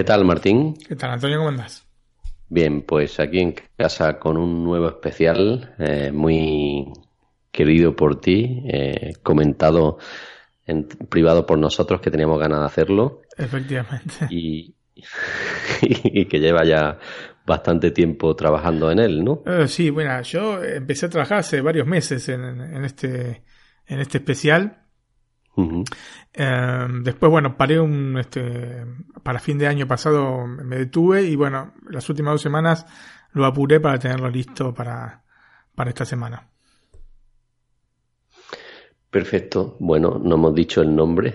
¿Qué tal, Martín? ¿Qué tal, Antonio? ¿Cómo andas? Bien, pues aquí en casa con un nuevo especial eh, muy querido por ti, eh, comentado en privado por nosotros que teníamos ganas de hacerlo. Efectivamente. Y, y que lleva ya bastante tiempo trabajando en él, ¿no? Eh, sí, bueno, yo empecé a trabajar hace varios meses en, en este, en este especial Em, después, bueno, paré un, este, para fin de año pasado me detuve y bueno, las últimas dos semanas lo apuré para tenerlo listo para, para esta semana. Perfecto. Bueno, no hemos dicho el nombre.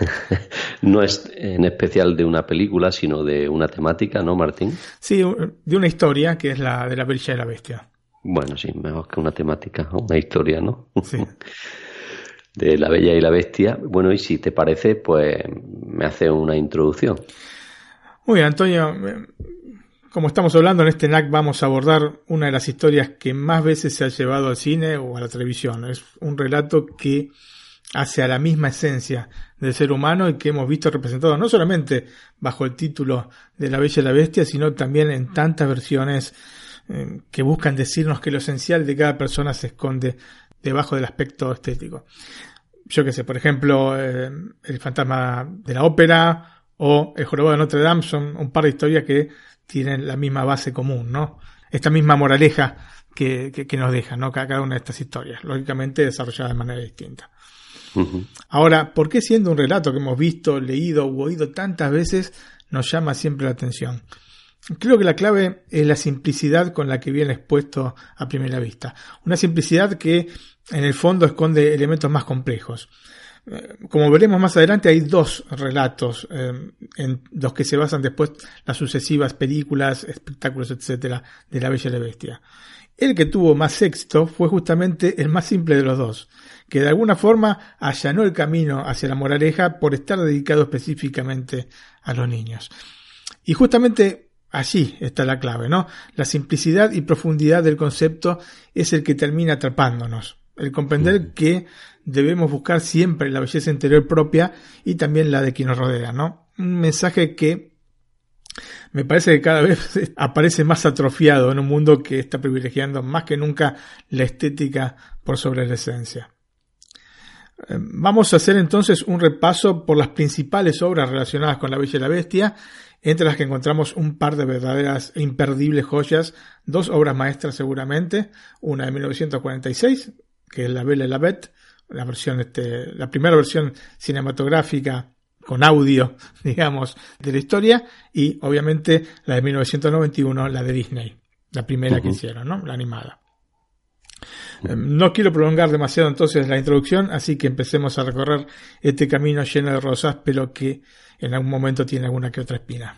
no es en especial de una película, sino de una temática, ¿no, Martín? Sí, de una historia que es la de la Bella y la Bestia. Bueno, sí, mejor que una temática, una historia, ¿no? Sí. de La Bella y la Bestia. Bueno, y si te parece, pues me hace una introducción. Muy bien, Antonio. Como estamos hablando en este NAC, vamos a abordar una de las historias que más veces se ha llevado al cine o a la televisión. Es un relato que hace a la misma esencia del ser humano y que hemos visto representado no solamente bajo el título de La Bella y la Bestia, sino también en tantas versiones eh, que buscan decirnos que lo esencial de cada persona se esconde debajo del aspecto estético. Yo qué sé, por ejemplo, eh, El fantasma de la ópera o El jorobado de Notre Dame son un par de historias que tienen la misma base común, ¿no? Esta misma moraleja que, que, nos deja, ¿no? Cada una de estas historias, lógicamente desarrolladas de manera distinta. Ahora, ¿por qué siendo un relato que hemos visto, leído u oído tantas veces nos llama siempre la atención? Creo que la clave es la simplicidad con la que viene expuesto a primera vista. Una simplicidad que en el fondo esconde elementos más complejos. Eh, como veremos más adelante, hay dos relatos eh, en los que se basan después las sucesivas películas, espectáculos, etcétera, de la Bella y la Bestia. El que tuvo más éxito fue justamente el más simple de los dos, que de alguna forma allanó el camino hacia la moraleja por estar dedicado específicamente a los niños. Y justamente allí está la clave, ¿no? La simplicidad y profundidad del concepto es el que termina atrapándonos. El comprender que debemos buscar siempre la belleza interior propia y también la de quien nos rodea, ¿no? Un mensaje que me parece que cada vez aparece más atrofiado en un mundo que está privilegiando más que nunca la estética por sobre la esencia. Eh, vamos a hacer entonces un repaso por las principales obras relacionadas con la Bella y la Bestia, entre las que encontramos un par de verdaderas e imperdibles joyas, dos obras maestras seguramente, una de 1946, que es La Bella y la Bête, la versión este, la primera versión cinematográfica con audio, digamos, de la historia, y obviamente la de 1991, la de Disney, la primera que hicieron, ¿no? La animada. Em, no quiero prolongar demasiado entonces la introducción, así que empecemos a recorrer este camino lleno de rosas, pero que en algún momento tiene alguna que otra espina.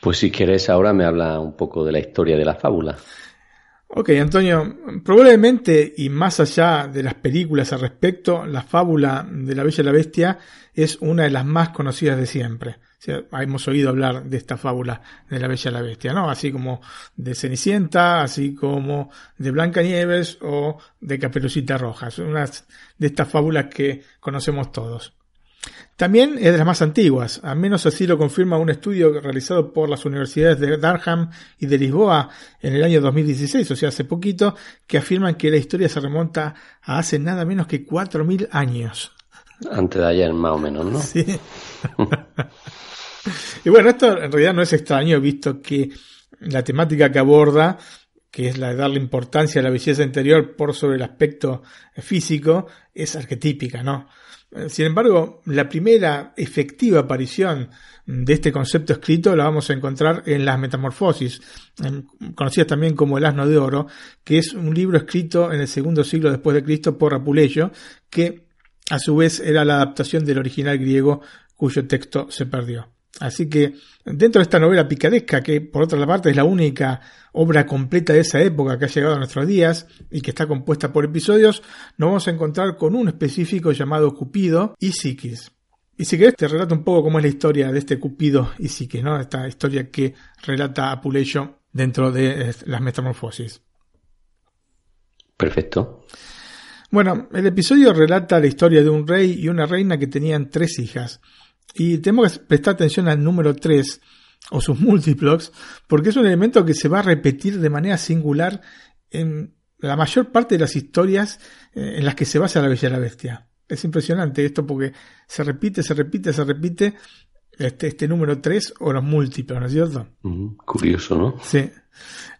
Pues si quieres ahora me habla un poco de la historia de la fábula. Ok, Antonio, probablemente y más allá de las películas al respecto, la fábula de la Bella y la Bestia es una de las más conocidas de siempre. hemos oído hablar de esta fábula de la Bella y la Bestia, ¿no? Así como de Cenicienta, así como de Blancanieves o de Caperucita Roja. Son unas de estas fábulas que conocemos todos. También es de las más antiguas, al menos así lo confirma un estudio realizado por las universidades de Durham y de Lisboa en el año 2016, o sea, hace poquito, que afirman que la historia se remonta a hace nada menos que 4.000 años. Antes de ayer, más o menos, ¿no? Sí. y bueno, esto en realidad no es extraño, visto que la temática que aborda que es la de darle importancia a la belleza interior por sobre el aspecto físico, es arquetípica, ¿no? Sin embargo, la primera efectiva aparición de este concepto escrito la vamos a encontrar en las Metamorfosis, conocidas también como El Asno de Oro, que es un libro escrito en el segundo siglo después de Cristo por Apuleyo, que a su vez era la adaptación del original griego cuyo texto se perdió. Así que dentro de esta novela picaresca, que por otra parte es la única obra completa de esa época que ha llegado a nuestros días y que está compuesta por episodios, nos vamos a encontrar con un específico llamado Cupido y Psiquis. Y si querés te relato un poco cómo es la historia de este Cupido y Psiquis, ¿no? Esta historia que relata Apuleyo dentro de eh, las metamorfosis. Perfecto. Bueno, el episodio relata la historia de un rey y una reina que tenían tres hijas. Y tenemos que prestar atención al número 3 o sus múltiplos, porque es un elemento que se va a repetir de manera singular en la mayor parte de las historias eh, en las que se basa la Bella y la Bestia. Es impresionante esto porque se repite, se repite, se repite este, este número 3 o los múltiplos, ¿no es cierto? curioso, ¿no? Sí.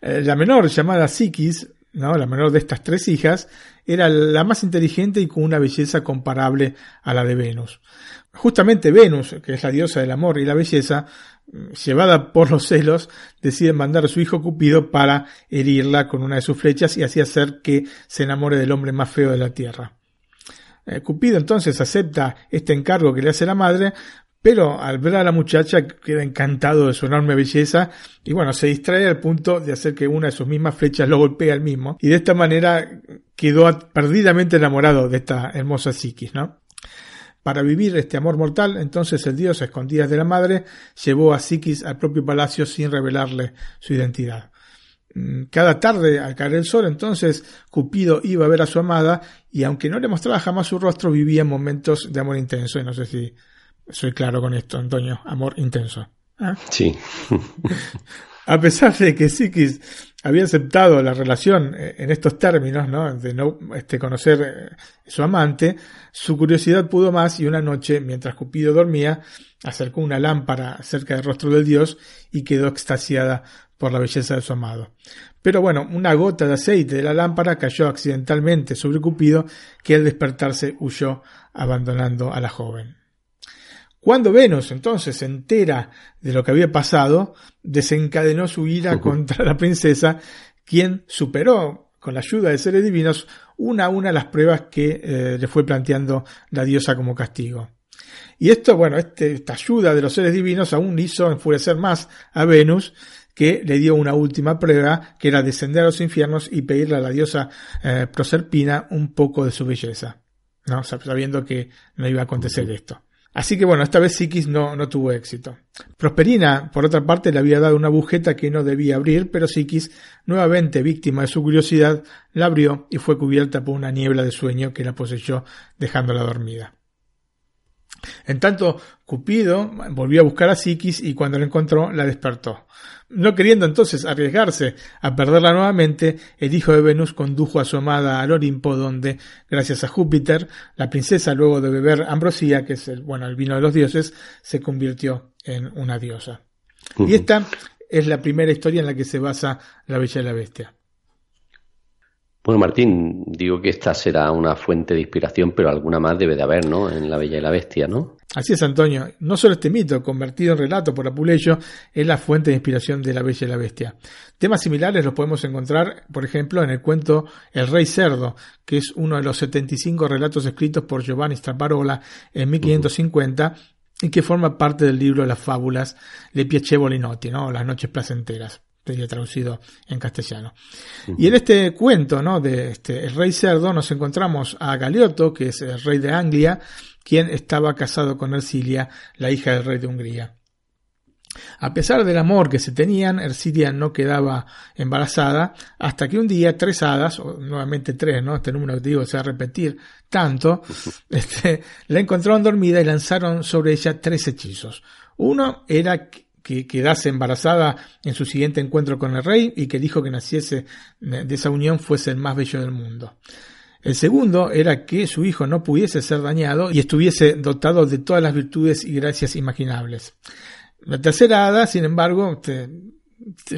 Eh, la menor, llamada Psiquis, ¿no? la menor de estas tres hijas, era la más inteligente y con una belleza comparable a la de Venus. Justamente Venus, que es la diosa del amor y la belleza, llevada por los celos, decide mandar a su hijo Cupido para herirla con una de sus flechas y así hacer que se enamore del hombre más feo de la tierra. Eh, Cupido entonces acepta este encargo que le hace la madre, pero al ver a la muchacha queda encantado de su enorme belleza y bueno, se distrae al punto de hacer que una de sus mismas flechas lo golpee al mismo y de esta manera quedó perdidamente enamorado de esta hermosa psiquis, ¿no? Para vivir este amor mortal, entonces el dios, a escondidas de la madre, llevó a Psiquis al propio palacio sin revelarle su identidad. Mm, cada tarde, al caer el sol, entonces Cupido iba a ver a su amada y aunque no le mostraba jamás su rostro, vivía momentos de amor intenso. Y no sé si soy claro con esto, Antonio, amor intenso. ¿Ah? Sí. a pesar de que Psiquis había aceptado la relación eh, en estos términos, ¿no? De no este, conocer eh, su amante, su curiosidad pudo más y una noche, mientras Cupido dormía, acercó una lámpara cerca del rostro del dios y quedó extasiada por la belleza de su amado. Pero bueno, una gota de aceite de la lámpara cayó accidentalmente sobre Cupido, que al despertarse huyó abandonando a la joven. Cuando Venus entonces se entera de lo que había pasado, desencadenó su ira contra la princesa, quien superó, con la ayuda de seres divinos, una a una las pruebas que eh, le fue planteando la diosa como castigo. Y esto, bueno, este, esta ayuda de los seres divinos aún hizo enfurecer más a Venus, que le dio una última prueba, que era descender a los infiernos y pedirle a la diosa eh, Proserpina un poco de su belleza, ¿no? sabiendo que no iba a acontecer esto. Así que bueno, esta vez Psiquis no, no tuvo éxito. Prosperina, por otra parte, le había dado una bujeta que no debía abrir, pero Psiquis, nuevamente víctima de su curiosidad, la abrió y fue cubierta por una niebla de sueño que la poseyó dejándola dormida. En tanto, Cupido volvió a buscar a Psiquis y cuando la encontró la despertó. No queriendo entonces arriesgarse a perderla nuevamente, el hijo de Venus condujo a su amada al Olimpo, donde, gracias a Júpiter, la princesa, luego de beber ambrosía, que es el, bueno, el vino de los dioses, se convirtió en una diosa. Y esta es la primera historia en la que se basa la Bella y la Bestia. Bueno, Martín, digo que esta será una fuente de inspiración, pero alguna más debe de haber, ¿no? En La Bella y la Bestia, ¿no? Así es, Antonio. No solo este mito, convertido en relato por Apuleyo, es la fuente de inspiración de La Bella y la Bestia. Temas similares los podemos encontrar, por ejemplo, en el cuento El Rey Cerdo, que es uno de los 75 relatos escritos por Giovanni Straparola en 1550 y que forma parte del libro de las fábulas Le Piacevoli Notti, ¿no? Las noches placenteras sería traducido en castellano. Y en este cuento, ¿no? De este, el rey cerdo, nos encontramos a Galeotto, que es el rey de Anglia, quien estaba casado con Ercilia, la hija del rey de Hungría. A pesar del amor que se tenían, Ercilia no quedaba embarazada hasta que un día tres hadas, o nuevamente tres, ¿no? Este número que digo se va a repetir tanto, este, la encontraron dormida y lanzaron sobre ella tres hechizos. Uno era que quedase embarazada en su siguiente encuentro con el rey y que dijo que naciese de esa unión fuese el más bello del mundo. El segundo era que su hijo no pudiese ser dañado y estuviese dotado de todas las virtudes y gracias imaginables. La tercera hada, sin embargo,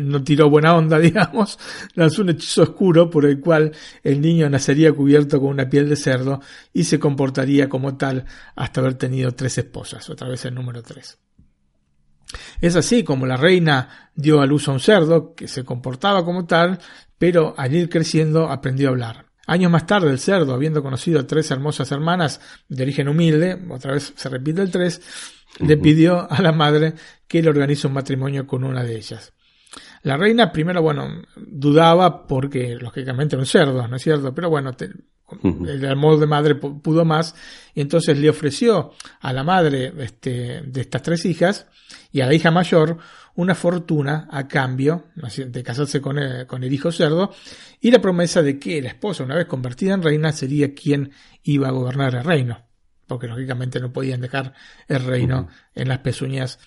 no tiró buena onda, digamos, lanzó un hechizo oscuro por el cual el niño nacería cubierto con una piel de cerdo y se comportaría como tal hasta haber tenido tres esposas, otra vez el número tres. Es así como la reina dio a luz a un cerdo que se comportaba como tal, pero al ir creciendo aprendió a hablar. Años más tarde, el cerdo, habiendo conocido a tres hermosas hermanas de origen humilde, otra vez se repite el tres, le pidió a la madre que le organice un matrimonio con una de ellas. La reina primero, bueno, dudaba porque lógicamente era un cerdo, ¿no es cierto? Pero bueno, el amor de madre pudo más y entonces le ofreció a la madre este, de estas tres hijas y a la hija mayor una fortuna a cambio de casarse con el, con el hijo cerdo y la promesa de que la esposa, una vez convertida en reina, sería quien iba a gobernar el reino, porque lógicamente no podían dejar el reino en las pezuñas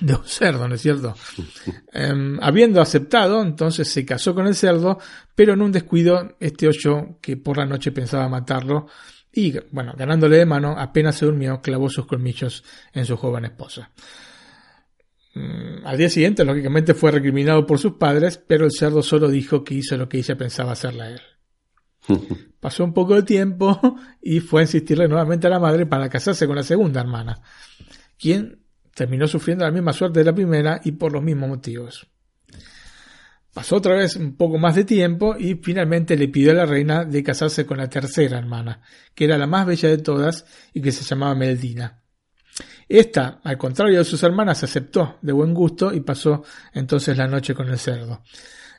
de un cerdo, ¿no es cierto? Em, habiendo aceptado, entonces se casó con el cerdo, pero en un descuido, este ocho que por la noche pensaba matarlo, y bueno, ganándole de mano, apenas se durmió, clavó sus colmillos en su joven esposa. Mm, al día siguiente, lógicamente, fue recriminado por sus padres, pero el cerdo solo dijo que hizo lo que ella pensaba hacerle a él. Pasó un poco de tiempo y fue a insistirle nuevamente a la madre para casarse con la segunda hermana, quien terminó sufriendo la misma suerte de la primera y por los mismos motivos. Pasó otra vez un poco más de tiempo y finalmente le pidió a la reina de casarse con la tercera hermana, que era la más bella de todas y que se llamaba Meldina. Esta, al contrario de sus hermanas, aceptó de buen gusto y pasó entonces la noche con el cerdo.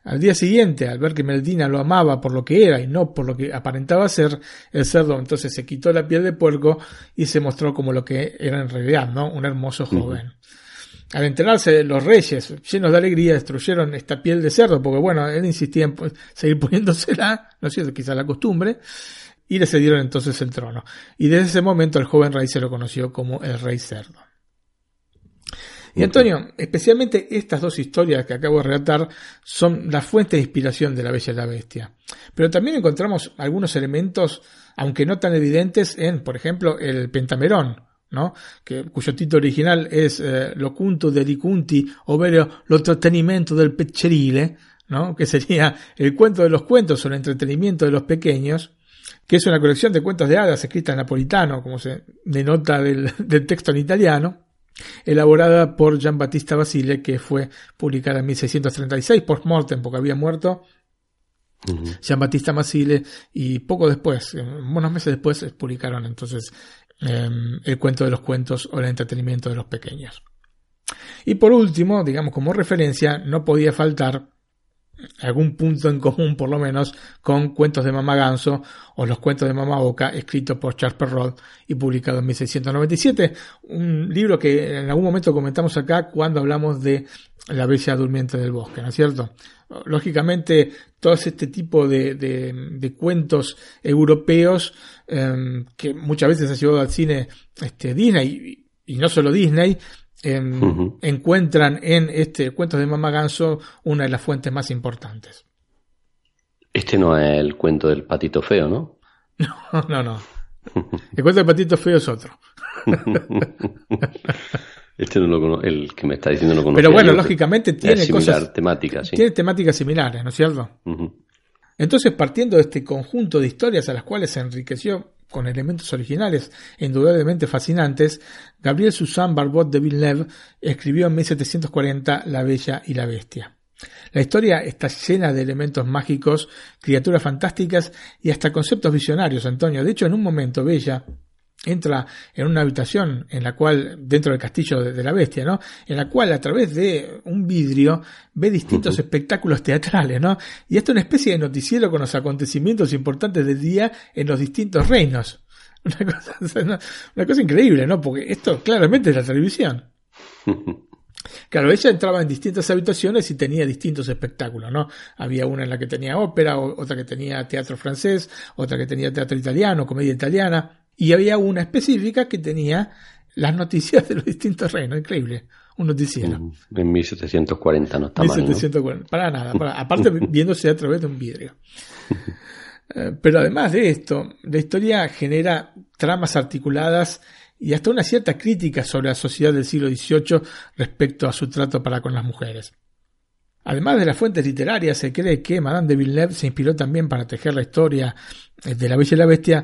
Al día siguiente, al ver que Meldina lo amaba por lo que era y no por lo que aparentaba ser, el cerdo entonces se quitó la piel de puerco y se mostró como lo que era en realidad, ¿no? Un hermoso joven. Al enterarse, los reyes, llenos de alegría, destruyeron esta piel de cerdo, porque bueno, él insistía en seguir poniéndosela, no es cierto, quizá la costumbre, y le cedieron entonces el trono. Y desde ese momento el joven rey se lo conoció como el rey cerdo. Y Antonio, especialmente estas dos historias que acabo de relatar son la fuente de inspiración de la Bella y la Bestia. Pero también encontramos algunos elementos, aunque no tan evidentes, en, por ejemplo, el Pentamerón, ¿no? Que, cuyo título original es eh, Lo cunto Licunti, ovvero lo trattenimento del peccerile, ¿no? Que sería el cuento de los cuentos o el entretenimiento de los pequeños, que es una colección de cuentos de hadas escrita en napolitano, como se denota del, del texto en italiano, elaborada por Gian Battista Basile, que fue publicada en 1636 post mortem, porque había muerto Jean Batista Masile, y poco después, unos meses después, publicaron entonces em, El cuento de los cuentos o el entretenimiento de los pequeños. Y por último, digamos como referencia, no podía faltar algún punto en común, por lo menos, con Cuentos de Mamá Ganso o Los Cuentos de Mamá Boca, escrito por Charles Perrault y publicado en 1697. Un libro que en algún momento comentamos acá cuando hablamos de La Bella Durmiente del Bosque, ¿no es cierto? Lógicamente, todo este tipo de, cuentos europeos em, que muchas veces ha llevado al cine este, Disney y no solo Disney, encuentran en este Cuentos de Mamá Ganso una de las fuentes más importantes. Este no es el cuento del patito feo, ¿no? No, no, no. El cuento del patito feo es otro. este no lo conozco, el que me está diciendo no conozco. Pero bueno, lógicamente tiene cosas. temáticas, Tiene temáticas similares, ¿no es cierto? Entonces, partiendo de este conjunto de historias a las cuales se enriqueció con elementos originales indudablemente fascinantes, Gabriel Susan Barbot de Villeneuve escribió en 1740 La Bella y la Bestia. La historia está llena de elementos mágicos, criaturas fantásticas y hasta conceptos visionarios, Antonio. De hecho, en un momento Bella entra en una habitación en la cual, dentro del castillo de, la bestia, ¿no? En la cual a través de un vidrio ve distintos espectáculos teatrales, ¿no? Y esto es una especie de noticiero con los acontecimientos importantes del día en los distintos reinos. Una cosa, increíble, ¿no? Porque esto claramente es la televisión. Claro, ella entraba en distintas habitaciones y tenía distintos espectáculos, ¿no? Había una en la que tenía ópera, otra que tenía teatro francés, otra que tenía teatro italiano, comedia italiana. Y había una específica que tenía las noticias de los distintos reinos. Increíble. Un noticiero. En 1740 no está 1740. Mal, Para nada. aparte viéndose a través de un vidrio. Eh, pero además de esto, la historia genera tramas articuladas y hasta una cierta crítica sobre la sociedad del siglo XVIII respecto a su trato para con las mujeres. Además de las fuentes literarias, se cree que Madame de Villeneuve se inspiró también para tejer la historia de la Bella y la Bestia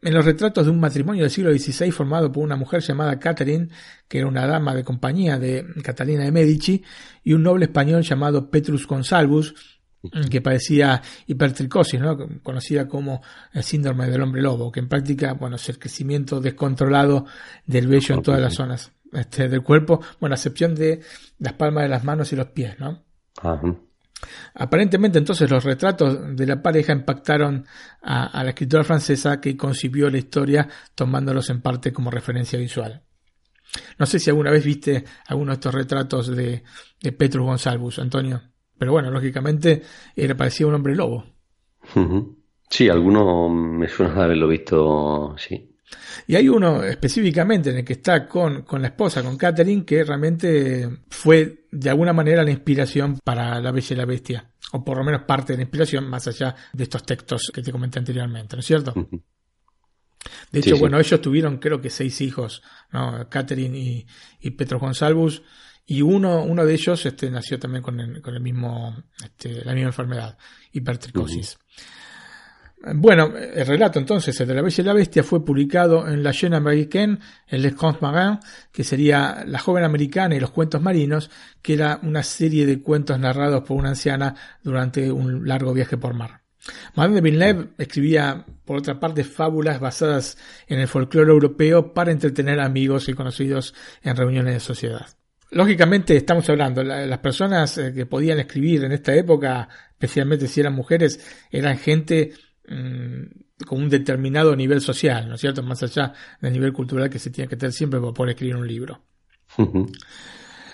en los retratos de un matrimonio del siglo XVI formado por una mujer llamada Catherine, que era una dama de compañía de Catalina de Medici, y un noble español llamado Petrus Consalvus, que padecía hipertricosis, ¿no? conocida como el síndrome del hombre lobo, que en práctica, bueno, es el crecimiento descontrolado del vello en todas las zonas este, del cuerpo, bueno, a excepción de las palmas de las manos y los pies, ¿no? Aparentemente entonces los retratos de la pareja impactaron a, la escritora francesa que concibió la historia tomándolos en parte como referencia visual. No sé si alguna vez viste alguno de estos retratos de, de Petrus Gonsalvus, Antonio, pero bueno, lógicamente era parecía un hombre lobo. Sí, alguno me suena haberlo visto, sí. Y hay uno específicamente en el que está con, con la esposa, con Catherine, que realmente fue de alguna manera la inspiración para La Bella y la Bestia, o por lo menos parte de la inspiración más allá de estos textos que te comenté anteriormente, ¿no es cierto? De hecho, bueno, ellos tuvieron creo que seis hijos, ¿no? Catherine y, y Petro Gonsalvus, y uno, uno de ellos este, nació también con, el, con el mismo, este, la misma enfermedad, hipertricosis. Bueno, el relato entonces, el de la Bella y la Bestia, fue publicado en La Jeune Américaine, en Les Contes Marins, que sería La joven americana y los cuentos marinos, que era una serie de cuentos narrados por una anciana durante un largo viaje por mar. Madame de Villeneuve escribía, por otra parte, fábulas basadas en el folclore europeo para entretener a amigos y conocidos en reuniones de sociedad. Lógicamente estamos hablando, las personas eh, que podían escribir en esta época, especialmente si eran mujeres, eran gente con un determinado nivel social, ¿no es cierto? Más allá del nivel cultural que se tiene que tener siempre para poder escribir un libro.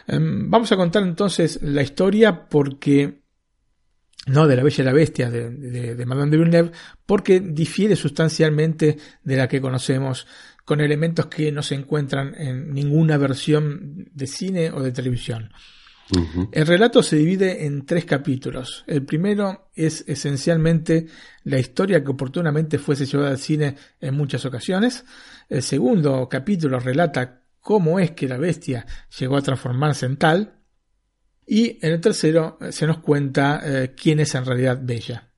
Em, vamos a contar entonces la historia porque no de la Bella y la Bestia de, de, Madame de Villeneuve, porque difiere sustancialmente de la que conocemos, con elementos que no se encuentran en ninguna versión de cine o de televisión. El relato se divide en tres capítulos. El primero es esencialmente la historia que oportunamente fuese llevada al cine en muchas ocasiones. El segundo capítulo relata cómo es que la bestia llegó a transformarse en tal. Y en el tercero eh, se nos cuenta eh, quién es en realidad Bella.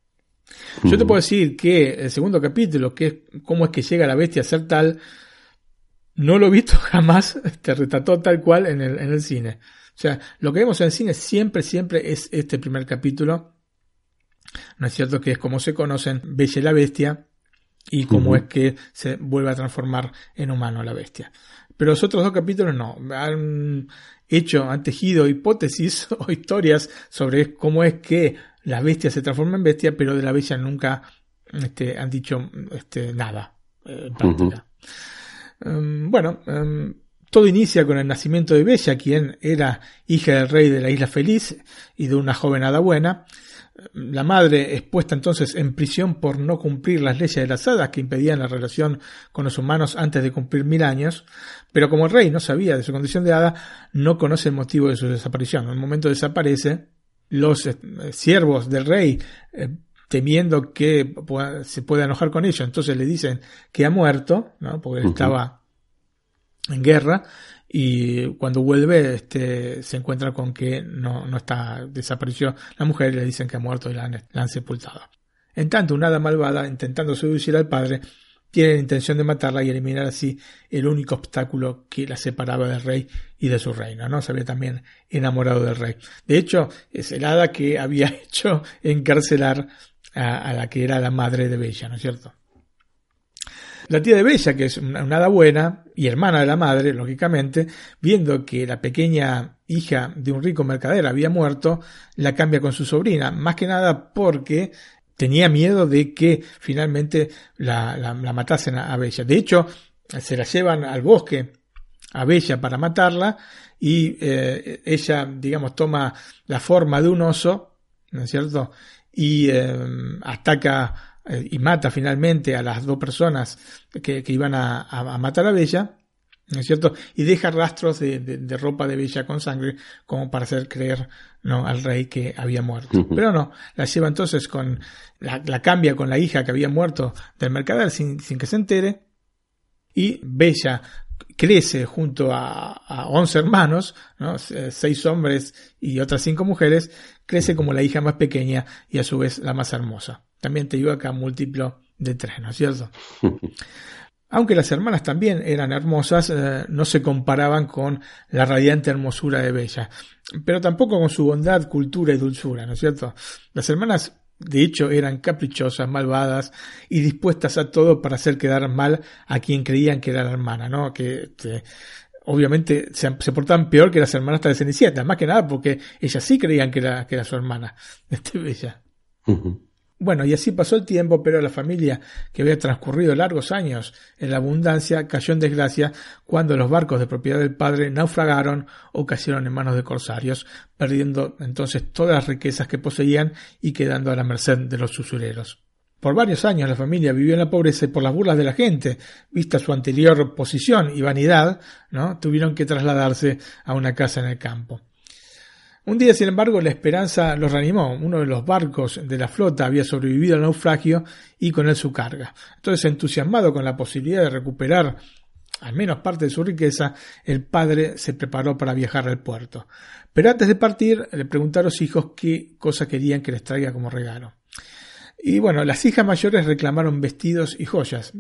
Yo te puedo decir que el segundo capítulo, que es cómo es que llega la bestia a ser tal, no lo he visto jamás, te retrató tal cual en el, en el cine. O sea, lo que vemos en el cine siempre, siempre es este primer capítulo, ¿No es cierto que es como se conocen Bella y la Bestia y cómo es que se vuelve a transformar en humano la bestia? Pero los otros dos capítulos no. Han hecho, han tejido hipótesis o historias sobre cómo es que la bestia se transforma en bestia, pero de la bestia nunca este, han dicho este, nada. Eh, em, bueno, em, todo inicia con el nacimiento de Bella, quien era hija del rey de la isla feliz y de una joven hada buena. La madre es puesta entonces en prisión por no cumplir las leyes de las hadas que impedían la relación con los humanos antes de cumplir mil años, pero como el rey no sabía de su condición de hada, no conoce el motivo de su desaparición. En un momento desaparece, los eh, siervos del rey, eh, temiendo que se pueda enojar con ellos, entonces le dicen que ha muerto, ¿no? porque él estaba en guerra, y cuando vuelve este, se encuentra con que no, no está, desapareció la mujer y le dicen que ha muerto y la han, sepultado. En tanto, una hada malvada, intentando seducir al padre, tiene la intención de matarla y eliminar así el único obstáculo que la separaba del rey y de su reino, ¿no? Se había también enamorado del rey. De hecho, es el hada que había hecho encarcelar a, a la que era la madre de Bella, ¿no es cierto? La tía de Bella, que es una, hada buena y hermana de la madre, lógicamente, viendo que la pequeña hija de un rico mercader había muerto, la cambia con su sobrina, más que nada porque tenía miedo de que finalmente la, la, matasen a, Bella. De hecho, se la llevan al bosque a Bella para matarla y eh, ella, digamos, toma la forma de un oso, ¿no es cierto? Y eh, ataca eh, y mata finalmente a las dos personas que, iban a, matar a Bella, ¿no es cierto? Y deja rastros de, ropa de Bella con sangre como para hacer creer ¿no? al rey que había muerto. Pero no, la lleva entonces con, la, cambia con la hija que había muerto del mercader sin, sin que se entere. Y Bella crece junto a, a 11 hermanos, ¿no? seis hombres y otras cinco mujeres, crece como la hija más pequeña y a su vez la más hermosa también te digo acá múltiplo de tres, ¿no es cierto? Aunque las hermanas también eran hermosas, eh, no se comparaban con la radiante hermosura de Bella, pero tampoco con su bondad, cultura y dulzura, ¿no es cierto? Las hermanas, de hecho, eran caprichosas, malvadas y dispuestas a todo para hacer quedar mal a quien creían que era la hermana, ¿no? Que este, obviamente se, portaban peor que las hermanas de Cenicienta, más que nada porque ellas sí creían que era, que era su hermana, este Bella. Bueno, y así pasó el tiempo, pero la familia, que había transcurrido largos años en la abundancia, cayó en desgracia cuando los barcos de propiedad del padre naufragaron o cayeron en manos de corsarios, perdiendo entonces todas las riquezas que poseían y quedando a la merced de los usureros. Por varios años la familia vivió en la pobreza y por las burlas de la gente, vista su anterior posición y vanidad, ¿no? tuvieron que trasladarse a una casa en el campo. Un día, sin embargo, la esperanza los reanimó. Uno de los barcos de la flota había sobrevivido al naufragio y con él su carga. Entonces, entusiasmado con la posibilidad de recuperar al menos parte de su riqueza, el padre se preparó para viajar al puerto. Pero antes de partir, le preguntó a los hijos qué cosa querían que les traiga como regalo. Y bueno, las hijas mayores reclamaron vestidos y joyas.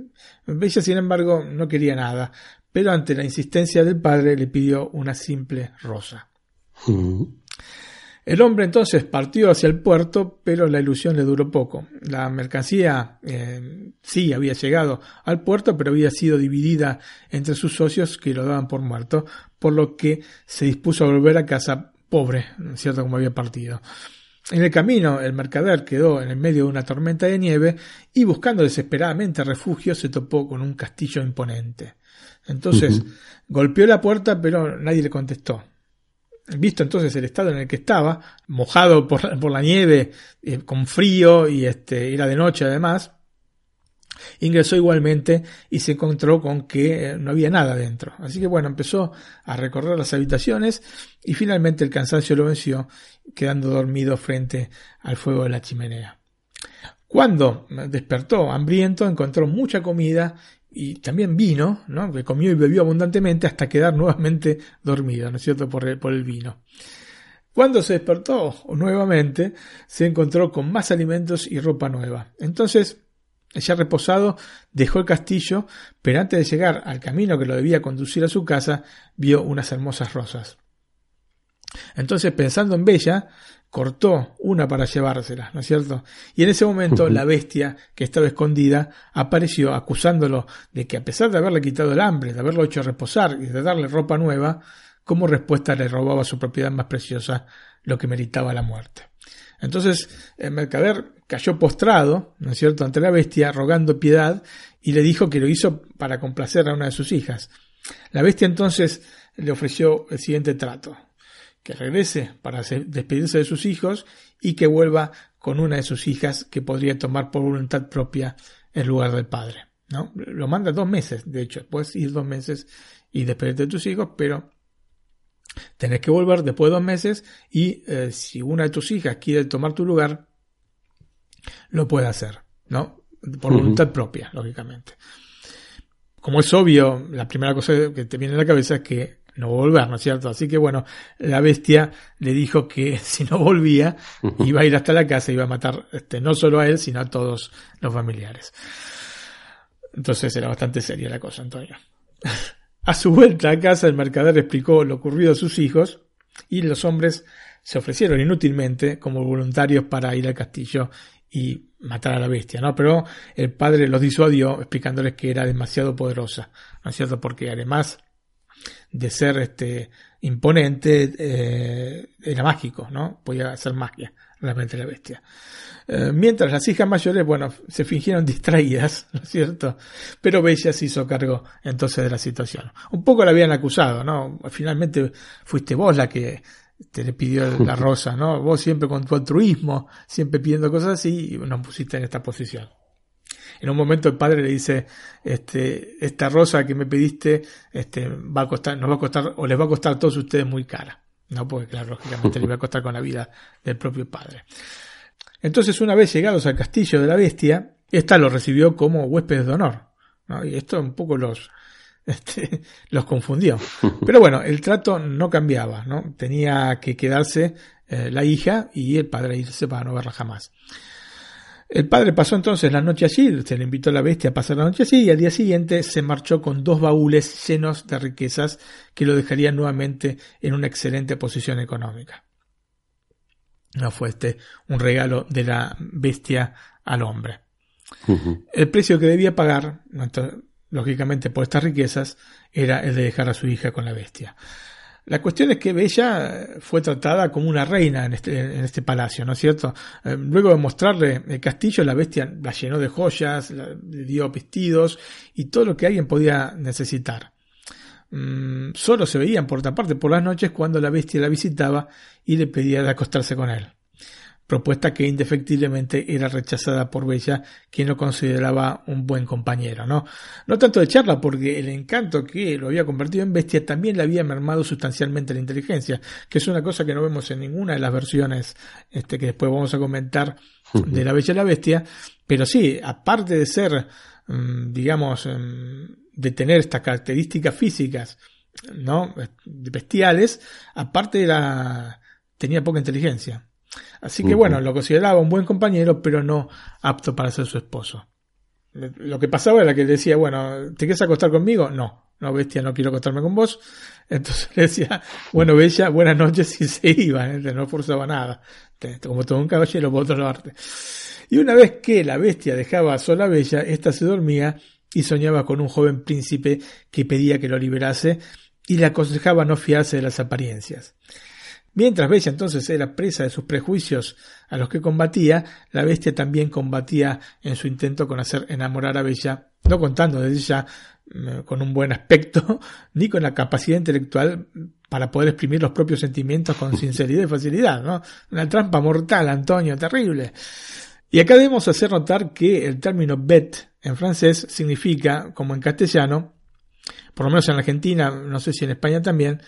Bella, sin embargo, no quería nada, pero ante la insistencia del padre le pidió una simple rosa. Mm. El hombre entonces partió hacia el puerto, pero la ilusión le duró poco. La mercancía eh, sí había llegado al puerto, pero había sido dividida entre sus socios que lo daban por muerto, por lo que se dispuso a volver a casa pobre, ¿cierto? Como había partido. En el camino, el mercader quedó en el medio de una tormenta de nieve y buscando desesperadamente refugio se topó con un castillo imponente. Entonces golpeó la puerta, pero nadie le contestó. Visto entonces el estado en el que estaba, mojado por, por la nieve, eh, con frío y este, era de noche además, ingresó igualmente y se encontró con que eh, no había nada dentro. Así que bueno, empezó a recorrer las habitaciones y finalmente el cansancio lo venció, quedando dormido frente al fuego de la chimenea. Cuando despertó hambriento, encontró mucha comida y también vino, ¿no? que comió y bebió abundantemente hasta quedar nuevamente dormido, ¿no es cierto?, por el, por el vino. Cuando se despertó nuevamente, se encontró con más alimentos y ropa nueva. Entonces, ya reposado, dejó el castillo, pero antes de llegar al camino que lo debía conducir a su casa, vio unas hermosas rosas. Entonces, pensando en Bella, cortó una para llevársela, ¿no es cierto? Y en ese momento la bestia que estaba escondida apareció acusándolo de que a pesar de haberle quitado el hambre, de haberlo hecho reposar y de darle ropa nueva, como respuesta le robaba su propiedad más preciosa, lo que meritaba la muerte. Entonces el mercader cayó postrado, ¿no es cierto?, ante la bestia, rogando piedad, y le dijo que lo hizo para complacer a una de sus hijas. La bestia entonces le ofreció el siguiente trato que regrese para despedirse de sus hijos y que vuelva con una de sus hijas que podría tomar por voluntad propia el lugar del padre. ¿no? Lo manda dos meses, de hecho, puedes ir dos meses y despedirte de tus hijos, pero tenés que volver después de dos meses y eh, si una de tus hijas quiere tomar tu lugar, lo puede hacer, ¿no? Por voluntad propia, lógicamente. Como es obvio, la primera cosa que te viene a la cabeza es que no volver, ¿no es cierto? Así que bueno, la bestia le dijo que si no volvía, iba a ir hasta la casa y iba a matar este, no solo a él, sino a todos los familiares. Entonces era bastante seria la cosa, Antonio. a su vuelta a casa, el mercader explicó lo ocurrido a sus hijos y los hombres se ofrecieron inútilmente como voluntarios para ir al castillo y matar a la bestia, ¿no? Pero el padre los disuadió explicándoles que era demasiado poderosa, ¿no es cierto? Porque además de ser este imponente eh, era mágico, ¿no? Podía hacer magia realmente la bestia. Eh, mientras las hijas mayores, bueno, se fingieron distraídas, ¿no es cierto? Pero Bella se hizo cargo entonces de la situación. Un poco la habían acusado, ¿no? Finalmente fuiste vos la que te le pidió la rosa, ¿no? Vos siempre con tu altruismo, siempre pidiendo cosas así, y nos pusiste en esta posición. En un momento el padre le dice, este, esta rosa que me pediste, este, va a costar, nos va a costar, o les va a costar a todos ustedes muy cara. No, porque claro, lógicamente le va a costar con la vida del propio padre. Entonces, una vez llegados al castillo de la bestia, esta lo recibió como huéspedes de honor. Y esto un poco los, este, los confundió. Pero bueno, el trato no cambiaba, ¿no? Tenía que quedarse eh, la hija y el padre irse para no verla jamás. El padre pasó entonces la noche allí, se le invitó a la bestia a pasar la noche allí y al día siguiente se marchó con dos baúles llenos de riquezas que lo dejarían nuevamente en una excelente posición económica. No fue este un regalo de la bestia al hombre. El precio que debía pagar, lógicamente por estas riquezas, era el de dejar a su hija con la bestia. La cuestión es que Bella fue tratada como una reina en este, en este palacio, ¿no es cierto? Eh, luego de mostrarle el castillo, la bestia la llenó de joyas, le dio vestidos y todo lo que alguien podía necesitar. Mm, solo se veían por otra parte por las noches cuando la bestia la visitaba y le pedía de acostarse con él propuesta que indefectiblemente era rechazada por Bella, quien lo consideraba un buen compañero, ¿no? No tanto de charla, porque el encanto que lo había convertido en bestia también le había mermado sustancialmente la inteligencia, que es una cosa que no vemos en ninguna de las versiones este, que después vamos a comentar de la Bella y la Bestia, pero sí, aparte de ser, mm, digamos, mm, de tener estas características físicas, ¿no? bestiales, aparte de la tenía poca inteligencia. Así que bueno, lo consideraba un buen compañero, pero no apto para ser su esposo. Lo que pasaba era que decía, bueno, ¿te quieres acostar conmigo? No, no, bestia, no quiero acostarme con vos. Entonces le decía, bueno, bella, buenas noches y se iba, ¿eh? no forzaba nada. Como todo un caballero, por otra parte. Y una vez que la bestia dejaba sola a Bella, ésta se dormía y soñaba con un joven príncipe que pedía que lo liberase y le aconsejaba no fiarse de las apariencias. Mientras Bella entonces era presa de sus prejuicios a los que combatía, la bestia también combatía en su intento con hacer enamorar a Bella, no contando desde ya mm, con un buen aspecto, ni con la capacidad intelectual para poder exprimir los propios sentimientos con sinceridad y facilidad, ¿no? Una trampa mortal, Antonio, terrible. Y acá debemos hacer notar que el término bet en francés significa, como en castellano, por lo menos en Argentina, no sé si en España también,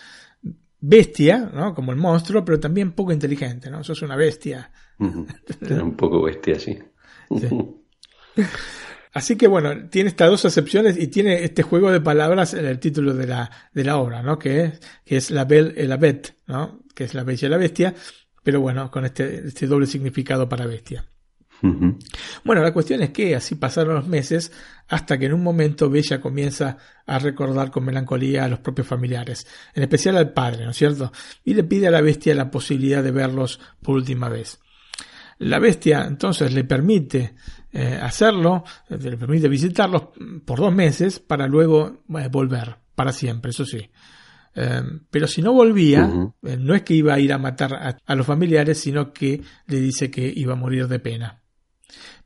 bestia, ¿no? Como el monstruo, pero también poco inteligente, ¿no? es una bestia. un poco bestia, sí. Así que bueno, tiene estas dos acepciones y tiene este juego de palabras en el título de la, de la obra, ¿no? Que es, que es la Belle et la Bête, ¿no? Que es la bella y la bestia, pero bueno, con este, este doble significado para bestia. Bueno, la cuestión es que así pasaron los meses hasta que en un momento Bella comienza a recordar con melancolía a los propios familiares, en especial al padre, ¿no es cierto? Y le pide a la bestia la posibilidad de verlos por última vez. La bestia entonces le permite eh, hacerlo, eh, le permite visitarlos por dos meses para luego eh, volver, para siempre, eso sí. pero si no volvía, no es que iba a ir a matar a los familiares, sino que le dice que iba a morir de pena.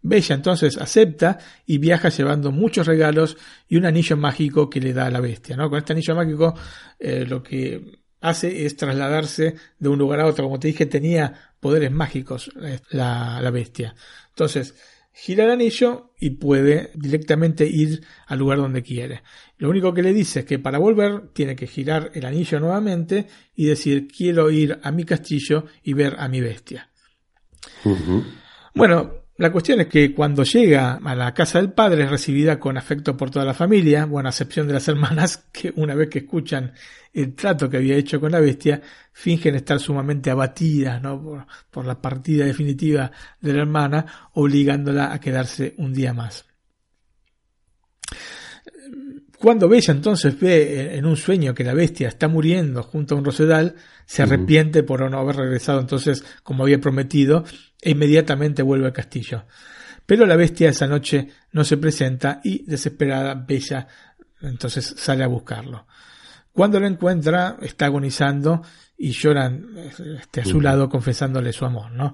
Bella entonces acepta y viaja llevando muchos regalos y un anillo mágico que le da a la bestia. ¿no? Con este anillo mágico eh, lo que hace es trasladarse de un lugar a otro. Como te dije, tenía poderes mágicos eh, la, la bestia. Entonces, gira el anillo y puede directamente ir al lugar donde quiere. Lo único que le dice es que para volver tiene que girar el anillo nuevamente y decir quiero ir a mi castillo y ver a mi bestia. Bueno, la cuestión es que cuando llega a la casa del padre es recibida con afecto por toda la familia, bueno, a excepción de las hermanas que una vez que escuchan el trato que había hecho con la bestia, fingen estar sumamente abatidas ¿no? por, la partida definitiva de la hermana, obligándola a quedarse un día más. Cuando Bella entonces ve en un sueño que la bestia está muriendo junto a un rosedal, se arrepiente por no haber regresado entonces como había prometido e inmediatamente vuelve al castillo. Pero la bestia esa noche no se presenta y desesperada Bella entonces sale a buscarlo. Cuando lo encuentra está agonizando y lloran este, a su lado confesándole su amor, ¿no?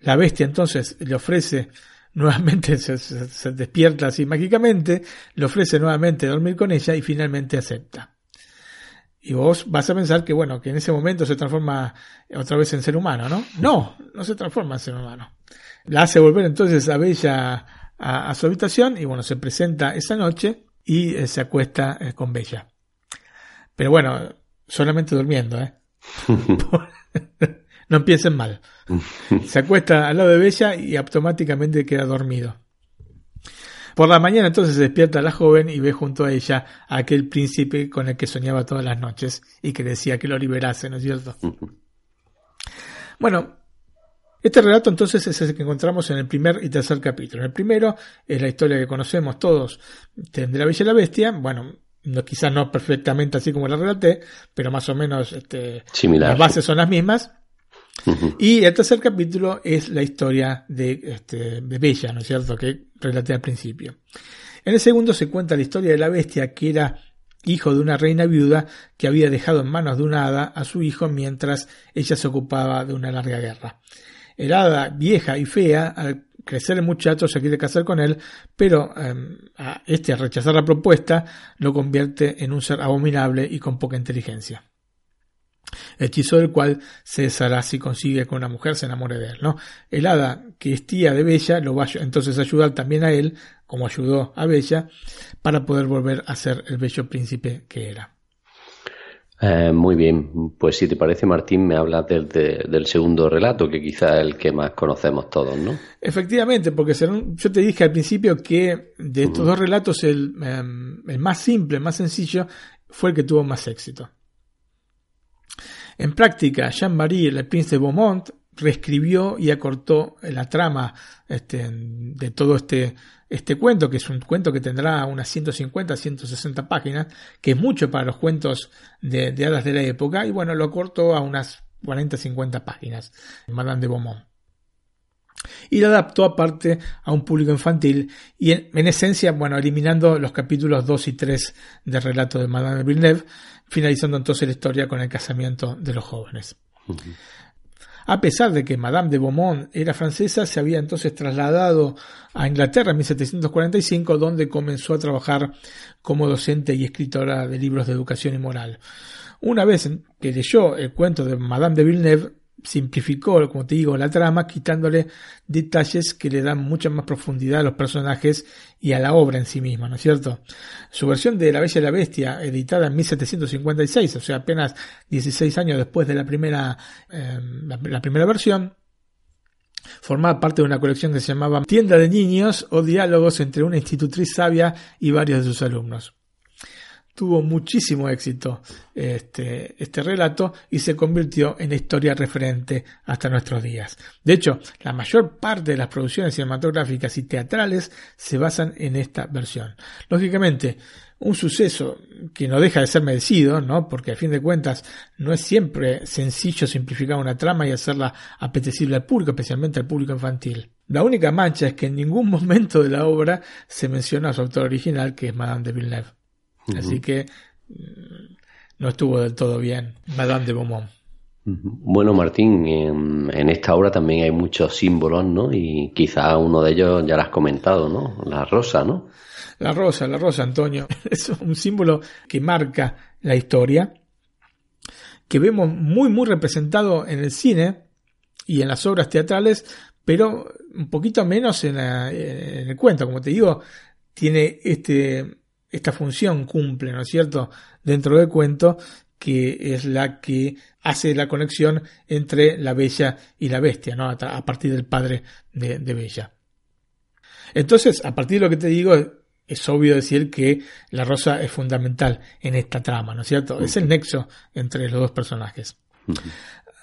La bestia entonces le ofrece nuevamente se, despierta así mágicamente, le ofrece nuevamente dormir con ella y finalmente acepta. Y vos vas a pensar que, bueno, que en ese momento se transforma otra vez en ser humano, ¿no? No, no se transforma en ser humano. La hace volver entonces a Bella a, su habitación y, bueno, se presenta esa noche y eh, se acuesta eh, con Bella. Pero bueno, solamente durmiendo, ¿eh? no empiecen mal. Se acuesta al lado de Bella y automáticamente queda dormido. Por la mañana entonces se despierta la joven y ve junto a ella a aquel príncipe con el que soñaba todas las noches y que decía que lo liberase, ¿no es cierto? Bueno, este relato entonces es el que encontramos en el primer y tercer capítulo. En el primero es la historia que conocemos todos de la Bella y la Bestia. Bueno, no, quizás no perfectamente así como la relaté, pero más o menos este, las bases son las mismas. Y el tercer capítulo es la historia de, este, Bella, ¿no es cierto?, que relaté al principio. En el segundo se cuenta la historia de la bestia que era hijo de una reina viuda que había dejado en manos de una hada a su hijo mientras ella se ocupaba de una larga guerra. El hada, vieja y fea, al crecer el muchacho se quiere casar con él, pero em, este al rechazar la propuesta lo convierte en un ser abominable y con poca inteligencia hechizo del cual se deshará si consigue que una mujer se enamore de él, ¿no? El hada, que es tía de Bella, lo va entonces a ayudar también a él, como ayudó a Bella, para poder volver a ser el bello príncipe que era. Eh, muy bien, pues si te parece Martín, me hablas del, del segundo relato, que quizá es el que más conocemos todos, ¿no? Efectivamente, porque yo te dije al principio que de estos dos relatos el, em, el más simple, el más sencillo, fue el que tuvo más éxito. En práctica, Jean-Marie Le Prince de Beaumont reescribió y acortó la trama este, de todo este, este cuento, que es un cuento que tendrá unas 150, 160 páginas, que es mucho para los cuentos de, de hadas de la época, y bueno, lo acortó a unas 40, 50 páginas, Madame de Beaumont. Y lo adaptó aparte a un público infantil y en, esencia, bueno, eliminando los capítulos 2 y 3 del relato de Madame de Villeneuve, finalizando entonces la historia con el casamiento de los jóvenes. A pesar de que Madame de Beaumont era francesa, se había entonces trasladado a Inglaterra en 1745, donde comenzó a trabajar como docente y escritora de libros de educación y moral. Una vez que leyó el cuento de Madame de Villeneuve, simplificó, como te digo, la trama, quitándole detalles que le dan mucha más profundidad a los personajes y a la obra en sí misma, ¿no es cierto? Su versión de La Bella y la Bestia, editada en 1756, o sea, apenas 16 años después de la primera, eh, la, primera versión, formaba parte de una colección que se llamaba Tienda de Niños o Diálogos entre una institutriz sabia y varios de sus alumnos. Tuvo muchísimo éxito este, este relato y se convirtió en historia referente hasta nuestros días. De hecho, la mayor parte de las producciones cinematográficas y teatrales se basan en esta versión. Lógicamente, un suceso que no deja de ser merecido, ¿no? Porque a fin de cuentas no es siempre sencillo simplificar una trama y hacerla apetecible al público, especialmente al público infantil. La única mancha es que en ningún momento de la obra se menciona a su autor original, que es Madame de Villeneuve. Así que mm, no estuvo del todo bien Madame de Beaumont. Bueno, Martín, en, esta obra también hay muchos símbolos, ¿no? Y quizá uno de ellos ya lo has comentado, ¿no? La rosa, ¿no? La rosa, la rosa, Antonio. Es un símbolo que marca la historia, que vemos muy, muy representado en el cine y en las obras teatrales, pero un poquito menos en, en el cuento. Como te digo, tiene este, esta función cumple, ¿no es cierto?, dentro del cuento, que es la que hace la conexión entre la bella y la bestia, ¿no? a, partir del padre de, Bella. Entonces, a partir de lo que te digo, es obvio decir que la rosa es fundamental en esta trama, ¿no es cierto? Es el nexo entre los dos personajes.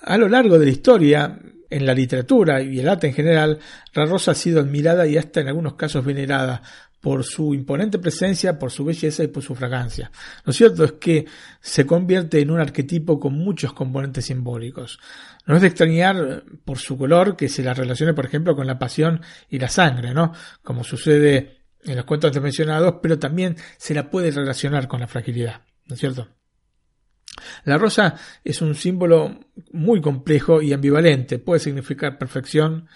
A lo largo de la historia, en la literatura y el arte en general, la rosa ha sido admirada y hasta en algunos casos venerada por su imponente presencia, por su belleza y por su fragancia. Lo cierto es que se convierte en un arquetipo con muchos componentes simbólicos. No es de extrañar por su color que se la relacione, por ejemplo, con la pasión y la sangre, ¿no? Como sucede en los cuentos mencionados, pero también se la puede relacionar con la fragilidad, ¿no es cierto? La rosa es un símbolo muy complejo y ambivalente. Puede significar perfección,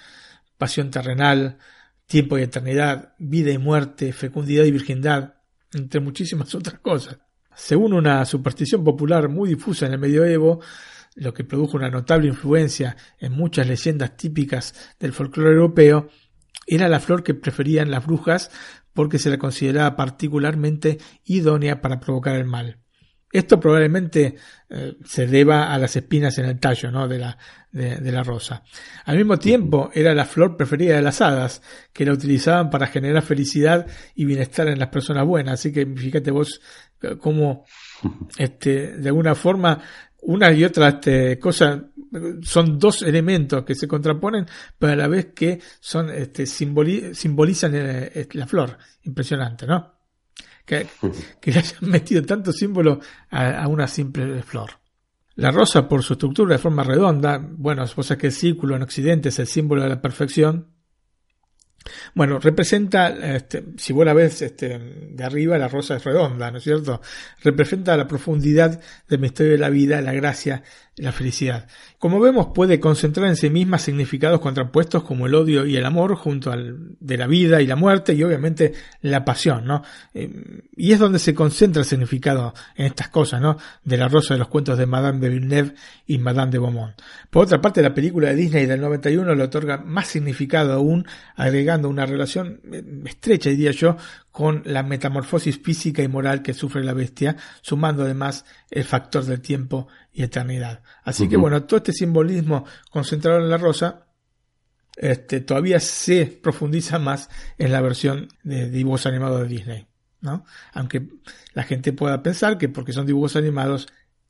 pasión terrenal, tiempo y eternidad, vida y muerte, fecundidad y virgindad, entre muchísimas otras cosas. Según una superstición popular muy difusa en el medioevo, lo que produjo una notable influencia en muchas leyendas típicas del folclore europeo, era la flor que preferían las brujas porque se la consideraba particularmente idónea para provocar el mal. Esto probablemente eh, se deba a las espinas en el tallo ¿no? de, la, de, la rosa. Al mismo tiempo, era la flor preferida de las hadas, que la utilizaban para generar felicidad y bienestar en las personas buenas. Así que fíjate vos eh, cómo, este, de alguna forma, una y otra este, cosa son dos elementos que se contraponen, pero a la vez que son, este, simbolizan eh, la flor. Impresionante, ¿no? Que, le hayan metido tanto símbolo a, una simple flor. La rosa, por su estructura de forma redonda, bueno, vos que el círculo en Occidente es el símbolo de la perfección, bueno, representa, este, si vos la ves este, de arriba, la rosa es redonda, ¿no es cierto? Representa la profundidad del misterio de la vida, la gracia la felicidad. Como vemos, puede concentrar en sí misma significados contrapuestos como el odio y el amor, junto al de la vida y la muerte, y obviamente la pasión, ¿no? Eh, y es donde se concentra el significado en estas cosas, ¿no? De la rosa de los cuentos de Madame de Villeneuve y Madame de Beaumont. Por otra parte, la película de Disney del 91 le otorga más significado aún, agregando una relación eh, estrecha, diría yo, con la metamorfosis física y moral que sufre la bestia, sumando además el factor del tiempo y eternidad. Así que bueno, todo este simbolismo concentrado en la rosa este, todavía se profundiza más en la versión de dibujos animados de Disney. ¿no? Aunque la gente pueda pensar que porque son dibujos animados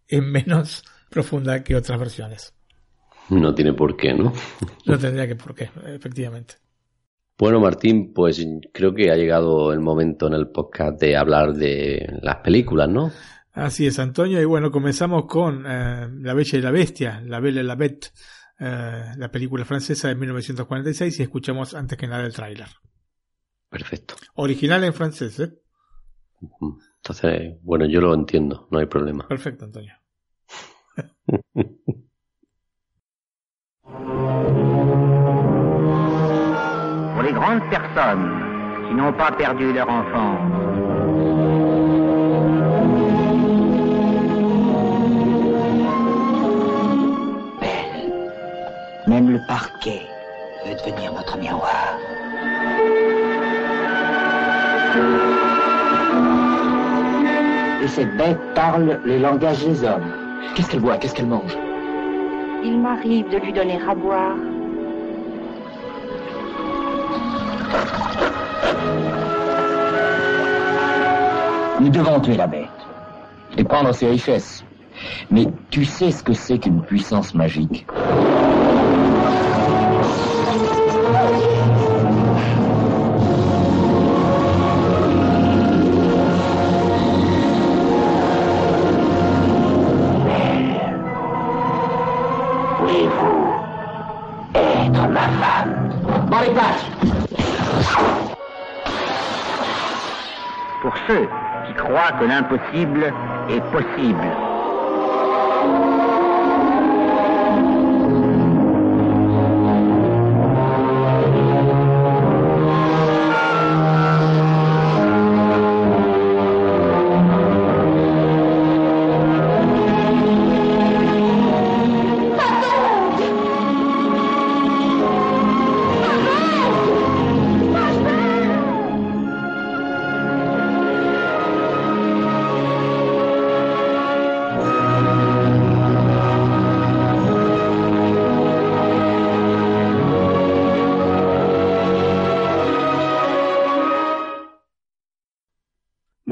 es menos profunda que otras versiones. No tiene por qué, ¿no? No tendría que por qué, efectivamente. Bueno, Martín, pues creo que ha llegado el momento en el podcast de hablar de las películas, ¿no? Así es, Antonio. Y bueno, comenzamos con eh, La Bella y la Bestia, La Belle et la Bête, eh, la película francesa de 1946 y escuchamos antes que nada el tráiler. Perfecto. Original en francés, ¿eh? Entonces, bueno, yo lo entiendo, no hay problema. Perfecto, Antonio. grandes personnes qui n'ont pas perdu leur enfant. Belle, même le parquet veut devenir notre miroir. Et cette bête parle les langages des hommes. Qu'est-ce qu'elle boit? Qu'est-ce qu'elle mange? Il m'arrive de lui donner à boire Nous devons tuer la bête. et prendre ses richesses. Mais tu sais ce que c'est qu'une puissance magique? Ceux qui croient que l'impossible est possible.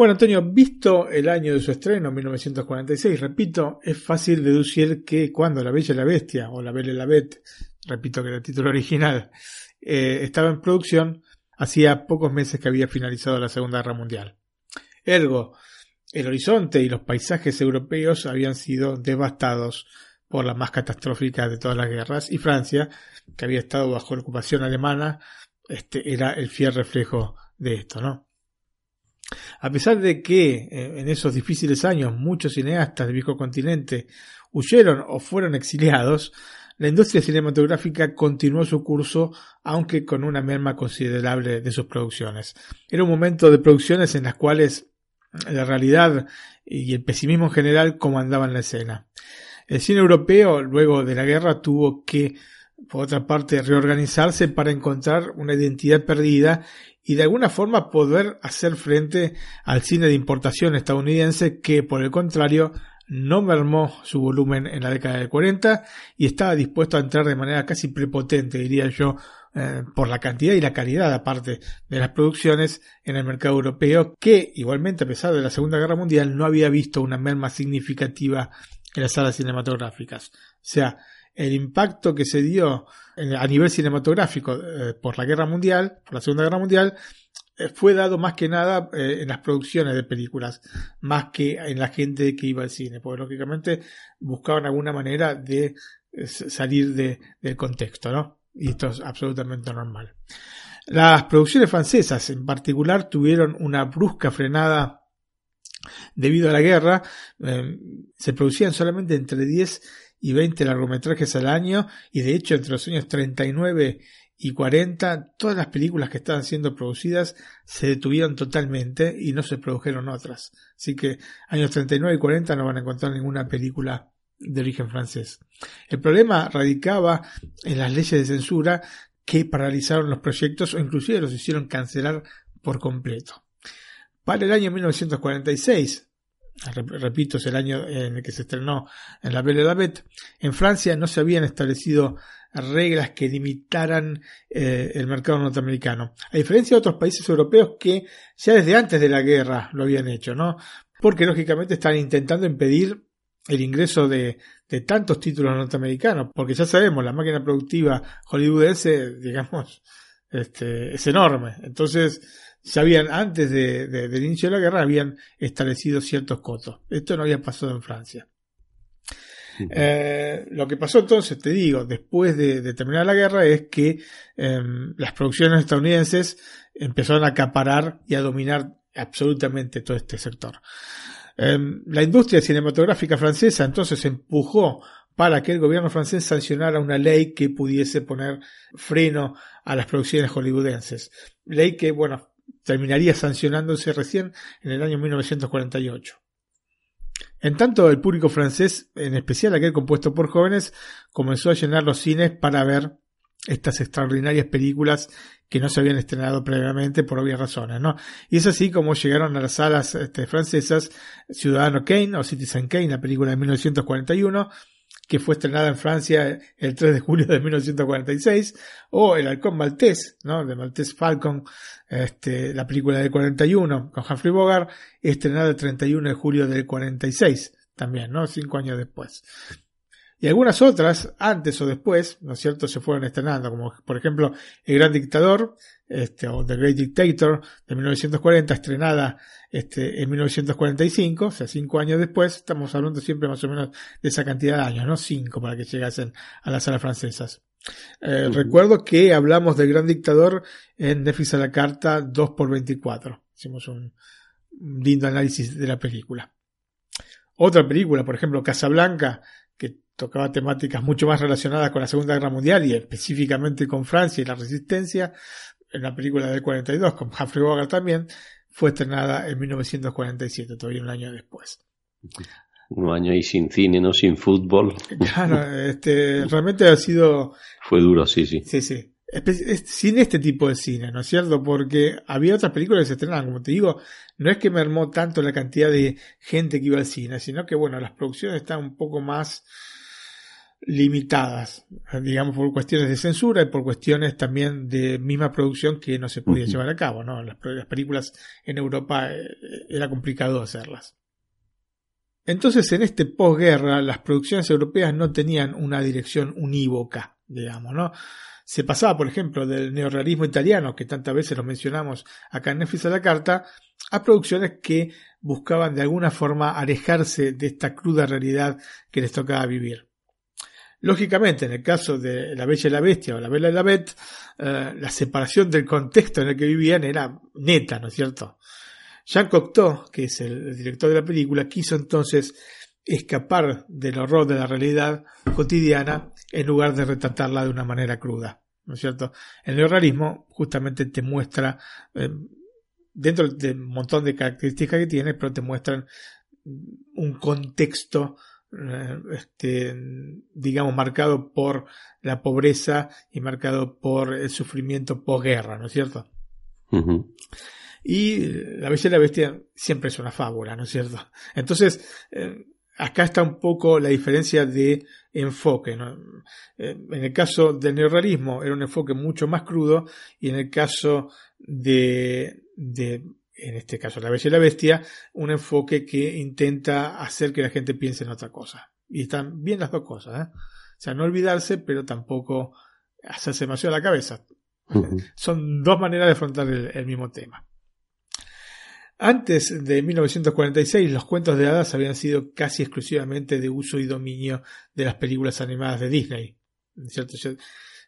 Bueno, Antonio, visto el año de su estreno, 1946, repito, es fácil deducir que cuando La Bella y la Bestia, o La Belle y la Bête, repito que era el título original, eh, estaba en producción, hacía pocos meses que había finalizado la Segunda Guerra Mundial. Ergo, el horizonte y los paisajes europeos habían sido devastados por la más catastrófica de todas las guerras, y Francia, que había estado bajo ocupación alemana, este era el fiel reflejo de esto, ¿no? A pesar de que eh, en esos difíciles años muchos cineastas del viejo continente huyeron o fueron exiliados, la industria cinematográfica continuó su curso, aunque con una merma considerable de sus producciones. Era un momento de producciones en las cuales la realidad y el pesimismo en general comandaban la escena. El cine europeo, luego de la guerra, tuvo que, por otra parte, reorganizarse para encontrar una identidad perdida y de alguna forma poder hacer frente al cine de importación estadounidense que por el contrario no mermó su volumen en la década de 40 y estaba dispuesto a entrar de manera casi prepotente, diría yo, eh, por la cantidad y la calidad aparte de las producciones en el mercado europeo, que igualmente a pesar de la Segunda Guerra Mundial no había visto una merma significativa en las salas cinematográficas. O sea, el impacto que se dio a nivel cinematográfico eh, por la guerra mundial, por la Segunda Guerra Mundial, eh, fue dado más que nada eh, en las producciones de películas, más que en la gente que iba al cine, porque lógicamente buscaban alguna manera de salir de, del contexto, ¿no? Y esto es absolutamente normal. Las producciones francesas en particular tuvieron una brusca frenada debido a la guerra. se producían solamente entre 10 y 20 largometrajes al año y de hecho entre los años 39 y 40 todas las películas que estaban siendo producidas se detuvieron totalmente y no se produjeron otras. Así que años 39 y 40 no van a encontrar ninguna película de origen francés. El problema radicaba en las leyes de censura que paralizaron los proyectos o inclusive los hicieron cancelar por completo. Para el año 1946, repito, es el año en el que se estrenó en la Belle Bête, en Francia no se habían establecido reglas que limitaran eh, el mercado norteamericano. A diferencia de otros países europeos que ya desde antes de la guerra lo habían hecho, ¿no? Porque lógicamente están intentando impedir el ingreso de, de tantos títulos norteamericanos, porque ya sabemos, la máquina productiva hollywoodense, digamos, este, es enorme. Entonces, ya habían, antes de, del inicio de la guerra, habían establecido ciertos cotos. Esto no había pasado en Francia. Eh, lo que pasó entonces, te digo, después de, terminar la guerra, es que em, las producciones estadounidenses empezaron a acaparar y a dominar absolutamente todo este sector. Em, la industria cinematográfica francesa entonces empujó para que el gobierno francés sancionara una ley que pudiese poner freno a las producciones hollywoodenses. Ley que, bueno, terminaría sancionándose recién en el año 1948. En tanto, el público francés, en especial aquel compuesto por jóvenes, comenzó a llenar los cines para ver estas extraordinarias películas que no se habían estrenado previamente por obvias razones, ¿no? Y es así como llegaron a las salas este, francesas Ciudadano Kane o Citizen Kane, la película de 1941, que fue estrenada en Francia el 3 de julio de 1946, o El halcón maltés, ¿no? de Maltese Falcon, este, la película del 41 con Humphrey Bogart, estrenada el 31 de julio del 46, también, ¿no? Cinco años después. Y algunas otras, antes o después, ¿no es cierto?, se fueron estrenando, como por ejemplo El Gran Dictador, este, o The Great Dictator, de 1940, estrenada este, en 1945, o sea, cinco años después, estamos hablando siempre más o menos de esa cantidad de años, ¿no? Cinco para que llegasen a las salas francesas. Eh, recuerdo que hablamos del Gran Dictador en Netflix a la carta 2x24. Hicimos un lindo análisis de la película. Otra película, por ejemplo, Casablanca, tocaba temáticas mucho más relacionadas con la Segunda Guerra Mundial y específicamente con Francia y la resistencia, en la película del 42, con Humphrey Bogart también, fue estrenada en 1947, todavía un año después. Un año y sin cine, no sin fútbol. Claro, este, realmente ha sido... Fue duro, sí, sí. Sí, sí. Sin este tipo de cine, ¿no es cierto? Porque había otras películas que se estrenaban, como te digo, no es que me armó tanto la cantidad de gente que iba al cine, sino que, bueno, las producciones están un poco más limitadas, digamos, por cuestiones de censura y por cuestiones también de misma producción que no se podía llevar a cabo, ¿no? Las, las películas en Europa eh, era complicado hacerlas. Entonces, en este posguerra, las producciones europeas no tenían una dirección unívoca, digamos, ¿no? Se pasaba, por ejemplo, del neorrealismo italiano, que tantas veces lo mencionamos acá en Netflix a la carta, a producciones que buscaban de alguna forma alejarse de esta cruda realidad que les tocaba vivir. Lógicamente, en el caso de La Bella y la Bestia o La Bella y la Bête, eh, la separación del contexto en el que vivían era neta, ¿no es cierto? Jean Cocteau, que es el, director de la película, quiso entonces escapar del horror de la realidad cotidiana en lugar de retratarla de una manera cruda, ¿no es cierto? El neorrealismo justamente te muestra, eh, dentro del montón de características que tiene, pero te muestran un contexto este, digamos, marcado por la pobreza y marcado por el sufrimiento posguerra, ¿no es cierto? Y la Bella y la Bestia siempre es una fábula, ¿no es cierto? Entonces, eh, acá está un poco la diferencia de enfoque. Eh, en el caso del neorrealismo era un enfoque mucho más crudo y en el caso de, de en este caso La Bella y la Bestia, un enfoque que intenta hacer que la gente piense en otra cosa. Y están bien las dos cosas. ¿eh? O sea, no olvidarse, pero tampoco hacerse demasiado la cabeza. Son dos maneras de afrontar el, mismo tema. Antes de 1946, los cuentos de hadas habían sido casi exclusivamente de uso y dominio de las películas animadas de Disney. ¿cierto?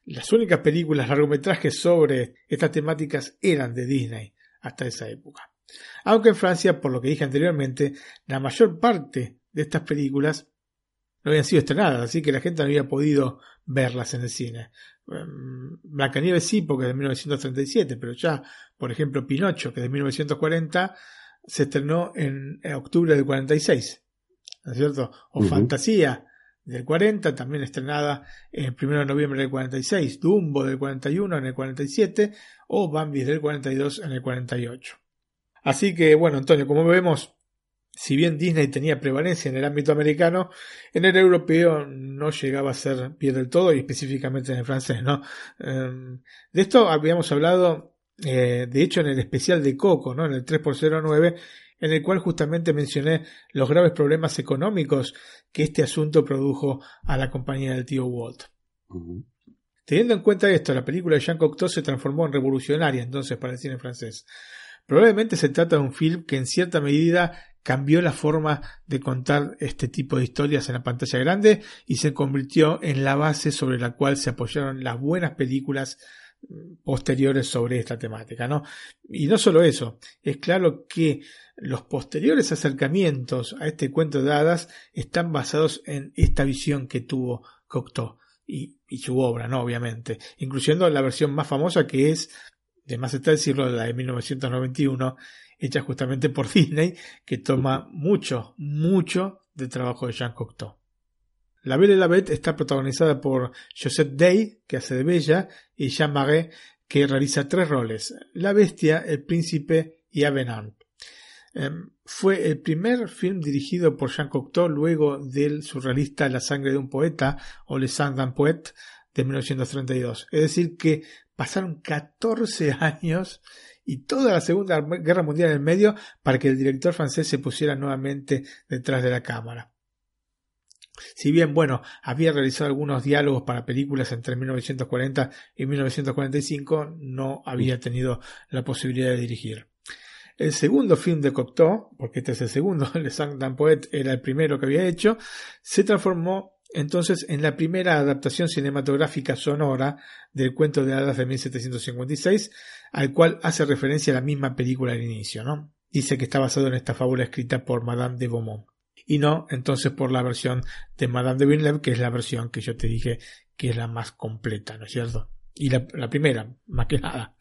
Las únicas películas largometrajes sobre estas temáticas eran de Disney hasta esa época. Aunque en Francia, por lo que dije anteriormente, la mayor parte de estas películas no habían sido estrenadas, así que la gente no había podido verlas en el cine. Em, Blancanieves sí, porque es de 1937, pero ya, por ejemplo, Pinocho, que es de 1940, se estrenó en, octubre del 46, ¿no es cierto? O Fantasía, del 40, también estrenada el 1 de noviembre del 46, Dumbo del 41 en el 47 o Bambi del 42 en el 48. Así que bueno, Antonio, como vemos, si bien Disney tenía prevalencia en el ámbito americano, en el europeo no llegaba a ser bien del todo y específicamente en el francés, ¿no? Em, de esto habíamos hablado, eh, de hecho, en el especial de Coco, ¿no? En el 3x09, en el cual justamente mencioné los graves problemas económicos que este asunto produjo a la compañía del tío Walt. Teniendo en cuenta esto, la película de Jean Cocteau se transformó en revolucionaria entonces para el cine francés. Probablemente se trata de un film que en cierta medida cambió la forma de contar este tipo de historias en la pantalla grande y se convirtió en la base sobre la cual se apoyaron las buenas películas posteriores sobre esta temática, ¿no? Y no solo eso, es claro que los posteriores acercamientos a este cuento de hadas están basados en esta visión que tuvo Cocteau y, su obra, ¿no? Obviamente, incluyendo la versión más famosa que es, de más está decirlo, la de 1991, hecha justamente por Disney, que toma mucho, mucho del trabajo de Jean Cocteau. La Belle y la Bête está protagonizada por Josette Day, que hace de Bella, y Jean Marais, que realiza tres roles, la bestia, el príncipe y Avenant. Em, fue el primer film dirigido por Jean Cocteau luego del surrealista La sangre de un poeta o Le sang d'un poète de 1932. Es decir, que pasaron 14 años y toda la Segunda Guerra Mundial en el medio para que el director francés se pusiera nuevamente detrás de la cámara. Si bien, bueno, había realizado algunos diálogos para películas entre 1940 y 1945, no había tenido la posibilidad de dirigir. El segundo film de Cocteau, porque este es el segundo, Le Sang d'un Poète era el primero que había hecho, se transformó entonces en la primera adaptación cinematográfica sonora del cuento de hadas de 1756, al cual hace referencia la misma película al inicio, ¿no? Dice que está basado en esta fábula escrita por Madame de Beaumont y no entonces por la versión de Madame de Villeneuve, que es la versión que yo te dije que es la más completa, ¿no es cierto? Y la, primera, más que nada.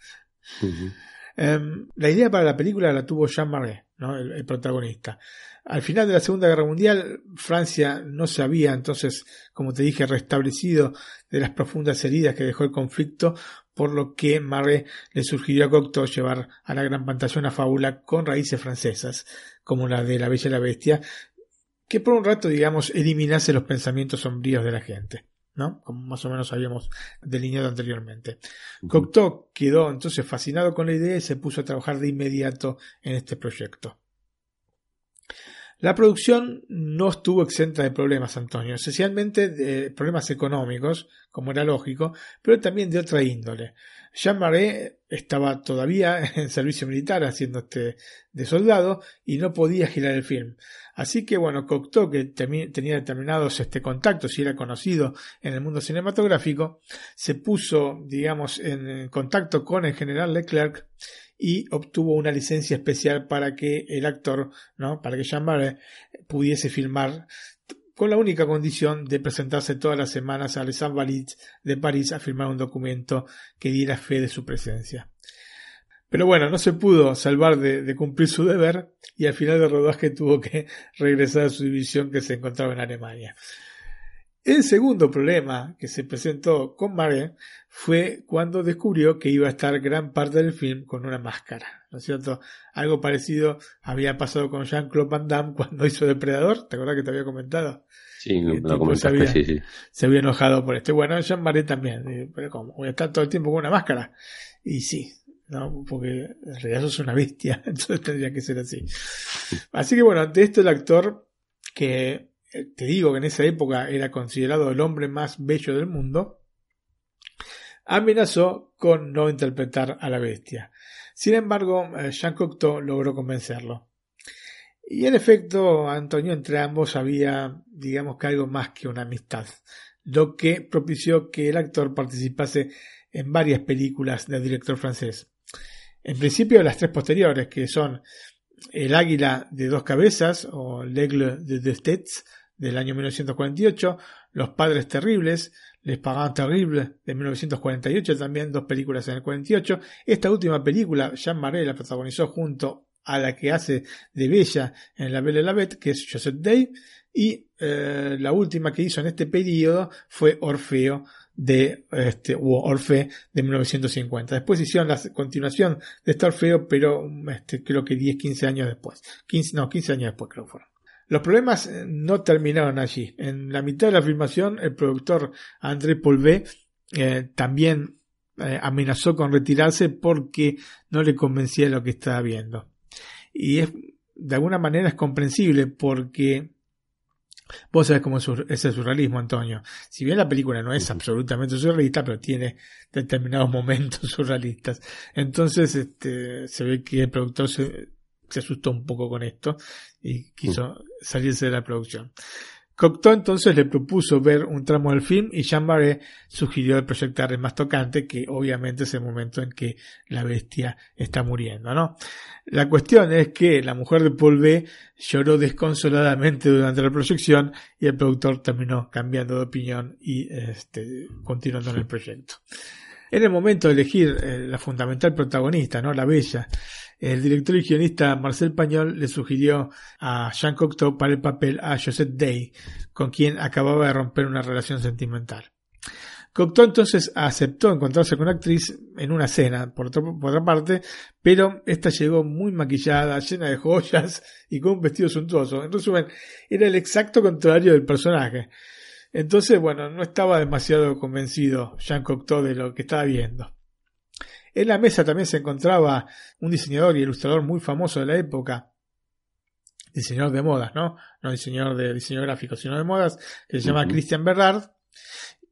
Em, la idea para la película la tuvo Jean Marais, el, protagonista. Al final de la Segunda Guerra Mundial, Francia no se había entonces, como te dije, restablecido de las profundas heridas que dejó el conflicto, por lo que Marais le sugirió a Cocteau llevar a la gran pantalla una fábula con raíces francesas, como la de La Bella y la Bestia, que por un rato, digamos, eliminase los pensamientos sombríos de la gente. ¿No? Como más o menos habíamos delineado anteriormente. Cocteau quedó entonces fascinado con la idea y se puso a trabajar de inmediato en este proyecto. La producción no estuvo exenta de problemas, Antonio, esencialmente de problemas económicos, como era lógico, pero también de otra índole. Jean Marais estaba todavía en servicio militar haciendo este de soldado y no podía girar el film. Así que bueno, Cocteau, que tenía determinados este, contactos y era conocido en el mundo cinematográfico, se puso, digamos, en contacto con el general Leclerc y obtuvo una licencia especial para que el actor, ¿no? para que Jean Marais pudiese filmar con la única condición de presentarse todas las semanas al Saint Valid de París a firmar un documento que diera fe de su presencia. Pero bueno, no se pudo salvar de, cumplir su deber y al final del rodaje tuvo que regresar a su división que se encontraba en Alemania. El segundo problema que se presentó con Marais fue cuando descubrió que iba a estar gran parte del film con una máscara, ¿no es cierto? Algo parecido había pasado con Jean-Claude Van Damme cuando hizo Depredador, ¿te acuerdas que te había comentado? Sí, lo comentaste, sí, sí. Se había enojado por esto. Bueno, Jean Marais también, eh, pero ¿cómo? Voy a estar todo el tiempo con una máscara. Y sí, ¿no? Porque en realidad es una bestia, entonces tendría que ser así. Así que bueno, ante esto el actor que te digo que en esa época era considerado el hombre más bello del mundo, amenazó con no interpretar a la bestia. Sin embargo, eh, Jean Cocteau logró convencerlo. Y en efecto, Antonio, entre ambos había, digamos algo más que una amistad, lo que propició que el actor participase en varias películas del director francés. En principio, las tres posteriores, que son El águila de dos cabezas o L'aigle de deux del año 1948, Los padres terribles, Les parents terribles de 1948, también dos películas en el 48. Esta última película, Jean Marais la protagonizó junto a la que hace de Bella en La Belle et la Bête, que es Joseph Day, y eh, la última que hizo en este periodo fue Orfeo de este, Orfe de 1950. Después hicieron la continuación de este Orfeo, pero este, creo que 10, 15 años después. 15, no, 15 años después creo que fueron. Los problemas eh, no terminaron allí. En la mitad de la filmación, el productor André Polvé eh, también eh, amenazó con retirarse porque no le convencía lo que estaba viendo. Y es, de alguna manera es comprensible porque Vos sabés cómo es el surrealismo, Antonio. Si bien la película no es absolutamente surrealista, pero tiene determinados momentos surrealistas. Entonces, este, se ve que el productor se, asustó un poco con esto y quiso salirse de la producción. Cocteau entonces le propuso ver un tramo del film y Jean Barret sugirió proyectar el más tocante, que obviamente es el momento en que la bestia está muriendo, ¿no? La cuestión es que la mujer de Paul B lloró desconsoladamente durante la proyección y el productor terminó cambiando de opinión y este, continuando en el proyecto. En el momento de elegir eh, la fundamental protagonista, ¿no? La bella, el director y guionista Marcel Pañol le sugirió a Jean Cocteau para el papel a Josette Day, con quien acababa de romper una relación sentimental. Cocteau entonces aceptó encontrarse con la actriz en una cena, por, por otra parte, pero esta llegó muy maquillada, llena de joyas y con un vestido suntuoso. En resumen, era el exacto contrario del personaje. Entonces, bueno, no estaba demasiado convencido Jean Cocteau de lo que estaba viendo. En la mesa también se encontraba un diseñador y ilustrador muy famoso de la época, diseñador de modas, ¿no? No diseñador de diseño gráfico, sino de modas, que se llama Christian Berrard,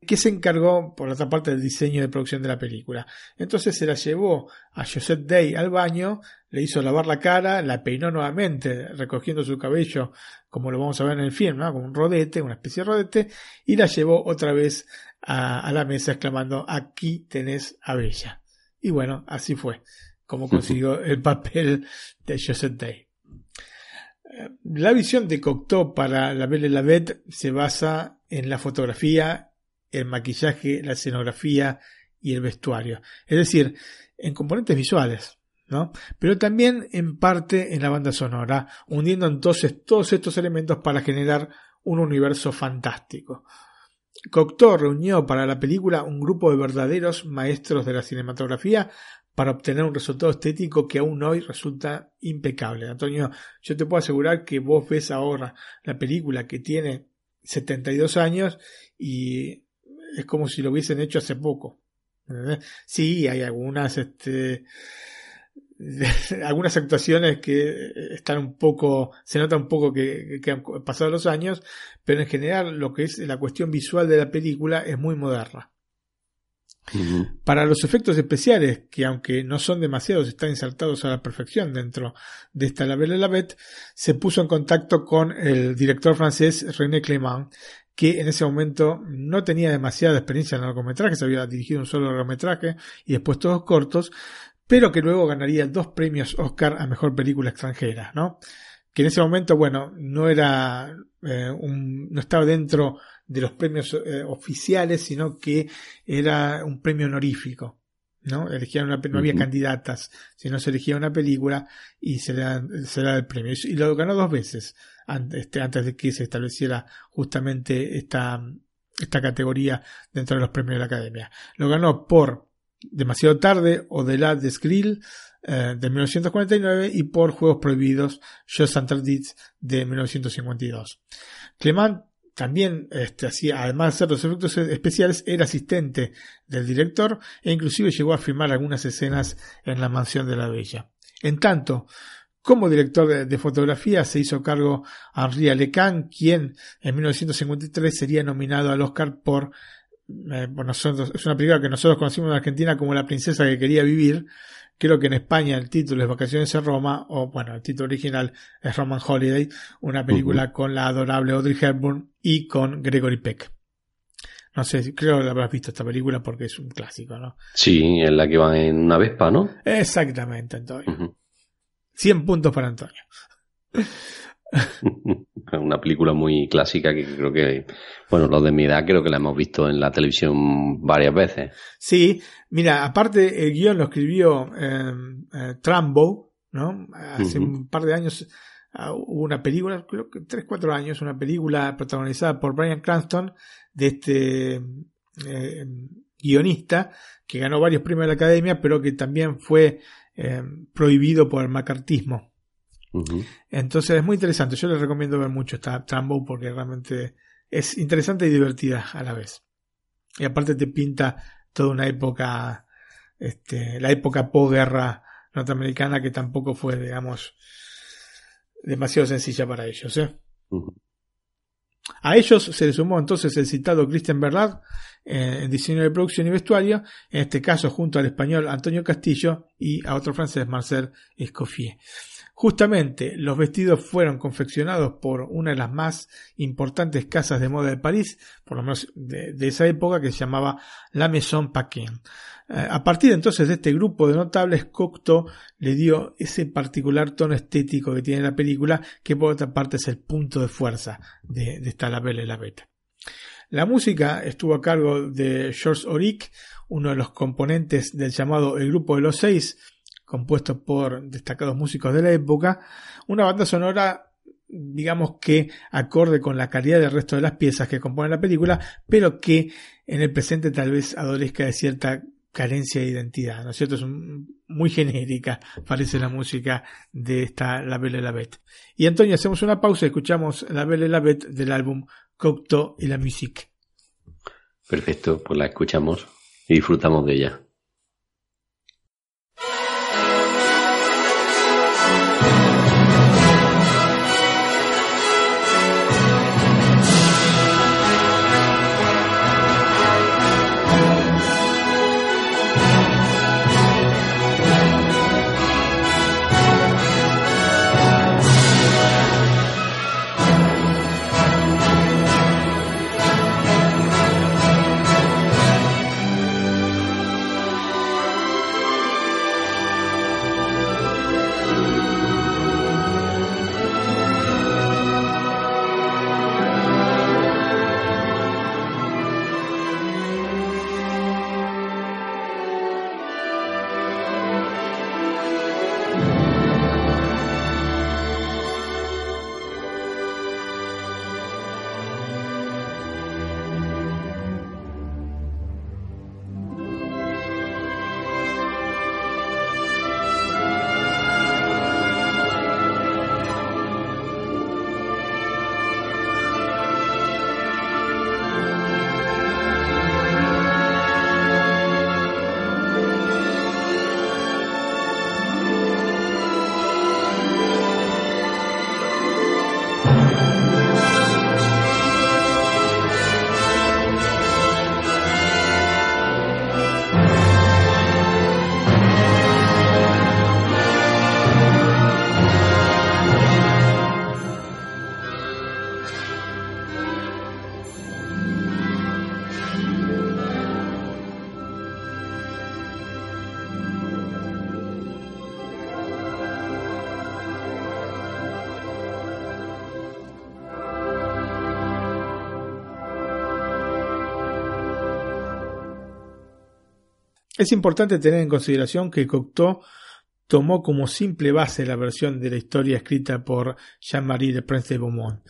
que se encargó, por otra parte, del diseño de producción de la película. Entonces se la llevó a Josette Day al baño, le hizo lavar la cara, la peinó nuevamente, recogiendo su cabello, como lo vamos a ver en el film, ¿no? como un rodete, una especie de rodete, y la llevó otra vez a, a la mesa exclamando, aquí tenés a Bella. Y bueno, así fue como consiguió el papel de Joseph Day. Eh, la visión de Cocteau para La Belle et la Bête se basa en la fotografía, el maquillaje, la escenografía y el vestuario. Es decir, en componentes visuales, ¿no? Pero también en parte en la banda sonora, uniendo entonces todos estos elementos para generar un universo fantástico. Cocteau reunió para la película un grupo de verdaderos maestros de la cinematografía para obtener un resultado estético que aún hoy resulta impecable. Antonio, yo te puedo asegurar que vos ves ahora la película que tiene 72 años y es como si lo hubiesen hecho hace poco. Sí, hay algunas, este, algunas actuaciones que están un poco, se nota un poco que, que, han pasado los años, pero en general lo que es la cuestión visual de la película es muy moderna. Para los efectos especiales, que aunque no son demasiados, están insertados a la perfección dentro de esta La Belle la Bête, se puso en contacto con el director francés René Clément, que en ese momento no tenía demasiada experiencia en largometraje, se había dirigido un solo largometraje y después todos cortos, pero que luego ganaría dos premios Oscar a mejor película extranjera, ¿no? Que en ese momento, bueno, no era eh, un, no estaba dentro de los premios eh, oficiales, sino que era un premio honorífico. ¿no? Elegían una, no había candidatas, sino se elegía una película y se le, da, se le da el premio. Y lo ganó dos veces antes, este, antes de que se estableciera justamente esta, esta categoría dentro de los premios de la Academia. Lo ganó por Demasiado tarde o de la Skrill eh, de 1949 y por Juegos Prohibidos Just Interdits de 1952. Clement también este, hacía, además de hacer los efectos especiales, era asistente del director e inclusive llegó a filmar algunas escenas en la mansión de la Bella. En tanto, como director de, fotografía se hizo cargo Henri Alecan, quien en 1953 sería nominado al Oscar por, eh, nosotros, es una película que nosotros conocimos en Argentina como La princesa que quería vivir, Creo que en España el título es Vacaciones en Roma, o bueno, el título original es Roman Holiday, una película con la adorable Audrey Hepburn y con Gregory Peck. No sé, creo que la habrás visto esta película porque es un clásico, ¿no? Sí, en la que van en una Vespa, ¿no? Exactamente, Antonio. 100 puntos para Antonio. una película muy clásica que creo que, bueno, los de mi edad creo que la hemos visto en la televisión varias veces. Sí, mira, aparte el guion lo escribió em, eh, Trambo, ¿no? Hace un par de años ah, hubo una película, creo que tres, cuatro años, una película protagonizada por Brian Cranston de este eh, guionista que ganó varios premios de la academia, pero que también fue em, prohibido por el macartismo. Entonces es muy interesante. Yo les recomiendo ver mucho esta Trambo porque realmente es interesante y divertida a la vez. Y aparte te pinta toda una época, este, la época posguerra norteamericana que tampoco fue, digamos, demasiado sencilla para ellos. ¿eh? A ellos se le sumó entonces el citado Christian Bernard eh, en diseño de producción y vestuario, en este caso junto al español Antonio Castillo y a otro francés Marcel Escoffier. Justamente los vestidos fueron confeccionados por una de las más importantes casas de moda de París, por lo menos de, esa época, que se llamaba La Maison Paquin. Eh, a partir entonces de este grupo de notables, Cocteau le dio ese particular tono estético que tiene la película, que por otra parte es el punto de fuerza de, esta La Belle y la Bête. La música estuvo a cargo de Georges Auric, uno de los componentes del llamado El Grupo de los Seis, compuesto por destacados músicos de la época, una banda sonora digamos que acorde con la calidad del resto de las piezas que componen la película, pero que en el presente tal vez adolezca de cierta carencia de identidad, ¿no es cierto? Es muy genérica, parece la música de esta La Belle et la Bête. Y Antonio, hacemos una pausa y escuchamos La Belle et la Bête del álbum Cocteau y la Musique. Perfecto, pues la escuchamos y disfrutamos de ella. Es importante tener en consideración que Cocteau tomó como simple base la versión de la historia escrita por Jean-Marie de Prince de Beaumont.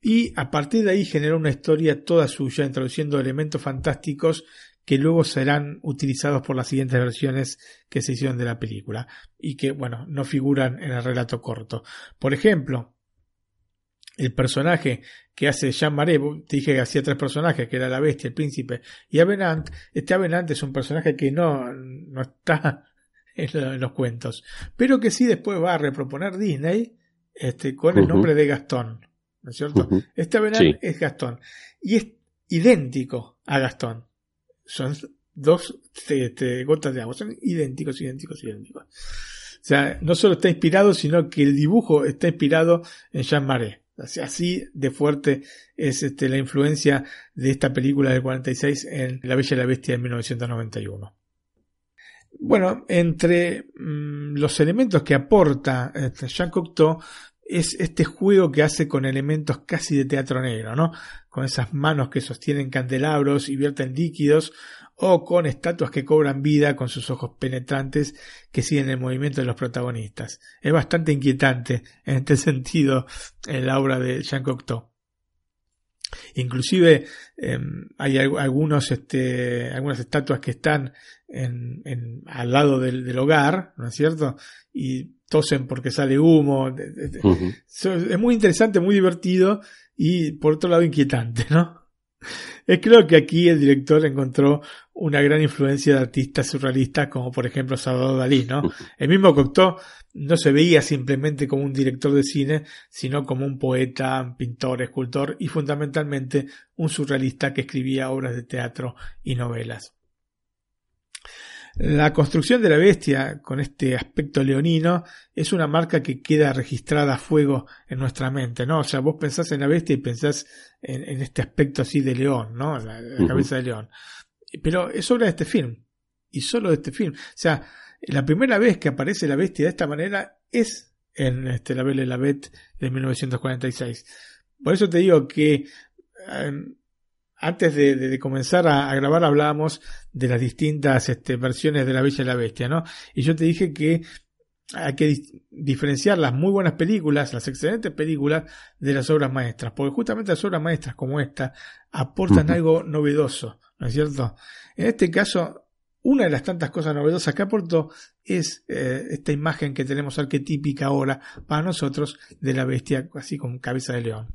Y a partir de ahí generó una historia toda suya, introduciendo elementos fantásticos que luego serán utilizados por las siguientes versiones que se hicieron de la película y que, bueno, no figuran en el relato corto. Por ejemplo, el personaje que hace Jean Marais, te dije que hacía tres personajes, que era la bestia, el príncipe y Avenant, este Avenant es un personaje que no, no está en, los cuentos, pero que sí después va a reproponer Disney este, con el nombre de Gastón, ¿no es cierto? Este Avenant es Gastón y es idéntico a Gastón. Son dos este, gotas de agua, son idénticos, idénticos, idénticos. O sea, no solo está inspirado, sino que el dibujo está inspirado en Jean Marais. Así de fuerte es este, la influencia de esta película del 46 en La Bella y la Bestia de 1991. Bueno, entre mm, los elementos que aporta este, Jean Cocteau es este juego que hace con elementos casi de teatro negro, ¿no? Con esas manos que sostienen candelabros y vierten líquidos, o con estatuas que cobran vida con sus ojos penetrantes que siguen el movimiento de los protagonistas. Es bastante inquietante en este sentido en la obra de Jean Cocteau. Inclusive em, hay algunos, este, algunas estatuas que están al lado del, hogar, ¿no es cierto? Y tosen porque sale humo. Es muy interesante, muy divertido y por otro lado inquietante, ¿no? Es creo que aquí el director encontró una gran influencia de artistas surrealistas como por ejemplo Salvador Dalí, ¿no? El mismo Cocteau no se veía simplemente como un director de cine, sino como un poeta, pintor, escultor y fundamentalmente un surrealista que escribía obras de teatro y novelas. La construcción de la bestia con este aspecto leonino es una marca que queda registrada a fuego en nuestra mente, ¿no? O sea, vos pensás en la bestia y pensás en, este aspecto así de león, ¿no? La, cabeza de león. Pero es obra de este film. Y solo de este film. O sea, la primera vez que aparece la bestia de esta manera es en este, La Belle la Bête de 1946. Por eso te digo que em, antes de, comenzar a, grabar hablábamos de las distintas este, versiones de La Bella y la Bestia, ¿no? Y yo te dije que hay que diferenciar las muy buenas películas, las excelentes películas, de las obras maestras, porque justamente las obras maestras como esta aportan algo novedoso, ¿no es cierto? En este caso, una de las tantas cosas novedosas que aportó es eh, esta imagen que tenemos arquetípica ahora para nosotros de la bestia así con cabeza de león.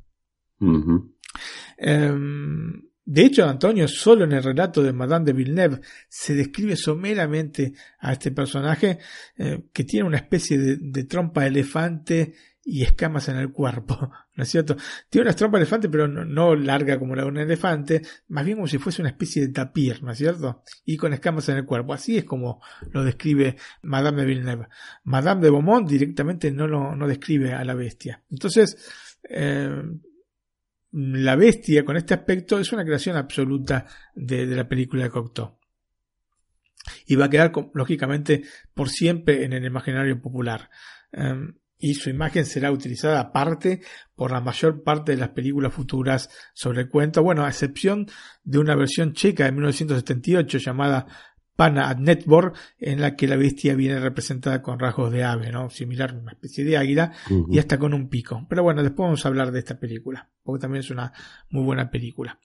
De hecho, Antonio, solo en el relato de Madame de Villeneuve se describe someramente a este personaje eh, que tiene una especie de, trompa de elefante y escamas en el cuerpo, ¿no es cierto? Tiene una trompa de elefante, pero no, larga como la de un elefante, más bien como si fuese una especie de tapir, ¿no es cierto? Y con escamas en el cuerpo. Así es como lo describe Madame de Villeneuve. Madame de Beaumont directamente no lo no describe a la bestia. Entonces, eh, la bestia con este aspecto es una creación absoluta de, la película de Cocteau. Y va a quedar, lógicamente, por siempre en el imaginario popular. Em, y su imagen será utilizada aparte por la mayor parte de las películas futuras sobre el cuento, bueno, a excepción de una versión checa de 1978 llamada Pana ad Netbor, en la que la bestia viene representada con rasgos de ave, ¿no? Similar a una especie de águila y hasta con un pico. Pero bueno, después vamos a hablar de esta película, porque también es una muy buena película.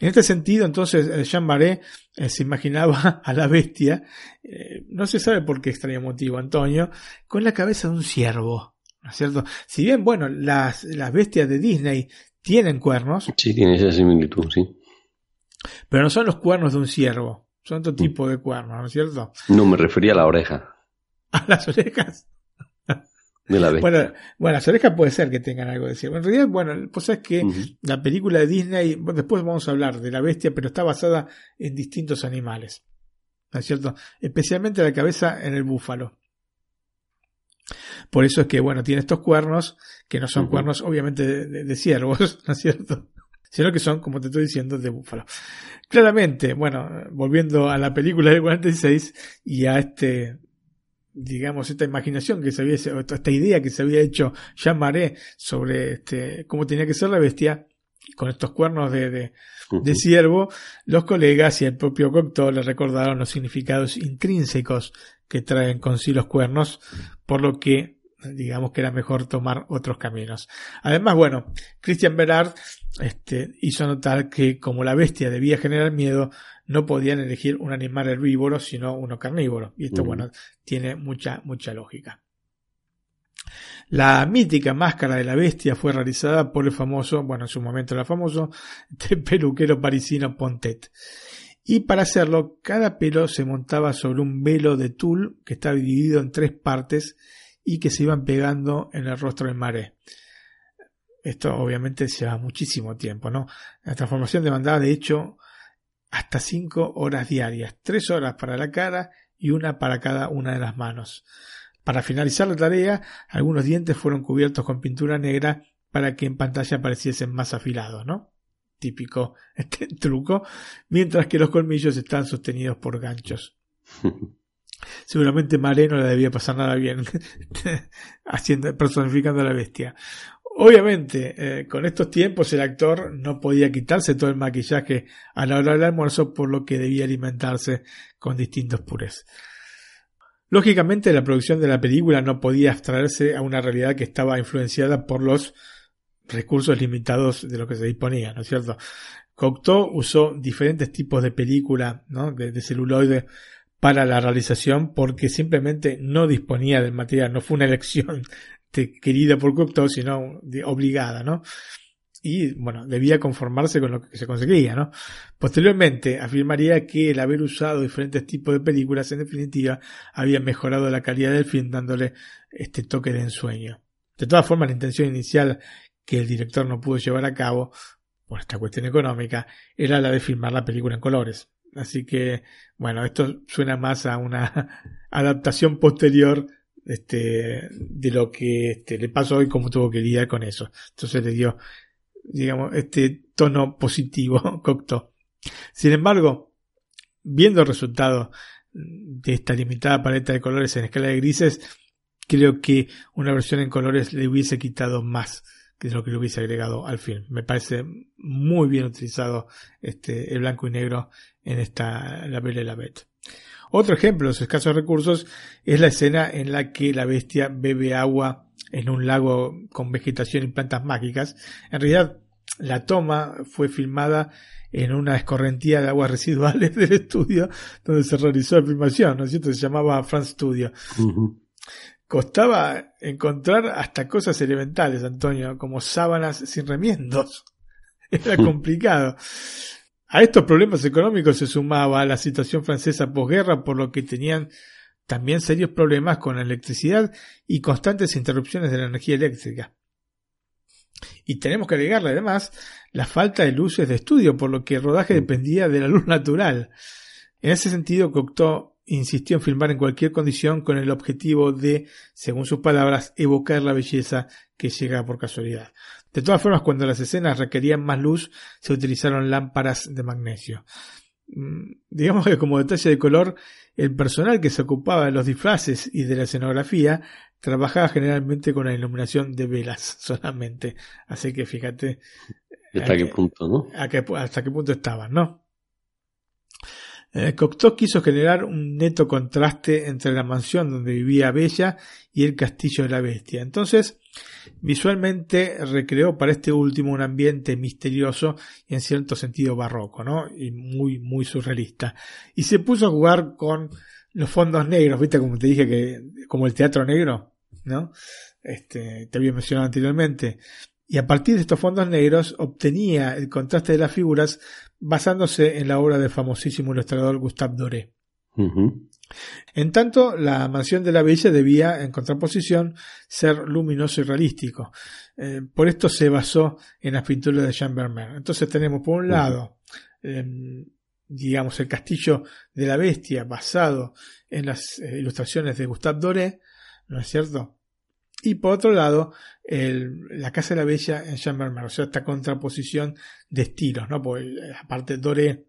En este sentido, entonces, eh, Jean Barré eh, se imaginaba a la bestia, eh, no se sabe por qué extraño motivo, Antonio, con la cabeza de un ciervo, ¿no es cierto? Si bien, bueno, las, las bestias de Disney tienen cuernos. Sí, tiene esa similitud, sí. Pero no son los cuernos de un ciervo. Son otro tipo de cuernos, ¿no es cierto? No, me refería a la oreja. ¿A las orejas? De la bueno, bueno, las orejas puede ser que tengan algo de cierto. En realidad, bueno, pues es que la película de Disney, después vamos a hablar de la bestia, pero está basada en distintos animales. ¿No es cierto? Especialmente la cabeza en el búfalo. Por eso es que, bueno, tiene estos cuernos, que no son cuernos, obviamente, de, ciervos, ¿no es cierto? Sino que son, como te estoy diciendo, de búfalo. Claramente, bueno, volviendo a la película del 46 y a este, digamos, esta imaginación que se había, esta idea que se había hecho Jean Marais sobre este, cómo tenía que ser la bestia, con estos cuernos de, de, de ciervo, los colegas y el propio Cocteau le recordaron los significados intrínsecos que traen con sí los cuernos, por lo que digamos que era mejor tomar otros caminos. Además, bueno, Christian Berard este, hizo notar que como la bestia debía generar miedo, no podían elegir un animal herbívoro, sino uno carnívoro. Y esto, bueno, tiene mucha, mucha lógica. La mítica máscara de la bestia fue realizada por el famoso, bueno, en su momento era famoso, peluquero parisino Pontet. Y para hacerlo, cada pelo se montaba sobre un velo de tul que estaba dividido en tres partes y que se iban pegando en el rostro del maré. Esto obviamente lleva muchísimo tiempo, ¿no? La transformación demandaba de hecho hasta 5 horas diarias, 3 horas para la cara y una para cada una de las manos. Para finalizar la tarea, algunos dientes fueron cubiertos con pintura negra para que en pantalla pareciesen más afilados, ¿no? Típico este truco, mientras que los colmillos están sostenidos por ganchos. Seguramente Maré no le debía pasar nada bien haciendo, personificando a la bestia. Obviamente, eh, con estos tiempos el actor no podía quitarse todo el maquillaje a la hora del almuerzo, por lo que debía alimentarse con distintos purés. Lógicamente, la producción de la película no podía abstraerse a una realidad que estaba influenciada por los recursos limitados de lo que se disponía, ¿no es cierto? Cocteau usó diferentes tipos de película, ¿no? de celuloide para la realización porque simplemente no disponía del material, no fue una elección querida por Cocteau, sino obligada, ¿no? Y bueno, debía conformarse con lo que se conseguía, ¿no? Posteriormente afirmaría que el haber usado diferentes tipos de películas en definitiva había mejorado la calidad del film dándole este toque de ensueño. De todas formas, la intención inicial que el director no pudo llevar a cabo por esta cuestión económica era la de filmar la película en colores. Así que, bueno, esto suena más a una adaptación posterior este, de lo que este, le pasó y cómo tuvo que lidiar con eso. Entonces le dio, digamos, este tono positivo Cocteau. Sin embargo, viendo el resultado de esta limitada paleta de colores en escala de grises, creo que una versión en colores le hubiese quitado más que lo que le hubiese agregado al film. Me parece muy bien utilizado este, el blanco y negro en esta La Belle y la Bête. Otro ejemplo de los escasos recursos es la escena en la que la bestia bebe agua en un lago con vegetación y plantas mágicas. En realidad, la toma fue filmada en una escorrentía de aguas residuales del estudio donde se realizó la filmación, ¿no es cierto? Se llamaba France Studio. Costaba encontrar hasta cosas elementales, Antonio, como sábanas sin remiendos. Era complicado. A estos problemas económicos se sumaba la situación francesa posguerra, por lo que tenían también serios problemas con la electricidad y constantes interrupciones de la energía eléctrica. Y tenemos que agregarle además la falta de luces de estudio, por lo que el rodaje dependía de la luz natural. En ese sentido, Cocteau insistió en filmar en cualquier condición con el objetivo de, según sus palabras, evocar la belleza que llega por casualidad. De todas formas, cuando las escenas requerían más luz, se utilizaron lámparas de magnesio. Mm, digamos que como detalle de color, el personal que se ocupaba de los disfraces y de la escenografía trabajaba generalmente con la iluminación de velas solamente. Así que fíjate. ¿Hasta qué punto, no? hasta qué punto estaban, ¿no? Eh, Cocteau quiso generar un neto contraste entre la mansión donde vivía Bella y el castillo de la bestia. Entonces, visualmente recreó para este último un ambiente misterioso y en cierto sentido barroco, ¿no? Y muy, muy surrealista. Y se puso a jugar con los fondos negros, viste como te dije que, como el teatro negro, ¿no? Este, te había mencionado anteriormente. Y a partir de estos fondos negros obtenía el contraste de las figuras basándose en la obra del famosísimo ilustrador Gustave Doré. En tanto, la mansión de la bella debía, en contraposición, ser luminoso y realístico. Eh, por esto se basó en las pinturas de Jean Vermeer. Entonces tenemos, por un lado, em, digamos, el castillo de la bestia basado en las eh, ilustraciones de Gustave Doré, ¿no es cierto? Y por otro lado, la Casa de la Bella en Jean Vermeer, o sea, esta contraposición de estilos, ¿no? Porque eh, aparte Doré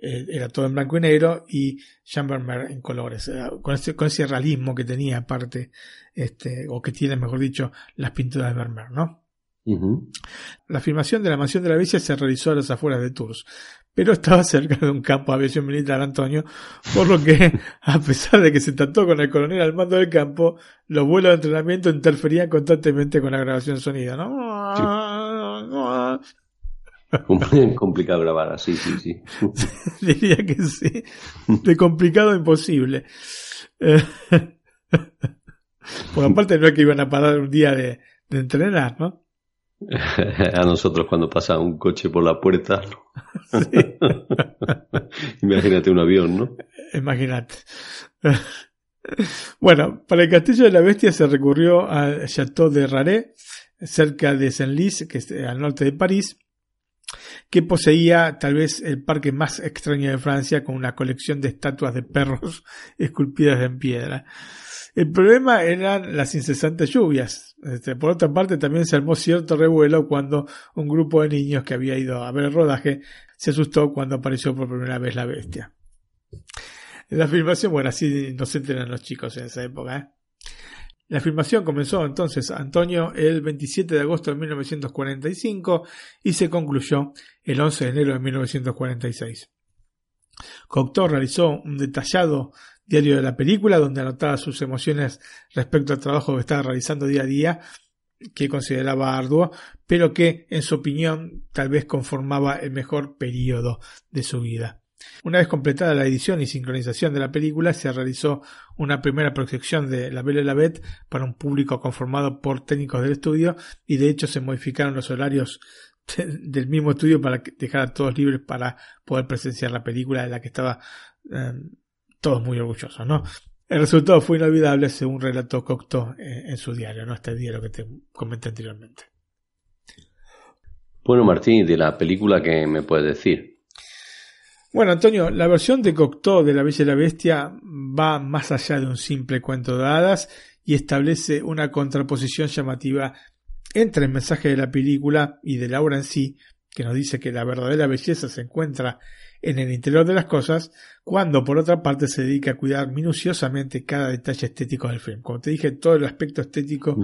eh, era todo en blanco y negro y Jean Vermeer en colores, con ese, con ese realismo que tenía aparte, este, o que tiene, mejor dicho, las pinturas de Vermeer, ¿no? La filmación de la mansión de la Bella se realizó a las afueras de Tours, pero estaba cerca de un campo de aviación militar, Antonio, por lo que, a pesar de que se trató con el coronel al mando del campo, los vuelos de entrenamiento interferían constantemente con la grabación de sonido, ¿no? complicado grabar así, sí, sí. Diría que sí. De complicado a imposible. Por aparte no es que iban a parar un día de entrenar, ¿no? A nosotros cuando pasa un coche por la puerta. Imagínate un avión, ¿no? Imagínate. bueno, para el castillo de la bestia se recurrió al Château de Raré, cerca de Senlis, que es al norte de París, que poseía tal vez el parque más extraño de Francia con una colección de estatuas de perros esculpidas en piedra. El problema eran las incesantes lluvias. Este, por otra parte, también se armó cierto revuelo cuando un grupo de niños que había ido a ver el rodaje se asustó cuando apareció por primera vez la bestia. La filmación, bueno, así no se enteran los chicos en esa época. ¿eh? La filmación comenzó entonces, Antonio, el 27 de agosto de 1945 y se concluyó el 11 de enero de 1946. Cocteau realizó un detallado diario de la película, donde anotaba sus emociones respecto al trabajo que estaba realizando día a día, que consideraba arduo, pero que, en su opinión, tal vez conformaba el mejor periodo de su vida. Una vez completada la edición y sincronización de la película, se realizó una primera proyección de La Belle y la Bête para un público conformado por técnicos del estudio y de hecho se modificaron los horarios del mismo estudio para dejar a todos libres para poder presenciar la película de la que estaba eh, todos muy orgullosos, ¿no? El resultado fue inolvidable según relató Cocteau eh, en su diario, ¿no? Este diario que te comenté anteriormente. Bueno, Martín, de la película que me puedes decir? Bueno, Antonio, la versión de Cocteau de La Bella y la Bestia va más allá de un simple cuento de hadas y establece una contraposición llamativa entre el mensaje de la película y de la obra en sí, que nos dice que la verdadera belleza se encuentra en el interior de las cosas, cuando por otra parte se dedica a cuidar minuciosamente cada detalle estético del film. Como te dije, todo el aspecto estético,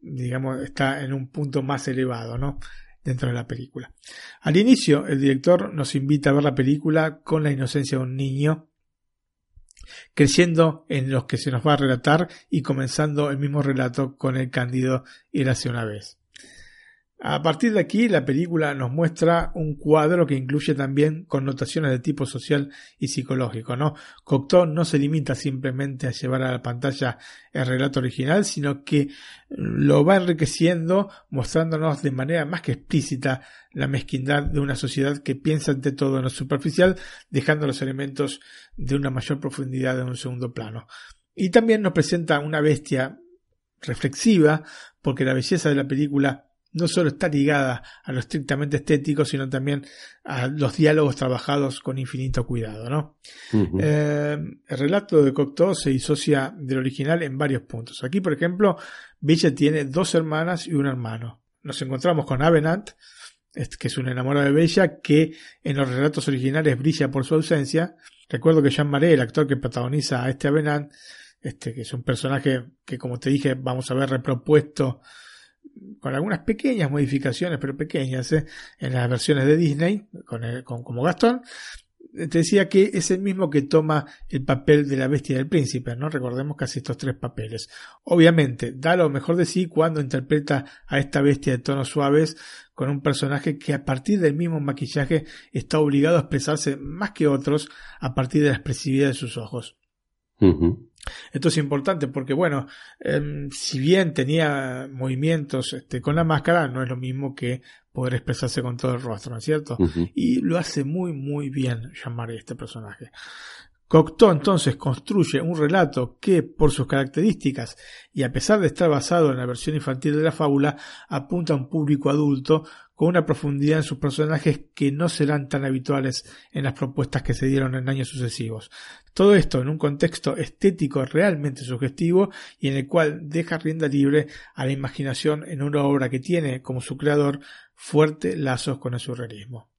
digamos, está en un punto más elevado, ¿no? Dentro de la película. Al inicio, el director nos invita a ver la película con la inocencia de un niño, creciendo en los que se nos va a relatar y comenzando el mismo relato con el Cándido hace una vez. A partir de aquí, la película nos muestra un cuadro que incluye también connotaciones de tipo social y psicológico, ¿no? Cocteau no se limita simplemente a llevar a la pantalla el relato original, sino que lo va enriqueciendo, mostrándonos de manera más que explícita la mezquindad de una sociedad que piensa ante todo en lo superficial, dejando los elementos de una mayor profundidad en un segundo plano. Y también nos presenta una bestia reflexiva, porque la belleza de la película no solo está ligada a lo estrictamente estético, sino también a los diálogos trabajados con infinito cuidado. ¿no? Eh, el relato de Cocteau se disocia del original en varios puntos. Aquí, por ejemplo, Bella tiene dos hermanas y un hermano. Nos encontramos con Avenant, que es un enamorado de Bella, que en los relatos originales brilla por su ausencia. Recuerdo que Jean Marais, el actor que protagoniza a este Avenant, este, que es un personaje que, como te dije, vamos a ver repropuesto con algunas pequeñas modificaciones, pero pequeñas, ¿eh? en las versiones de Disney, con, como Gastón, te decía que es el mismo que toma el papel de la bestia del príncipe, ¿no? Recordemos casi estos tres papeles. Obviamente, da lo mejor de sí cuando interpreta a esta bestia de tonos suaves con un personaje que a partir del mismo maquillaje está obligado a expresarse más que otros a partir de la expresividad de sus ojos. Esto es importante porque, bueno, em, si bien tenía movimientos este, con la máscara, no es lo mismo que poder expresarse con todo el rostro, ¿no es cierto? Y lo hace muy, muy bien llamar este personaje. Cocteau entonces construye un relato que, por sus características y a pesar de estar basado en la versión infantil de la fábula, apunta a un público adulto con una profundidad en sus personajes que no serán tan habituales en las propuestas que se dieron en años sucesivos. Todo esto en un contexto estético realmente sugestivo y en el cual deja rienda libre a la imaginación en una obra que tiene como su creador fuertes lazos con el surrealismo.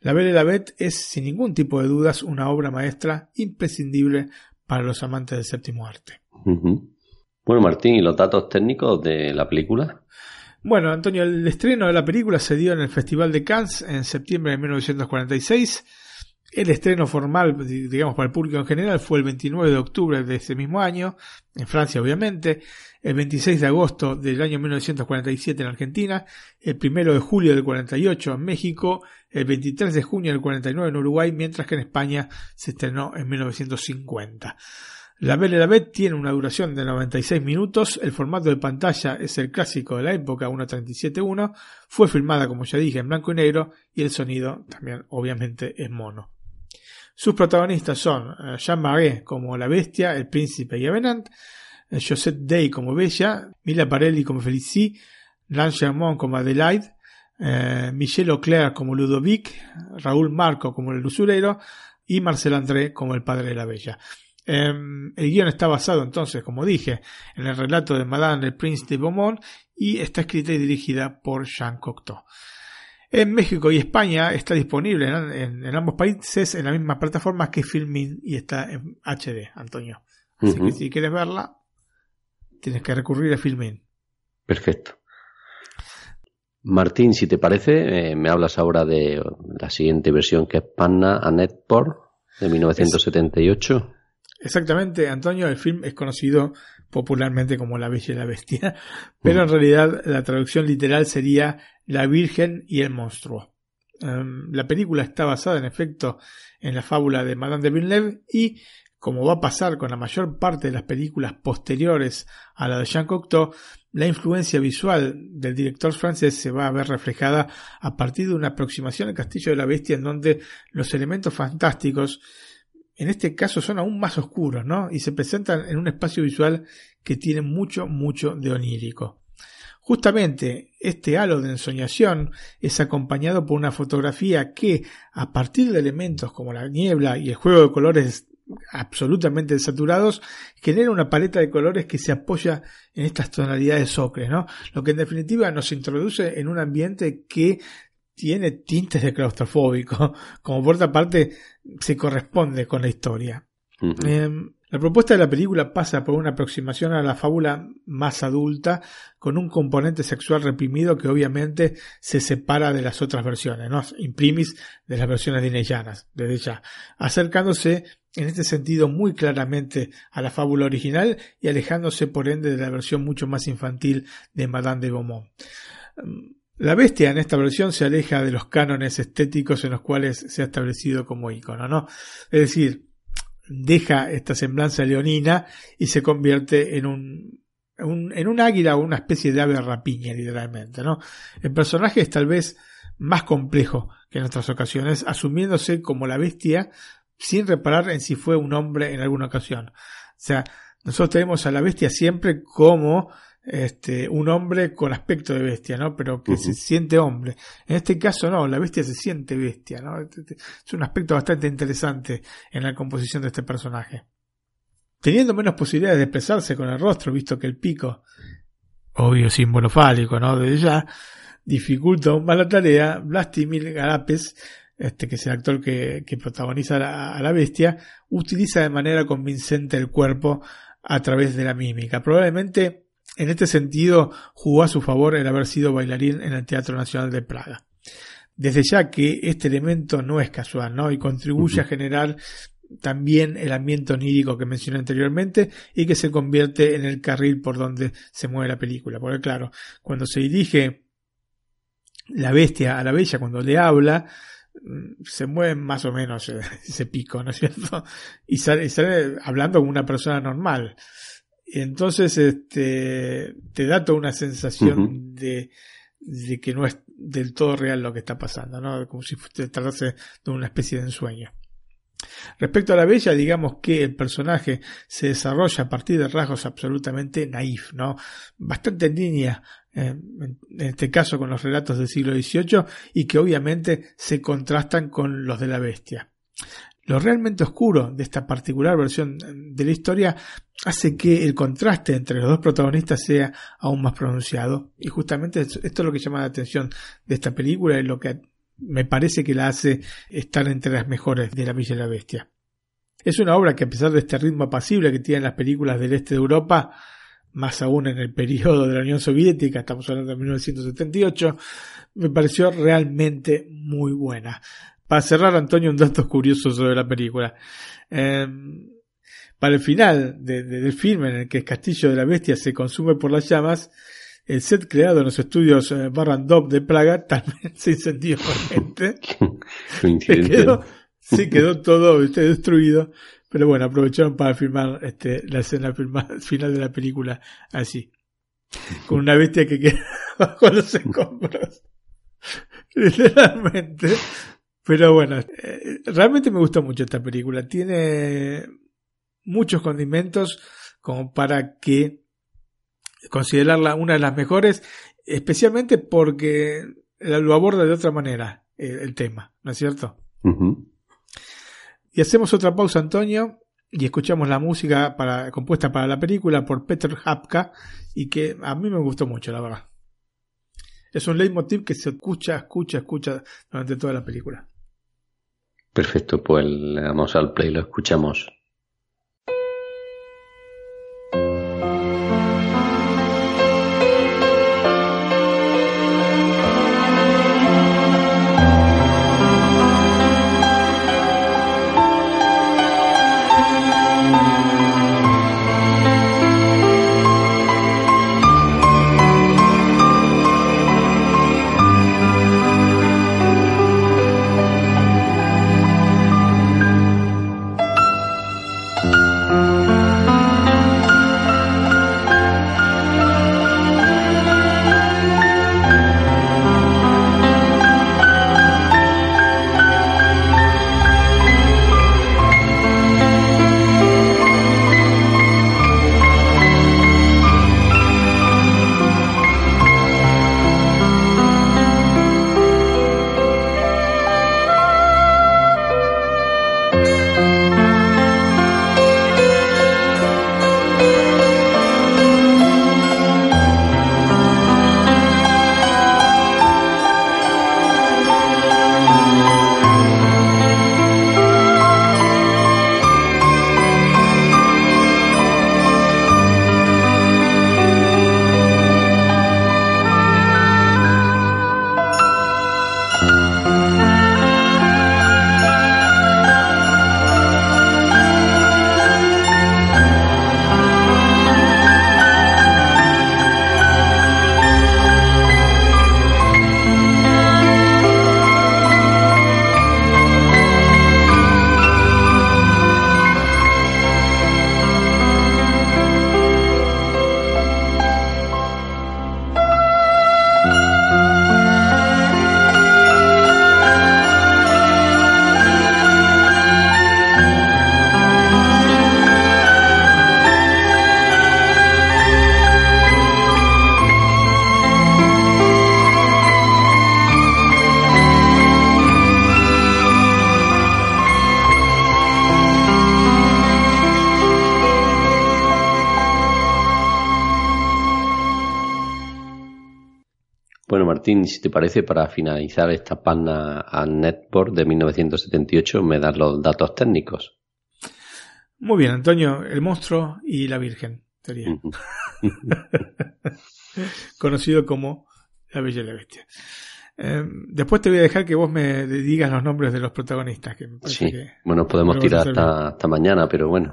La Belle y la Bête es sin ningún tipo de dudas una obra maestra imprescindible para los amantes del séptimo arte. Bueno, Martín, ¿y los datos técnicos de la película? Bueno, Antonio, el estreno de la película se dio en el Festival de Cannes en septiembre de 1946 el estreno formal, digamos, para el público en general fue el 29 de octubre de ese mismo año, en Francia obviamente, el 26 de agosto del año 1947 en Argentina, el 1 de julio del 48 en México, el 23 de junio del 49 en Uruguay, mientras que en España se estrenó en 1950. La Belle la Bête tiene una duración de 96 minutos, el formato de pantalla es el clásico de la época 1.37.1, fue filmada como ya dije en blanco y negro y el sonido también obviamente es mono. Sus protagonistas son eh, Jean Marais como la bestia, el príncipe y Avenant, eh, Josette Day como Bella, Mila Parelli como Felicie, Lance Germont como Adelaide, eh, Michel Auclair como Ludovic, Raúl Marco como el usurero y Marcel André como el padre de la Bella. Em, el guion está basado entonces, como dije, en el relato de Madame el Prince de Beaumont y está escrita y dirigida por Jean Cocteau. En México y España está disponible en, ambos países en la misma plataforma que Filmin y está en HD, Antonio. Así que si quieres verla, tienes que recurrir a Filmin. Perfecto. Martín, si te parece, eh, me hablas ahora de la siguiente versión que es Panna Por de 1978. Exactamente, Antonio, el film es conocido popularmente como La Bella y la Bestia, pero en realidad la traducción literal sería La Virgen y el Monstruo. Em, la película está basada en efecto en la fábula de Madame de Villeneuve y, como va a pasar con la mayor parte de las películas posteriores a la de Jean Cocteau, la influencia visual del director francés se va a ver reflejada a partir de una aproximación al Castillo de la Bestia en donde los elementos fantásticos en este caso son aún más oscuros, ¿no? Y se presentan en un espacio visual que tiene mucho, mucho de onírico. Justamente este halo de ensoñación es acompañado por una fotografía que, a partir de elementos como la niebla y el juego de colores absolutamente desaturados, genera una paleta de colores que se apoya en estas tonalidades ocres, ¿no? Lo que en definitiva nos introduce en un ambiente que tiene tintes de claustrofóbico, como por otra parte se corresponde con la historia. Em, La propuesta de la película pasa por una aproximación a la fábula más adulta, con un componente sexual reprimido que obviamente se separa de las otras versiones, ¿no? Imprimis de las versiones dineyanas, desde ya, acercándose en este sentido muy claramente a la fábula original y alejándose por ende de la versión mucho más infantil de Madame de Beaumont. La bestia en esta versión se aleja de los cánones estéticos en los cuales se ha establecido como icono, ¿no? Es decir, deja esta semblanza leonina y se convierte en un, en un águila o una especie de ave rapiña, literalmente, ¿no? El personaje es tal vez más complejo que en otras ocasiones, asumiéndose como la bestia sin reparar en si fue un hombre en alguna ocasión. O sea, nosotros tenemos a la bestia siempre como este, un hombre con aspecto de bestia, ¿no? Pero que se siente hombre. En este caso no, la bestia se siente bestia, ¿no? Este, este, es un aspecto bastante interesante en la composición de este personaje. Teniendo menos posibilidades de expresarse con el rostro, visto que el pico, obvio símbolo fálico, ¿no? Desde ya, dificulta aún más la tarea, Vlastimir Garapes, este, que es el actor que, protagoniza a la bestia, utiliza de manera convincente el cuerpo a través de la mímica. Probablemente en este sentido, jugó a su favor el haber sido bailarín en el Teatro Nacional de Praga. Desde ya que este elemento no es casual, ¿no? Y contribuye a generar también el ambiente onírico que mencioné anteriormente y que se convierte en el carril por donde se mueve la película. Porque claro, cuando se dirige la bestia a la bella, cuando le habla, mm, se mueve más o menos ese pico, ¿no es cierto? Y sale, sale hablando como una persona normal. Entonces, este, te da toda una sensación de, de que no es del todo real lo que está pasando, ¿no? Como si se tratase de una especie de ensueño. Respecto a la bella, digamos que el personaje se desarrolla a partir de rasgos absolutamente naif, ¿no? Bastante en línea, eh, en este caso con los relatos del siglo XVIII, y que obviamente se contrastan con los de la bestia. Lo realmente oscuro de esta particular versión de la historia hace que el contraste entre los dos protagonistas sea aún más pronunciado. Y justamente esto es lo que llama la atención de esta película y lo que me parece que la hace estar entre las mejores de La Villa y la Bestia. Es una obra que a pesar de este ritmo apacible que tienen las películas del este de Europa, más aún en el periodo de la Unión Soviética, estamos hablando de 1978, me pareció realmente muy buena. Para cerrar, Antonio, un dato curioso sobre la película. Em, para el final del filme en el que el castillo de la bestia se consume por las llamas, el set creado en los estudios eh, Barrandov de Praga también se incendió gente. se quedó, se quedó todo este, destruido. Pero bueno, aprovecharon para filmar este, la escena final de la película así. Con una bestia que queda bajo los escombros. Literalmente. Pero bueno, eh, realmente me gustó mucho esta película. Tiene muchos condimentos como para que considerarla una de las mejores, especialmente porque lo aborda de otra manera eh, el, tema, ¿no es cierto? Y hacemos otra pausa, Antonio, y escuchamos la música para, compuesta para la película por Peter Hapka y que a mí me gustó mucho, la verdad. Es un leitmotiv que se escucha, escucha, escucha durante toda la película. Perfecto, pues le damos al play, lo escuchamos. Martín, si te parece, para finalizar esta página a Netboard de 1978, me das los datos técnicos. Muy bien, Antonio, el monstruo y la Virgen, sería. Conocido como La Bella y la Bestia. Eh, después te voy a dejar que vos me digas los nombres de los protagonistas. Que me Sí, que bueno, podemos tirar hasta mañana, pero bueno.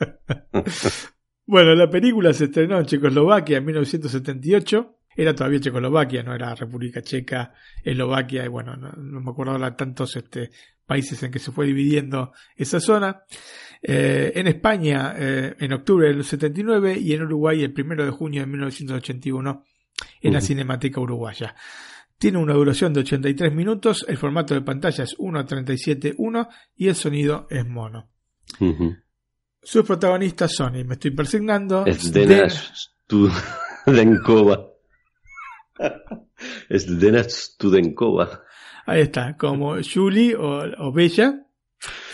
Bueno, la película se estrenó en Checoslovaquia en 1978. Era todavía Checoslovaquia, no era República Checa, Eslovaquia, y bueno, no, no me acuerdo ahora tantos este, países en que se fue dividiendo esa zona. Eh, en España, eh, en octubre del 79, y en Uruguay, el primero de junio de 1981, en la. Cinemateca Uruguaya. Tiene una duración de 83 minutos, el formato de pantalla es 1.37.1 y el sonido es mono. Sus protagonistas son, y me estoy persignando, Zdena Zden- Studenkova. Zdena Studenkova. ahí está, como Julie o, o Bella,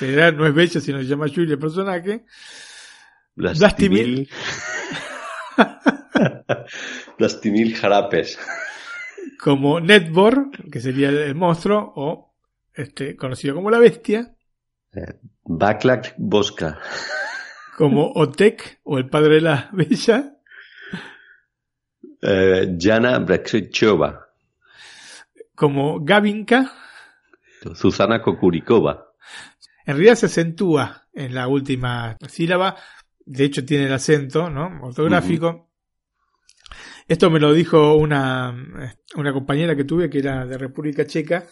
en no es Bella, sino se llama Julie el personaje, Vlastimil. Vlastimil Jarapes. como Netbor, que sería el monstruo, o este, conocido como la bestia, Baklak Boska. como Otek, o el padre de la Bella, Eh, Jana Breksichova. como Gavinka, Zuzana Kokurikova. en realidad se acentúa en la última sílaba, de hecho tiene el acento ¿no? ortográfico. Esto me lo dijo una, una compañera que tuve que era de República Checa.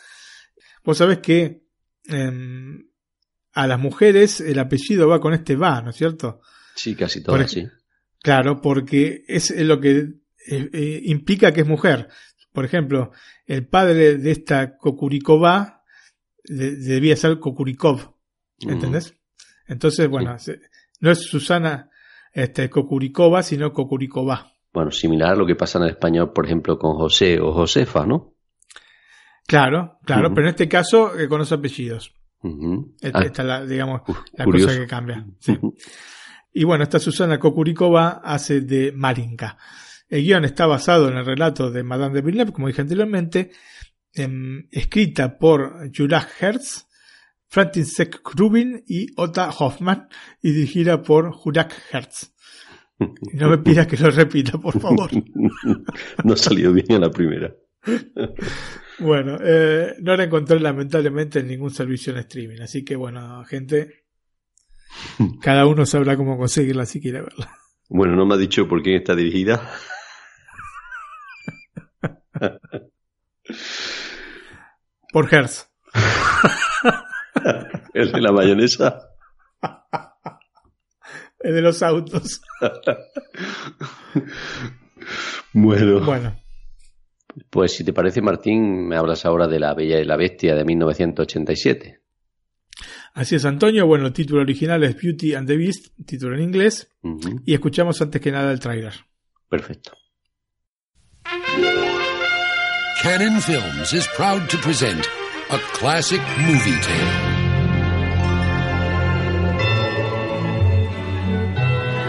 Vos sabés que em, a las mujeres el apellido va con este va, ¿no es cierto? Sí, casi todas, sí. Claro, porque es lo que eh, eh, implica que es mujer. Por ejemplo, el padre de esta Kokurikova de- debía ser Kokurikov, ¿entendés? Entonces, bueno, se- no es Susana este, Kokurikova, sino Kokurikova. Bueno, similar a lo que pasa en el español, por ejemplo, con José o Josefa, ¿no? Claro, claro, pero en este caso eh, con los apellidos. Esta, Ah, esta es la, digamos, uf, la curioso. cosa que cambia. Sí. Y bueno, esta Susana Kokurikova hace de Marinka. El guion está basado en el relato de Madame de Villeneuve, como dije anteriormente, em, escrita por Julia Hertz, František Rubin y Ota Hoffman, y dirigida por Julia Hertz. No me pidas que lo repita, por favor. no ha salido bien a la primera. Bueno, eh, no la encontré lamentablemente en ningún servicio en streaming, así que bueno, gente, cada uno sabrá cómo conseguirla si quiere verla. Bueno, no me ha dicho por quién está dirigida. Por Hertz. El de la mayonesa. Es de los autos. Bueno, Bueno, pues si te parece, Martín, me hablas ahora de La Bella y la Bestia de 1987. así es Antonio. Bueno, el título original es Beauty and the Beast, título en inglés. Y escuchamos antes que nada el tráiler. Perfecto. Canon Films is proud to present a classic movie tale.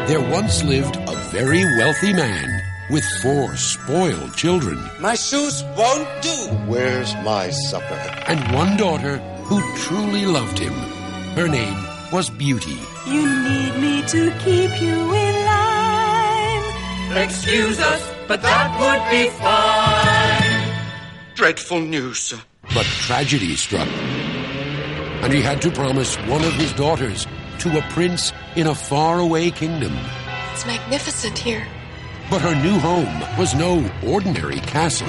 There once lived a very wealthy man with four spoiled children My shoes won't do. Where's my supper? and one daughter who truly loved him. Her name was Beauty. You need me to keep you in line. Excuse us, but that would be fine. Dreadful news, sir. But tragedy struck, and he had to promise one of his daughters to a prince in a faraway kingdom. It's magnificent here. But her new home was no ordinary castle.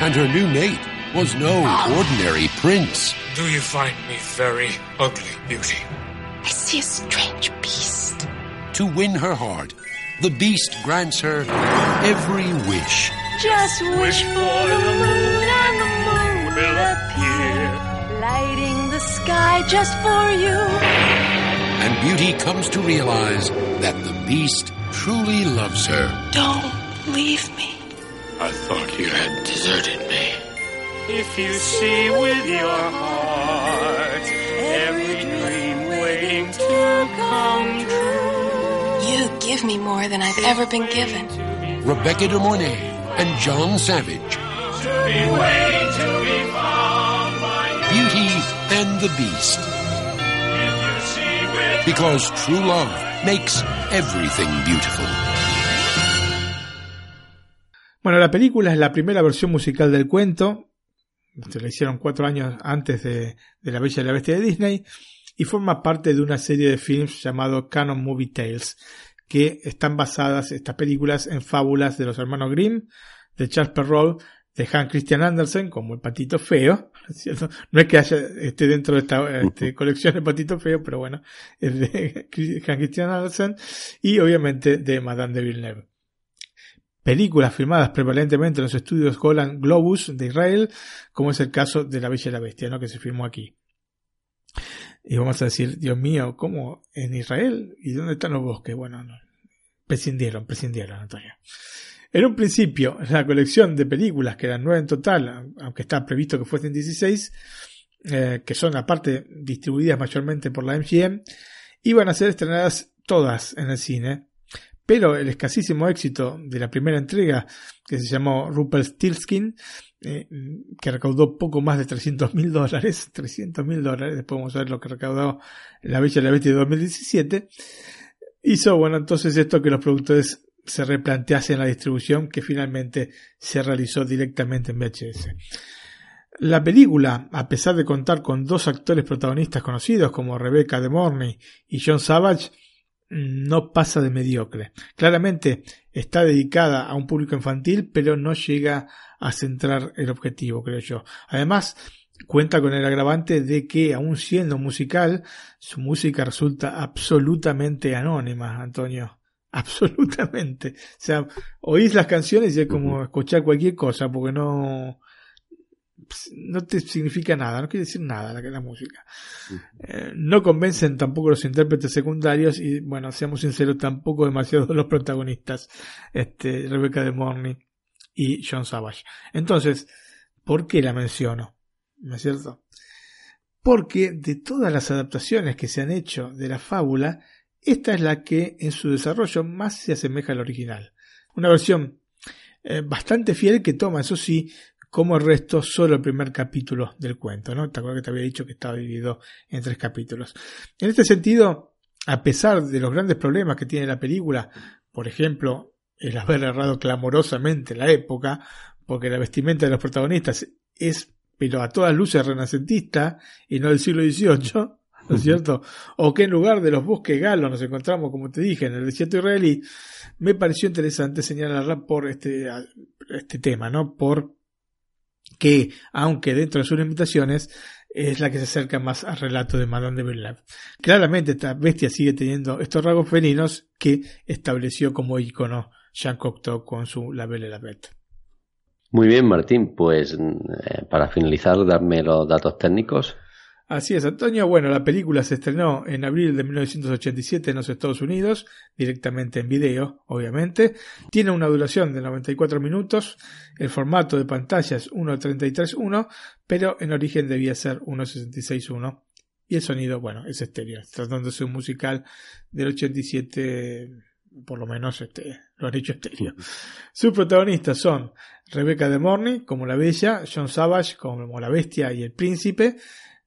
And her new mate was no ordinary prince. Do you find me very ugly, Beauty? I see a strange beast. To win her heart, the beast grants her every wish. Just wish for the moon and the moon will appear, lighting the sky just for you. And Beauty comes to realize that the beast truly loves her. Don't leave me. I thought you had deserted me. If you see with your heart every dream waiting to come true. You give me more than I've ever been given. Rebecca de Mornay and John Savage. Beauty and the Beast. Because true love makes everything beautiful. Bueno, la película es la primera versión musical del cuento. Se la hicieron cuatro años antes de, de La Bella y la Bestia de Disney. Y forma parte de una serie de films llamado Canon Movie Tales, que están basadas estas películas en fábulas de los hermanos Grimm, de Charles Perrault, de Hans Christian Andersen, como el patito feo, ¿cierto? No es que haya esté dentro de esta este, colección de patito feo, pero bueno, es de Hans Christian Andersen, y obviamente de Madame de Villeneuve. Películas filmadas prevalentemente en los estudios Golan Globus de Israel, como es el caso de La Bella y la Bestia, ¿no? que se filmó aquí. Y vamos a decir, Dios mío, ¿cómo? ¿En Israel? ¿Y dónde están los bosques? Bueno, no. prescindieron, prescindieron, Antonio. En un principio, la colección de películas, que eran nueve en total, aunque está previsto que fuesen 16, eh, que son aparte distribuidas mayormente por la MGM, iban a ser estrenadas todas en el cine, pero el escasísimo éxito de la primera entrega, que se llamó Rupert Stilskin, eh, que recaudó poco más de 300 mil dólares, 300 mil dólares, después vamos a ver lo que recaudó La Bella y la Bestia de 2017, hizo, bueno, entonces esto que los productores se replanteasen la distribución que finalmente se realizó directamente en VHS. La película, a pesar de contar con dos actores protagonistas conocidos como Rebecca de Morney y John Savage, no pasa de mediocre. Claramente está dedicada a un público infantil, pero no llega a centrar el objetivo, creo yo. Además, cuenta con el agravante de que, aun siendo musical, su música resulta absolutamente anónima, Antonio. Absolutamente. O sea, oís las canciones y es como escuchar cualquier cosa, porque no, no te significa nada, no quiere decir nada la, la música. Eh, no convencen tampoco los intérpretes secundarios y, bueno, seamos sinceros, tampoco demasiado los protagonistas, este, Rebecca de Morney y John Savage. Entonces, ¿por qué la menciono? ¿No es cierto? Porque de todas las adaptaciones que se han hecho de la fábula, esta es la que en su desarrollo más se asemeja al original. Una versión eh, bastante fiel que toma, eso sí, como el resto, solo el primer capítulo del cuento, ¿no? Te acuerdas que te había dicho que estaba dividido en tres capítulos. En este sentido, a pesar de los grandes problemas que tiene la película, por ejemplo, el haber errado clamorosamente la época, porque la vestimenta de los protagonistas es, pero a todas luces renacentista y no del siglo XVIII, ¿no es cierto? O que en lugar de los bosques galos nos encontramos, como te dije, en el desierto israelí, me pareció interesante señalarla por este, este tema, ¿no? Por que, aunque dentro de sus limitaciones, es la que se acerca más al relato de Madame de Villeneuve. Claramente esta bestia sigue teniendo estos rasgos felinos que estableció como icono Jean Cocteau con su La Belle et la. Muy bien, Martín. Pues eh, para finalizar, darme los datos técnicos. Así es, Antonio. Bueno, la película se estrenó en abril de 1987 en los Estados Unidos, directamente en video, obviamente. Tiene una duración de 94 minutos. El formato de pantalla es 1.33.1, pero en origen debía ser 1.66.1. Y el sonido, bueno, es estéreo. Tratándose un musical del 87, por lo menos este, lo han hecho estéreo. Sus protagonistas son Rebecca de Morney como la Bella, John Savage como la Bestia y el Príncipe,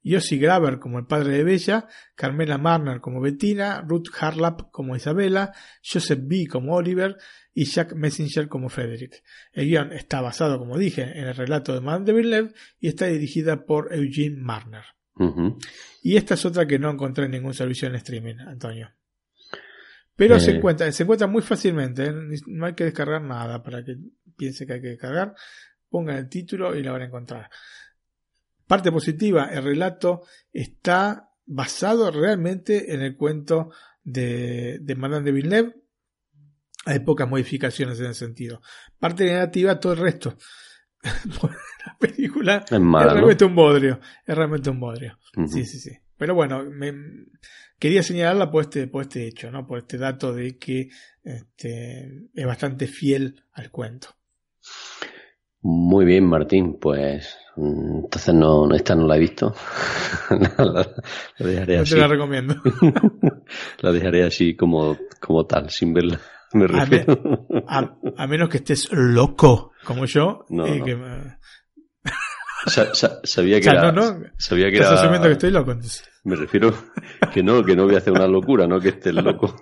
Yossi Graver como el padre de Bella, Carmela Marner como Bettina, Ruth Harlap como Isabella, Joseph B. como Oliver y Jack Messenger como Frederick. El guion está basado, como dije, en el relato de Madame de Villeneuve y está dirigida por Eugene Marner. Y esta es otra que no encontré en ningún servicio en streaming, Antonio. Pero se, eh. encuentra, se encuentra muy fácilmente, ¿eh? no hay que descargar nada para que piense que hay que descargar. Pongan el título y la van a encontrar. Parte positiva, el relato está basado realmente en el cuento de, de Madame de Villeneuve. Hay pocas modificaciones en ese sentido. Parte negativa, todo el resto. la película es, realmente un bodrio. Es realmente un bodrio. Sí, sí, sí. Pero bueno, me, quería señalarla por este, por este hecho, ¿no? Por este dato de que este, es bastante fiel al cuento. Muy bien, Martín. Pues mm, entonces no, esta no la he visto. la, dejaré no así. te la recomiendo. la dejaré así como, como tal, sin verla. a, menos que estés loco como yo, No, que me- Sa- sa- sabía que O sea, era. no, no. Sabía que estás era. asumiendo que estoy loco. entonces. Me refiero que no, que no voy a hacer una locura, no que estés loco.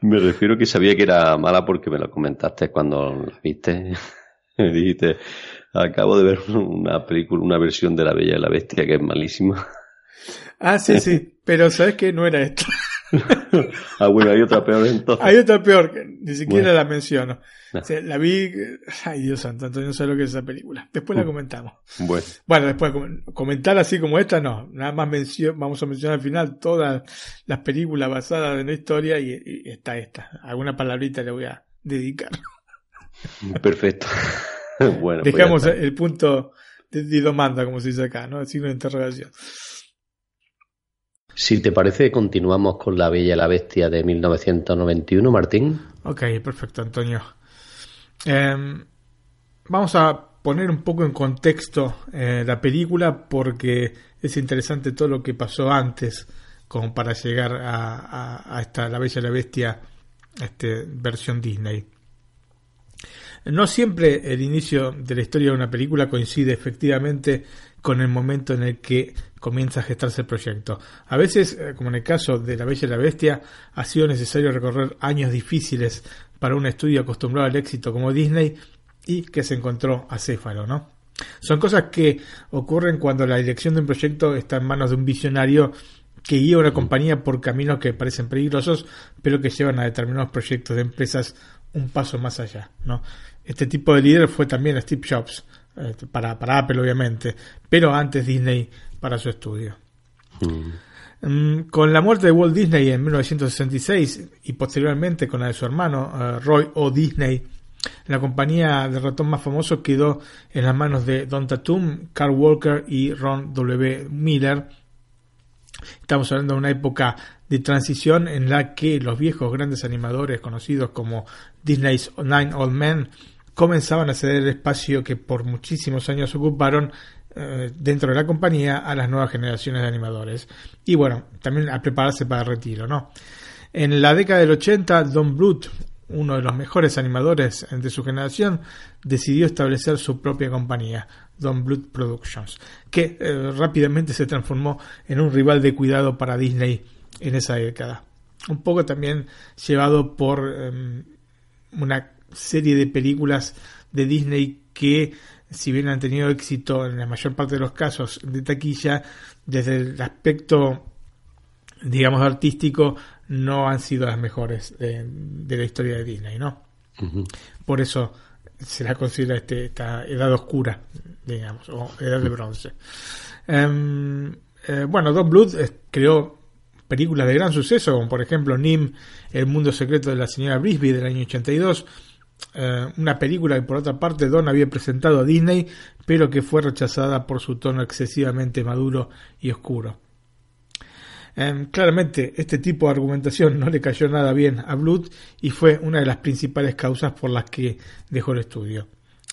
Me refiero que sabía que era mala porque me lo comentaste cuando la viste. Me dijiste, acabo de ver una película, una versión de La Bella y la Bestia que es malísima. Ah, sí, sí, pero ¿sabes qué? No era esto. Ah, bueno, hay otra peor entonces. Hay otra peor, que ni siquiera Bueno. la menciono. O sea, la vi, ay Dios santo, Antonio no sé lo que es esa película. Después la Mm. comentamos. Bueno, Bueno, después com- comentar así como esta, no. Nada más mencio- vamos a mencionar al final todas las películas basadas en la historia y, y está esta. Alguna palabrita le voy a dedicar. perfecto. Bueno, pues Dejamos el punto de, de domanda, como se dice acá, ¿no? El signo de interrogación. Si te parece, continuamos con La Bella y la Bestia de 1991, Martín. Ok, perfecto, Antonio. Em, vamos a poner un poco en contexto eh, la película porque es interesante todo lo que pasó antes como para llegar a, a- esta La Bella y la Bestia este, versión Disney. No siempre el inicio de la historia de una película coincide efectivamente con el momento en el que comienza a gestarse el proyecto. A veces, eh, como en el caso de La Bella y la Bestia, ha sido necesario recorrer años difíciles para un estudio acostumbrado al éxito como Disney y que se encontró acéfalo, ¿no? Son cosas que ocurren cuando la dirección de un proyecto está en manos de un visionario que guía una compañía por caminos que parecen peligrosos, pero que llevan a determinados proyectos de empresas un paso más allá, ¿no? Este tipo de líder fue también Steve Jobs, eh, para, para Apple obviamente, pero antes Disney para su estudio. Mm, Con la muerte de Walt Disney en 1966 y posteriormente con la de su hermano eh, Roy O. Disney, la compañía de ratón más famoso quedó en las manos de Don Tatum, Carl Walker y Ron W. Miller. Estamos hablando de una época de transición en la que los viejos grandes animadores conocidos como Disney's Nine Old Men comenzaban a ceder el espacio que por muchísimos años ocuparon eh, dentro de la compañía a las nuevas generaciones de animadores. Y bueno, también a prepararse para el retiro, ¿no? En la década del 80, Don Bluth, uno de los mejores animadores de su generación, decidió establecer su propia compañía, Don Bluth Productions, que eh, rápidamente se transformó en un rival de cuidado para Disney en esa década. Un poco también llevado por eh, una serie de películas de Disney que, si bien han tenido éxito en la mayor parte de los casos de taquilla, desde el aspecto, digamos, artístico, no han sido las mejores de, de la historia de Disney, ¿no? Por eso se la considera este, esta edad oscura, digamos, o edad de bronce. Em, eh, bueno, Don Bluth eh, creó películas de gran suceso, como por ejemplo Nim, El mundo secreto de la señora Brisby del año 82, eh, una película que por otra parte Don había presentado a Disney, pero que fue rechazada por su tono excesivamente maduro y oscuro. Eh, claramente este tipo de argumentación no le cayó nada bien a Bluth y fue una de las principales causas por las que dejó el estudio.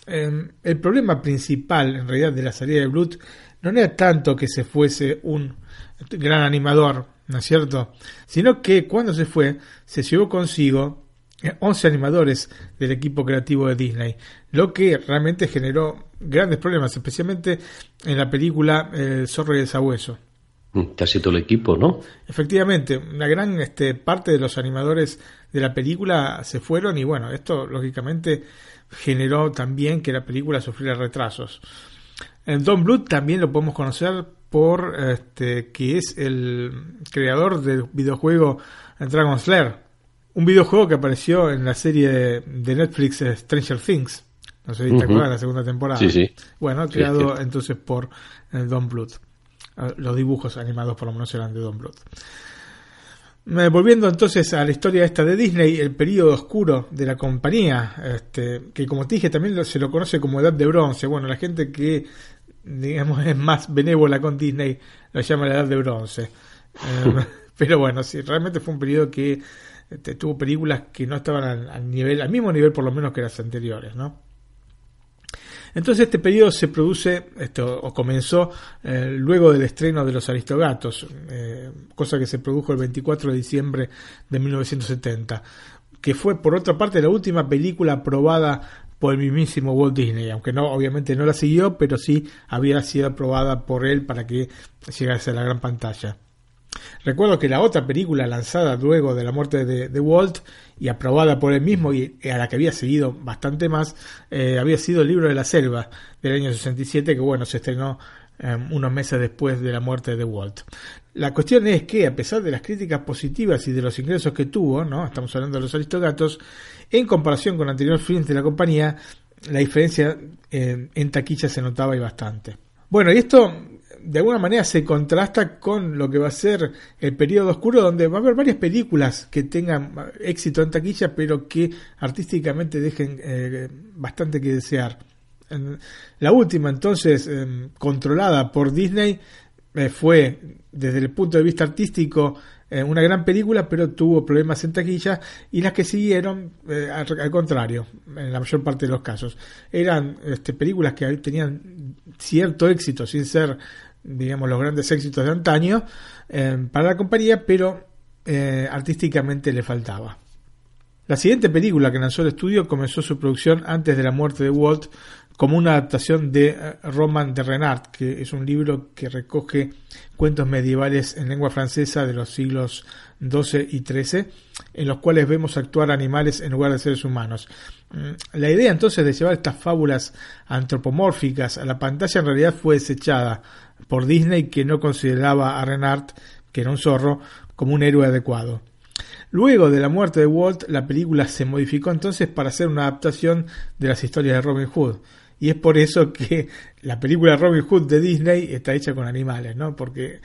Eh, el problema principal en realidad de la salida de Bluth no era tanto que se fuese un gran animador, ¿no es cierto? Sino que cuando se fue se llevó consigo 11 animadores del equipo creativo de Disney, lo que realmente generó grandes problemas, especialmente en la película El zorro y el sabueso. Casi todo el equipo, ¿no? Efectivamente, una gran este, parte de los animadores de la película se fueron y bueno, esto lógicamente generó también que la película sufriera retrasos. En Don Bluth también lo podemos conocer por este, que es el creador del videojuego Dragon's Lair, un videojuego que apareció en la serie de Netflix eh, Stranger Things. No sé si te Uh -huh. acuerdas, la segunda temporada. Sí, sí. Bueno, creado sí, entonces por eh, Don Bluth. Los dibujos animados por lo menos eran de Don Bluth. Eh, volviendo entonces a la historia esta de Disney, el periodo oscuro de la compañía, este, que como te dije también se lo conoce como edad de bronce. Bueno, la gente que digamos es más benévola con Disney lo llama la edad de bronce. Eh, pero bueno, sí, realmente fue un periodo que este, tuvo películas que no estaban al, nivel, al mismo nivel por lo menos que las anteriores, ¿no? Entonces este periodo se produce, esto, o comenzó eh, luego del estreno de Los Aristogatos, eh, cosa que se produjo el 24 de diciembre de 1970. que fue por otra parte la última película aprobada por el mismísimo Walt Disney, aunque no, obviamente no la siguió, pero sí había sido aprobada por él para que llegase a la gran pantalla. Recuerdo que la otra película lanzada luego de la muerte de, Walt y aprobada por él mismo y a la que había seguido bastante más, eh, había sido el libro de la selva del año 67, que bueno, se estrenó em, unos meses después de la muerte de Walt. La cuestión es que, a pesar de las críticas positivas y de los ingresos que tuvo, ¿no? estamos hablando de los Aristogatos, en comparación con anteriores films de la compañía, la diferencia em, en taquilla se notaba y bastante. Bueno, y esto de alguna manera se contrasta con lo que va a ser el periodo oscuro, donde va a haber varias películas que tengan éxito en taquilla, pero que artísticamente dejen eh, bastante que desear. La última, entonces, em, controlada por Disney, eh, fue, desde el punto de vista artístico, eh, una gran película, pero tuvo problemas en taquilla, y las que siguieron, al, contrario, en la mayor parte de los casos. Eran este, películas que tenían cierto éxito, sin ser digamos, los grandes éxitos de antaño eh, para la compañía, pero eh, artísticamente le faltaba. La siguiente película que lanzó el estudio comenzó su producción antes de la muerte de Walt como una adaptación de eh, Roman de Renard, que es un libro que recoge cuentos medievales en lengua francesa de los siglos XII y XIII, en los cuales vemos actuar animales en lugar de seres humanos. Mm, la idea entonces de llevar estas fábulas antropomórficas a la pantalla en realidad fue desechada por Disney que no consideraba a Renard, que era un zorro, como un héroe adecuado. Luego de la muerte de Walt, la película se modificó entonces para hacer una adaptación de las historias de Robin Hood. Y es por eso que la película Robin Hood de Disney está hecha con animales, ¿no? Porque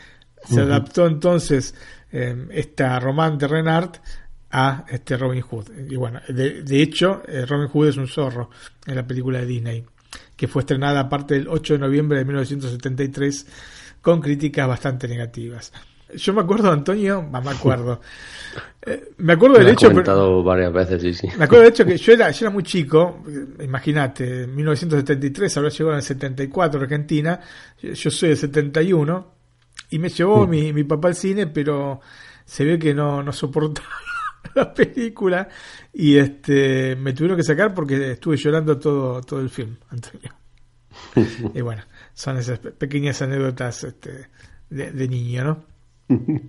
se adaptó entonces eh, esta román de Renard a este Robin Hood. Y bueno, de, de hecho, eh, Robin Hood es un zorro en la película de Disney que fue estrenada aparte el 8 de noviembre de 1973 con críticas bastante negativas. Yo me acuerdo, Antonio, me acuerdo. Eh, me acuerdo del hecho. comentado varias veces, sí, sí. Me acuerdo del hecho que yo era, yo era muy chico, imagínate, en 1973, habrá llegado en el 74 Argentina, yo soy de 71, y me llevó mm. mi, mi papá al cine, pero se ve que no, no soportaba la película y este me tuvieron que sacar porque estuve llorando todo, todo el film, Antonio. y bueno, son esas pequeñas anécdotas este, de, niño, ¿no?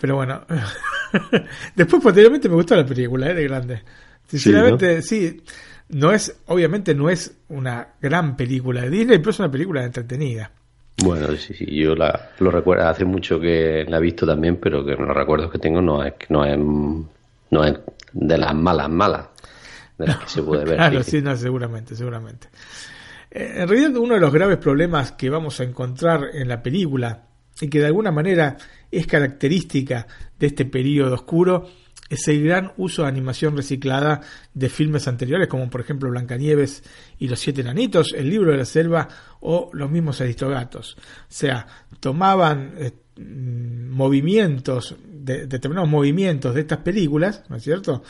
Pero bueno, después posteriormente me gustó la película, ¿eh? de grande. Sinceramente, sí, ¿no? es, obviamente no es una gran película de Disney, pero es una película entretenida. Bueno, sí, sí, yo la, lo recuerdo, hace mucho que la he visto también, pero que los recuerdos que tengo no es, no es, no es de las malas, malas, de las que se puede ver. Claro, sí, no, seguramente, seguramente. Eh, en realidad, uno de los graves problemas que vamos a encontrar en la película, y que de alguna manera es característica de este periodo oscuro, es el gran uso de animación reciclada de filmes anteriores, como por ejemplo Blancanieves y Los Siete Enanitos, El Libro de la Selva o los mismos Aristogatos. O sea, tomaban eh, mm, movimientos, de, determinados movimientos de estas películas, ¿no es cierto?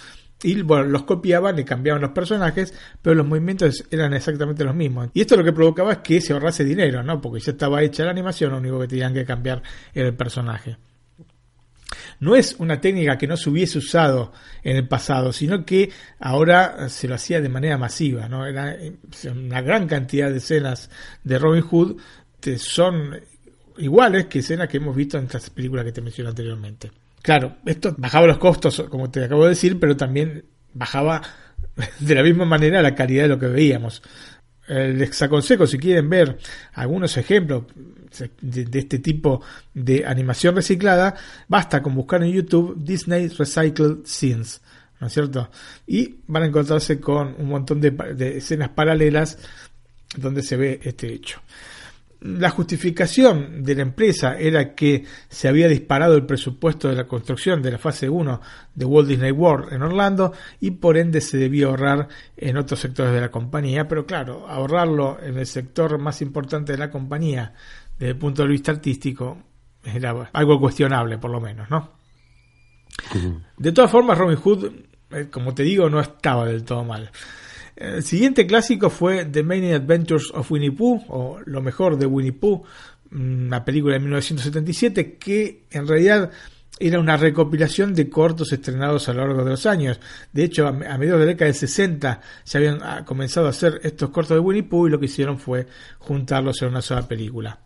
Y bueno, los copiaban y cambiaban los personajes, pero los movimientos eran exactamente los mismos. Y esto lo que provocaba es que se ahorrase dinero, ¿no? Porque ya estaba hecha la animación, lo único que tenían que cambiar era el personaje no es una técnica que no se hubiese usado en el pasado, sino que ahora se lo hacía de manera masiva. ¿no? Era eh, una gran cantidad de escenas de Robin Hood son iguales que escenas que hemos visto en estas películas que te mencioné anteriormente. Claro, esto bajaba los costos, como te acabo de decir, pero también bajaba de la misma manera la calidad de lo que veíamos. Les aconsejo, si quieren ver algunos ejemplos, de, este tipo de animación reciclada, basta con buscar en YouTube Disney Recycled Scenes, ¿no es cierto? Y van a encontrarse con un montón de, de escenas paralelas donde se ve este hecho. La justificación de la empresa era que se había disparado el presupuesto de la construcción de la fase 1 de Walt Disney World en Orlando y por ende se debía ahorrar en otros sectores de la compañía, pero claro, ahorrarlo en el sector más importante de la compañía desde el punto de vista artístico, era algo cuestionable, por lo menos, ¿no? De todas formas, Robin Hood, eh, como te digo, no estaba del todo mal. El siguiente clásico fue The Many Adventures of Winnie Pooh, o Lo mejor de Winnie Pooh, una película de 1977 que en realidad era una recopilación de cortos estrenados a lo largo de los años. De hecho, a, mediados de la década de 60 se habían ah, comenzado a hacer estos cortos de Winnie Pooh y lo que hicieron fue juntarlos en una sola película.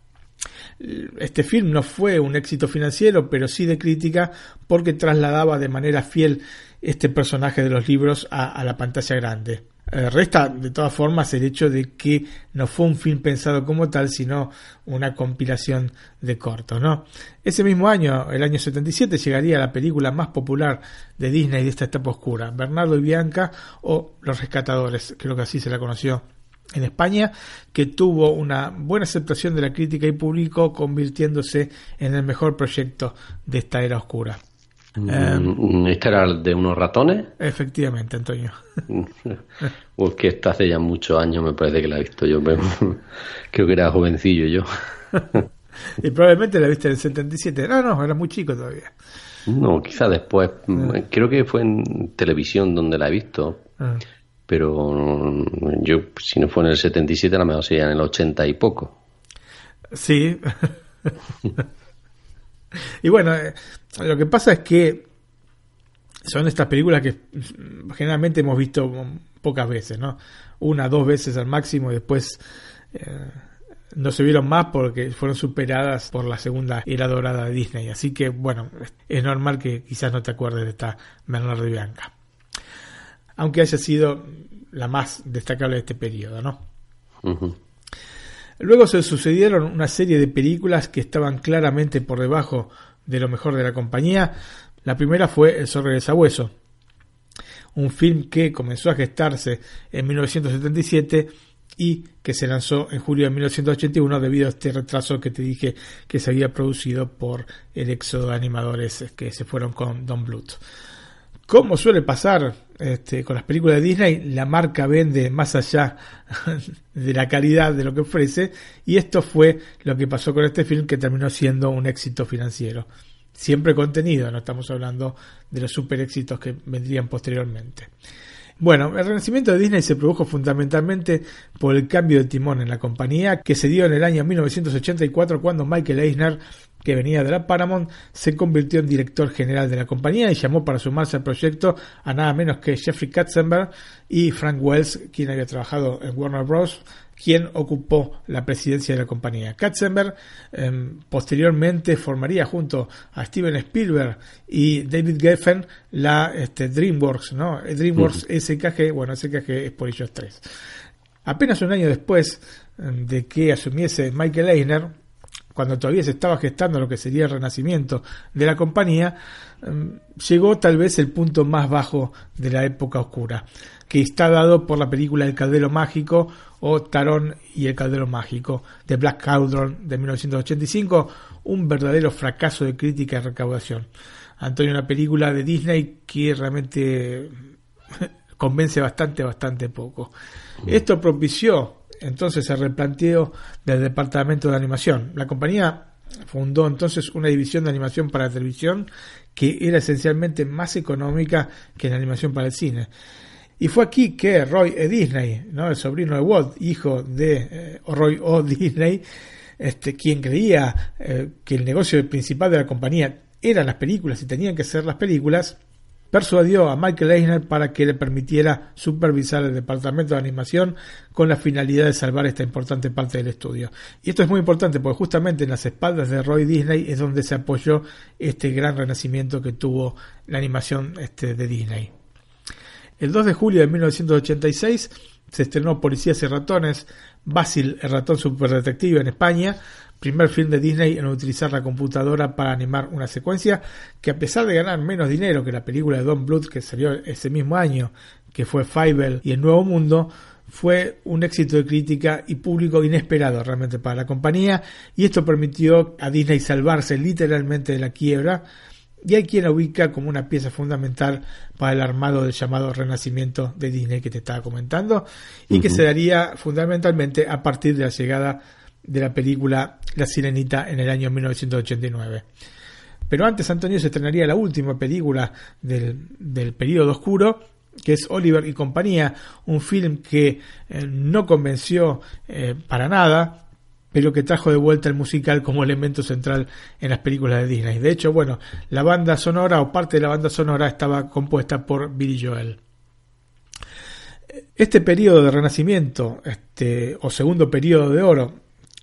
Este film no fue un éxito financiero, pero sí de crítica porque trasladaba de manera fiel este personaje de los libros a la pantalla grande. Eh, resta de todas formas el hecho de que no fue un film pensado como tal, sino una compilación de cortos, ¿no? Ese mismo año, el año 77, llegaría la película más popular de Disney de esta etapa oscura, Bernardo y Bianca o Los Rescatadores, creo que así se la conoció en España, que tuvo una buena aceptación de la crítica y público, convirtiéndose en el mejor proyecto de esta era oscura. Um, ¿Este era de unos ratones? Efectivamente, Antonio. pues que esto hace ya muchos años me parece que la he visto yo. Creo que era jovencillo yo. y probablemente la viste en el 77. No, no, era muy chico todavía. No, quizá después. Ah. Creo que fue en televisión donde la he visto. Ah. Pero yo, si no fue en el 77, a lo mejor sería en el 80 y poco. Sí. y bueno, eh, lo que pasa es que son estas películas que generalmente hemos visto pocas veces, ¿no? Una, dos veces al máximo y después eh, no se vieron más porque fueron superadas por la segunda era dorada de Disney. Así que, bueno, es normal que quizás no te acuerdes de esta Bernardo de Bianca. Aunque haya sido la más destacable de este periodo, ¿no? Luego se sucedieron una serie de películas que estaban claramente por debajo de lo mejor de la compañía. La primera fue El Zorro de Sabueso, un film que comenzó a gestarse en 1977 y que se lanzó en julio de 1981 debido a este retraso que te dije que se había producido por el éxodo de animadores que se fueron con Don Bluth. Como suele pasar este, con las películas de Disney, la marca vende más allá de la calidad de lo que ofrece y esto fue lo que pasó con este film que terminó siendo un éxito financiero. Siempre contenido, no estamos hablando de los super éxitos que vendrían posteriormente. Bueno, el renacimiento de Disney se produjo fundamentalmente por el cambio de timón en la compañía que se dio en el año 1984 cuando Michael Eisner que venía de la Paramount, se convirtió en director general de la compañía y llamó para sumarse al proyecto a nada menos que Jeffrey Katzenberg y Frank Wells, quien había trabajado en Warner Bros., quien ocupó la presidencia de la compañía. Katzenberg em, posteriormente formaría junto a Steven Spielberg y David Geffen la este, DreamWorks, ¿no? DreamWorks SKG, bueno, SKG es por ellos tres. Apenas un año después em, de que asumiese Michael Eisner, cuando todavía se estaba gestando lo que sería el renacimiento de la compañía, em, llegó tal vez el punto más bajo de la época oscura, que está dado por la película El Caldero Mágico o Tarón y el Caldero Mágico de Black Cauldron de 1985, un verdadero fracaso de crítica y recaudación. Antonio, una película de Disney que realmente convence bastante, bastante poco. Esto propició entonces se replanteó del departamento de animación. La compañía fundó entonces una división de animación para televisión que era esencialmente más económica que la animación para el cine. Y fue aquí que Roy E. Disney, ¿no? el sobrino de Walt, hijo de eh, Roy O. Disney, este, quien creía eh, que el negocio principal de la compañía eran las películas y tenían que ser las películas, persuadió a Michael Eisner para que le permitiera supervisar el departamento de animación con la finalidad de salvar esta importante parte del estudio. Y esto es muy importante porque justamente en las espaldas de Roy Disney es donde se apoyó este gran renacimiento que tuvo la animación este, de Disney. El 2 de julio de 1986 se estrenó Policías y Ratones, Basil, el ratón superdetective en España, primer film de Disney en utilizar la computadora para animar una secuencia que a pesar de ganar menos dinero que la película de Don Bluth que salió ese mismo año, que fue Fievel y El Nuevo Mundo, fue un éxito de crítica y público inesperado realmente para la compañía y esto permitió a Disney salvarse literalmente de la quiebra y hay quien la ubica como una pieza fundamental para el armado del llamado renacimiento de Disney que te estaba comentando y que se daría fundamentalmente a partir de la llegada de la película La Sirenita en el año 1989. Pero antes, Antonio, se estrenaría la última película del, del periodo oscuro, que es Oliver y compañía, un film que eh, no convenció eh, para nada, pero que trajo de vuelta el musical como elemento central en las películas de Disney. De hecho, bueno, la banda sonora o parte de la banda sonora estaba compuesta por Billy Joel. Este periodo de renacimiento, este, o segundo periodo de oro,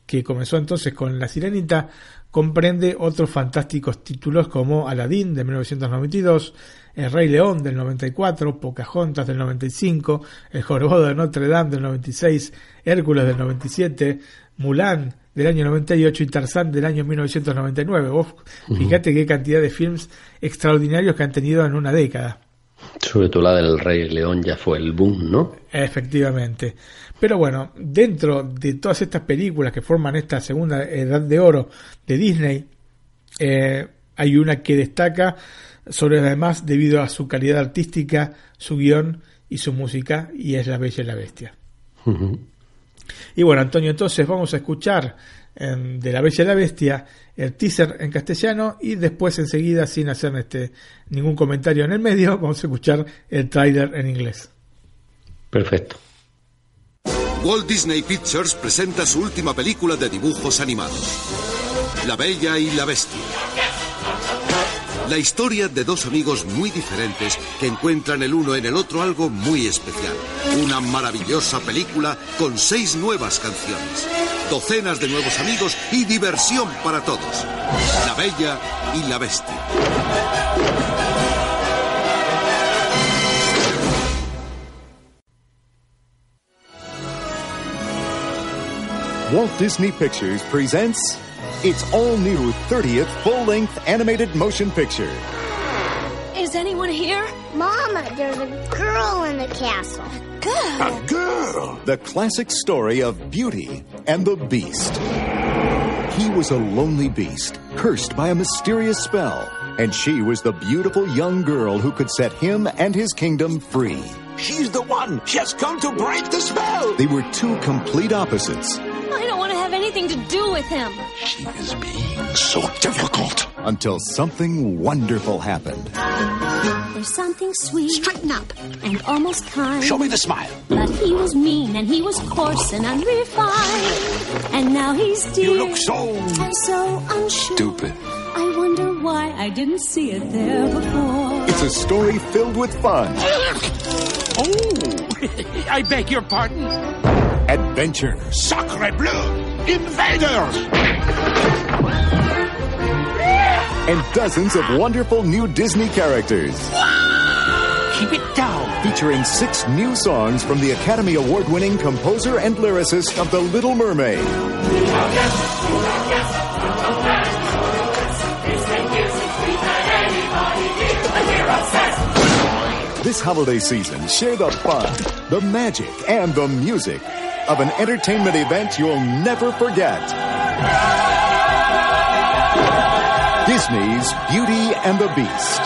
que comenzó entonces con La Sirenita, comprende otros fantásticos títulos como Aladdin de 1992, El Rey León del 94, Pocahontas del 95, El Jorobado de Notre Dame del 96, Hércules del 97, Mulan del año 98 y Tarzán del año 1999. Vos fíjate qué cantidad de films extraordinarios que han tenido en una década. Sobre todo la del Rey León ya fue el boom, ¿no? Efectivamente. Pero bueno, dentro de todas estas películas que forman esta segunda edad de oro de Disney, eh, hay una que destaca sobre además debido a su calidad artística, su guion y su música, y es La Bella y la Bestia. Y bueno, Antonio, entonces vamos a escuchar em, de La Bella y la Bestia el teaser en castellano y después enseguida, sin hacer este, ningún comentario en el medio, vamos a escuchar el trailer en inglés. Perfecto. Walt Disney Pictures presenta su última película de dibujos animados, La Bella y la Bestia. La historia de dos amigos muy diferentes que encuentran el uno en el otro algo muy especial. Una maravillosa película con seis nuevas canciones, docenas de nuevos amigos y diversión para todos. La Bella y la Bestia. Walt Disney Pictures presents its all new 30th full length animated motion picture. Is anyone here? Mama, there's a girl in the castle. Good. A girl! The classic story of Beauty and the Beast. He was a lonely beast, cursed by a mysterious spell, and she was the beautiful young girl who could set him and his kingdom free. She's the one! She has come to break the spell! They were two complete opposites. Have anything to do with him. She is being so difficult. Until something wonderful happened. There's something sweet. Straighten up. And almost kind. Show me the smile. But he was mean and he was coarse and unrefined. And now he's dear. You look so. And so unsure. Stupid. I wonder why I didn't see it there before. It's a story filled with fun. Oh, I beg your pardon. Adventure. Sacre bleu! Invaders! And dozens of wonderful new Disney characters. Keep it down. Featuring six new songs from the Academy Award winning composer and lyricist of The Little Mermaid. This holiday season, share the fun, the magic, and the music of an entertainment event you'll never forget. Disney's Beauty and the Beast.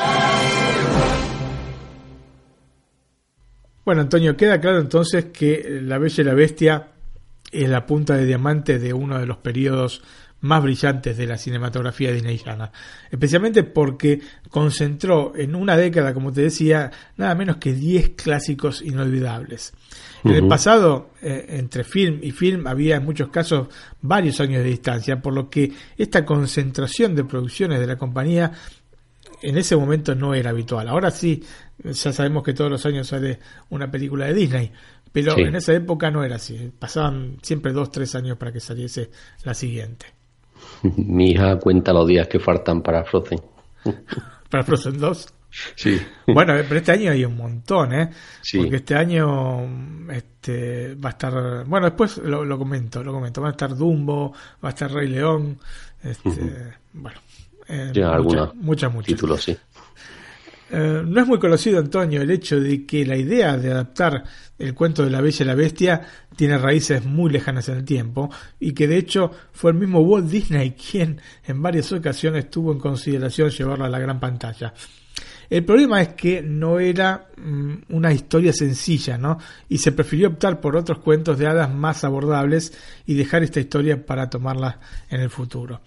Bueno, Antonio, queda claro entonces que La Bella y la Bestia es la punta de diamante de uno de los periodos más brillantes de la cinematografía disneyana, especialmente porque concentró en una década, como te decía, nada menos que 10 clásicos inolvidables. En el pasado, eh, entre film y film, había en muchos casos varios años de distancia, por lo que esta concentración de producciones de la compañía en ese momento no era habitual. Ahora sí, ya sabemos que todos los años sale una película de Disney, pero Sí. en esa época no era así. Pasaban siempre dos, tres años para que saliese la siguiente. Mi hija cuenta los días que faltan para Frozen. Para Frozen 2. Sí. Bueno, pero este año hay un montón, ¿eh? Sí. Porque este año este, va a estar. Bueno, después lo, lo comento, lo comento. Va a estar Dumbo, va a estar Rey León. Este, Bueno, eh, muchas, muchas. títulos, sí. Eh, no es muy conocido, Antonio, el hecho de que la idea de adaptar el cuento de la Bella y la Bestia tiene raíces muy lejanas en el tiempo y que de hecho fue el mismo Walt Disney quien en varias ocasiones tuvo en consideración llevarla a la gran pantalla. El problema es que no era mm, una historia sencilla, ¿no? Y se prefirió optar por otros cuentos de hadas más abordables y dejar esta historia para tomarla en el futuro.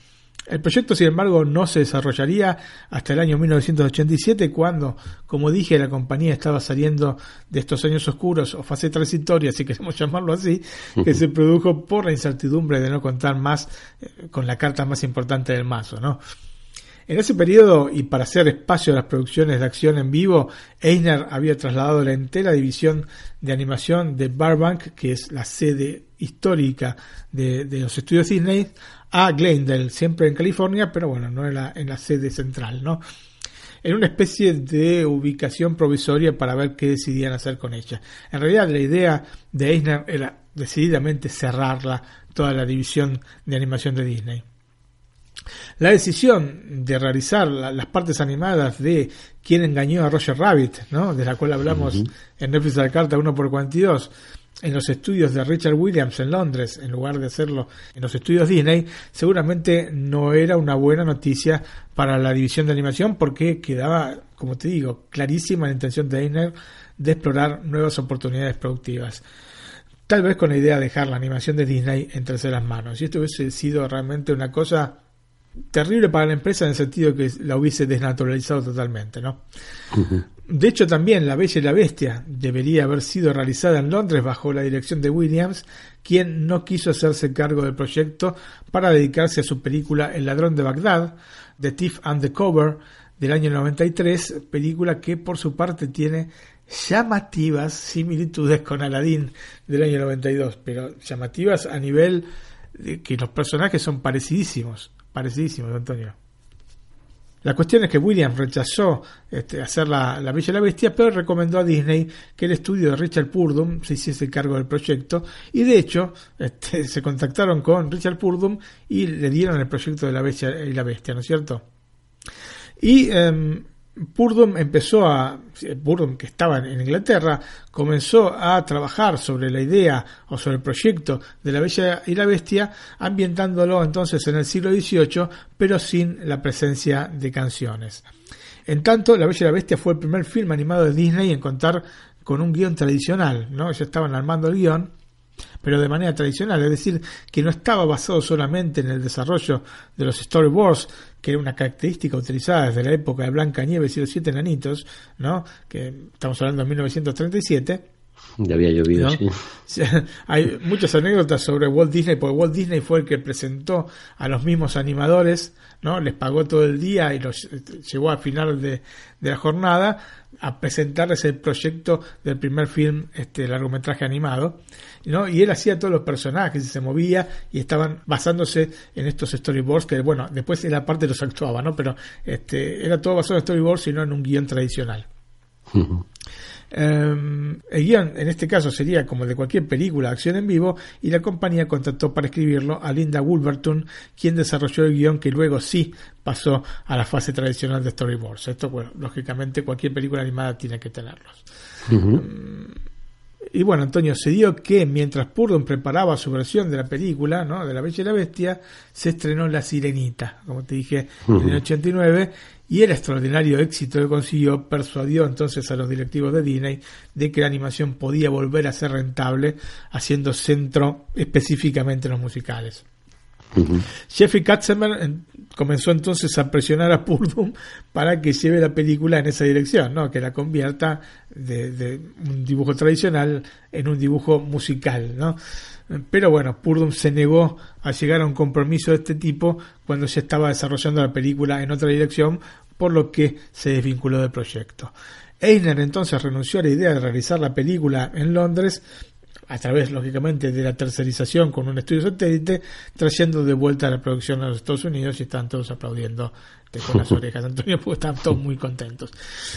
El proyecto, sin embargo, no se desarrollaría hasta el año 1987, cuando, como dije, la compañía estaba saliendo de estos años oscuros o fase transitoria, si queremos llamarlo así, que se produjo por la incertidumbre de no contar más eh, con la carta más importante del mazo, ¿no? En ese periodo, y para hacer espacio a las producciones de acción en vivo, Eisner había trasladado la entera división de animación de Burbank, que es la sede histórica de, de los estudios Disney, a Glendale, siempre en California, pero bueno, no en la, en la sede central, ¿no? En una especie de ubicación provisoria para ver qué decidían hacer con ella. En realidad la idea de Eisner era decididamente cerrarla, toda la división de animación de Disney. La decisión de realizar la, las partes animadas de Quién engañó a Roger Rabbit, ¿no? de la cual hablamos uh -huh. en Netflix de la carta 1 por 42 en los estudios de Richard Williams en Londres, en lugar de hacerlo en los estudios Disney, seguramente no era una buena noticia para la división de animación porque quedaba, como te digo, clarísima la intención de Eisner de explorar nuevas oportunidades productivas. Tal vez con la idea de dejar la animación de Disney en terceras manos. Y esto hubiese sido realmente una cosa terrible para la empresa en el sentido que la hubiese desnaturalizado totalmente, ¿no? De hecho, también La Bella y la Bestia debería haber sido realizada en Londres bajo la dirección de Williams, quien no quiso hacerse cargo del proyecto para dedicarse a su película El ladrón de Bagdad, The Thief and the Cover, del año 93, película que por su parte tiene llamativas similitudes con Aladdin del año 92, pero llamativas a nivel de que los personajes son parecidísimos, parecidísimos, Antonio. La cuestión es que Williams rechazó este, hacer la, la, Bella y la Bestia, pero recomendó a Disney que el estudio de Richard Purdom se hiciese cargo del proyecto y de hecho este, se contactaron con Richard Purdom y le dieron el proyecto de la Bella y la Bestia, ¿no es cierto? Y eh, Purdom empezó a, Purdom que estaba en Inglaterra, comenzó a trabajar sobre la idea o sobre el proyecto de La Bella y la Bestia, ambientándolo entonces en el siglo XVIII, pero sin la presencia de canciones. En tanto, La Bella y la Bestia fue el primer film animado de Disney en contar con un guion tradicional, ¿no? Ya estaban armando el guion, pero de manera tradicional, es decir, que no estaba basado solamente en el desarrollo de los storyboards, que era una característica utilizada desde la época de Blanca Nieves y los siete enanitos, ¿no? que estamos hablando de 1937. Ya había llovido, ¿no? sí. Hay muchas anécdotas sobre Walt Disney, porque Walt Disney fue el que presentó a los mismos animadores, ¿no? Les pagó todo el día y los llevó al final de, de la jornada a presentarles el proyecto del primer film, este largometraje animado, ¿no? Y él hacía todos los personajes se movía y estaban basándose en estos storyboards que, bueno, después en la parte los actuaba, ¿no? Pero este, era todo basado en storyboards y no en un guion tradicional. Um, el guion en este caso sería como de cualquier película acción en vivo y la compañía contactó para escribirlo a Linda Wolverton quien desarrolló el guion que luego sí pasó a la fase tradicional de storyboards esto bueno lógicamente cualquier película animada tiene que tenerlos uh -huh. um, y bueno, Antonio, se dio que mientras Purdon preparaba su versión de la película, ¿no? de La Bella y la Bestia, se estrenó La Sirenita, como te dije, uh -huh. en el 89, y el extraordinario éxito que consiguió persuadió entonces a los directivos de Disney de que la animación podía volver a ser rentable, haciendo centro específicamente en los musicales. Uh -huh. Jeffrey Katzenberg comenzó entonces a presionar a Purdum para que lleve la película en esa dirección, ¿no? que la convierta de, de, un dibujo tradicional en un dibujo musical. ¿no? Pero bueno, Purdum se negó a llegar a un compromiso de este tipo cuando se estaba desarrollando la película en otra dirección, por lo que se desvinculó del proyecto. Eisner entonces renunció a la idea de realizar la película en Londres a través, lógicamente, de la tercerización con un estudio satélite, trayendo de vuelta la producción a los Estados Unidos y están todos aplaudiendo con las orejas, Antonio, porque están todos muy contentos.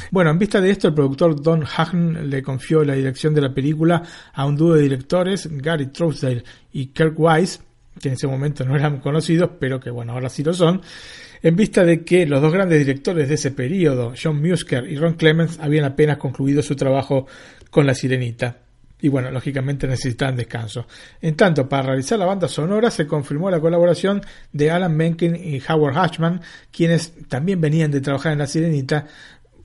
Bueno, en vista de esto, el productor Don Hagn le confió la dirección de la película a un dúo de directores, Gary Trousdale y Kirk Wise, que en ese momento no eran conocidos, pero que bueno, ahora sí lo son, en vista de que los dos grandes directores de ese periodo, John Musker y Ron Clements, habían apenas concluido su trabajo con La Sirenita y bueno, lógicamente necesitaban descanso. En tanto, para realizar la banda sonora se confirmó la colaboración de Alan Menken y Howard Hatchman, quienes también venían de trabajar en La Sirenita,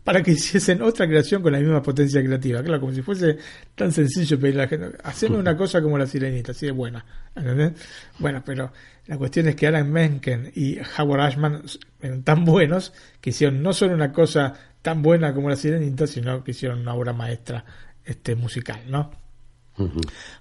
para que hiciesen otra creación con la misma potencia creativa. Claro, como si fuese tan sencillo pedirle a la gente, haceme una cosa como la sirenita, así de buena. ¿entendés? Bueno, pero la cuestión es que Alan Menken y Howard Ashman eran tan buenos que hicieron no solo una cosa tan buena como la sirenita, sino que hicieron una obra maestra este musical, ¿no?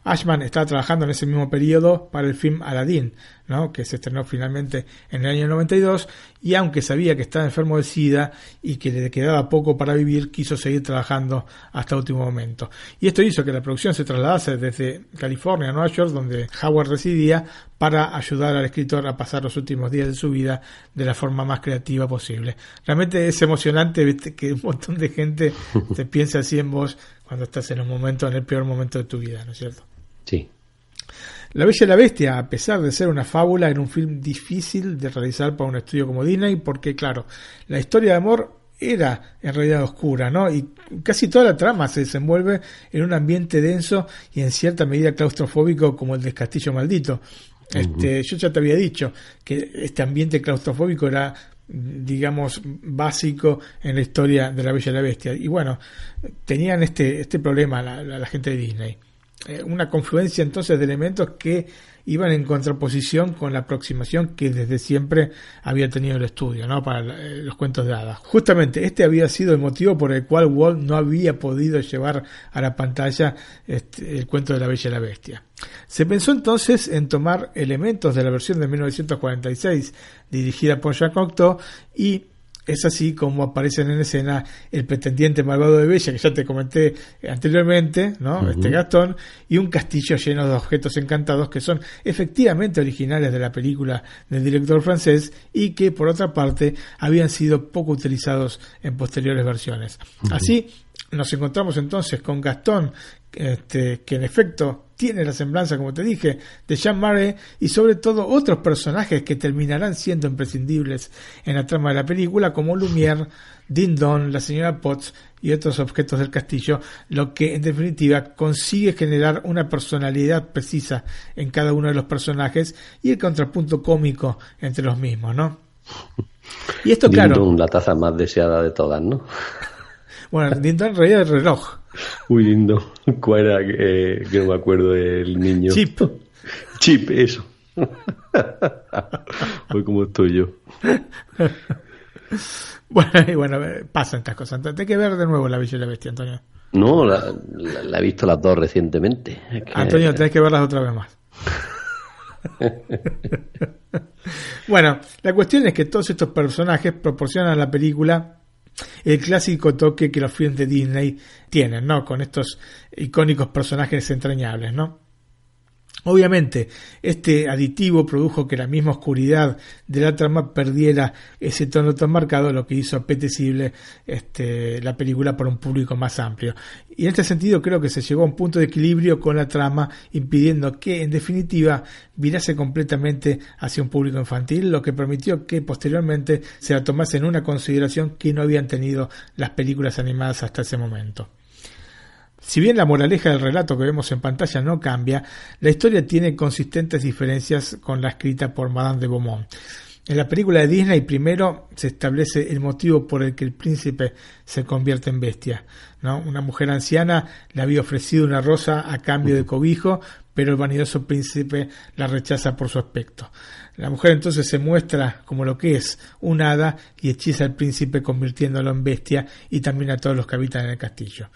Ashman estaba trabajando en ese mismo periodo para el film Aladdin, ¿no? que se estrenó finalmente en el año 92 y aunque sabía que estaba enfermo de SIDA y que le quedaba poco para vivir, quiso seguir trabajando hasta el último momento. Y esto hizo que la producción se trasladase desde California a Nueva York, donde Howard residía, para ayudar al escritor a pasar los últimos días de su vida de la forma más creativa posible. Realmente es emocionante que un montón de gente te piense así en vos cuando estás en un momento, en el peor momento de tu vida, ¿no es cierto? La Bella y la Bestia, a pesar de ser una fábula, era un film difícil de realizar para un estudio como Disney, porque claro, la historia de amor era en realidad oscura, ¿no? Y casi toda la trama se desenvuelve en un ambiente denso y en cierta medida claustrofóbico como el del Castillo Maldito. Este, Yo ya te había dicho que este ambiente claustrofóbico era digamos, básico en la historia de la Bella y la Bestia. Y bueno, tenían este, este problema la, la, gente de Disney. Eh, una confluencia entonces de elementos que iban en contraposición con la aproximación que desde siempre había tenido el estudio, ¿no? Para eh, los cuentos de hadas. Justamente este había sido el motivo por el cual Walt no había podido llevar a la pantalla este, el cuento de la Bella y la Bestia. Se pensó entonces en tomar elementos de la versión de 1946 dirigida por Jacques Cocteau y es así como aparecen en escena el pretendiente malvado de Bella, que ya te comenté anteriormente, ¿no? Este Gastón, y un castillo lleno de objetos encantados que son efectivamente originales de la película del director francés y que, por otra parte, habían sido poco utilizados en posteriores versiones. Así, nos encontramos entonces con Gastón, este, que en efecto tiene la semblanza, como te dije, de Jean Marais y sobre todo otros personajes que terminarán siendo imprescindibles en la trama de la película, como Lumière, Dindon, la señora Potts y otros objetos del castillo, lo que en definitiva consigue generar una personalidad precisa en cada uno de los personajes y el contrapunto cómico entre los mismos, ¿no? Y esto, claro. la taza más deseada de todas, ¿no? bueno, Dindon reía el reloj. Muy lindo. ¿Cuál era? Eh, que no me acuerdo del niño. Chip. Chip, eso. Hoy como estoy yo. Bueno, y bueno, pasan estas cosas. Hay que ver de nuevo La Bella y la Bestia, Antonio. No, la, he visto las dos recientemente. Antonio, tenés que verlas otra vez más. bueno, la cuestión es que todos estos personajes proporcionan a la película el clásico toque que los filmes de Disney tienen, ¿no? Con estos icónicos personajes entrañables, ¿no? Obviamente, este aditivo produjo que la misma oscuridad de la trama perdiera ese tono tan marcado, lo que hizo apetecible este, la película para un público más amplio. Y en este sentido creo que se llegó a un punto de equilibrio con la trama, impidiendo que, en definitiva, virase completamente hacia un público infantil, lo que permitió que posteriormente se la tomase en una consideración que no habían tenido las películas animadas hasta ese momento. Si bien la moraleja del relato que vemos en pantalla no cambia, la historia tiene consistentes diferencias con la escrita por Madame de Beaumont. En la película de Disney primero se establece el motivo por el que el príncipe se convierte en bestia. Una mujer anciana le había ofrecido una rosa a cambio de cobijo, pero el vanidoso príncipe la rechaza por su aspecto. La mujer entonces se muestra como lo que es, un hada, y hechiza al príncipe convirtiéndolo en bestia y también a todos los que habitan en el castillo.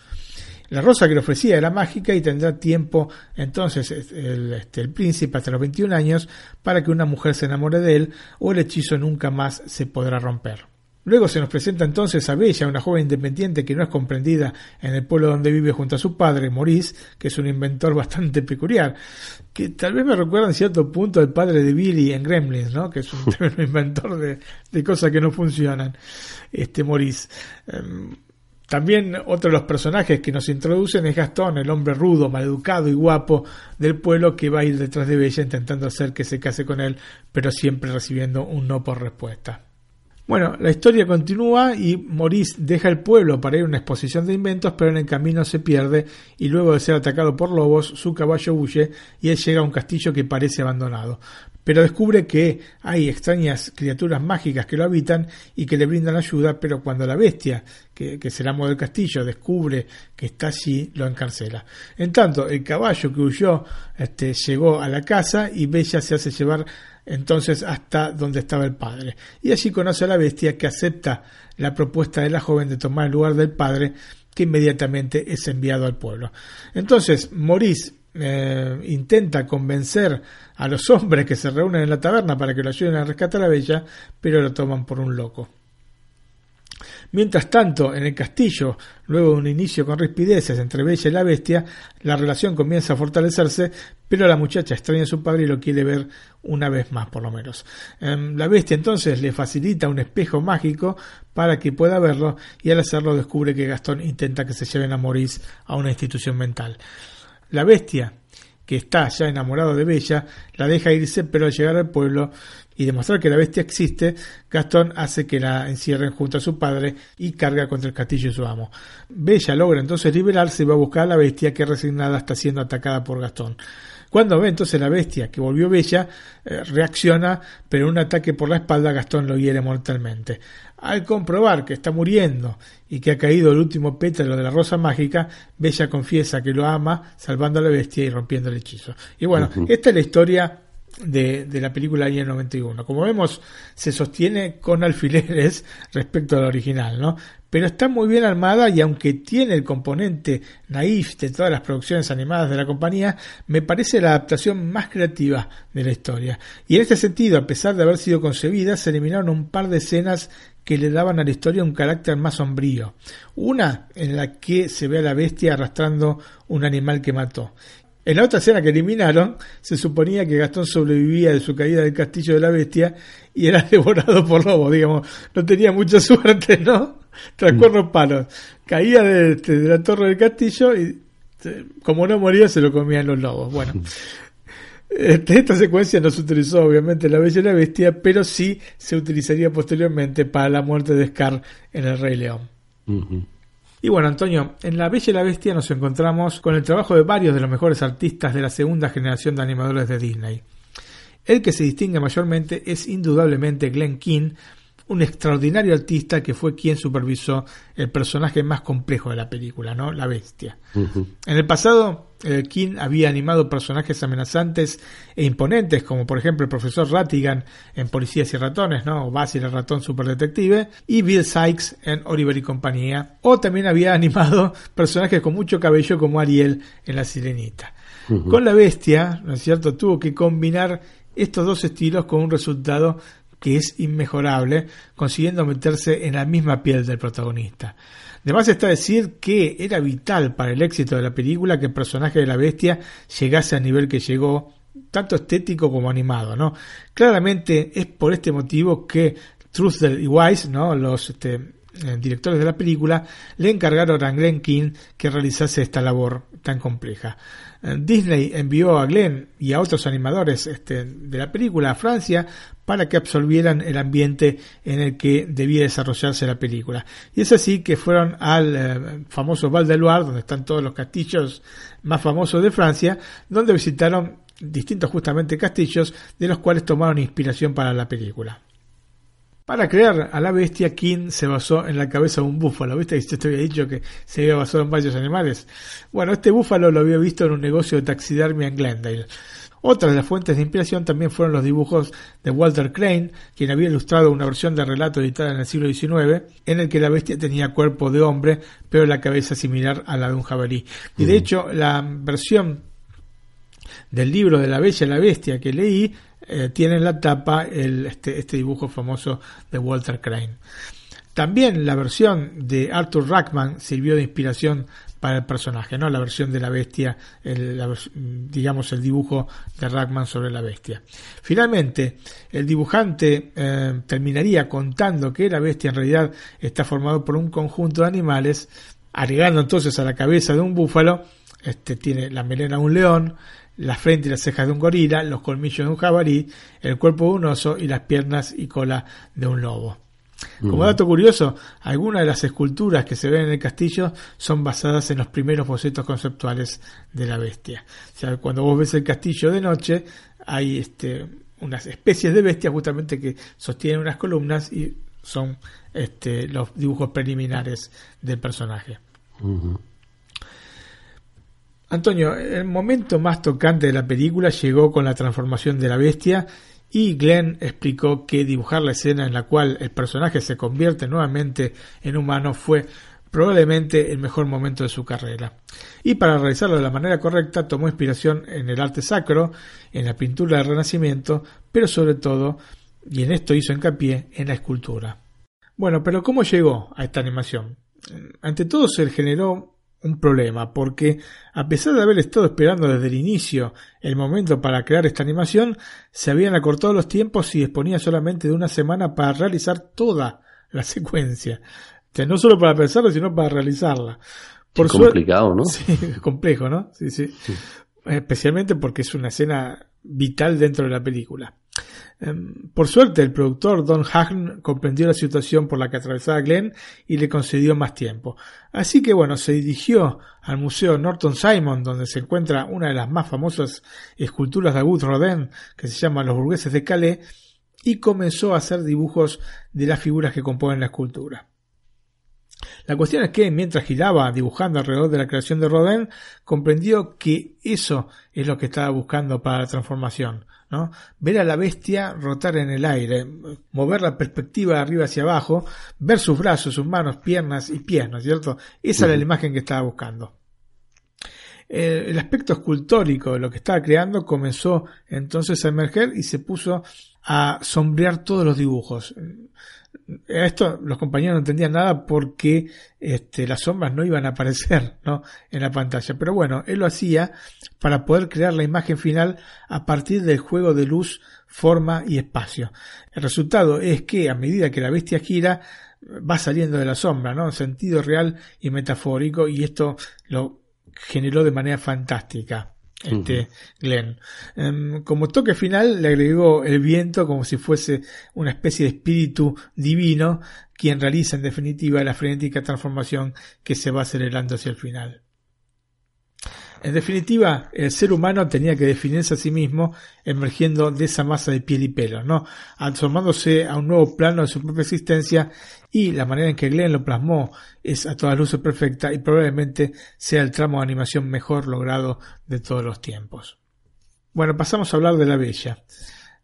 La rosa que le ofrecía era mágica y tendrá tiempo entonces el, este, el príncipe hasta los 21 años para que una mujer se enamore de él o el hechizo nunca más se podrá romper. Luego se nos presenta entonces a Bella, una joven independiente que no es comprendida en el pueblo donde vive junto a su padre, Maurice, que es un inventor bastante peculiar, que tal vez me recuerda en cierto punto al padre de Billy en Gremlins, ¿no? que es un inventor de, de, cosas que no funcionan, este Maurice. Em, también otro de los personajes que nos introducen es Gastón, el hombre rudo, maleducado y guapo del pueblo que va a ir detrás de Bella intentando hacer que se case con él, pero siempre recibiendo un no por respuesta. Bueno, la historia continúa y Maurice deja el pueblo para ir a una exposición de inventos, pero en el camino se pierde y luego de ser atacado por lobos, su caballo huye y él llega a un castillo que parece abandonado. Pero descubre que hay extrañas criaturas mágicas que lo habitan y que le brindan ayuda, pero cuando la bestia, que, que será amo del castillo, descubre que está allí, lo encarcela. En tanto, el caballo que huyó este, llegó a la casa y Bella se hace llevar entonces hasta donde estaba el padre. Y allí conoce a la bestia que acepta la propuesta de la joven de tomar el lugar del padre, que inmediatamente es enviado al pueblo. Entonces, Maurice eh, intenta convencer a los hombres que se reúnen en la taberna para que lo ayuden a rescatar a Bella, pero lo toman por un loco. Mientras tanto, en el castillo, luego de un inicio con rispideces entre Bella y la bestia, la relación comienza a fortalecerse, pero la muchacha extraña a su padre y lo quiere ver una vez más, por lo menos. Em, la bestia entonces le facilita un espejo mágico para que pueda verlo y al hacerlo descubre que Gastón intenta que se lleven a Maurice a una institución mental. La bestia, que está ya enamorado de Bella, la deja irse, pero al llegar al pueblo y demostrar que la bestia existe, Gastón hace que la encierren junto a su padre y carga contra el castillo de su amo. Bella logra entonces liberarse y va a buscar a la bestia que resignada está siendo atacada por Gastón. Cuando ve entonces la bestia que volvió bella, eh, reacciona, pero un ataque por la espalda Gastón lo hiere mortalmente. Al comprobar que está muriendo y que ha caído el último pétalo de la rosa mágica, Bella confiesa que lo ama, salvando a la bestia y rompiendo el hechizo. Y bueno, esta es la historia de, la película año 91. Como vemos, se sostiene con alfileres respecto al original, ¿no? Pero está muy bien armada y aunque tiene el componente naif de todas las producciones animadas de la compañía, me parece la adaptación más creativa de la historia. Y en este sentido, a pesar de haber sido concebida, se eliminaron un par de escenas que le daban a la historia un carácter más sombrío. Una en la que se ve a la bestia arrastrando un animal que mató. En la otra escena que eliminaron, se suponía que Gastón sobrevivía de su caída del castillo de la bestia y era devorado por lobos, digamos. No tenía mucha suerte, ¿no? Tras cuatro palos. Caía de, de, la torre del castillo y como no moría se lo comían los lobos. Bueno, este, esta secuencia no se utilizó obviamente en La Bella y la Bestia, pero sí se utilizaría posteriormente para la muerte de Scar en El Rey León. Y bueno, Antonio, en La Bella y la Bestia nos encontramos con el trabajo de varios de los mejores artistas de la segunda generación de animadores de Disney. El que se distingue mayormente es indudablemente Glenn King, un extraordinario artista que fue quien supervisó el personaje más complejo de la película, ¿no? La bestia. En el pasado, eh, King había animado personajes amenazantes e imponentes, como por ejemplo el profesor Rattigan en Policías y Ratones, ¿no? O Basil el ratón superdetective, y Bill Sykes en Oliver y compañía. O también había animado personajes con mucho cabello como Ariel en La Sirenita. Con la bestia, ¿no es cierto?, tuvo que combinar estos dos estilos con un resultado que es inmejorable, consiguiendo meterse en la misma piel del protagonista. Además está decir que era vital para el éxito de la película que el personaje de la bestia llegase al nivel que llegó, tanto estético como animado, ¿no? Claramente es por este motivo que Trudel y Wise, ¿no? Los este, eh, directores de la película, le encargaron a Glenn King que realizase esta labor tan compleja. Eh, Disney envió a Glenn y a otros animadores este, de la película a Francia para que absolvieran el ambiente en el que debía desarrollarse la película. Y es así que fueron al eh, famoso Val de Loire, donde están todos los castillos más famosos de Francia, donde visitaron distintos justamente castillos de los cuales tomaron inspiración para la película. Para crear a la bestia, King se basó en la cabeza de un búfalo. ¿Viste yo había dicho que se había basado en varios animales? Bueno, este búfalo lo había visto en un negocio de taxidermia en Glendale. Otras de las fuentes de inspiración también fueron los dibujos de Walter Crane, quien había ilustrado una versión de relato editada en el siglo XIX, en el que la bestia tenía cuerpo de hombre, pero la cabeza similar a la de un jabalí. Y de hecho, la versión del libro de la Bella y la Bestia que leí eh, tiene en la tapa el, este, este, dibujo famoso de Walter Crane. También la versión de Arthur Rackman sirvió de inspiración para el personaje, ¿no? La versión de la bestia, el, digamos el dibujo de Rackman sobre la bestia. Finalmente, el dibujante eh, terminaría contando que la bestia en realidad está formado por un conjunto de animales, agregando entonces a la cabeza de un búfalo, este tiene la melena de un león, la frente y las cejas de un gorila, los colmillos de un jabalí, el cuerpo de un oso y las piernas y cola de un lobo. Como dato curioso, algunas de las esculturas que se ven en el castillo son basadas en los primeros bocetos conceptuales de la bestia. O sea, cuando vos ves el castillo de noche, hay este, unas especies de bestias justamente que sostienen unas columnas y son este, los dibujos preliminares del personaje. Antonio, el momento más tocante de la película llegó con la transformación de la bestia y Glenn explicó que dibujar la escena en la cual el personaje se convierte nuevamente en humano fue probablemente el mejor momento de su carrera. Y para realizarlo de la manera correcta tomó inspiración en el arte sacro, en la pintura del Renacimiento, pero sobre todo, y en esto hizo hincapié, en la escultura. Bueno, pero ¿cómo llegó a esta animación? Ante todo se generó un problema, porque a pesar de haber estado esperando desde el inicio el momento para crear esta animación, se habían acortado los tiempos y disponía solamente de una semana para realizar toda la secuencia. no solo para pensarla, sino para realizarla. Por complicado, ¿no? Sí, complejo, ¿no? sí, sí. Especialmente porque es una escena vital dentro de la película. Em, por suerte, el productor Don Hagn comprendió la situación por la que atravesaba Glenn y le concedió más tiempo. Así que bueno, se dirigió al Museo Norton Simon, donde se encuentra una de las más famosas esculturas de Auguste Rodin, que se llama Los burgueses de Calais, y comenzó a hacer dibujos de las figuras que componen la escultura. La cuestión es que mientras giraba dibujando alrededor de la creación de Rodin, comprendió que eso es lo que estaba buscando para la transformación. ¿No? Ver a la bestia rotar en el aire, mover la perspectiva de arriba hacia abajo, ver sus brazos, sus manos, piernas y pies, ¿no es cierto? Esa era la imagen que estaba buscando. El aspecto escultórico de lo que estaba creando comenzó entonces a emerger y se puso a sombrear todos los dibujos esto los compañeros no entendían nada porque este, las sombras no iban a aparecer ¿no? en la pantalla. Pero bueno, él lo hacía para poder crear la imagen final a partir del juego de luz, forma y espacio. El resultado es que a medida que la bestia gira, va saliendo de la sombra, ¿no? En sentido real y metafórico, y esto lo generó de manera fantástica este Glenn. Em, como toque final le agregó el viento como si fuese una especie de espíritu divino quien realiza en definitiva la frenética transformación que se va acelerando hacia el final. En definitiva, el ser humano tenía que definirse a sí mismo emergiendo de esa masa de piel y pelo, ¿no? Asomándose a un nuevo plano de su propia existencia y la manera en que Glenn lo plasmó es a todas luces perfecta y probablemente sea el tramo de animación mejor logrado de todos los tiempos. Bueno, pasamos a hablar de la Bella.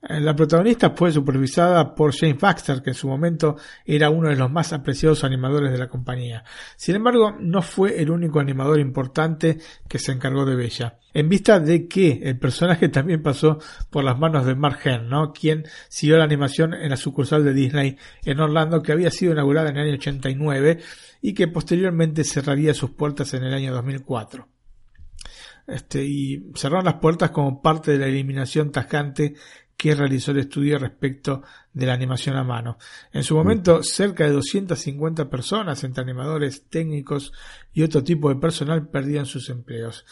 Eh, la protagonista fue supervisada por James Baxter, que en su momento era uno de los más apreciados animadores de la compañía. Sin embargo, no fue el único animador importante que se encargó de Bella. En vista de que el personaje también pasó por las manos de Mark Henn, ¿no? quien siguió la animación en la sucursal de Disney en Orlando, que había sido inaugurada en el año 89 y que posteriormente cerraría sus puertas en el año 2004. Este, y cerraron las puertas como parte de la eliminación tajante que realizó el estudio respecto de la animación a mano. En su momento, cerca de 250 personas, entre animadores, técnicos y otro tipo de personal, perdían sus empleos.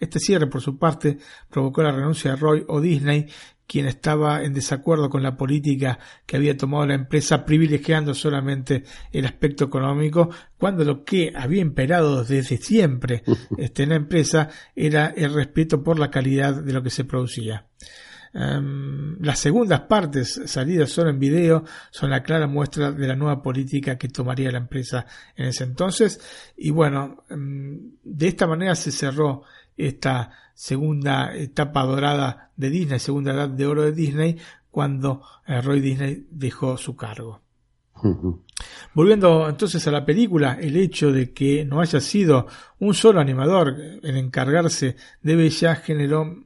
Este cierre, por su parte, provocó la renuncia de Roy o Disney, quien estaba en desacuerdo con la política que había tomado la empresa, privilegiando solamente el aspecto económico, cuando lo que había imperado desde siempre este, en la empresa era el respeto por la calidad de lo que se producía. Em, las segundas partes salidas solo en video son la clara muestra de la nueva política que tomaría la empresa en ese entonces. Y bueno, em, de esta manera se cerró esta segunda etapa dorada de Disney, segunda edad de oro de Disney, cuando eh, Roy Disney dejó su cargo. Volviendo entonces a la película, el hecho de que no haya sido un solo animador en encargarse de Bella generó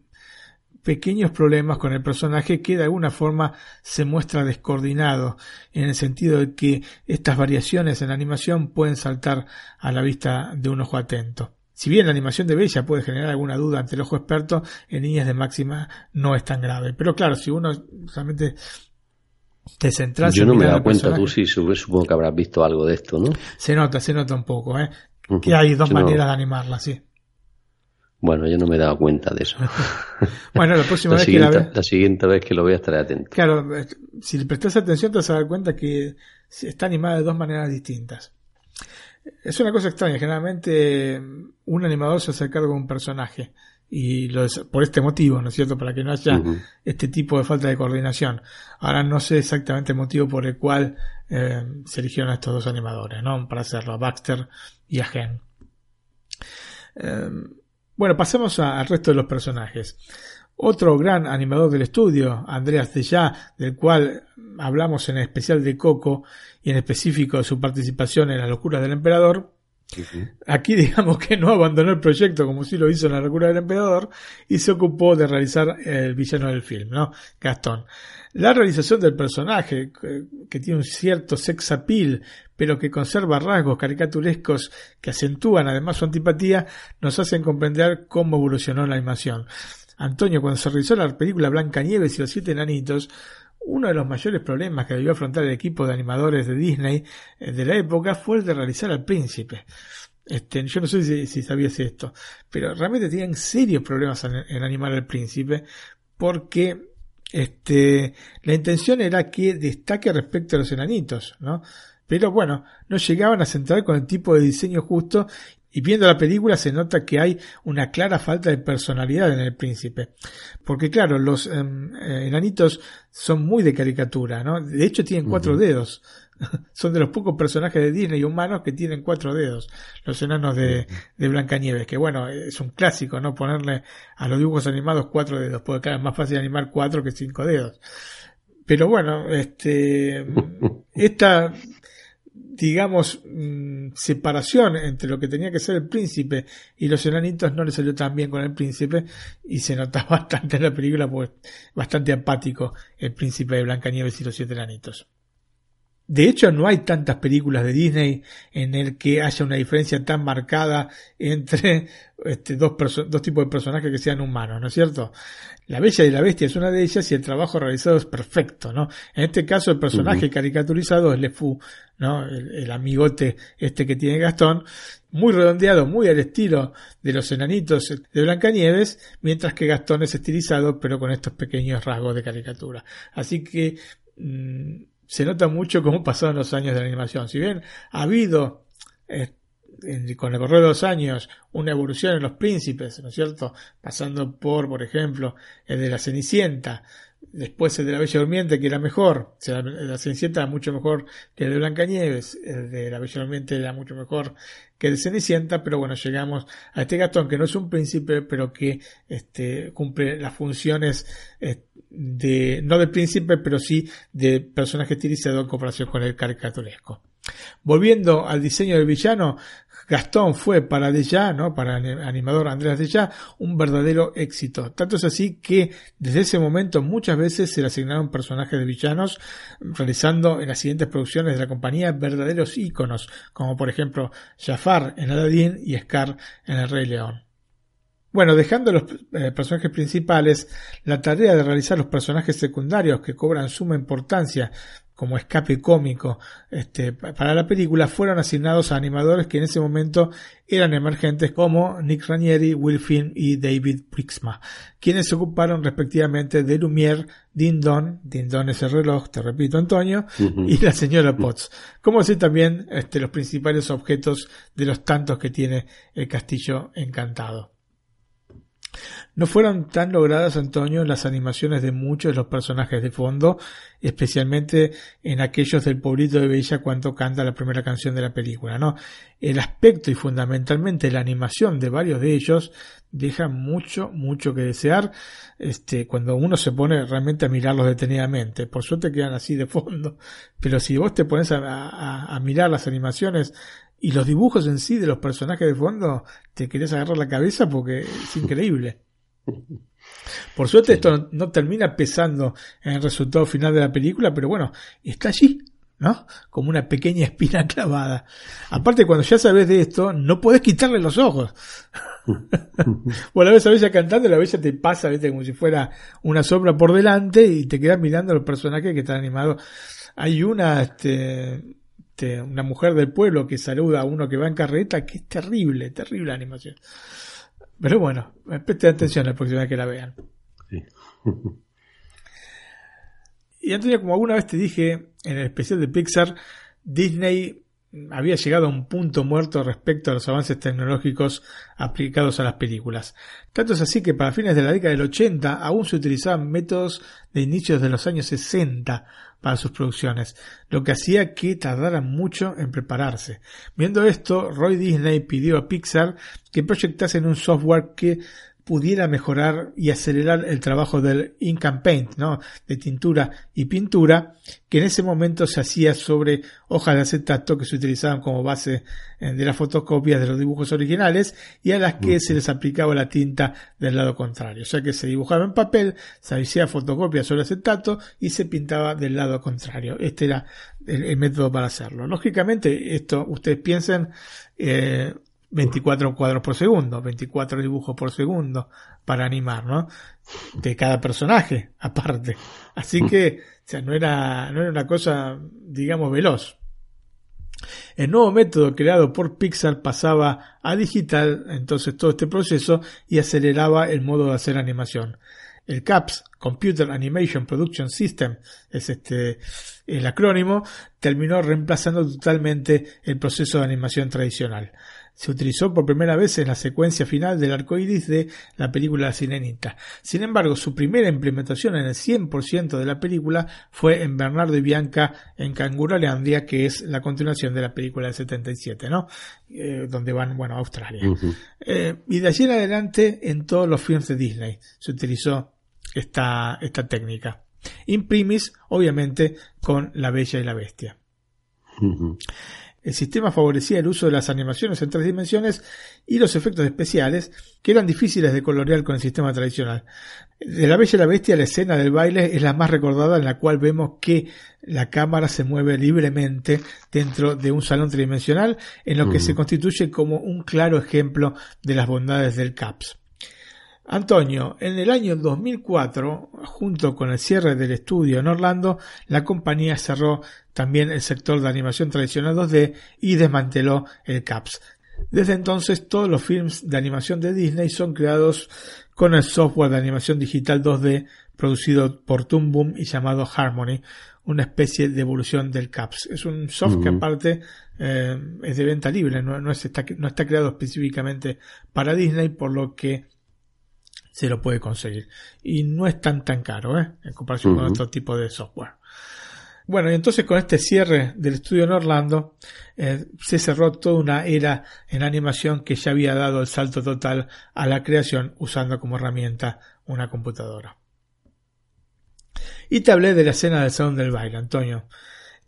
pequeños problemas con el personaje que de alguna forma se muestra descoordinado en el sentido de que estas variaciones en la animación pueden saltar a la vista de un ojo atento. Si bien la animación de Bella puede generar alguna duda ante el ojo experto, en niñas de máxima no es tan grave. Pero claro, si uno realmente te centras Yo no me he dado cuenta, tú sí supongo que habrás visto algo de esto, ¿no? Se nota, se nota un poco, ¿eh? Que hay dos maneras de animarla, sí. Bueno, yo no me he dado cuenta de eso. bueno, la próxima vez que la, la siguiente vez que lo vea estaré atento. Claro, si le prestas atención te vas a dar cuenta que está animada de dos maneras distintas. Es una cosa extraña, generalmente un animador se hace cargo de un personaje y lo por este motivo, ¿no es cierto? Para que no haya este tipo de falta de coordinación. Ahora no sé exactamente el motivo por el cual eh, se eligieron a estos dos animadores, ¿no? Para hacerlo, a Baxter y a Gen. Eh, bueno, pasemos al resto de los personajes. Otro gran animador del estudio, Andreas Deja, del cual hablamos en especial de Coco y en específico de su participación en Las locuras del emperador, Aquí digamos que no abandonó el proyecto como si lo hizo en La locura del emperador y se ocupó de realizar el villano del film, ¿no? Gastón. La realización del personaje, que tiene un cierto sex appeal, pero que conserva rasgos caricaturescos que acentúan además su antipatía, nos hacen comprender cómo evolucionó la animación. Antonio, cuando se realizó la película Blanca Nieves y los siete enanitos, uno de los mayores problemas que debió afrontar el equipo de animadores de Disney eh, de la época fue el de realizar al príncipe. Este, yo no sé si, sabías esto, pero realmente tenían serios problemas en, animar al príncipe porque este, la intención era que destaque respecto a los enanitos, ¿no? Pero bueno, no llegaban a centrar con el tipo de diseño justo y viendo la película se nota que hay una clara falta de personalidad en el príncipe. Porque claro, los em, eh, enanitos son muy de caricatura, ¿no? De hecho tienen cuatro dedos. son de los pocos personajes de Disney humanos que tienen cuatro dedos. Los enanos de, de Blancanieves. Que bueno, es un clásico, ¿no? Ponerle a los dibujos animados cuatro dedos. Porque claro, es más fácil animar cuatro que cinco dedos. Pero bueno, este, esta digamos, mm, separación entre lo que tenía que ser el príncipe y los enanitos no le salió tan bien con el príncipe y se nota bastante en la película, pues bastante apático el príncipe de Blancanieves y los siete enanitos. De hecho, no hay tantas películas de Disney en el que haya una diferencia tan marcada entre este, dos, dos tipos de personajes que sean humanos, ¿no es cierto? La Bella y la Bestia es una de ellas y el trabajo realizado es perfecto, ¿no? En este caso, el personaje caricaturizado es Le Fou, ¿no? El, amigote este que tiene Gastón, muy redondeado, muy al estilo de los enanitos de Blancanieves, mientras que Gastón es estilizado, pero con estos pequeños rasgos de caricatura. Así que, mm, se nota mucho cómo pasaron los años de la animación. Si bien ha habido eh, con el correr de los años una evolución en los príncipes, ¿no es cierto? Pasando por, por ejemplo, el de la Cenicienta, después el de la Bella Durmiente, que era mejor, o sea, la Cenicienta era mucho mejor que el de Blancanieves, el de la Bella Durmiente era mucho mejor que el de Cenicienta, pero bueno, llegamos a este Gastón, que no es un príncipe, pero que este, cumple las funciones eh, de, no de príncipe, pero sí de personaje estilizado en comparación con el caricaturesco. Volviendo al diseño del villano, Gastón fue para Deja, ¿no? para el animador Andrés Deja, un verdadero éxito. Tanto es así que desde ese momento muchas veces se le asignaron personajes de villanos, realizando en las siguientes producciones de la compañía verdaderos íconos, como por ejemplo Jafar en Aladdin y Scar en El Rey León. Bueno, dejando los eh, personajes principales, la tarea de realizar los personajes secundarios que cobran suma importancia como escape cómico este, para la película fueron asignados a animadores que en ese momento eran emergentes como Nick Ranieri, Will Finn y David Brixma, quienes se ocuparon respectivamente de Lumière, Din Don, Din Don es el reloj, te repito Antonio, y la señora Potts, como así también este, los principales objetos de los tantos que tiene el castillo encantado. No fueron tan logradas, Antonio, las animaciones de muchos de los personajes de fondo, especialmente en aquellos del pueblito de Bella cuando canta la primera canción de la película, ¿no? El aspecto y fundamentalmente la animación de varios de ellos deja mucho, mucho que desear, este, cuando uno se pone realmente a mirarlos detenidamente. Por suerte quedan así de fondo, pero si vos te pones a, a mirar las animaciones y los dibujos en sí de los personajes de fondo, te querés agarrar la cabeza porque es increíble. Por suerte esto no, termina pesando en el resultado final de la película, pero bueno, está allí, ¿no? Como una pequeña espina clavada. Aparte, cuando ya sabes de esto, no puedes quitarle los ojos. bueno, la ves a Bella cantando y la Bella te pasa, ¿viste? Como si fuera una sombra por delante y te quedas mirando a los personajes que están animados. Hay una, este, este, una mujer del pueblo que saluda a uno que va en carreta, que es terrible, terrible animación. Pero bueno, preste atención la próxima vez que la vean. y Antonio, como alguna vez te dije en el especial de Pixar, Disney había llegado a un punto muerto respecto a los avances tecnológicos aplicados a las películas. Tanto es así que para fines de la década del 80 aún se utilizaban métodos de inicios de los años 60 para sus producciones, lo que hacía que tardaran mucho en prepararse. Viendo esto, Roy Disney pidió a Pixar que proyectasen un software que pudiera mejorar y acelerar el trabajo del ink and paint, ¿no? de tintura y pintura, que en ese momento se hacía sobre hojas de acetato que se utilizaban como base eh, de las fotocopias de los dibujos originales y a las que se les aplicaba la tinta del lado contrario. O sea que se dibujaba en papel, se hacía fotocopia sobre acetato y se pintaba del lado contrario. Este era el, método para hacerlo. Lógicamente, esto ustedes piensen, eh, 24 cuadros por segundo, 24 dibujos por segundo para animar, ¿no? De cada personaje, aparte. Así que, o sea, no era, no era una cosa, digamos, veloz. El nuevo método creado por Pixar pasaba a digital, entonces todo este proceso, y aceleraba el modo de hacer animación. El CAPS, Computer Animation Production System, es este el acrónimo, terminó reemplazando totalmente el proceso de animación tradicional se utilizó por primera vez en la secuencia final del arco iris de la película La Sirenita. Sin embargo, su primera implementación en el 100% de la película fue en Bernardo y Bianca en Cangurolandia, que es la continuación de la película del 77, ¿no? Eh, donde van, bueno, a Australia. Eh, y de allí en adelante, en todos los films de Disney se utilizó esta, esta técnica. Imprimis, obviamente, con La Bella y la Bestia. El sistema favorecía el uso de las animaciones en tres dimensiones y los efectos especiales, que eran difíciles de colorear con el sistema tradicional. De La Bella y la Bestia, la escena del baile es la más recordada en la cual vemos que la cámara se mueve libremente dentro de un salón tridimensional, en lo que se constituye como un claro ejemplo de las bondades del CAPS. Antonio, en el año 2004, junto con el cierre del estudio en Orlando, la compañía cerró también el sector de animación tradicional 2D y desmanteló el CAPS. Desde entonces todos los films de animación de Disney son creados con el software de animación digital 2D producido por Toon Boom y llamado Harmony, una especie de evolución del CAPS. Es un software que aparte eh, es de venta libre, no, está, no está creado específicamente para Disney, por lo que se lo puede conseguir. Y no es tan tan caro, ¿eh? En comparación con otro tipo de software. Bueno, y entonces con este cierre del estudio en Orlando, eh, se cerró toda una era en animación que ya había dado el salto total a la creación usando como herramienta una computadora. Y te hablé de la escena del salón del baile, Antonio.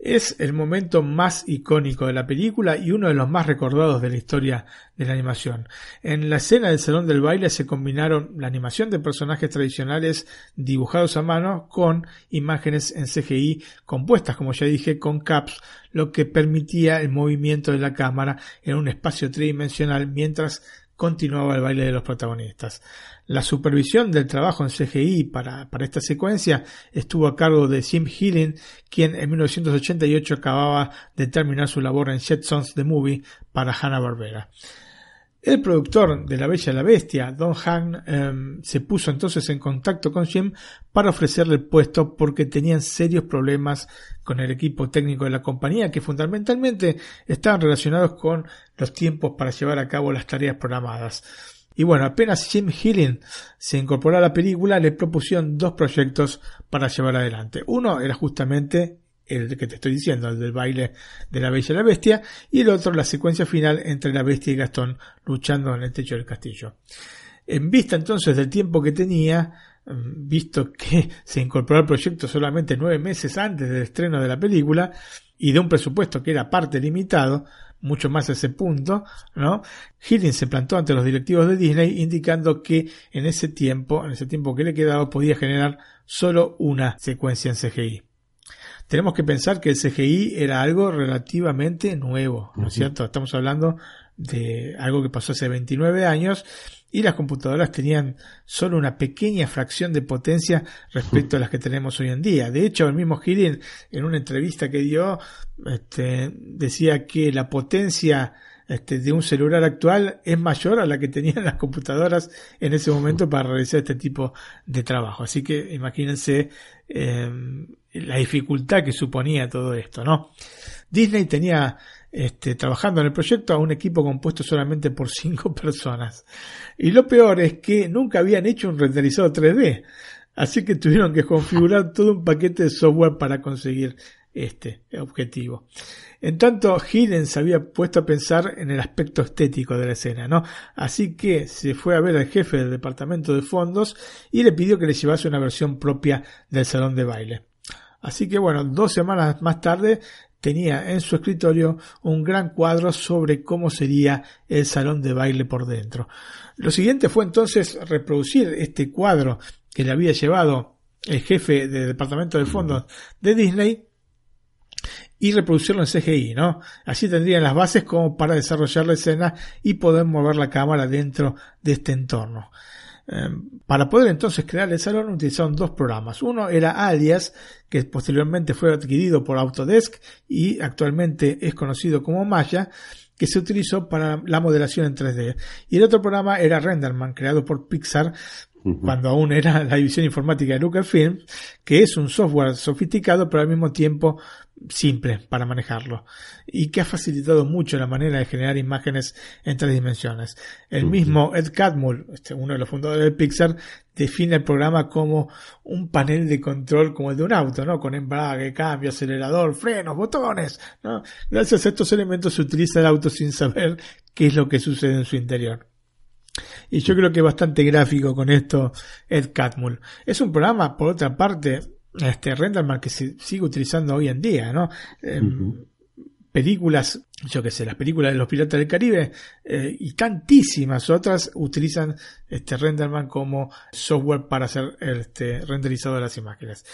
Es el momento más icónico de la película y uno de los más recordados de la historia de la animación. En la escena del salón del baile se combinaron la animación de personajes tradicionales dibujados a mano con imágenes en CGI compuestas, como ya dije, con caps, lo que permitía el movimiento de la cámara en un espacio tridimensional mientras continuaba el baile de los protagonistas. La supervisión del trabajo en CGI para, esta secuencia estuvo a cargo de Jim Healing, quien en 1988 acababa de terminar su labor en Jetsons The Movie para Hanna-Barbera. El productor de La Bella y la Bestia, Don Hahn, em, se puso entonces en contacto con Jim para ofrecerle el puesto porque tenían serios problemas con el equipo técnico de la compañía que fundamentalmente estaban relacionados con los tiempos para llevar a cabo las tareas programadas. Y bueno, apenas Jim Healing se incorporó a la película, le propusieron dos proyectos para llevar adelante. Uno era justamente el que te estoy diciendo, el del baile de la Bella y la Bestia, y el otro la secuencia final entre la Bestia y Gastón luchando en el techo del castillo. En vista entonces del tiempo que tenía, mm, visto que se incorporó al proyecto solamente nueve meses antes del estreno de la película, y de un presupuesto que era parte limitado, mucho más a ese punto, ¿no? Hilling se plantó ante los directivos de Disney indicando que en ese tiempo, en ese tiempo que le quedaba, podía generar solo una secuencia en CGI. Tenemos que pensar que el CGI era algo relativamente nuevo, ¿no es cierto? Estamos hablando de algo que pasó hace 29 años y las computadoras tenían solo una pequeña fracción de potencia respecto a las que tenemos hoy en día. De hecho, el mismo Hilling en una entrevista que dio este, decía que la potencia este, de un celular actual es mayor a la que tenían las computadoras en ese momento para realizar este tipo de trabajo. Así que imagínense em, la dificultad que suponía todo esto, ¿no? Disney tenía este, trabajando en el proyecto a un equipo compuesto solamente por cinco personas. Y lo peor es que nunca habían hecho un renderizado 3D, así que tuvieron que configurar todo un paquete de software para conseguir este objetivo. En tanto, Hidden se había puesto a pensar en el aspecto estético de la escena, ¿no? Así que se fue a ver al jefe del departamento de fondos y le pidió que le llevase una versión propia del salón de baile. Así que bueno, dos semanas más tarde tenía en su escritorio un gran cuadro sobre cómo sería el salón de baile por dentro. Lo siguiente fue entonces reproducir este cuadro que le había llevado el jefe del departamento de fondos de Disney y reproducirlo en CGI, ¿no? Así tendrían las bases como para desarrollar la escena y poder mover la cámara dentro de este entorno. Em, para poder entonces crear el salón utilizaron dos programas. Uno era Alias, que posteriormente fue adquirido por Autodesk y actualmente es conocido como Maya, que se utilizó para la modelación en 3D. Y el otro programa era Renderman, creado por Pixar cuando aún era la división informática de Lucasfilm, que es un software sofisticado pero al mismo tiempo simple para manejarlo y que ha facilitado mucho la manera de generar imágenes en tres dimensiones. El mismo Ed Catmull, este, uno de los fundadores de Pixar, define el programa como un panel de control como el de un auto, ¿no? Con embrague, cambio, acelerador, frenos, botones, ¿no? Gracias a estos elementos se utiliza el auto sin saber qué es lo que sucede en su interior. Y yo creo que es bastante gráfico con esto Ed Catmull. Es un programa, por otra parte, este Renderman que se sigue utilizando hoy en día, ¿no? Em, películas, yo que sé, las películas de los Piratas del Caribe eh, y tantísimas otras utilizan este Renderman como software para hacer este renderizado de las imágenes.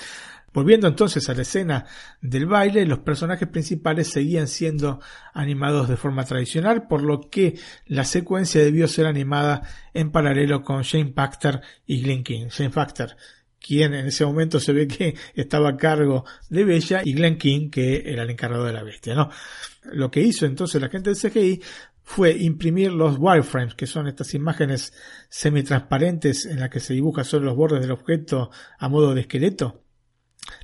Volviendo entonces a la escena del baile, los personajes principales seguían siendo animados de forma tradicional, por lo que la secuencia debió ser animada en paralelo con Shane Pachter y Glenn King. Shane Pachter quien en ese momento se ve que estaba a cargo de Bella, y Glenn King, que era el encargado de la bestia, ¿no? Lo que hizo entonces la gente del CGI fue imprimir los wireframes, que son estas imágenes semitransparentes en las que se dibuja solo los bordes del objeto a modo de esqueleto.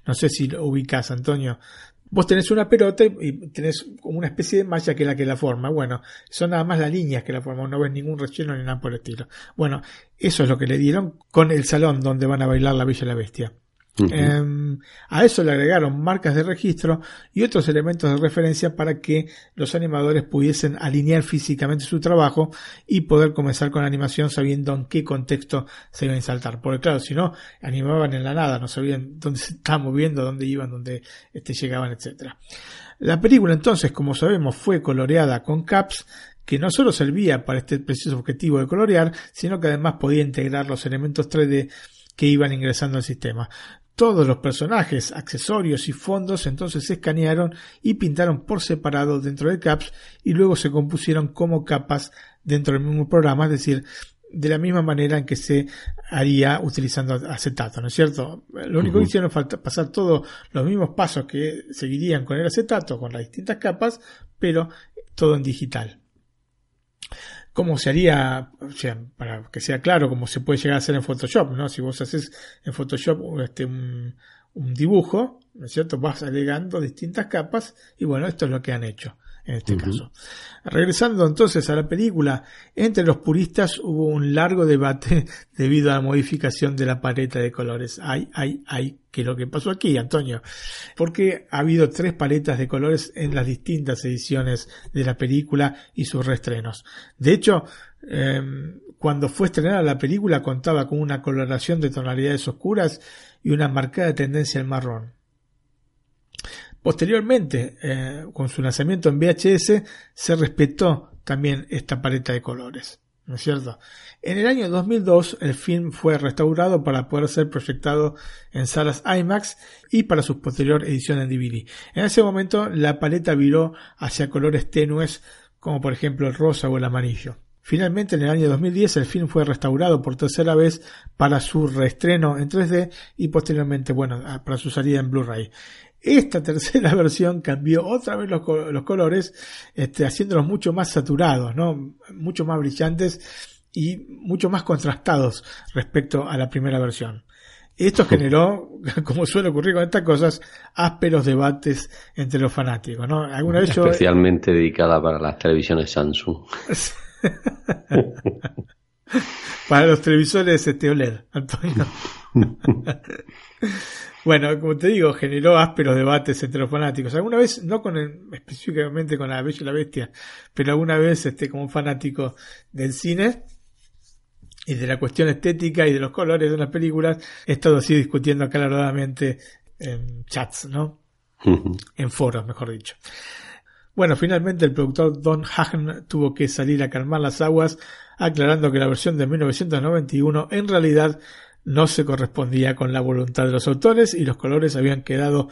No sé si lo ubicas, Antonio. Vos tenés una pelota y tenés como una especie de malla que es la que la forma. Bueno, son nada más las líneas que la forman, no ves ningún relleno ni nada por el estilo. Bueno, eso es lo que le dieron con el salón donde van a bailar la Bella y la Bestia. Em, a eso le agregaron marcas de registro y otros elementos de referencia para que los animadores pudiesen alinear físicamente su trabajo y poder comenzar con la animación sabiendo en qué contexto se iban a saltar. Porque claro, si no, animaban en la nada, no sabían dónde se estaban moviendo, dónde iban, dónde este, llegaban, etcétera. La película entonces, como sabemos, fue coloreada con caps que no solo servía para este preciso objetivo de colorear, sino que además podía integrar los elementos 3D que iban ingresando al sistema. Todos los personajes, accesorios y fondos entonces se escanearon y pintaron por separado dentro de CAPS y luego se compusieron como capas dentro del mismo programa, es decir, de la misma manera en que se haría utilizando acetato, ¿no es cierto? Lo único que hicieron fue pasar todos los mismos pasos que seguirían con el acetato, con las distintas capas, pero todo en digital cómo se haría, o sea, para que sea claro, cómo se puede llegar a hacer en Photoshop, ¿no? Si vos haces en Photoshop este, un, un dibujo, ¿no es cierto? Vas agregando distintas capas y bueno, esto es lo que han hecho en este caso. Regresando entonces a la película, entre los puristas hubo un largo debate debido a la modificación de la paleta de colores. Ay, ay, ay, ¿qué es lo que pasó aquí, Antonio? Porque ha habido tres paletas de colores en las distintas ediciones de la película y sus reestrenos. De hecho, em, cuando fue estrenada la película contaba con una coloración de tonalidades oscuras y una marcada tendencia al marrón. Posteriormente, eh, con su lanzamiento en VHS, se respetó también esta paleta de colores. ¿No es cierto? En el año 2002 el film fue restaurado para poder ser proyectado en salas IMAX y para su posterior edición en DVD. En ese momento la paleta viró hacia colores tenues como por ejemplo el rosa o el amarillo. Finalmente, en el año 2010, el film fue restaurado por tercera vez para su reestreno en 3D y posteriormente, bueno, para su salida en Blu-ray. Esta tercera versión cambió otra vez los, colores, este, haciéndolos mucho más saturados, ¿no? mucho más brillantes y mucho más contrastados respecto a la primera versión. Esto generó, como suele ocurrir con estas cosas, ásperos debates entre los fanáticos, ¿no? Alguna vez Especialmente dedicada para las televisiones Samsung. para los televisores este OLED, Antonio. bueno, como te digo, generó ásperos debates entre los fanáticos. Alguna vez, no con específicamente con la Bella y la Bestia, pero alguna vez este, como fanático del cine y de la cuestión estética y de los colores de las películas, he estado así discutiendo acaloradamente en chats, ¿no? en foros, mejor dicho. Bueno, finalmente el productor Don Hagen tuvo que salir a calmar las aguas, aclarando que la versión de 1991 en realidad no se correspondía con la voluntad de los autores y los colores habían quedado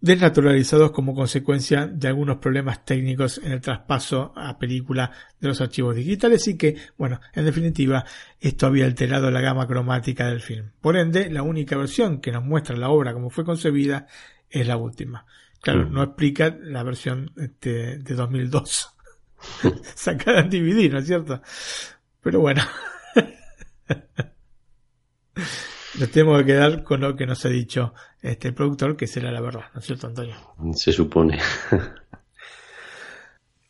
desnaturalizados como consecuencia de algunos problemas técnicos en el traspaso a película de los archivos digitales y que, bueno, en definitiva, esto había alterado la gama cromática del film. Por ende, la única versión que nos muestra la obra como fue concebida es la última. Claro, no explica la versión este, de 2002. Sacada en DVD, ¿no es cierto? Pero bueno. Nos tenemos que quedar con lo que nos ha dicho este productor, que será la verdad, ¿no es cierto, Antonio? Se supone.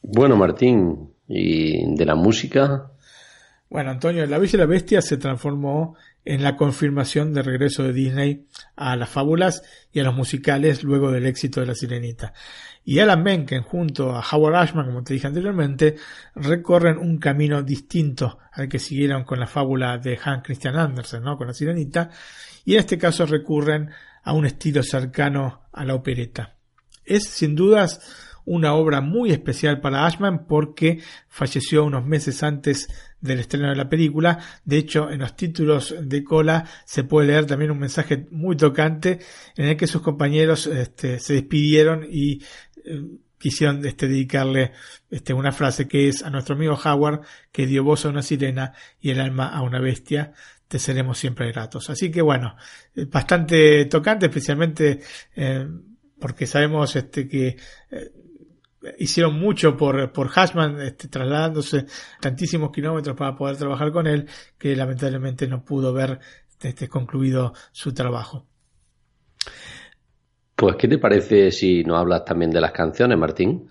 bueno, Martín, ¿y de la música? Bueno, Antonio, La Bella y la Bestia se transformó en la confirmación de regreso de Disney a las fábulas y a los musicales luego del éxito de La Sirenita. Y Alan Menken junto a Howard Ashman, como te dije anteriormente, recorren un camino distinto al que siguieron con la fábula de Hans Christian Andersen, ¿no? con La Sirenita, y en este caso recurren a un estilo cercano a la opereta. Es sin dudas una obra muy especial para Ashman porque falleció unos meses antes del estreno de la película. De hecho, en los títulos de cola se puede leer también un mensaje muy tocante en el que sus compañeros este, se despidieron y eh, quisieron este, dedicarle este, una frase que es a nuestro amigo Howard que dio voz a una sirena y el alma a una bestia te seremos siempre gratos. Así que bueno, eh, bastante tocante, especialmente eh, porque sabemos este, que hicieron mucho por, por Hashman, este, trasladándose tantísimos kilómetros para poder trabajar con él, que lamentablemente no pudo ver este, concluido su trabajo. Pues, ¿qué te parece si nos hablas también de las canciones, Martín?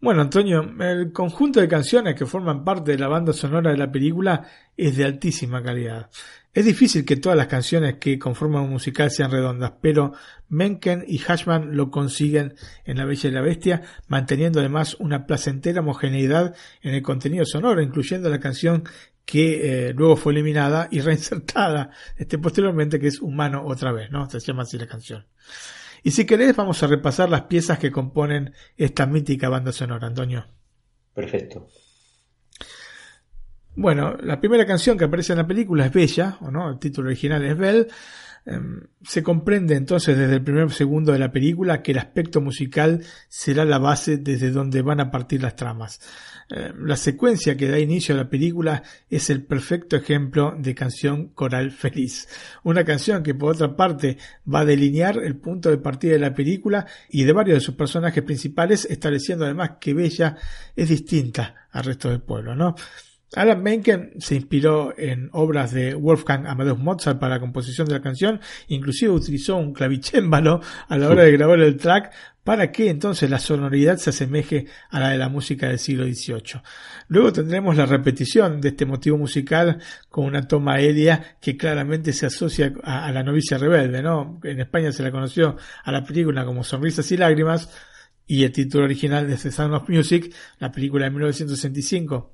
Bueno, Antonio, el conjunto de canciones que forman parte de la banda sonora de la película es de altísima calidad. Es difícil que todas las canciones que conforman un musical sean redondas, pero Menken y Hashman lo consiguen en La Bella y la Bestia, manteniendo además una placentera homogeneidad en el contenido sonoro, incluyendo la canción que eh, luego fue eliminada y reinsertada este, posteriormente, que es Humano otra vez, ¿no? Se llama así la canción. Y si querés, vamos a repasar las piezas que componen esta mítica banda sonora, Antonio. Perfecto. Bueno, la primera canción que aparece en la película es Bella, o no, el título original es Belle. Em, se comprende entonces desde el primer segundo de la película que el aspecto musical será la base desde donde van a partir las tramas. Em, la secuencia que da inicio a la película es el perfecto ejemplo de canción coral feliz. Una canción que por otra parte va a delinear el punto de partida de la película y de varios de sus personajes principales, estableciendo además que Bella es distinta al resto del pueblo, ¿no? Alan Menken se inspiró en obras de Wolfgang Amadeus Mozart para la composición de la canción, inclusive utilizó un clavicémbalo a la hora de grabar el track para que entonces la sonoridad se asemeje a la de la música del siglo XVIII. Luego tendremos la repetición de este motivo musical con una toma aérea que claramente se asocia a, la novicia rebelde, ¿no? En España se la conoció a la película como Sonrisas y Lágrimas y el título original de The Sound of Music, la película de 1965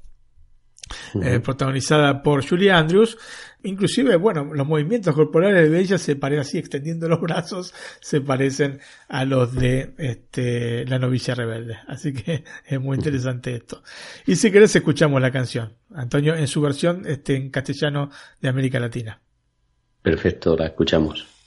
eh, protagonizada por Julie Andrews. Inclusive, bueno, los movimientos corporales de ella se parecen así, extendiendo los brazos, se parecen a los de este, la novicia rebelde. Así que es muy interesante esto. Y si querés, escuchamos la canción. Antonio, en su versión este, en castellano de América Latina. Perfecto, la escuchamos.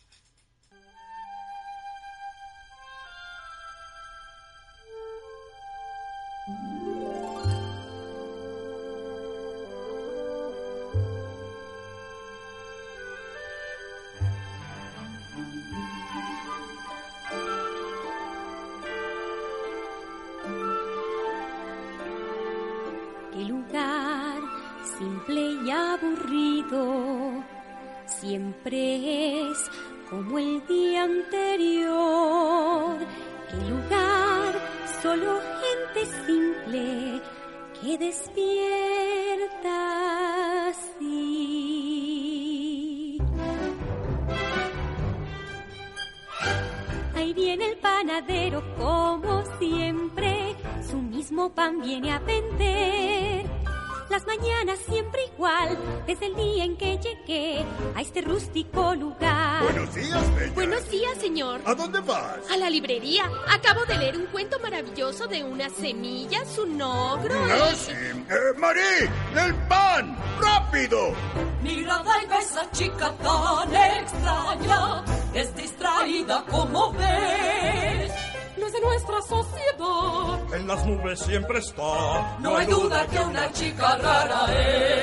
No hay duda que una chica rara es.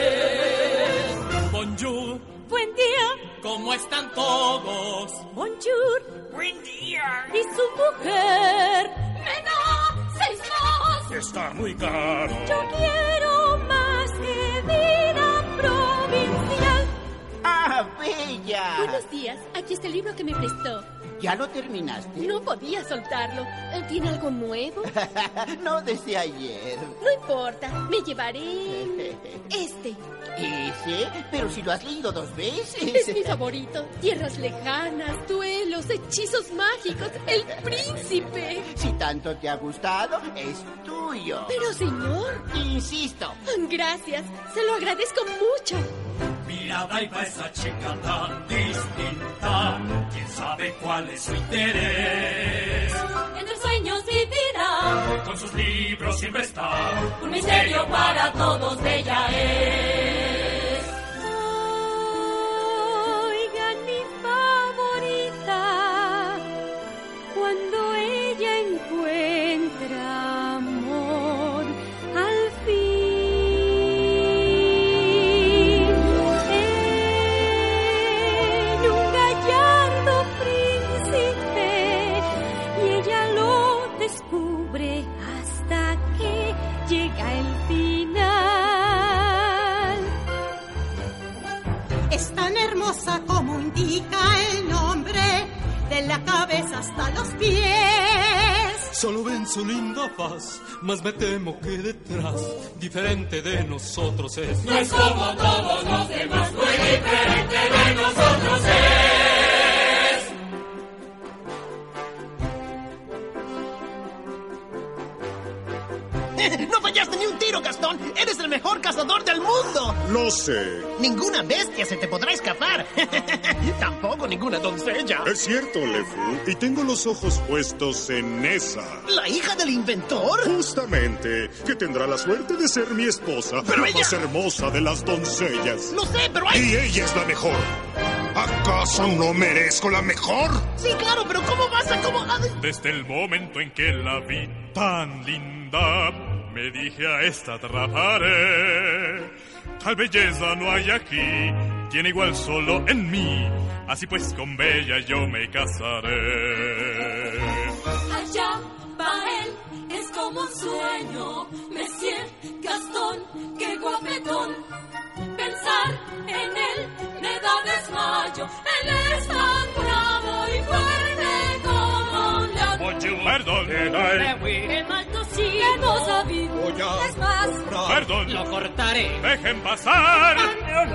¿Ya lo terminaste? No podía soltarlo. ¿Tiene algo nuevo? no desde ayer. No importa, me llevaré este. ¿Ese? Pero si lo has leído dos veces. Es mi favorito. Tierras lejanas, duelos, hechizos mágicos, el príncipe. Si tanto te ha gustado, es tuyo. Pero señor. Insisto. Gracias, se lo agradezco mucho. Mirada y va esa chica tan distinta. ¿Quién sabe cuál es su interés? Entre sueños vivirá. Con sus libros siempre está. Un misterio para todos bella es. El nombre, de la cabeza hasta los pies. Solo ven su linda faz, mas me temo que detrás, diferente de nosotros es. No es como todos los demás, muy diferente de nosotros es. ¡No fallaste ni un tiro, Gastón! ¡Eres el mejor cazador del mundo! Lo sé. Ninguna bestia se te podrá escapar. Tampoco ninguna doncella. Es cierto, Lefu. Y tengo los ojos puestos en esa. ¿La hija del inventor? Justamente. Que tendrá la suerte de ser mi esposa. Pero la ella- más hermosa de las doncellas. Lo sé, pero hay... Y ella es la mejor. ¿Acaso no merezco la mejor? Sí, claro, pero ¿cómo vas a... cómo... a- Desde el momento en que la vi tan linda, me dije a esta atraparé. Tal belleza no hay aquí, tiene igual solo en mí. Así pues con Bella yo me casaré. Allá va él, es como un sueño. Monsieur Gastón, qué guapetón. Pensar en él me da desmayo. Él es tan bravo y fuerte como un león. Perdón, perdón, lo cortaré. dejen pasar. Señor,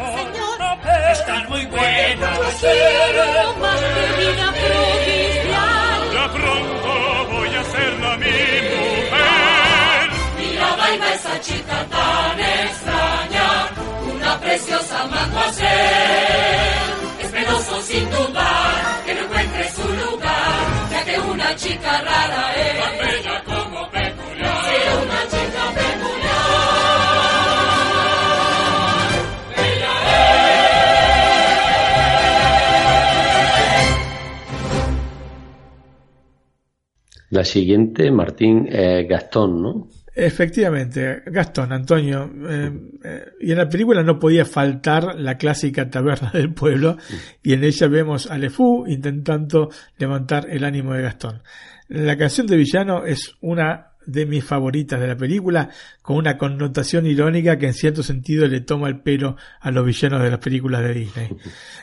Están muy buenas. yo quiero más que vida provincial. Ya pronto voy a serla mi mujer. Mira, baila esa chica tan extraña, una preciosa mademoiselle. Es penoso sin dudar que no encuentre su lugar, ya que una chica rara es. Tan bella La siguiente, Martín eh, Gastón, ¿no? Efectivamente, Gastón, Antonio. eh, eh, y en la película no podía faltar la clásica taberna del pueblo, y en ella vemos a LeFou intentando levantar el ánimo de Gastón. La canción de villano es una de mis favoritas de la película, con una connotación irónica que en cierto sentido le toma el pelo a los villanos de las películas de Disney.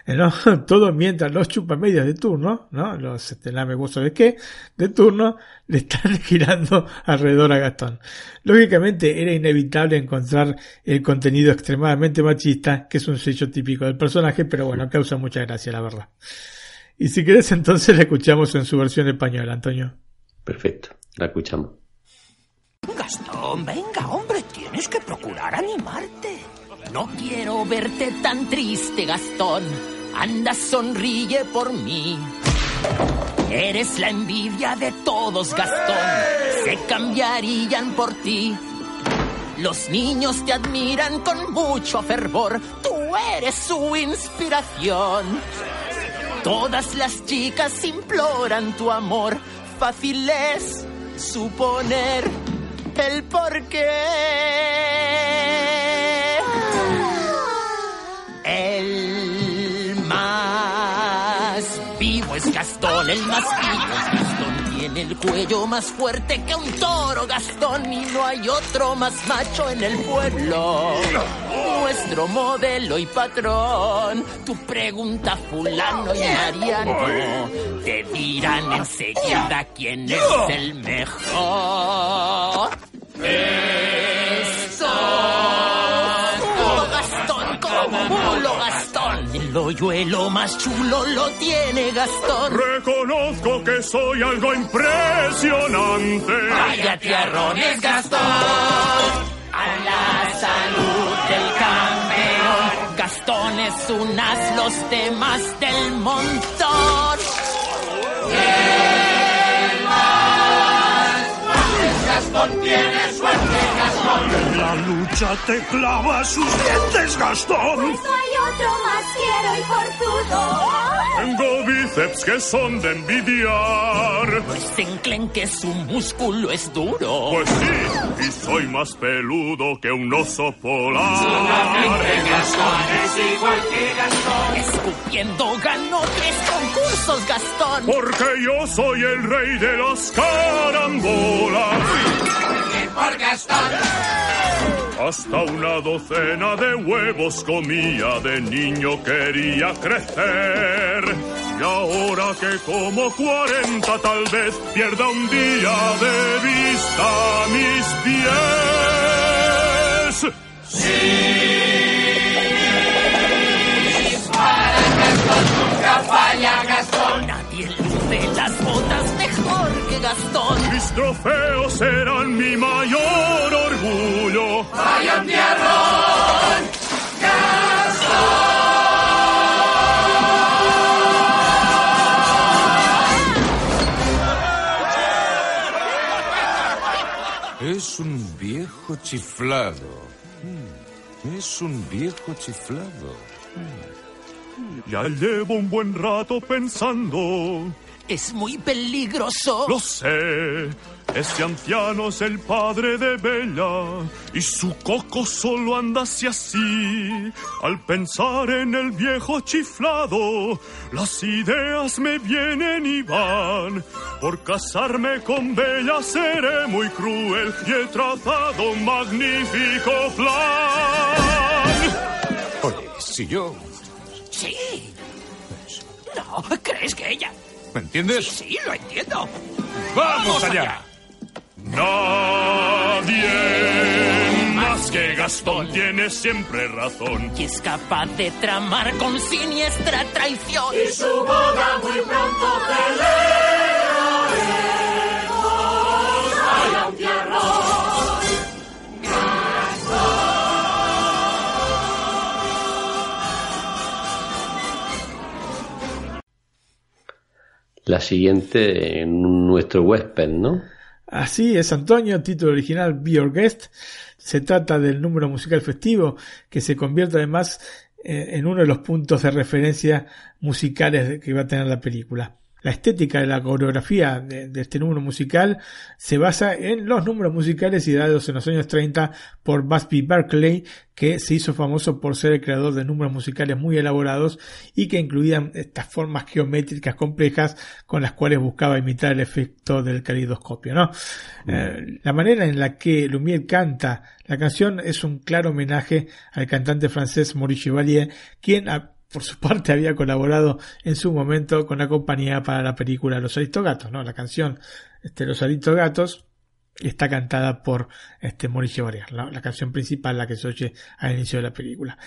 Eh, ¿No? Todo mientras los chupamedias de turno, ¿no? Los este, lame de qué, de turno, le están girando alrededor a Gastón. Lógicamente era inevitable encontrar el contenido extremadamente machista, que es un sello típico del personaje, pero bueno, causa mucha gracia, la verdad. Y si querés, entonces la escuchamos en su versión española, Antonio. Perfecto, la escuchamos. Gastón, venga, hombre, tienes que procurar animarte. No quiero verte tan triste, Gastón. Anda, sonríe por mí. Eres la envidia de todos, Gastón. Se cambiarían por ti. Los niños te admiran con mucho fervor. Tú eres su inspiración. Todas las chicas imploran tu amor. Fácil es suponer el porqué. El más vivo es Gastón, el más vivo es Gastón. Tiene el cuello más fuerte que un toro, Gastón, y no hay otro más macho en el pueblo. Nuestro modelo y patrón. Tu pregunta, Fulano y Mariano, te dirán enseguida quién es el mejor. Eso. Gastón, como mulo Gastón. El hoyuelo más chulo lo tiene Gastón. Reconozco que soy algo impresionante. Vaya tierrones, Gastón. A la salud del campeón. Gastón es un as, los demás del montón. Gastón tiene suerte, Gastón. En la lucha te clava sus dientes, Gastón. Pues no hay otro más fiero y forzudo. Tengo bíceps que son de envidiar. Pues enclenque su músculo es duro. Pues sí, y soy más peludo que un oso polar. Solamente Gastón es igual que Gastón. Escupiendo ganó tres concursos, Gastón. Porque yo soy el rey de las carambolas. Por Gastón. Hasta una docena de huevos comía, de niño quería crecer. Y ahora que como 40 tal vez pierda un día de vista mis pies. Para Gastón nunca falla Gastón. Nadie luce las botas mejor que Gastón. Mis trofeos serán mi mayor orgullo. Vaya un tierrón. Es un viejo chiflado. Mm, Es un viejo chiflado. Ya llevo un buen rato pensando. Es muy peligroso. Lo sé. Este anciano es el padre de Bella y su coco solo anda así así. Al pensar en el viejo chiflado, las ideas me vienen y van. Por casarme con Bella seré muy cruel y he trazado un magnífico plan. Oye, si yo... Sí. No, ¿crees que ella? ¿Me entiendes? Sí, lo entiendo. ¡Vamos allá! Nadie más que Gastón tiene siempre razón. Y es capaz de tramar con siniestra traición. Y su boda muy pronto celebraremos. Vaya un La siguiente en nuestro huésped, ¿no? Así es, Antonio, título original Be Your Guest. Se trata del número musical festivo que se convierte además eh, en uno de los puntos de referencia musicales que va a tener la película. La estética de la coreografía de, este número musical se basa en los números musicales ideados en los años 30 por Busby Berkeley, que se hizo famoso por ser el creador de números musicales muy elaborados y que incluían estas formas geométricas complejas con las cuales buscaba imitar el efecto del calidoscopio. ¿no? Mm. Eh, la manera en la que Lumière canta la canción es un claro homenaje al cantante francés Maurice Chevalier, quien por su parte había colaborado en su momento con la compañía para la película Los Aristogatos, ¿no? La canción este, Los Aristogatos está cantada por este Maurice Chevalier, la canción principal, la que se oye al inicio de la película.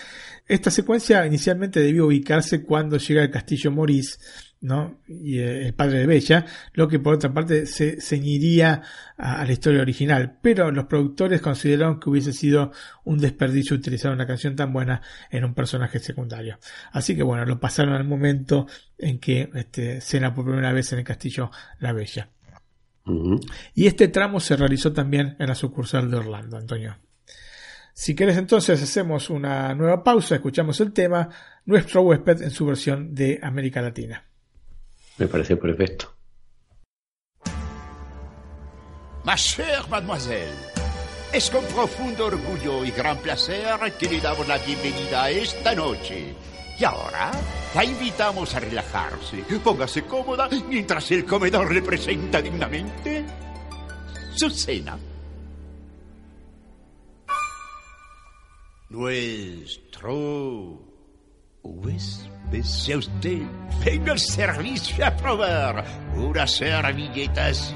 Esta secuencia inicialmente debió ubicarse cuando llega al castillo Maurice ¿no? y eh, el padre de Bella, lo que por otra parte se ceñiría a, la historia original, pero los productores consideraron que hubiese sido un desperdicio utilizar una canción tan buena en un personaje secundario. Así que bueno, lo pasaron al momento en que este, cena por primera vez en el castillo La Bella. Y este tramo se realizó también en la sucursal de Orlando, Antonio. Si querés entonces hacemos una nueva pausa, escuchamos el tema Nuestro huésped en su versión de América Latina. Me parece perfecto. Ma chère mademoiselle, es con profundo orgullo y gran placer que le damos la bienvenida esta noche. Y ahora la invitamos a relajarse. Póngase cómoda mientras el comedor le presenta dignamente su cena. Nuestro huésped sea usted. Venga al servicio a probar una servilleta así,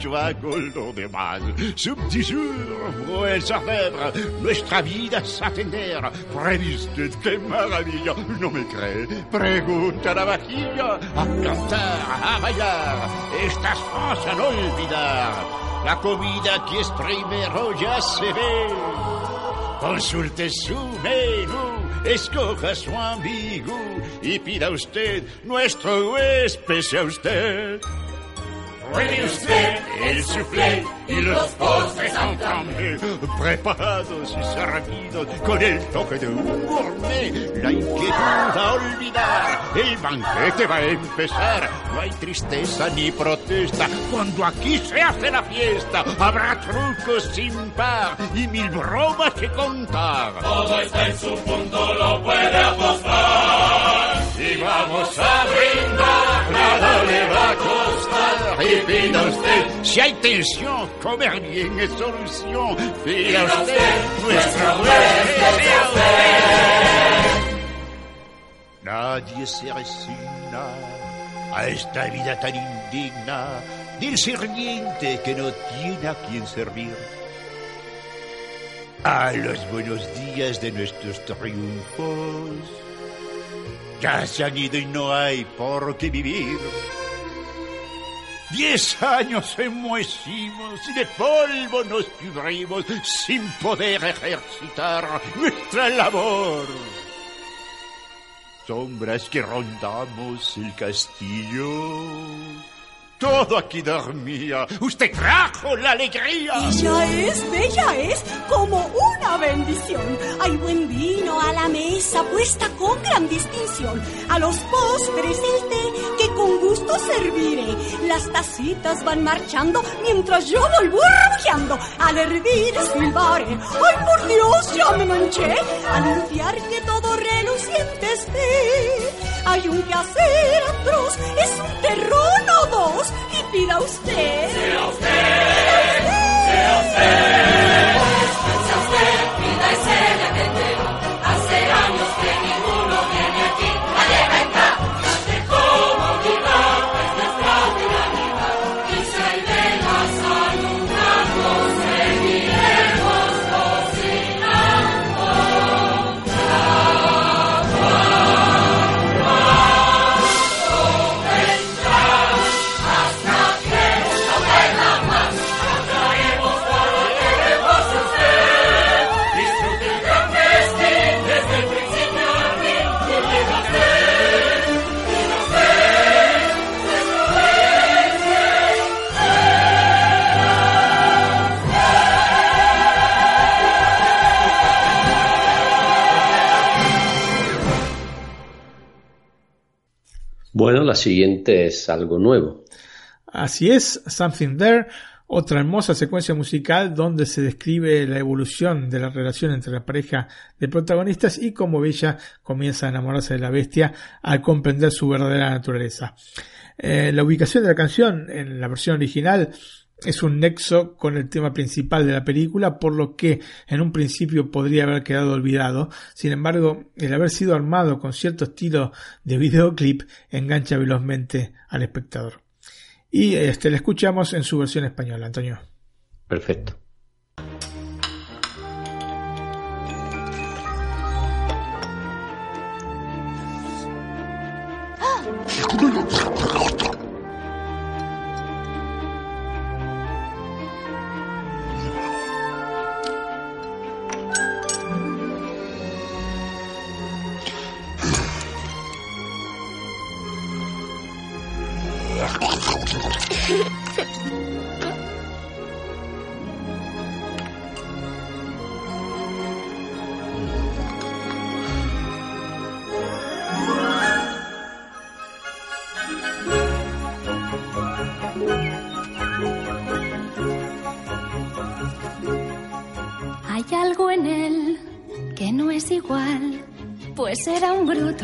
yo hago lo demás. Subtisur, pues orfèvre, nuestra vida es atender. ¿Previste qué maravilla? ¿No me cree? Pregunta a la vajilla. A cantar, a bailar, estas cosas no olvidar. La comida que es primero ya se ve. Consulte su menú escoja su amigo y pida usted nuestro huésped sea usted. El soufflé y los postres en preparados y servidos con el toque de un gourmet. La inquietud a olvidar, el banquete va a empezar. No hay tristeza ni protesta cuando aquí se hace la fiesta. Habrá trucos sin par y mil bromas que contar. Todo está en su punto, lo puede apostar. Si hay tensión, comer bien es solución. Pida usted, nuestro Nadie se resigna a esta vida tan indigna del sirviente que no tiene a quien servir. A los buenos días de nuestros triunfos ya se han ido y no hay por qué vivir. Diez años enmohecimos y de polvo nos pudrimos sin poder ejercitar nuestra labor. Sombras que rondamos el castillo todo aquí dormía. Usted trajo la alegría. Ella es, bella es, como una bendición. Hay buen vino a la mesa puesta con gran distinción. A los postres el té que gusto serviré. Las tacitas van marchando mientras yo voy burbujeando. Al hervir silbaré. ¡Ay, por Dios, ya me manché! A limpiar que todo reluciente esté. Hay un quehacer atroz, es un terrón o dos. Y pida usted. Sea usted. Sea usted. Sea Bueno, la siguiente es algo nuevo. Así es, Something There, otra hermosa secuencia musical donde se describe la evolución de la relación entre la pareja de protagonistas y cómo Bella comienza a enamorarse de la bestia al comprender su verdadera naturaleza. Eh, la ubicación de la canción en la versión original es un nexo con el tema principal de la película, por lo que en un principio podría haber quedado olvidado. Sin embargo, el haber sido armado con cierto estilo de videoclip engancha velozmente al espectador. Y este la escuchamos en su versión española, Antonio. Perfecto.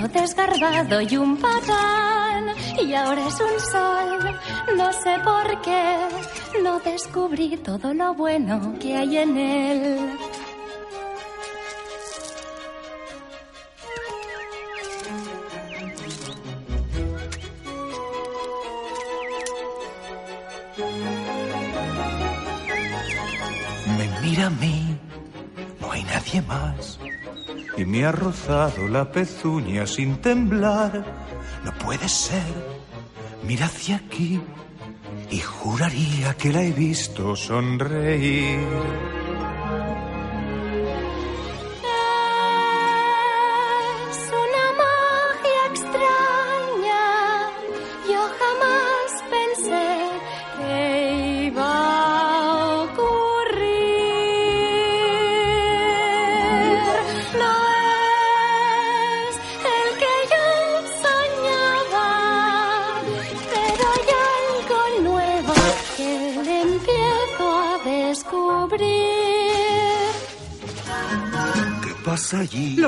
Desgarbado y un patán, y ahora es un sol. No sé por qué, no descubrí todo lo bueno que hay en él. Me ha rozado la pezuña sin temblar. No puede ser. Mira hacia aquí y juraría que la he visto sonreír.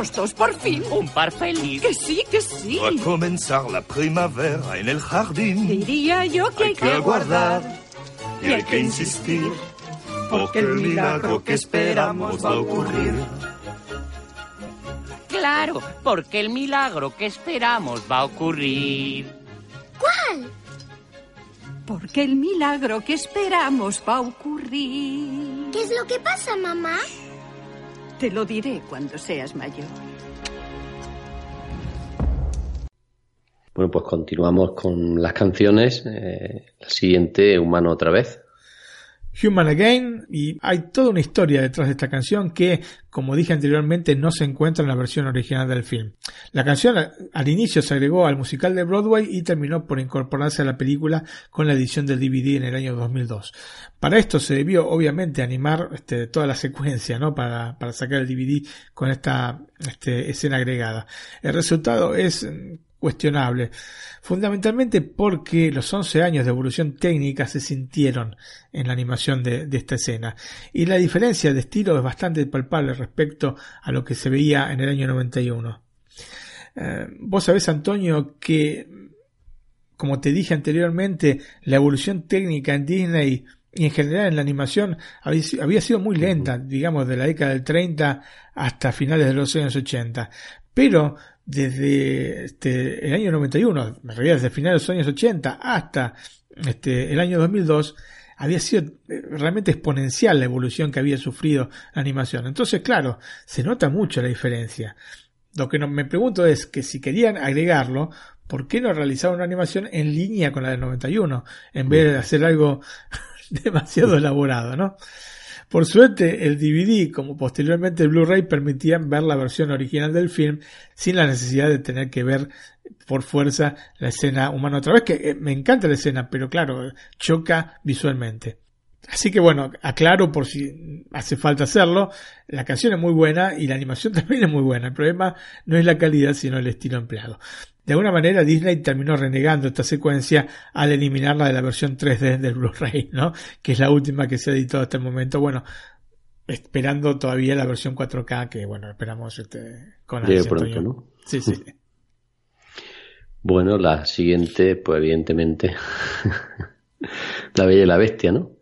Allí? Los dos por fin. Un par feliz. Que sí, que sí. Va a comenzar la primavera en el jardín. Diría yo que Hay que aguardar y hay que insistir. Porque el milagro que esperamos va a ocurrir. Claro, porque el milagro que esperamos va a ocurrir. ¿Cuál? Porque el milagro que esperamos va a ocurrir. ¿Qué es lo que pasa, mamá? Te lo diré cuando seas mayor. Bueno, pues continuamos con las canciones. Eh, la siguiente, Humano otra vez. Human Again y hay toda una historia detrás de esta canción que, como dije anteriormente, no se encuentra en la versión original del film. La canción al inicio se agregó al musical de Broadway y terminó por incorporarse a la película con la edición del DVD en el año 2002. Para esto se debió obviamente animar este, toda la secuencia, ¿no? Para, para sacar el DVD con esta este, escena agregada. El resultado es cuestionable, fundamentalmente porque los 11 años de evolución técnica se sintieron en la animación de, de, esta escena y la diferencia de estilo es bastante palpable respecto a lo que se veía en el año 91. Eh, Vos sabés, Antonio, que como te dije anteriormente, la evolución técnica en Disney y en general en la animación había, había sido muy lenta, digamos, de la década del 30 hasta finales de los años 80. Pero desde este, el año 91, en realidad desde finales de los años 80 hasta este, el año 2002, había sido realmente exponencial la evolución que había sufrido la animación. Entonces, claro, se nota mucho la diferencia. Lo que no, me pregunto es que si querían agregarlo, ¿por qué no realizar una animación en línea con la del 91? En vez de hacer algo demasiado elaborado, ¿no? Por suerte, el DVD, como posteriormente el Blu-ray, permitían ver la versión original del film sin la necesidad de tener que ver por fuerza la escena humana otra vez, que me encanta la escena, pero claro, choca visualmente. Así que bueno, aclaro por si hace falta hacerlo, la canción es muy buena y la animación también es muy buena. El problema no es la calidad, sino el estilo empleado. De alguna manera Disney terminó renegando esta secuencia al eliminarla de la versión 3D del Blu-ray, ¿no? Que es la última que se ha editado hasta el momento. Bueno, esperando todavía la versión 4K que bueno, esperamos este, con Llegue pronto, ¿no? Sí, sí. Bueno, la siguiente, pues evidentemente, La Bella y la Bestia, ¿no?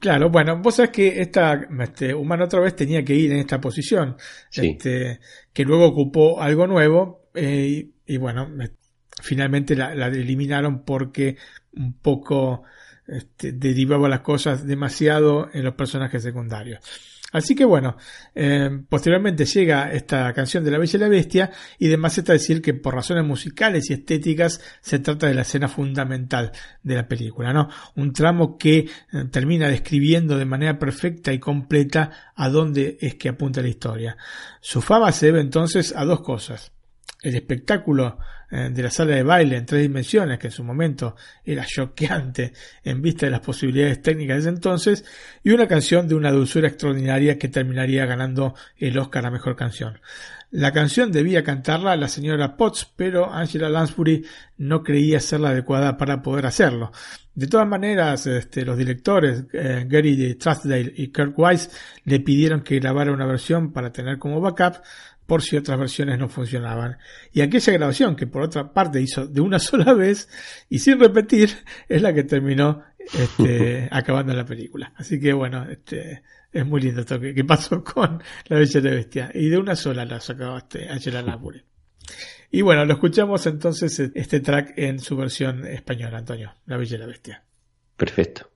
Claro, bueno, vos sabés que esta este, Humano otra vez tenía que ir en esta posición, este, que luego ocupó algo nuevo eh, y, bueno, finalmente la, la, eliminaron porque un poco este, derivaba las cosas demasiado en los personajes secundarios. Así que bueno, eh, posteriormente llega esta canción de La Bella y la Bestia y además está decir que por razones musicales y estéticas se trata de la escena fundamental de la película, ¿no? Un tramo que eh, termina describiendo de manera perfecta y completa a dónde es que apunta la historia. Su fama se debe entonces a dos cosas. El espectáculo eh, de la sala de baile en tres dimensiones, que en su momento era choqueante en vista de las posibilidades técnicas de ese entonces, y una canción de una dulzura extraordinaria que terminaría ganando el Oscar a Mejor Canción. La canción debía cantarla la señora Potts, pero Angela Lansbury no creía ser la adecuada para poder hacerlo. De todas maneras, este, los directores eh, Gary Trustdale y Kirk Wise le pidieron que grabara una versión para tener como backup, por si otras versiones no funcionaban. Y aquella grabación, que por otra parte hizo de una sola vez y sin repetir, es la que terminó este, acabando la película. Así que bueno, este, es muy lindo esto que, pasó con La Bella y la Bestia. Y de una sola la sacó este, Angela Lansbury. Y bueno, lo escuchamos entonces este track en su versión española, Antonio, La Bella y la Bestia. Perfecto.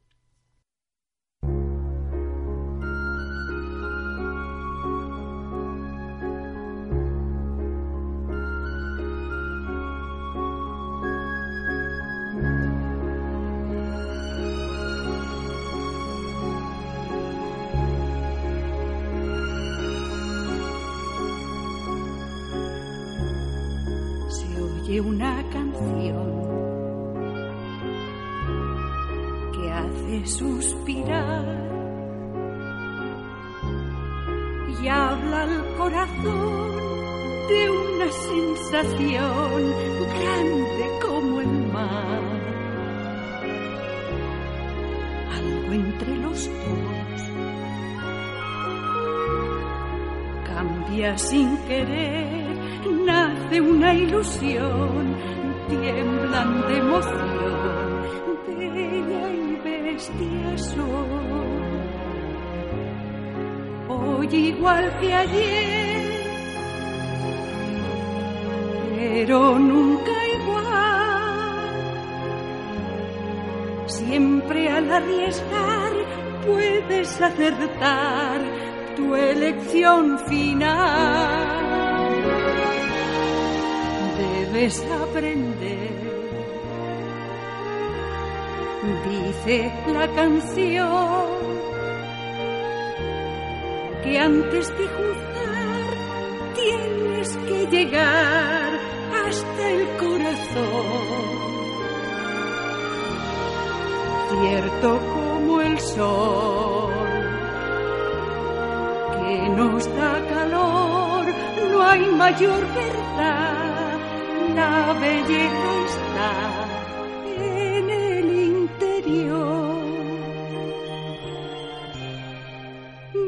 De una sensación grande como el mar. Algo entre los dos cambia sin querer nace una ilusión, tiemblan de emoción, bella y bestia son. Hoy igual que ayer, pero nunca igual. Siempre al arriesgar puedes acertar tu elección final debes aprender. Dice la canción que antes de juzgar tienes que llegar Cierto como el sol que nos da calor, no hay mayor verdad la belleza está en el interior.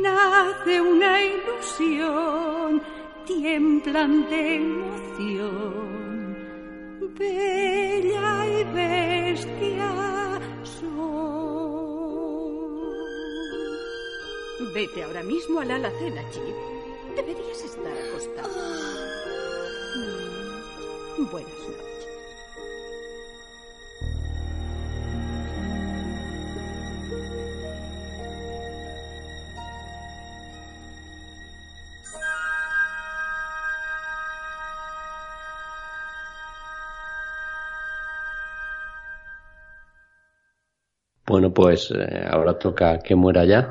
Nace una ilusión, tiemblan de emoción, bella y bestia son. Vete ahora mismo a la alacena, Chip. Deberías estar acostado. Buenas noches. Bueno, pues eh, ahora toca que muera ya.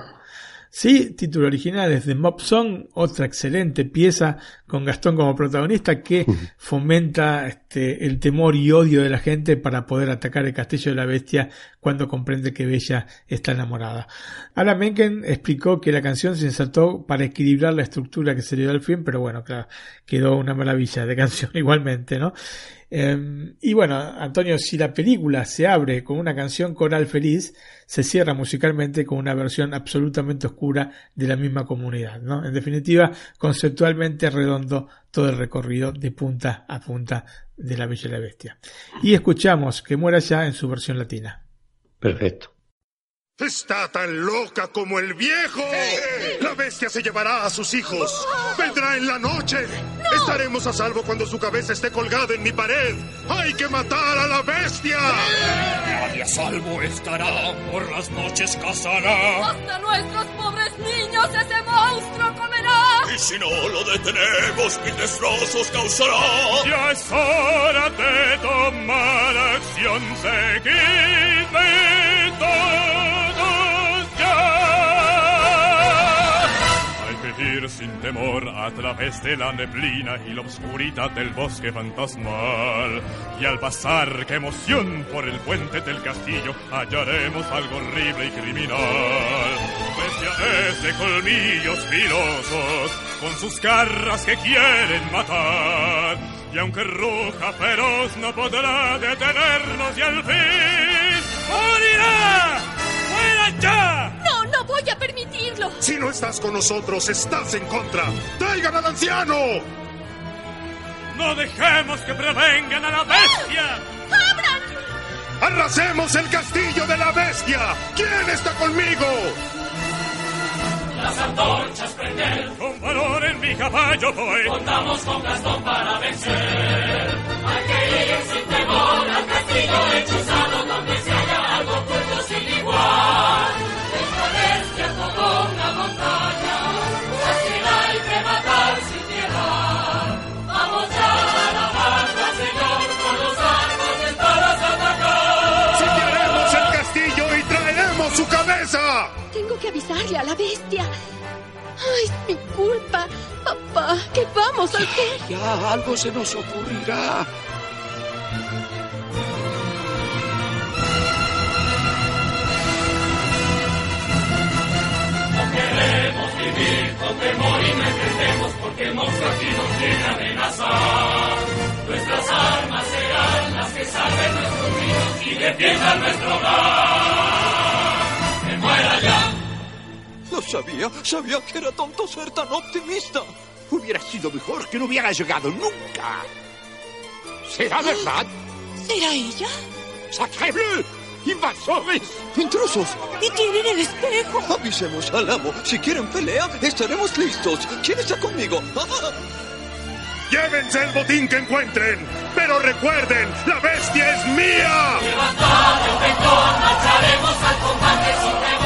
Sí, título original es The Mob Song, otra excelente pieza con Gastón como protagonista que fomenta este, el temor y odio de la gente para poder atacar el castillo de la bestia cuando comprende que Bella está enamorada. Alan Menken explicó que la canción se insertó para equilibrar la estructura que se le dio al film, pero bueno, claro, quedó una maravilla de canción igualmente, ¿no? Eh, y bueno, Antonio, si la película se abre con una canción coral feliz, se cierra musicalmente con una versión absolutamente oscura de la misma comunidad, ¿no? En definitiva, conceptualmente redondo todo el recorrido de punta a punta de la Bella y la Bestia. Y escuchamos que muera ya en su versión latina. Perfecto. Está tan loca como el viejo. La bestia se llevará a sus hijos. Vendrá en la noche. Estaremos a salvo cuando su cabeza esté colgada en mi pared. Hay que matar a la bestia. Nadie a salvo estará, por las noches cazará. Hasta nuestros pobres niños ese monstruo comerá. Y si no lo detenemos, mil destrozos causará. Ya es hora de tomar acción, seguidme sin temor a través de la neblina y la oscuridad del bosque fantasmal. Y al pasar, qué emoción, por el puente del castillo hallaremos algo horrible y criminal. Bestiales de colmillos filosos, con sus garras que quieren matar. Y aunque ruja feroz no podrá detenernos y al fin morirá. ¡Fuera ya! No, no Si no estás con nosotros, estás en contra. ¡Traigan al anciano! No dejemos que prevengan a la bestia. ¡Abran! ¡Arrasemos el castillo de la bestia! ¿Quién está conmigo? Las antorchas prender. Con valor en mi caballo voy. Contamos con Gastón para vencer. Hay que ir sin temor al castillo hechizado Avisarle a la bestia. Ay, es mi culpa. Papá, ¿qué vamos a hacer? Ya algo se nos ocurrirá. No queremos vivir con temor y no entendemos porque el monstruo aquí nos viene a amenazar. Nuestras armas serán las que salven nuestros niños y defiendan nuestro hogar. Lo sabía, sabía que era tonto ser tan optimista. Hubiera sido mejor que no hubiera llegado nunca. ¿Será verdad? ¿Será ella? ¡Sacre bleu! ¡Invasores! ¡Intrusos! Y tienen el espejo. Avisemos al amo. Si quieren pelea, estaremos listos. ¿Quién está conmigo? ¡Llévense el botín que encuentren! ¡Pero recuerden, la bestia es mía! Levantad el pentón, marcharemos al combate sin temores,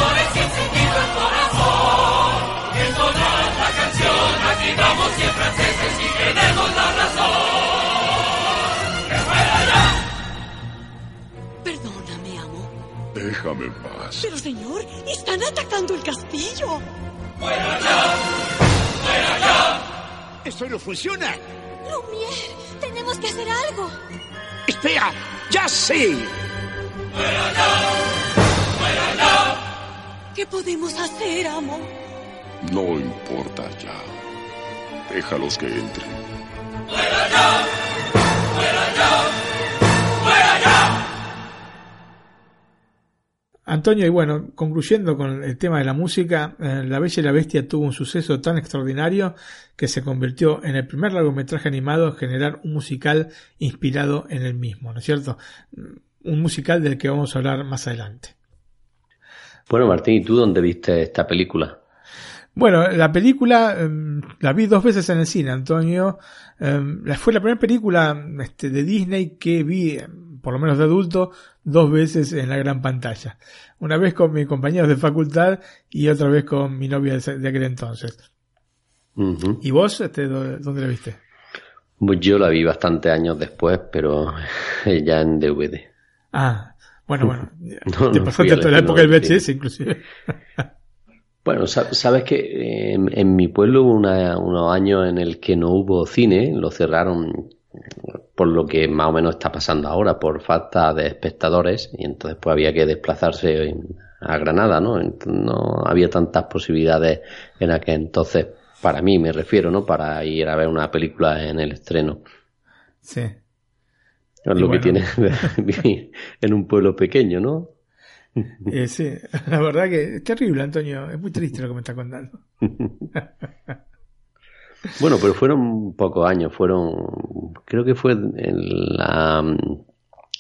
Déjame en paz. Pero, señor, están atacando el castillo. ¡Fuera ya! ¡Fuera ya! ¡Eso no funciona! Lumière, tenemos que hacer algo. ¡Espera! ¡Ya sé! ¡Fuera ya! ¡Fuera ya! ¿Qué podemos hacer, amo? No importa ya. Déjalos que entren. ¡Fuera ya! Antonio, y bueno, concluyendo con el tema de la música, eh, La Bella y la Bestia tuvo un suceso tan extraordinario que se convirtió en el primer largometraje animado en generar un musical inspirado en el mismo, ¿no es cierto? Un musical del que vamos a hablar más adelante. Bueno, Martín, ¿y tú dónde viste esta película? Bueno, la película eh, la vi dos veces en el cine, Antonio. Eh, fue la primera película este, de Disney que vi, por lo menos de adulto, dos veces en la gran pantalla. Una vez con mis compañeros de facultad y otra vez con mi novia de, aquel entonces. Uh -huh. ¿Y vos, este, dónde la viste? Pues yo la vi bastante años después, pero ya en DVD. Ah, bueno, bueno. No, te no pasaste toda la época del VHS, inclusive. Bueno, sabes que en, en mi pueblo hubo una- unos años en el que no hubo cine, lo cerraron por lo que más o menos está pasando ahora, por falta de espectadores, y entonces pues había que desplazarse a Granada, ¿no? No había tantas posibilidades en aquel entonces, para mí me refiero, ¿no? Para ir a ver una película en el estreno. Sí. Es Y lo que tiene vivir en un pueblo pequeño, ¿no? Eh, sí, la verdad que es terrible, Antonio. Es muy triste lo que me está contando. Bueno, pero fueron pocos años, fueron, creo que fue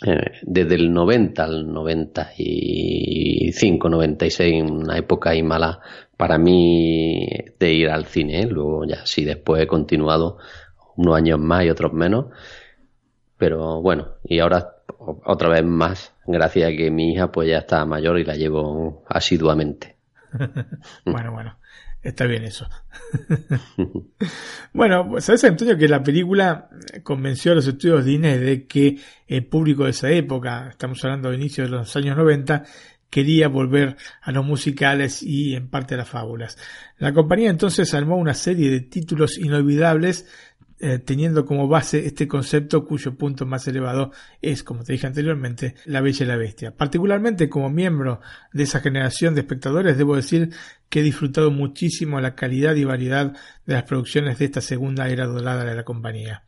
eh, desde el 90 al 95, 96, una época ahí mala para mí de ir al cine. ¿eh? Luego ya sí, después he continuado unos años más y otros menos. Pero bueno, y ahora otra vez más, gracias a que mi hija pues ya está mayor y la llevo asiduamente. bueno, bueno, está bien eso. bueno, pues, sabes, Antonio, que la película convenció a los estudios Disney de que el público de esa época, estamos hablando de inicio de los años 90, quería volver a los musicales y en parte a las fábulas. La compañía entonces armó una serie de títulos inolvidables eh, teniendo como base este concepto cuyo punto más elevado es, como te dije anteriormente, La Bella y la Bestia. Particularmente como miembro de esa generación de espectadores, debo decir que he disfrutado muchísimo la calidad y variedad de las producciones de esta segunda era dorada de la compañía.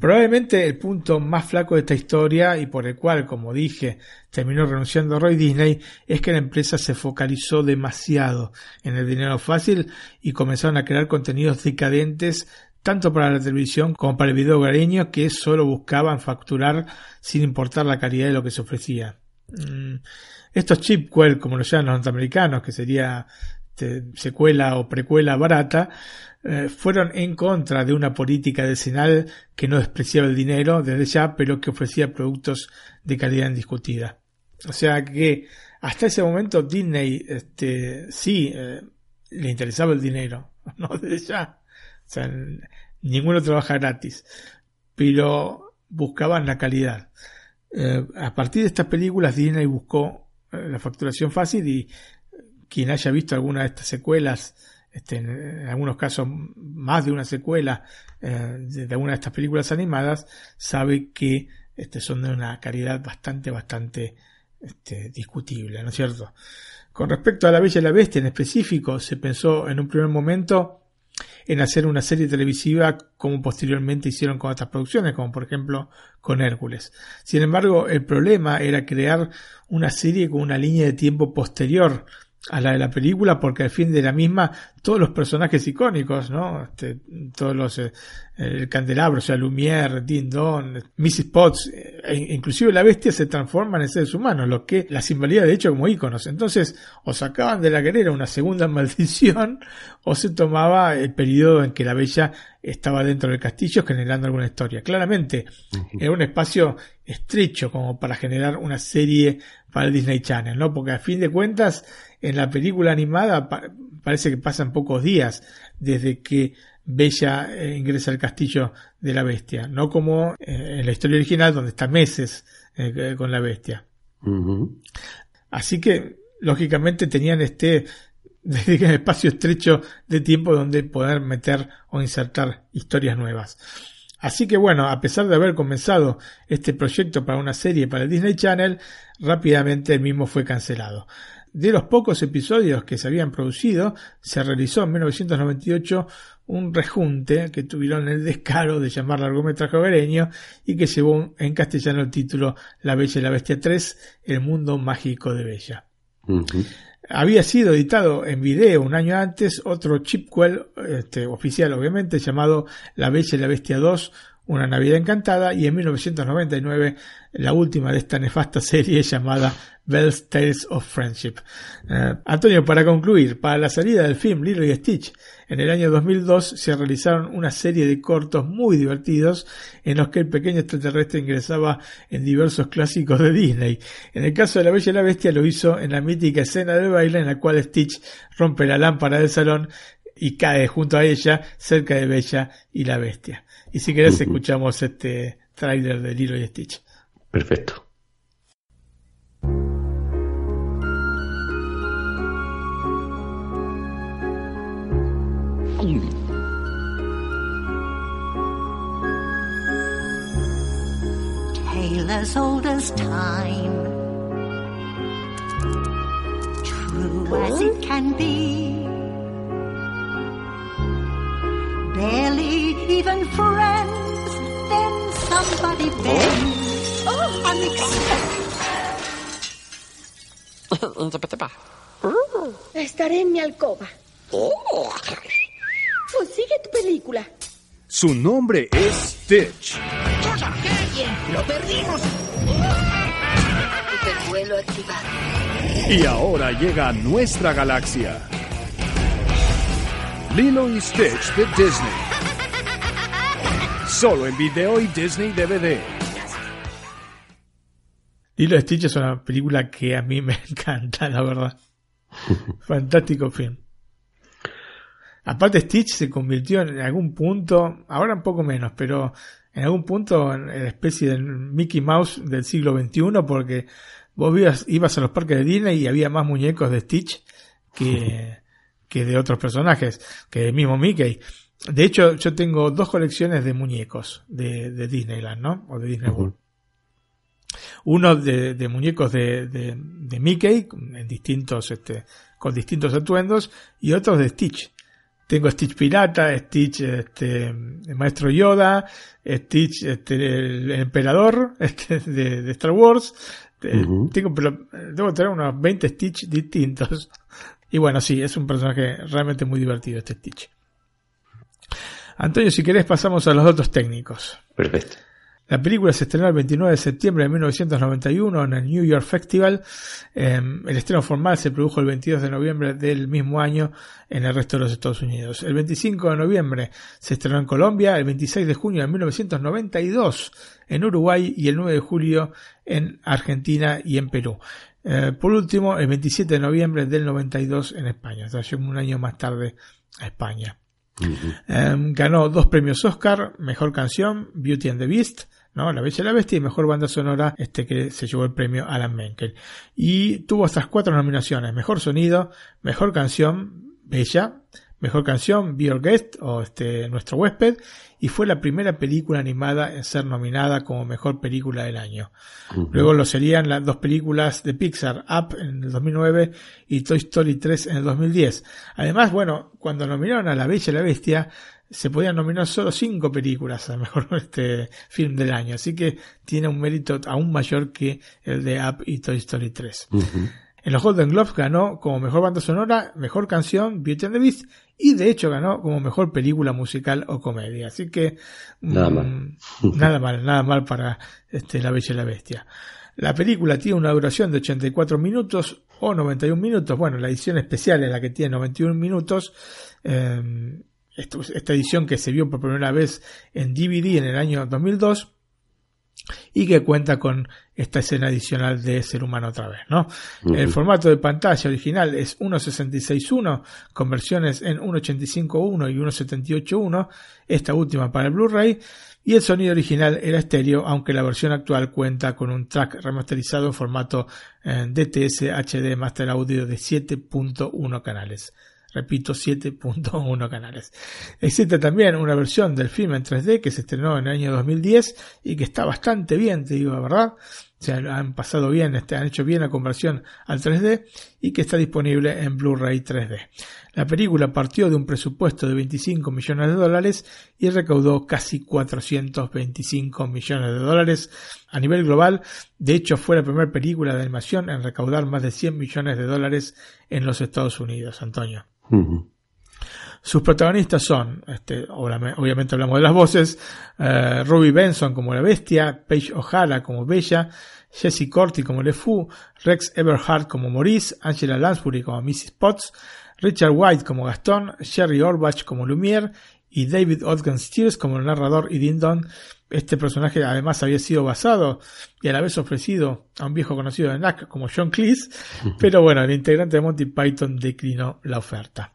Probablemente el punto más flaco de esta historia y por el cual, como dije, terminó renunciando Roy Disney es que la empresa se focalizó demasiado en el dinero fácil y comenzaron a crear contenidos decadentes tanto para la televisión como para el video hogareño que solo buscaban facturar sin importar la calidad de lo que se ofrecía. Mm, Estos chipquel, como lo llaman los norteamericanos, que sería este, secuela o precuela barata, eh, fueron en contra de una política decenal que no despreciaba el dinero desde ya, pero que ofrecía productos de calidad indiscutida. O sea que hasta ese momento Disney este, sí eh, le interesaba el dinero, no desde ya. O sea, ninguno trabaja gratis, pero buscaban la calidad. Eh, a partir de estas películas Disney buscó la facturación fácil y quien haya visto alguna de estas secuelas, este, en, algunos casos más de una secuela eh, de, de alguna de estas películas animadas, sabe que este, son de una calidad bastante, bastante este, discutible, ¿no es cierto? Con respecto a La Bella y la Bestia en específico, se pensó en un primer momento en hacer una serie televisiva como posteriormente hicieron con otras producciones, como por ejemplo con Hércules. Sin embargo, el problema era crear una serie con una línea de tiempo posterior a la de la película, porque al fin de la misma todos los personajes icónicos, ¿no? Este, todos los, eh, el candelabro, o sea, Lumière, Din Don, Mrs. Potts, e inclusive la bestia se transforman en seres humanos, lo que las invalida de hecho como íconos. Entonces, o sacaban de la galera una segunda maldición, o se tomaba el periodo en que la bella estaba dentro del castillo generando alguna historia. Claramente, era un espacio estrecho como para generar una serie para el Disney Channel, ¿no? Porque a fin de cuentas, en la película animada pa parece que pasan pocos días desde que Bella eh, ingresa al castillo de la bestia, no como eh, en la historia original donde está meses eh, con la bestia. Así que, lógicamente, tenían este espacio estrecho de tiempo donde poder meter o insertar historias nuevas. Así que bueno, a pesar de haber comenzado este proyecto para una serie para el Disney Channel, rápidamente el mismo fue cancelado. De los pocos episodios que se habían producido, se realizó en 1998 un rejunte que tuvieron el descaro de llamar largometraje hogareño y que llevó en castellano el título La Bella y la Bestia 3, El Mundo Mágico de Bella. Había sido editado en video un año antes otro chipquel, este, oficial obviamente, llamado La Bella y la Bestia 2, Una Navidad Encantada, y en 1999 la última de esta nefasta serie llamada Bell's Tales of Friendship. Eh, Antonio, para concluir, para la salida del film Lilo y Stitch en el año 2002 se realizaron una serie de cortos muy divertidos en los que el pequeño extraterrestre ingresaba en diversos clásicos de Disney. En el caso de La Bella y la Bestia lo hizo en la mítica escena del baile en la cual Stitch rompe la lámpara del salón y cae junto a ella cerca de Bella y la Bestia. Y si querés escuchamos este tráiler de Lilo y Stitch. Perfecto. Tale as old as time, true as it can be. Barely even friends, then somebody oh. bends. Oh, unexpected. Estaré en mi alcoba. Consigue tu película. Su nombre es Stitch. ¡Lo perdimos! Hipervuelo activado. Y ahora llega a nuestra galaxia. Lilo y Stitch de Disney. Solo en video y Disney DVD. Lilo Stitch es una película que a mí me encanta, la verdad. Fantástico film. Aparte Stitch se convirtió en algún punto, ahora un poco menos, pero en algún punto en la especie del Mickey Mouse del siglo XXI porque vos ibas, ibas a los parques de Disney y había más muñecos de Stitch que, que de otros personajes, que del mismo Mickey. De hecho, yo tengo dos colecciones de muñecos de, de Disneyland, ¿no? O de Disney World. Uno de, de muñecos de, de, de, Mickey, en distintos, este, con distintos atuendos, y otros de Stitch. Tengo Stitch Pirata, Stitch, este, el Maestro Yoda, Stitch, este, el, Emperador, este, de, de Star Wars. Uh -huh. Tengo, pero debo tener unos 20 Stitch distintos. Y bueno, sí, es un personaje realmente muy divertido este Stitch. Antonio, si querés pasamos a los datos técnicos. Perfecto. La película se estrenó el 29 de septiembre de 1991 en el New York Festival. Eh, el estreno formal se produjo el 22 de noviembre del mismo año en el resto de los Estados Unidos. El 25 de noviembre se estrenó en Colombia, el 26 de junio de 1992 en Uruguay y el 9 de julio en Argentina y en Perú. Eh, por último, el 27 de noviembre del 92 en España. O sea, llegó un año más tarde a España. Uh -huh. um, ganó dos premios Oscar, mejor canción, Beauty and the Beast, ¿no? La Bella y la Bestia y mejor banda sonora, este que se llevó el premio Alan Menkel. Y tuvo estas cuatro nominaciones, mejor sonido, mejor canción, Bella, mejor canción, Be Your Guest, o este, nuestro huésped, y fue la primera película animada en ser nominada como mejor película del año. Uh -huh. Luego lo serían las dos películas de Pixar, Up en el 2009 y Toy Story 3 en el 2010. Además, bueno, cuando nominaron a La Bella y la Bestia, se podían nominar solo cinco películas a mejor este film del año, así que tiene un mérito aún mayor que el de Up y Toy Story 3. Uh -huh. En los Golden Globes ganó como mejor banda sonora, mejor canción, Beauty and the Beast, y de hecho ganó como mejor película musical o comedia. Así que nada mmm, mal, nada mal, nada mal para este, La Bella y la Bestia. La película tiene una duración de 84 minutos o 91 minutos. Bueno, la edición especial es la que tiene 91 minutos. Eh, esta edición que se vio por primera vez en DVD en el año 2002 y que cuenta con esta escena adicional de ser humano otra vez, ¿no? Uh -huh. El formato de pantalla original es 1.66.1 con versiones en 1.85.1 y 1.78.1, esta última para el Blu-ray, y el sonido original era estéreo, aunque la versión actual cuenta con un track remasterizado en formato eh, DTS HD Master Audio de 7.1 canales repito, 7.1 canales. Existe también una versión del film en 3D que se estrenó en el año 2010 y que está bastante bien, te digo la verdad. O sea, han pasado bien, este, han hecho bien la conversión al 3D y que está disponible en Blu-ray 3D. La película partió de un presupuesto de 25 millones de dólares y recaudó casi 425 millones de dólares a nivel global. De hecho, fue la primera película de animación en recaudar más de 100 millones de dólares en los Estados Unidos, Antonio. Sus protagonistas son, este, obviamente hablamos de las voces, uh, Ruby Benson como la bestia, Paige O'Hara como Bella, Jesse Corti como LeFou, Rex Everhart como Maurice, Angela Lansbury como Mrs. Potts, Richard White como Gastón, Sherry Orbach como Lumiere y David Ogden Stiers como el narrador y Dindon. Este personaje además había sido basado y a la vez ofrecido a un viejo conocido de NAC como John Cleese, pero bueno, el integrante de Monty Python declinó la oferta.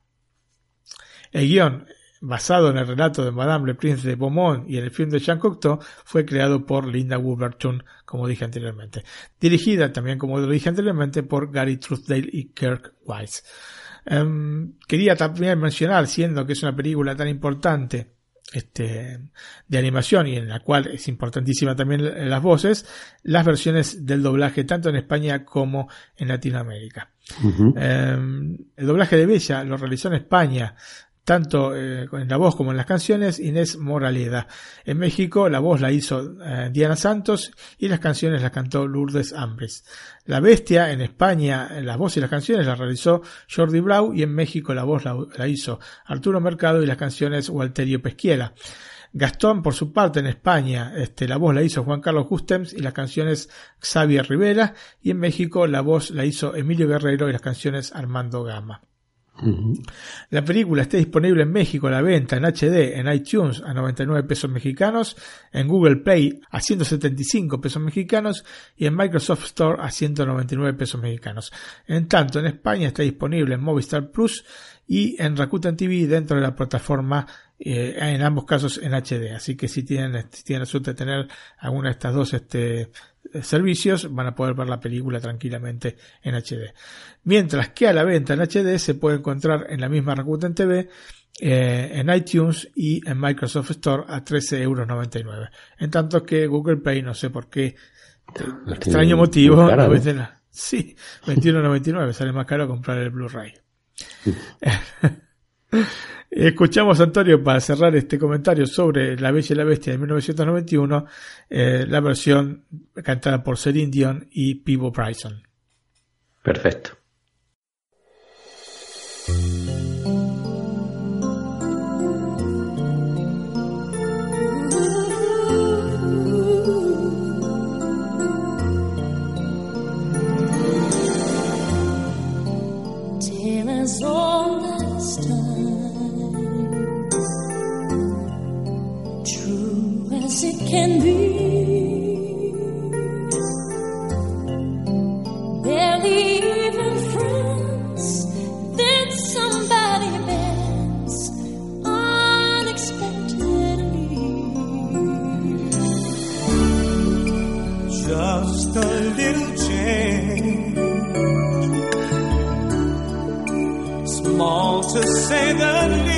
El guion, basado en el relato de Madame le Prince de Beaumont y en el film de Jean Cocteau, fue creado por Linda Woolverton, como dije anteriormente. Dirigida también, como lo dije anteriormente, por Gary Truthdale y Kirk Wise. Em, quería también mencionar, siendo que es una película tan importante, este, de animación y en la cual es importantísima también las voces, las versiones del doblaje tanto en España como en Latinoamérica. Eh, el doblaje de Bella lo realizó en España tanto eh, en la voz como en las canciones, Inés Moraleda. En México la voz la hizo eh, Diana Santos y las canciones las cantó Lourdes Ambres. La Bestia en España, la voz y las canciones la realizó Jordi Brau y en México la voz la, hizo Arturo Mercado y las canciones Walterio Pesquiera. Gastón, por su parte, en España, este, la voz la hizo Juan Carlos Justems y las canciones Xavier Rivera, y en México la voz la hizo Emilio Guerrero y las canciones Armando Gama. La película está disponible en México a la venta en HD, en iTunes a 99 pesos mexicanos, en Google Play a 175 pesos mexicanos y en Microsoft Store a 199 pesos mexicanos. En tanto, en España está disponible en Movistar Plus y en Rakuten TV dentro de la plataforma eh, en ambos casos en HD. Así que si tienen, si tienen la suerte de tener alguna de estas dos este, servicios, van a poder ver la película tranquilamente en HD. Mientras que a la venta en HD se puede encontrar en la misma Rakuten TV eh, en iTunes y en Microsoft Store a 13,99 euros. En tanto que Google Play, no sé por qué, extraño motivo, sí, 21,99 sale más caro comprar el Blu-ray. Escuchamos, Antonio, para cerrar este comentario sobre La Bella y la Bestia de 1991, eh, la versión cantada por Celine Dion y Pivo Bryson. Perfecto. Can be. Barely even friends, then somebody bends unexpectedly. Just a little change, small to say the least,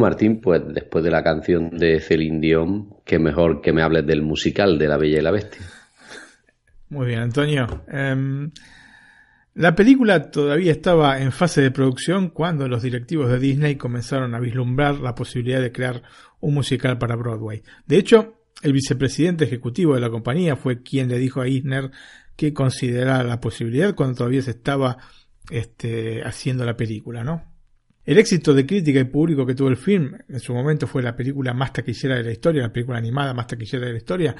Martín, pues después de la canción de Celine Dion, qué mejor que me hables del musical de La Bella y la Bestia. Muy bien, Antonio. Em, la película todavía estaba en fase de producción cuando los directivos de Disney comenzaron a vislumbrar la posibilidad de crear un musical para Broadway. De hecho, el vicepresidente ejecutivo de la compañía fue quien le dijo a Eisner que considerara la posibilidad cuando todavía se estaba este, haciendo la película, ¿no? El éxito de crítica y público que tuvo el film en su momento fue la película más taquillera de la historia, la película animada más taquillera de la historia.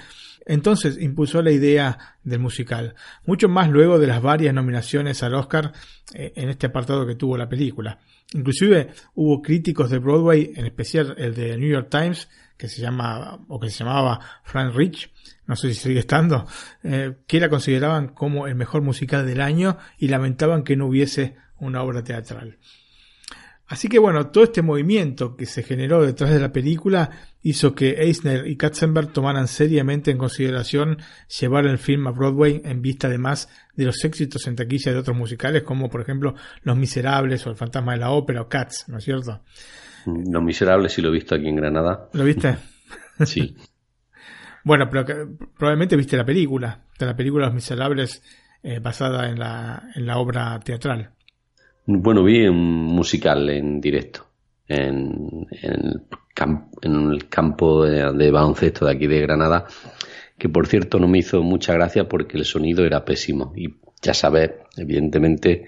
Entonces impulsó la idea del musical, mucho más luego de las varias nominaciones al Oscar eh, en este apartado que tuvo la película. Inclusive hubo críticos de Broadway, en especial el de New York Times, que se llama o que se llamaba Frank Rich, no sé si sigue estando, eh, que la consideraban como el mejor musical del año y lamentaban que no hubiese una obra teatral. Así que bueno, todo este movimiento que se generó detrás de la película hizo que Eisner y Katzenberg tomaran seriamente en consideración llevar el film a Broadway en vista además de los éxitos en taquilla de otros musicales como por ejemplo Los Miserables o El Fantasma de la Ópera o Cats, ¿no es cierto? Los Miserables sí lo he visto aquí en Granada. ¿Lo viste? Sí. bueno, pero que, probablemente viste la película, de la película Los Miserables eh, basada en la, en la obra teatral. Bueno, vi un musical en directo en, en, el, en el, campo de, de, baloncesto de aquí de Granada, que por cierto no me hizo mucha gracia porque el sonido era pésimo. Y ya sabes, evidentemente,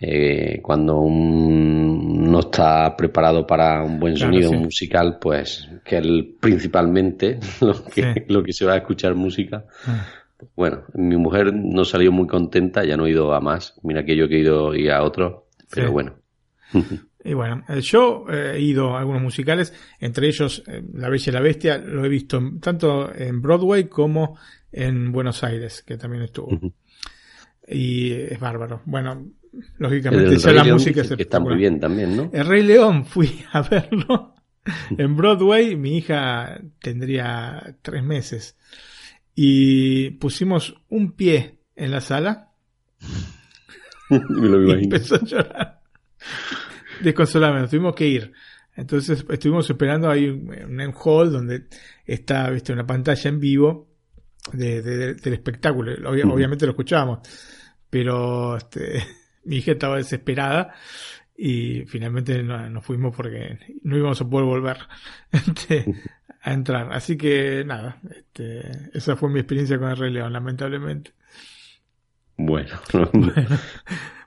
eh, cuando un, no está preparado para un buen sonido sí. musical, pues que él principalmente lo que, sí. lo que se va a escuchar música. Ah bueno, mi mujer no salió muy contenta, ya no he ido a más. Mira que yo he ido ir a otros, pero sí. bueno. y bueno, yo eh, he ido a algunos musicales, entre ellos eh, La Bella y la Bestia, lo he visto tanto en Broadway como en Buenos Aires, que también estuvo. Uh -huh. Y es bárbaro. Bueno, lógicamente ya la música es está muy bien también, ¿no? El Rey León fui a verlo en Broadway, mi hija tendría tres meses y pusimos un pie en la sala. Me lo y empezó a llorar. Desconsoladamente, tuvimos que ir. Entonces estuvimos esperando ahí en un hall donde está ¿viste? una pantalla en vivo de, de, de, del espectáculo. Ob obviamente lo escuchábamos, pero este, mi hija estaba desesperada y finalmente no, nos fuimos porque no íbamos a poder volver. Este, a entrar. Así que nada, este, esa fue mi experiencia con el Rey León, lamentablemente. Bueno.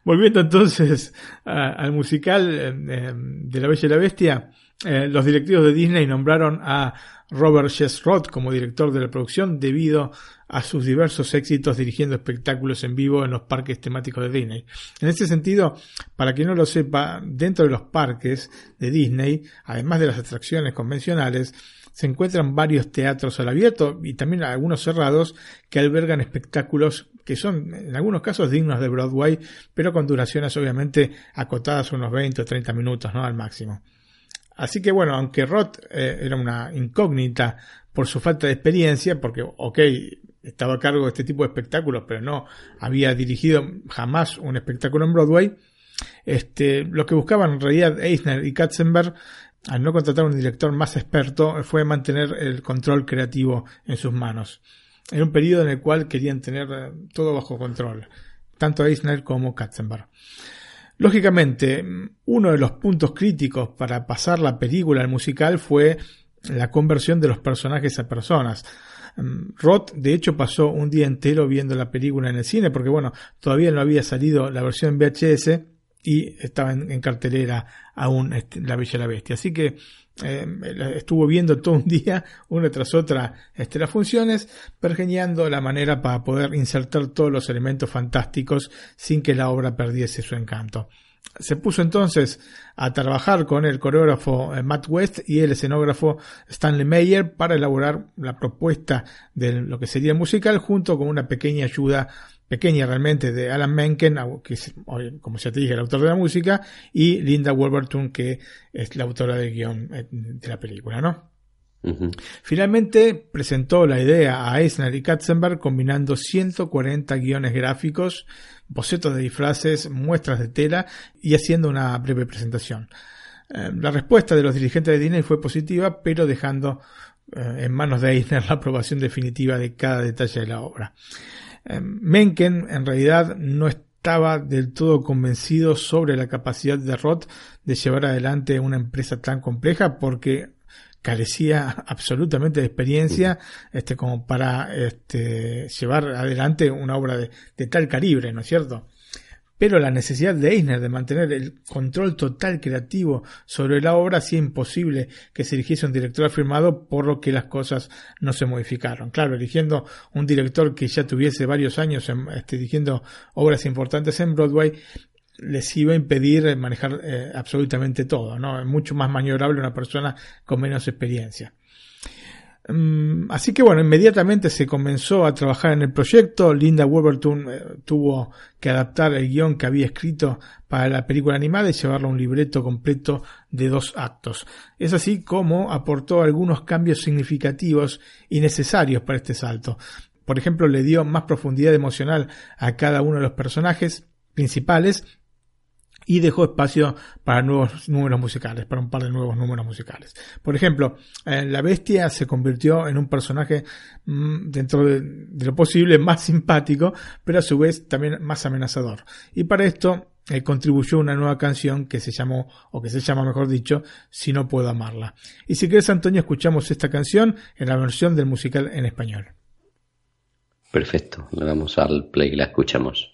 volviendo entonces a, al musical eh, de La Bella y la Bestia, eh, los directivos de Disney nombraron a Robert Roth como director de la producción debido a sus diversos éxitos dirigiendo espectáculos en vivo en los parques temáticos de Disney. En ese sentido, para quien no lo sepa, dentro de los parques de Disney, además de las atracciones convencionales, se encuentran varios teatros al abierto y también algunos cerrados que albergan espectáculos que son en algunos casos dignos de Broadway, pero con duraciones obviamente acotadas unos 20 o 30 minutos, ¿no? Al máximo. Así que bueno, aunque Roth eh, era una incógnita por su falta de experiencia, porque, ok, estaba a cargo de este tipo de espectáculos, pero no había dirigido jamás un espectáculo en Broadway, este, lo que buscaban en realidad Eisner y Katzenberg al no contratar un director más experto, fue mantener el control creativo en sus manos. Era un periodo en el cual querían tener todo bajo control, tanto Eisner como Katzenberg. Lógicamente, uno de los puntos críticos para pasar la película al musical fue la conversión de los personajes a personas. Roth, de hecho, pasó un día entero viendo la película en el cine, porque bueno, todavía no había salido la versión VHS y estaba en, cartelera aún este, La Bella y la Bestia. Así que eh, estuvo viendo todo un día, una tras otra, este, las funciones, pergeñando la manera para poder insertar todos los elementos fantásticos sin que la obra perdiese su encanto. Se puso entonces a trabajar con el coreógrafo Matt West y el escenógrafo Stanley Meyer para elaborar la propuesta de lo que sería musical junto con una pequeña ayuda pequeña realmente de Alan Menken, que es, como ya te dije, el autor de la música, y Linda Wolverton, que es la autora del guion eh, de la película, ¿no? Uh -huh. Finalmente presentó la idea a Eisner y Katzenberg combinando 140 guiones gráficos, bocetos de disfraces, muestras de tela y haciendo una breve presentación. Eh, la respuesta de los dirigentes de Disney fue positiva, pero dejando eh, en manos de Eisner la aprobación definitiva de cada detalle de la obra. Eh, Mencken en realidad no estaba del todo convencido sobre la capacidad de Roth de llevar adelante una empresa tan compleja porque carecía absolutamente de experiencia este, como para este, llevar adelante una obra de, de tal calibre, ¿no es cierto? Pero la necesidad de Eisner de mantener el control total creativo sobre la obra hacía imposible que se eligiese un director afirmado, por lo que las cosas no se modificaron. Claro, eligiendo un director que ya tuviese varios años este, dirigiendo obras importantes en Broadway, les iba a impedir manejar eh, absolutamente todo, ¿no? Es mucho más maniobrable una persona con menos experiencia. Mm, así que bueno, inmediatamente se comenzó a trabajar en el proyecto. Linda Wolverton eh, tuvo que adaptar el guion que había escrito para la película animada y llevarlo a un libreto completo de dos actos. Es así como aportó algunos cambios significativos y necesarios para este salto. Por ejemplo, le dio más profundidad emocional a cada uno de los personajes principales y dejó espacio para nuevos números musicales, para un par de nuevos números musicales. Por ejemplo, eh, la bestia se convirtió en un personaje mm, dentro de, lo posible más simpático, pero a su vez también más amenazador. Y para esto eh, contribuyó una nueva canción que se llamó, o que se llama mejor dicho, Si no puedo amarla. Y si quieres Antonio, escuchamos esta canción en la versión del musical en español. Perfecto, le damos al play y la escuchamos.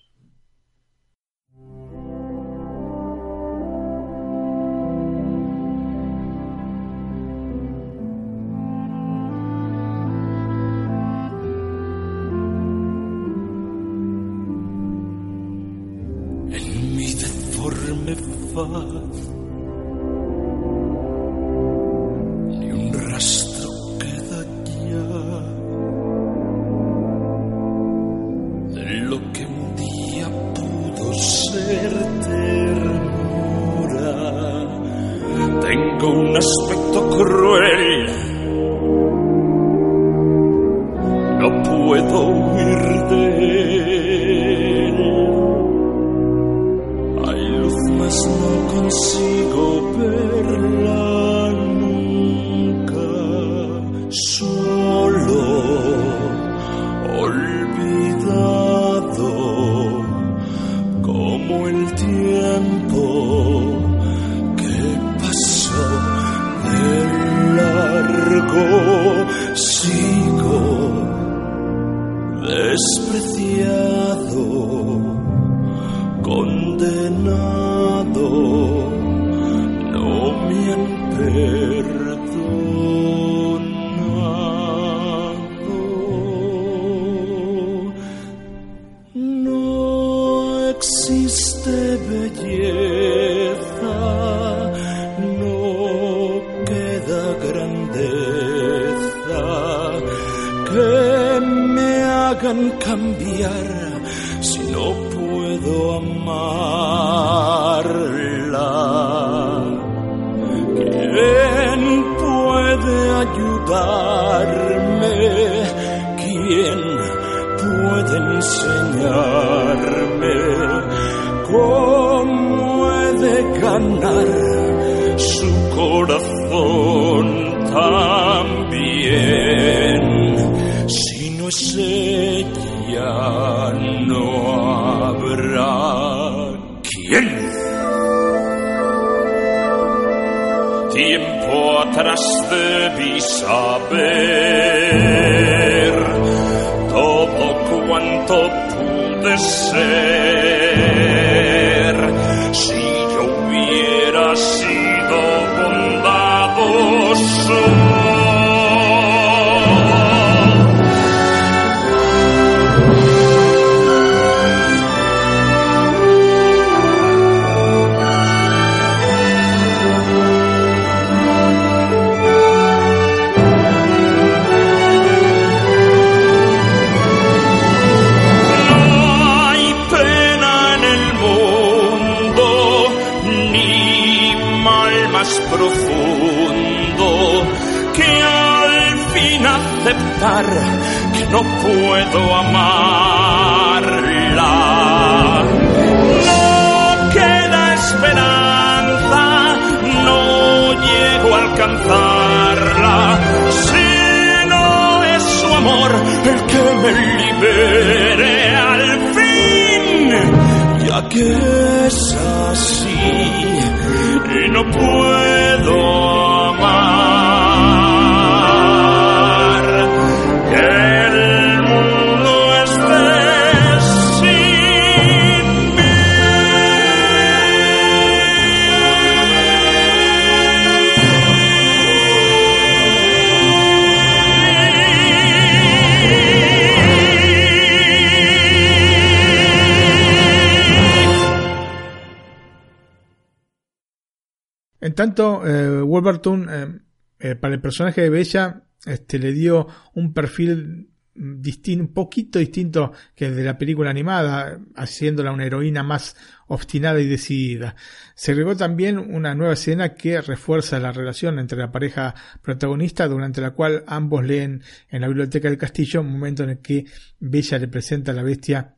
Personaje de Bella, este, le dio un perfil distinto, un poquito distinto que el de la película animada, haciéndola una heroína más obstinada y decidida. Se agregó también una nueva escena que refuerza la relación entre la pareja protagonista, durante la cual ambos leen en la biblioteca del castillo, un momento en el que Bella le presenta a la bestia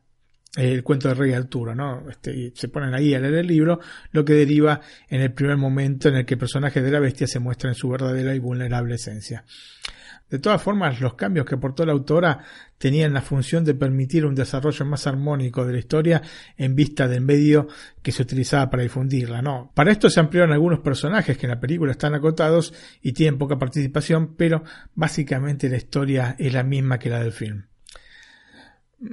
el cuento de Rey Arturo, ¿no? Este, se ponen ahí a leer el libro, lo que deriva en el primer momento en el que el personaje de la bestia se muestra en su verdadera y vulnerable esencia. De todas formas, los cambios que aportó la autora tenían la función de permitir un desarrollo más armónico de la historia en vista del medio que se utilizaba para difundirla, ¿no? Para esto se ampliaron algunos personajes que en la película están acotados y tienen poca participación, pero básicamente la historia es la misma que la del film.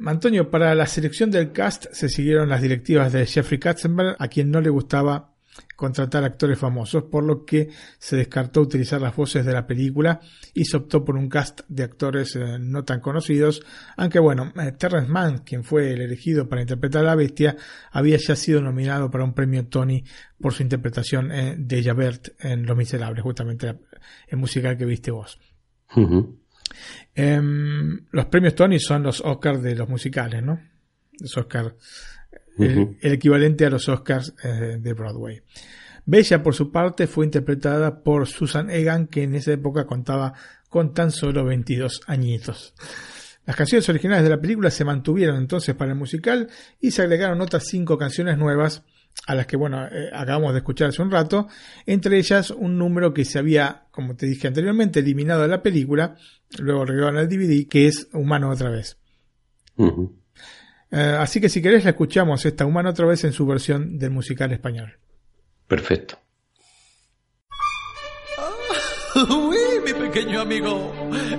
Antonio, para la selección del cast se siguieron las directivas de Jeffrey Katzenberg, a quien no le gustaba contratar actores famosos, por lo que se descartó utilizar las voces de la película y se optó por un cast de actores eh, no tan conocidos, aunque bueno, eh, Terrence Mann, quien fue el elegido para interpretar a la bestia, había ya sido nominado para un premio Tony por su interpretación eh, de Javert en Los Miserables, justamente el musical que viste vos. Em, los premios Tony son los Oscars de los musicales, ¿no? Los Oscars, el, el equivalente a los Oscars eh, de Broadway. Bella, por su parte, fue interpretada por Susan Egan, que en esa época contaba con tan solo 22 añitos. Las canciones originales de la película se mantuvieron entonces para el musical y se agregaron otras cinco canciones nuevas a las que, bueno, eh, acabamos de escuchar hace un rato, entre ellas un número que se había, como te dije anteriormente, eliminado de la película, luego agregado en el DVD, que es Humano otra vez. Eh, así que si querés la escuchamos esta Humano otra vez en su versión del musical español. Perfecto. Uy, mi pequeño amigo.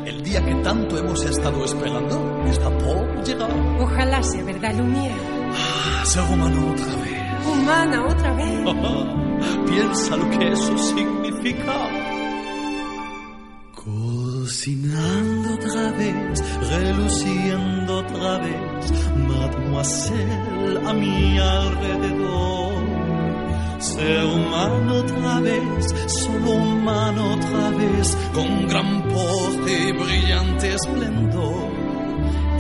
El día que tanto hemos estado esperando está por llegar. Ojalá sea verdad, Lumière. Ah, humano otra vez. Humana otra vez. Piensa lo que eso significa. Cocinando otra vez, reluciendo otra vez, mademoiselle a mi alrededor. Ser humano otra vez, solo humano otra vez, con gran porte y brillante esplendor.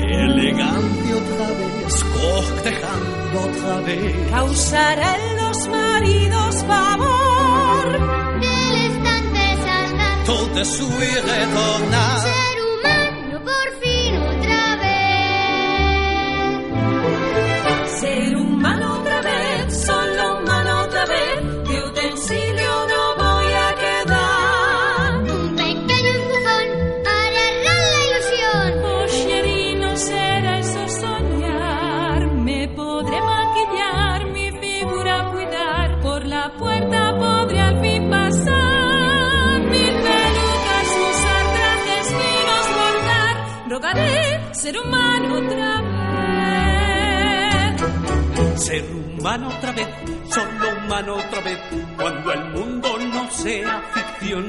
Elegante otra vez, cortejando otra vez. Causará en los maridos pavor. Del estante saltar. Todo su y retornar. Ser humano otra vez. Ser humano otra vez, solo humano otra vez, cuando el mundo no sea ficción.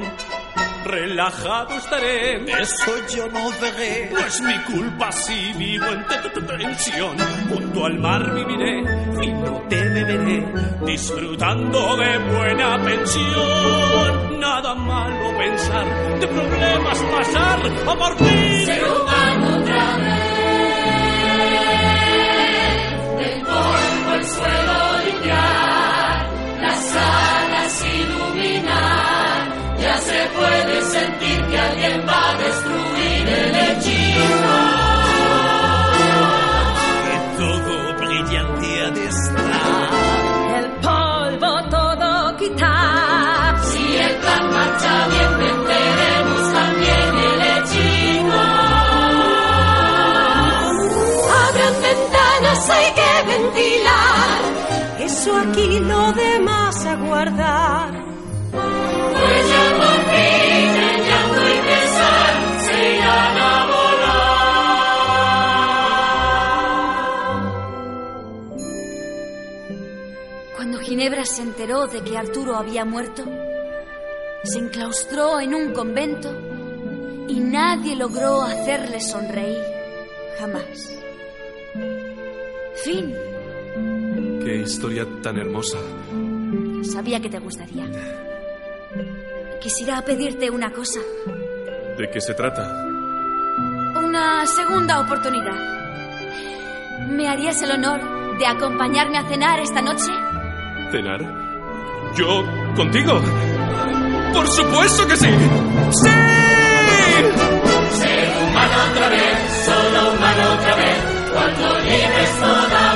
Relajado estaré, eso yo no veré. No es mi culpa si vivo en te- te- te- tensión. Junto al mar viviré y no te beberé, disfrutando de buena pensión. Nada malo pensar, de problemas pasar a por fin. Ser humano puede sentir que alguien va a destruir el hechizo. Que todo brillante ha de. El polvo todo quitar. Si el plan marcha bien, venceremos también el hechizo. Abran ventanas, hay que ventilar. Eso aquí lo demás aguardar Ginebra se enteró de que Arturo había muerto, se enclaustró en un convento y nadie logró hacerle sonreír. Jamás. Fin. Qué historia tan hermosa. Sabía que te gustaría. Quisiera pedirte una cosa. ¿De qué se trata? Una segunda oportunidad. ¿Me harías el honor de acompañarme a cenar esta noche? ¿Cenar? ¿Yo contigo? ¡Por supuesto que sí! ¡Sí! Ser humano otra vez, solo humano otra vez, cuando libres podamos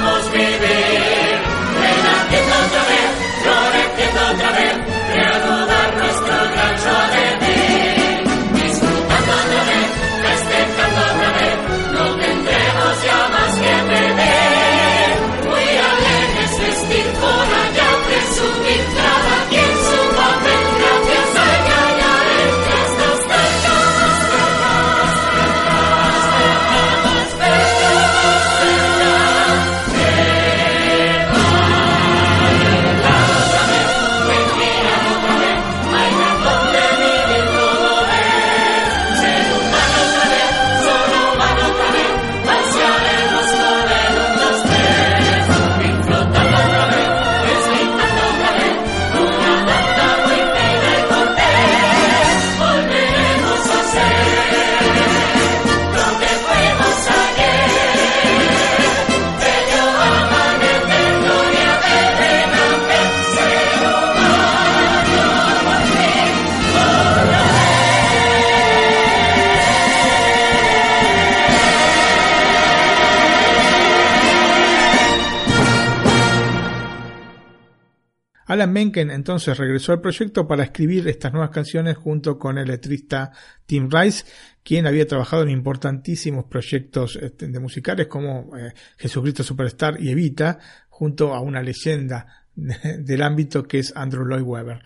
Alan Menken entonces regresó al proyecto para escribir estas nuevas canciones junto con el letrista Tim Rice, quien había trabajado en importantísimos proyectos este, de musicales como eh, Jesucristo Superstar y Evita, junto a una leyenda de- del ámbito que es Andrew Lloyd Webber.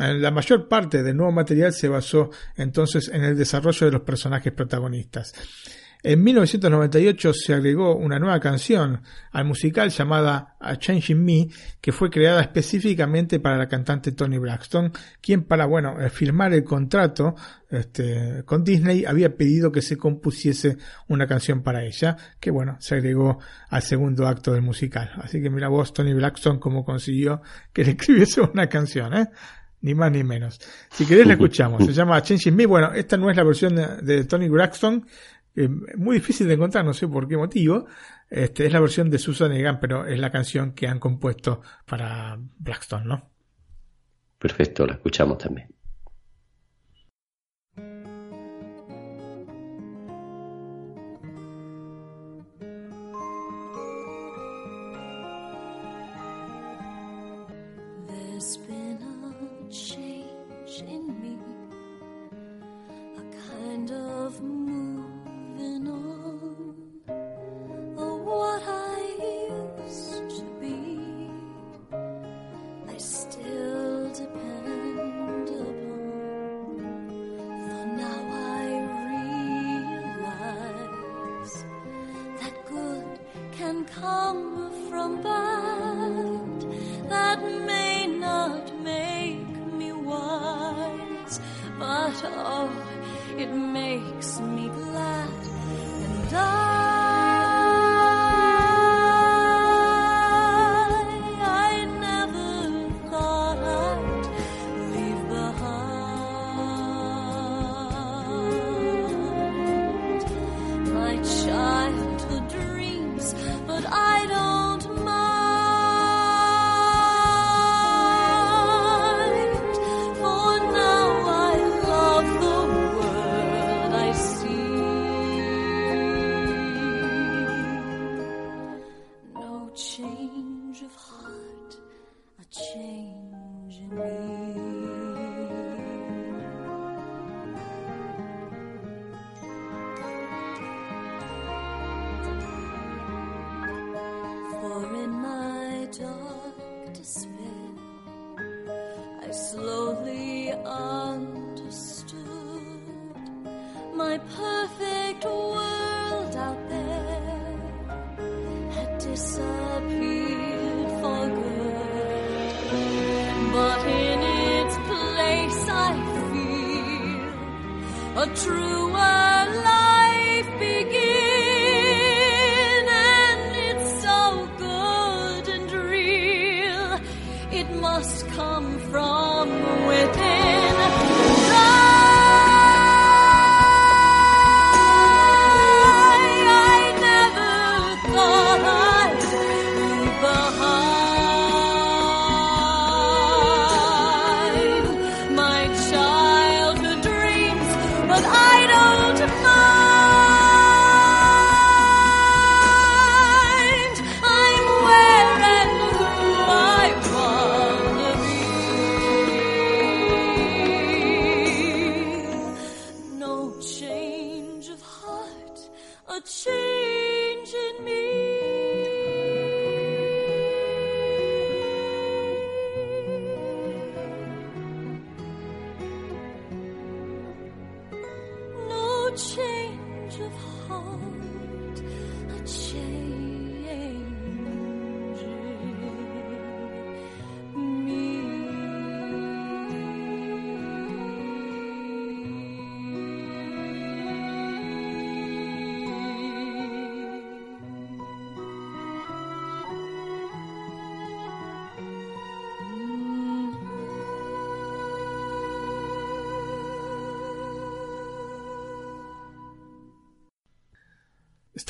Eh, La mayor parte del nuevo material se basó entonces en el desarrollo de los personajes protagonistas. En 1998 se agregó una nueva canción al musical llamada A Change in Me, que fue creada específicamente para la cantante Tony Braxton, quien para bueno eh, firmar el contrato este, con Disney había pedido que se compusiese una canción para ella, que bueno, se agregó al segundo acto del musical. Así que mira vos, Tony Braxton, cómo consiguió que le escribiese una canción, ¿eh? Ni más ni menos. Si querés la escuchamos. Se llama Changing Me. Bueno, esta no es la versión de, de Tony Braxton. Eh, muy difícil de encontrar, no sé por qué motivo. Este, es la versión de Susan Egan, pero es la canción que han compuesto para Braxton, ¿no? Perfecto, la escuchamos también.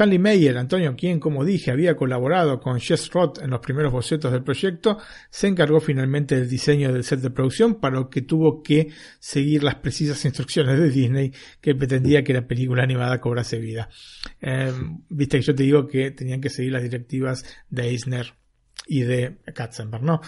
Stanley Meyer, Antonio, quien como dije había colaborado con Jess Roth en los primeros bocetos del proyecto, se encargó finalmente del diseño del set de producción, para lo que tuvo que seguir las precisas instrucciones de Disney que pretendía que la película animada cobrase vida. Eh, Viste que yo te digo que tenían que seguir las directivas de Eisner y de Katzenberg, ¿no?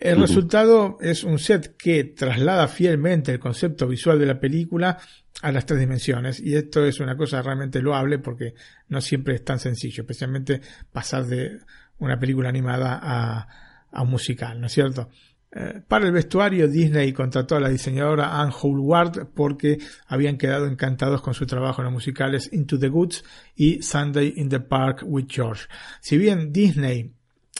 El resultado es un set que traslada fielmente el concepto visual de la película a las tres dimensiones y esto es una cosa realmente loable porque no siempre es tan sencillo, especialmente pasar de una película animada a, a un musical, ¿no es cierto? Eh, para el vestuario, Disney contrató a la diseñadora Anne Howard porque habían quedado encantados con su trabajo en los musicales Into the Goods y Sunday in the Park with George. Si bien Disney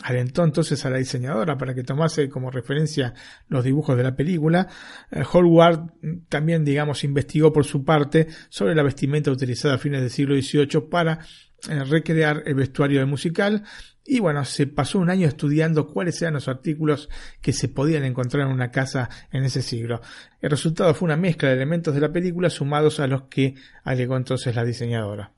alentó entonces a la diseñadora para que tomase como referencia los dibujos de la película. Eh, Hallward también, digamos, investigó por su parte sobre la vestimenta utilizada a fines del siglo XVIII para eh, recrear el vestuario del musical. Y bueno, se pasó un año estudiando cuáles eran los artículos que se podían encontrar en una casa en ese siglo. El resultado fue una mezcla de elementos de la película sumados a los que alegó entonces la diseñadora.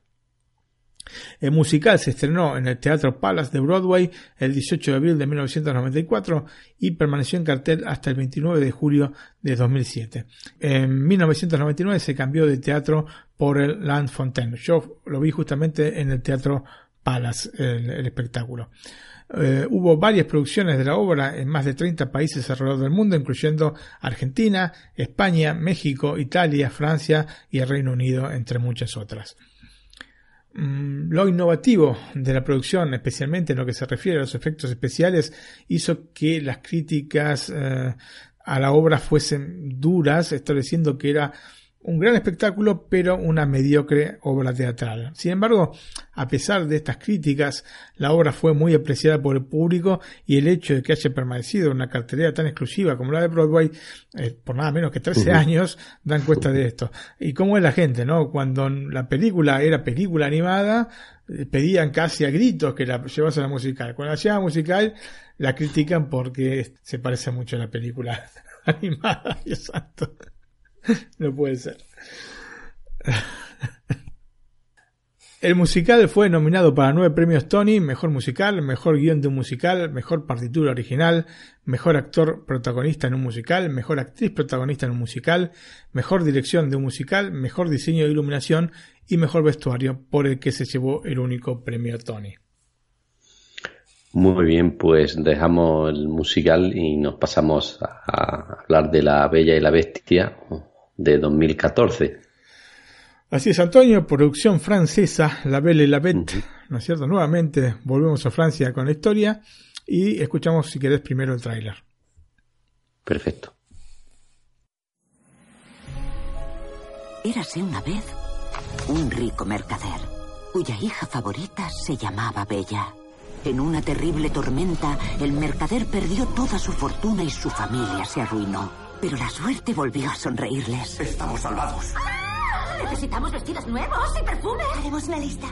El musical se estrenó en el Teatro Palace de Broadway el 18 de abril de 1994 y permaneció en cartel hasta el 29 de julio de 2007. En 1999 se cambió de teatro por el Land Fontaine. Yo lo vi justamente en el Teatro Palace, el, el espectáculo. Eh, hubo varias producciones de la obra en más de 30 países alrededor del mundo, incluyendo Argentina, España, México, Italia, Francia y el Reino Unido, entre muchas otras. Mm, Lo innovativo de la producción, especialmente en lo que se refiere a los efectos especiales, hizo que las críticas eh, a la obra fuesen duras, estableciendo que era un gran espectáculo, pero una mediocre obra teatral. Sin embargo, a pesar de estas críticas, la obra fue muy apreciada por el público y el hecho de que haya permanecido en una cartelera tan exclusiva como la de Broadway, eh, por nada menos que 13 años, dan cuenta de esto. Y cómo es la gente, ¿no? Cuando la película era película animada, eh, pedían casi a gritos que la llevase a la musical. Cuando la lleva musical, la critican porque se parece mucho a la película animada. Dios santo. No puede ser. El musical fue nominado para nueve premios Tony, mejor musical, mejor guion de un musical, mejor partitura original, mejor actor protagonista en un musical, mejor actriz protagonista en un musical, mejor dirección de un musical, mejor diseño de iluminación y mejor vestuario, por el que se llevó el único premio Tony. Muy bien, pues dejamos el musical y nos pasamos a hablar de La Bella y la Bestia de 2014. Así es, Antonio, producción francesa, La Belle y la Bête, ¿no es cierto? Nuevamente volvemos a Francia con la historia y escuchamos si querés primero el tráiler. Perfecto. Érase una vez un rico mercader, cuya hija favorita se llamaba Bella. En una terrible tormenta, el mercader perdió toda su fortuna y su familia se arruinó. Pero la suerte volvió a sonreírles. Estamos salvados. Necesitamos vestidos nuevos y perfume. Haremos una lista.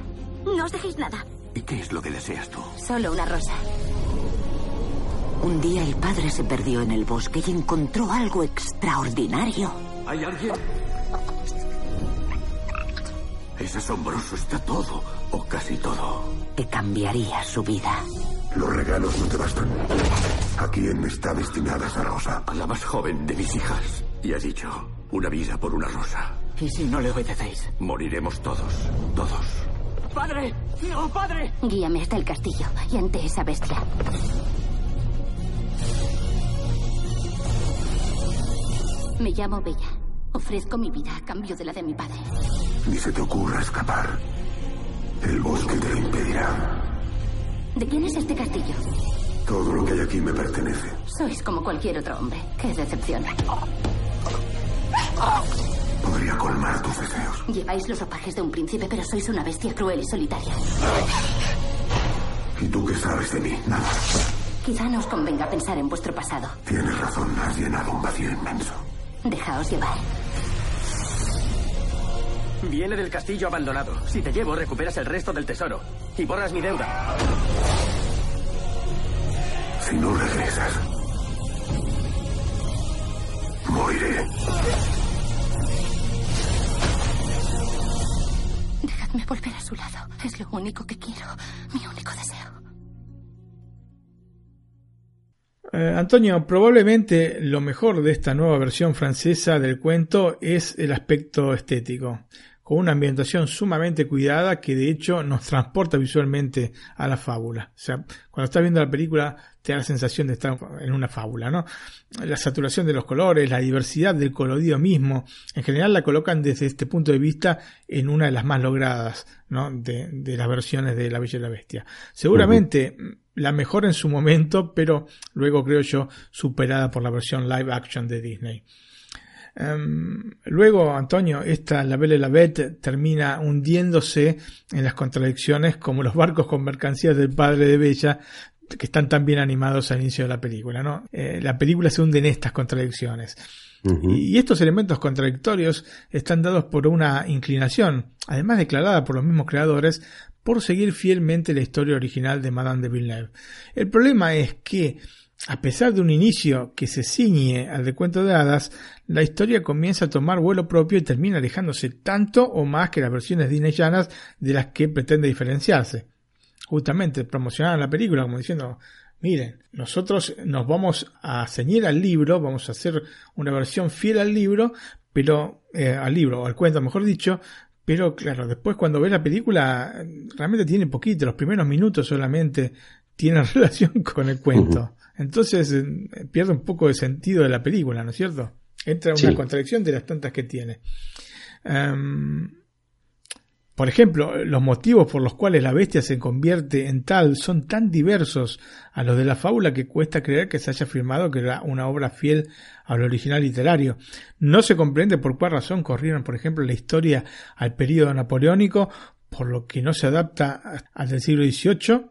No os dejéis nada. ¿Y qué es lo que deseas tú? Solo una rosa. Un día el padre se perdió en el bosque y encontró algo extraordinario. ¿Hay alguien? Es asombroso, está todo, o casi todo. Que cambiaría su vida. Los regalos no te bastan. ¿A quién está destinada esa rosa? A la más joven de mis hijas. Y ha dicho, una vida por una rosa. ¿Y si no le obedecéis? Moriremos todos, todos. ¡Padre! ¡No, padre! Guíame hasta el castillo y ante esa bestia. Me llamo Bella. Ofrezco mi vida a cambio de la de mi padre. Ni se te ocurra escapar. El bosque te lo impedirá. ¿De quién es este castillo? Todo lo que hay aquí me pertenece. Sois como cualquier otro hombre. Qué decepción. Podría colmar tus deseos. Lleváis los ropajes de un príncipe, pero sois una bestia cruel y solitaria. ¿Y tú qué sabes de mí? Nada. Quizá no os convenga pensar en vuestro pasado. Tienes razón, has llenado un vacío inmenso. Dejaos llevar. Viene del castillo abandonado. Si te llevo, recuperas el resto del tesoro. Y borras mi deuda. Si no regresas, moriré. Dejadme volver a su lado. Es lo único que quiero. Mi único deseo. Eh, Antonio, probablemente lo mejor de esta nueva versión francesa del cuento es el aspecto estético, con una ambientación sumamente cuidada que de hecho nos transporta visualmente a la fábula. O sea, cuando estás viendo la película te da la sensación de estar en una fábula, ¿no? La saturación de los colores, la diversidad del colorido mismo, en general la colocan desde este punto de vista en una de las más logradas, ¿no? De, las versiones de La Bella y la Bestia. Seguramente la mejor en su momento, pero luego creo yo superada por la versión live action de Disney. Um, luego, Antonio, esta La Belle la Bête termina hundiéndose en las contradicciones como los barcos con mercancías del padre de Bella que están tan bien animados al inicio de la película, ¿no? Eh, la película se hunde en estas contradicciones. Y estos elementos contradictorios están dados por una inclinación, además declarada por los mismos creadores, por seguir fielmente la historia original de Madame de Villeneuve. El problema es que, a pesar de un inicio que se ciñe al de cuento de hadas, la historia comienza a tomar vuelo propio y termina alejándose tanto o más que las versiones disneyanas de las que pretende diferenciarse. Justamente promocionaron la película como diciendo, miren, nosotros nos vamos a ceñir al libro, vamos a hacer una versión fiel al libro, pero eh, al libro, o al cuento mejor dicho, pero claro, después cuando ves la película, realmente tiene poquito, los primeros minutos solamente tienen relación con el cuento. Entonces eh, pierde un poco de sentido de la película, ¿no es cierto? Entra una Sí. contradicción de las tantas que tiene. Em, por ejemplo, los motivos por los cuales la bestia se convierte en tal son tan diversos a los de la fábula que cuesta creer que se haya afirmado que era una obra fiel al original literario. No se comprende por cuál razón corrieron, por ejemplo, la historia al periodo napoleónico, por lo que no se adapta al del siglo XVIII,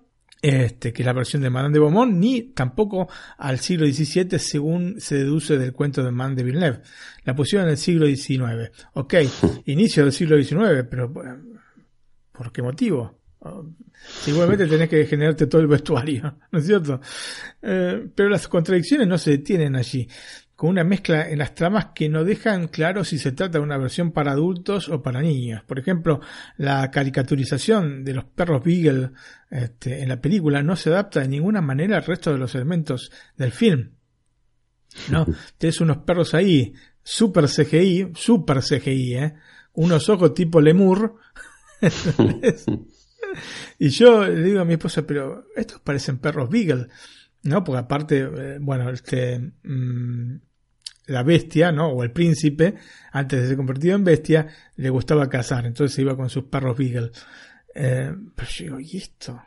este, que es la versión de Madame de Beaumont, ni tampoco al siglo XVII según se deduce del cuento de Madame de Villeneuve. La pusieron en el siglo XIX. Ok, inicio del siglo XIX, pero ¿por qué motivo? Seguramente tenés que generarte todo el vestuario, ¿no es cierto? Eh, pero las contradicciones no se detienen allí, con una mezcla en las tramas que no dejan claro si se trata de una versión para adultos o para niños. Por ejemplo, la caricaturización de los perros Beagle este, en la película no se adapta de ninguna manera al resto de los elementos del film. ¿no? Tienes unos perros ahí, super CGI, super CGI, ¿eh? unos ojos tipo lemur. y yo le digo a mi esposa, pero estos parecen perros Beagle, ¿no? Porque aparte, eh, bueno, este, mm, la bestia, ¿no? O el príncipe, antes de ser convertido en bestia, le gustaba cazar, entonces se iba con sus perros Beagle. Eh, pero yo digo, ¿y esto?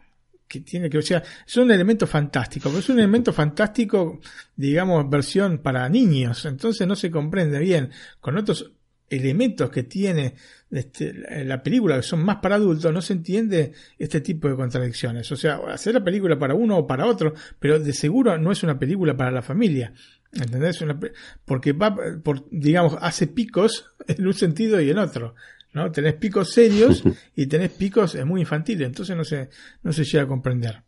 que tiene que, o sea, es un elemento fantástico, pero es un elemento fantástico, digamos, versión para niños, entonces no se comprende bien con otros elementos que tiene este, la película que son más para adultos, no se entiende este tipo de contradicciones. O sea, hacer la película para uno o para otro, pero de seguro no es una película para la familia. ¿Entendés? porque va, por, digamos, hace picos en un sentido y en otro. ¿No? Tenés picos serios y tenés picos eh, muy infantiles, entonces no se, no se llega a comprender.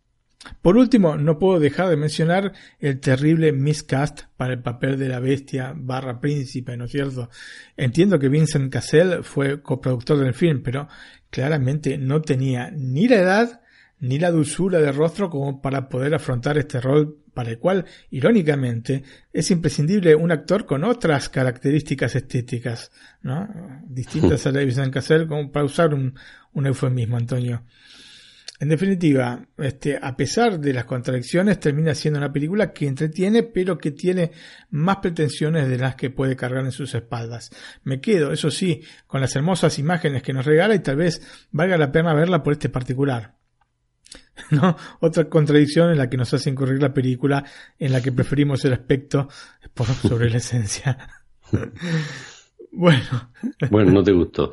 Por último, no puedo dejar de mencionar el terrible miscast para el papel de la bestia barra príncipe, ¿no es cierto? Entiendo que Vincent Cassell fue coproductor del film, pero claramente no tenía ni la edad ni la dulzura de rostro como para poder afrontar este rol para el cual, irónicamente, es imprescindible un actor con otras características estéticas, ¿no? distintas a la de Vincent Cassell, como para usar un, un eufemismo, Antonio. En definitiva, este, a pesar de las contradicciones, termina siendo una película que entretiene, pero que tiene más pretensiones de las que puede cargar en sus espaldas. Me quedo, eso sí, con las hermosas imágenes que nos regala y tal vez valga la pena verla por este particular. ¿No? Otra contradicción en la que nos hace incurrir la película, en la que preferimos el aspecto por sobre la esencia. bueno. Bueno, no te gustó.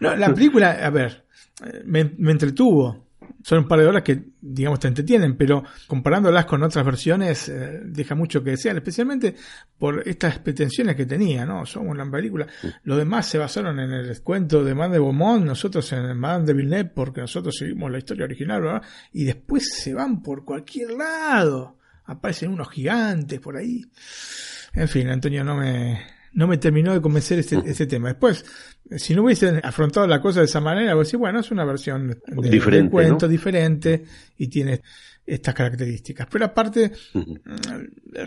No, la película, a ver, me, me entretuvo son un par de horas que, digamos, te entretienen, pero comparándolas con otras versiones, eh, deja mucho que desear, especialmente por estas pretensiones que tenía, ¿no? Somos la película. Los demás se basaron en el cuento de Madame de Beaumont, nosotros en Madame de Villeneuve, porque nosotros seguimos la historia original, ¿verdad? Y después se van por cualquier lado. Aparecen unos gigantes por ahí. En fin, Antonio, no me, no me terminó de convencer este, este tema. Después, si no hubiesen afrontado la cosa de esa manera, pues sí, bueno, es una versión de, diferente, cuento diferente y tiene estas características. Pero aparte,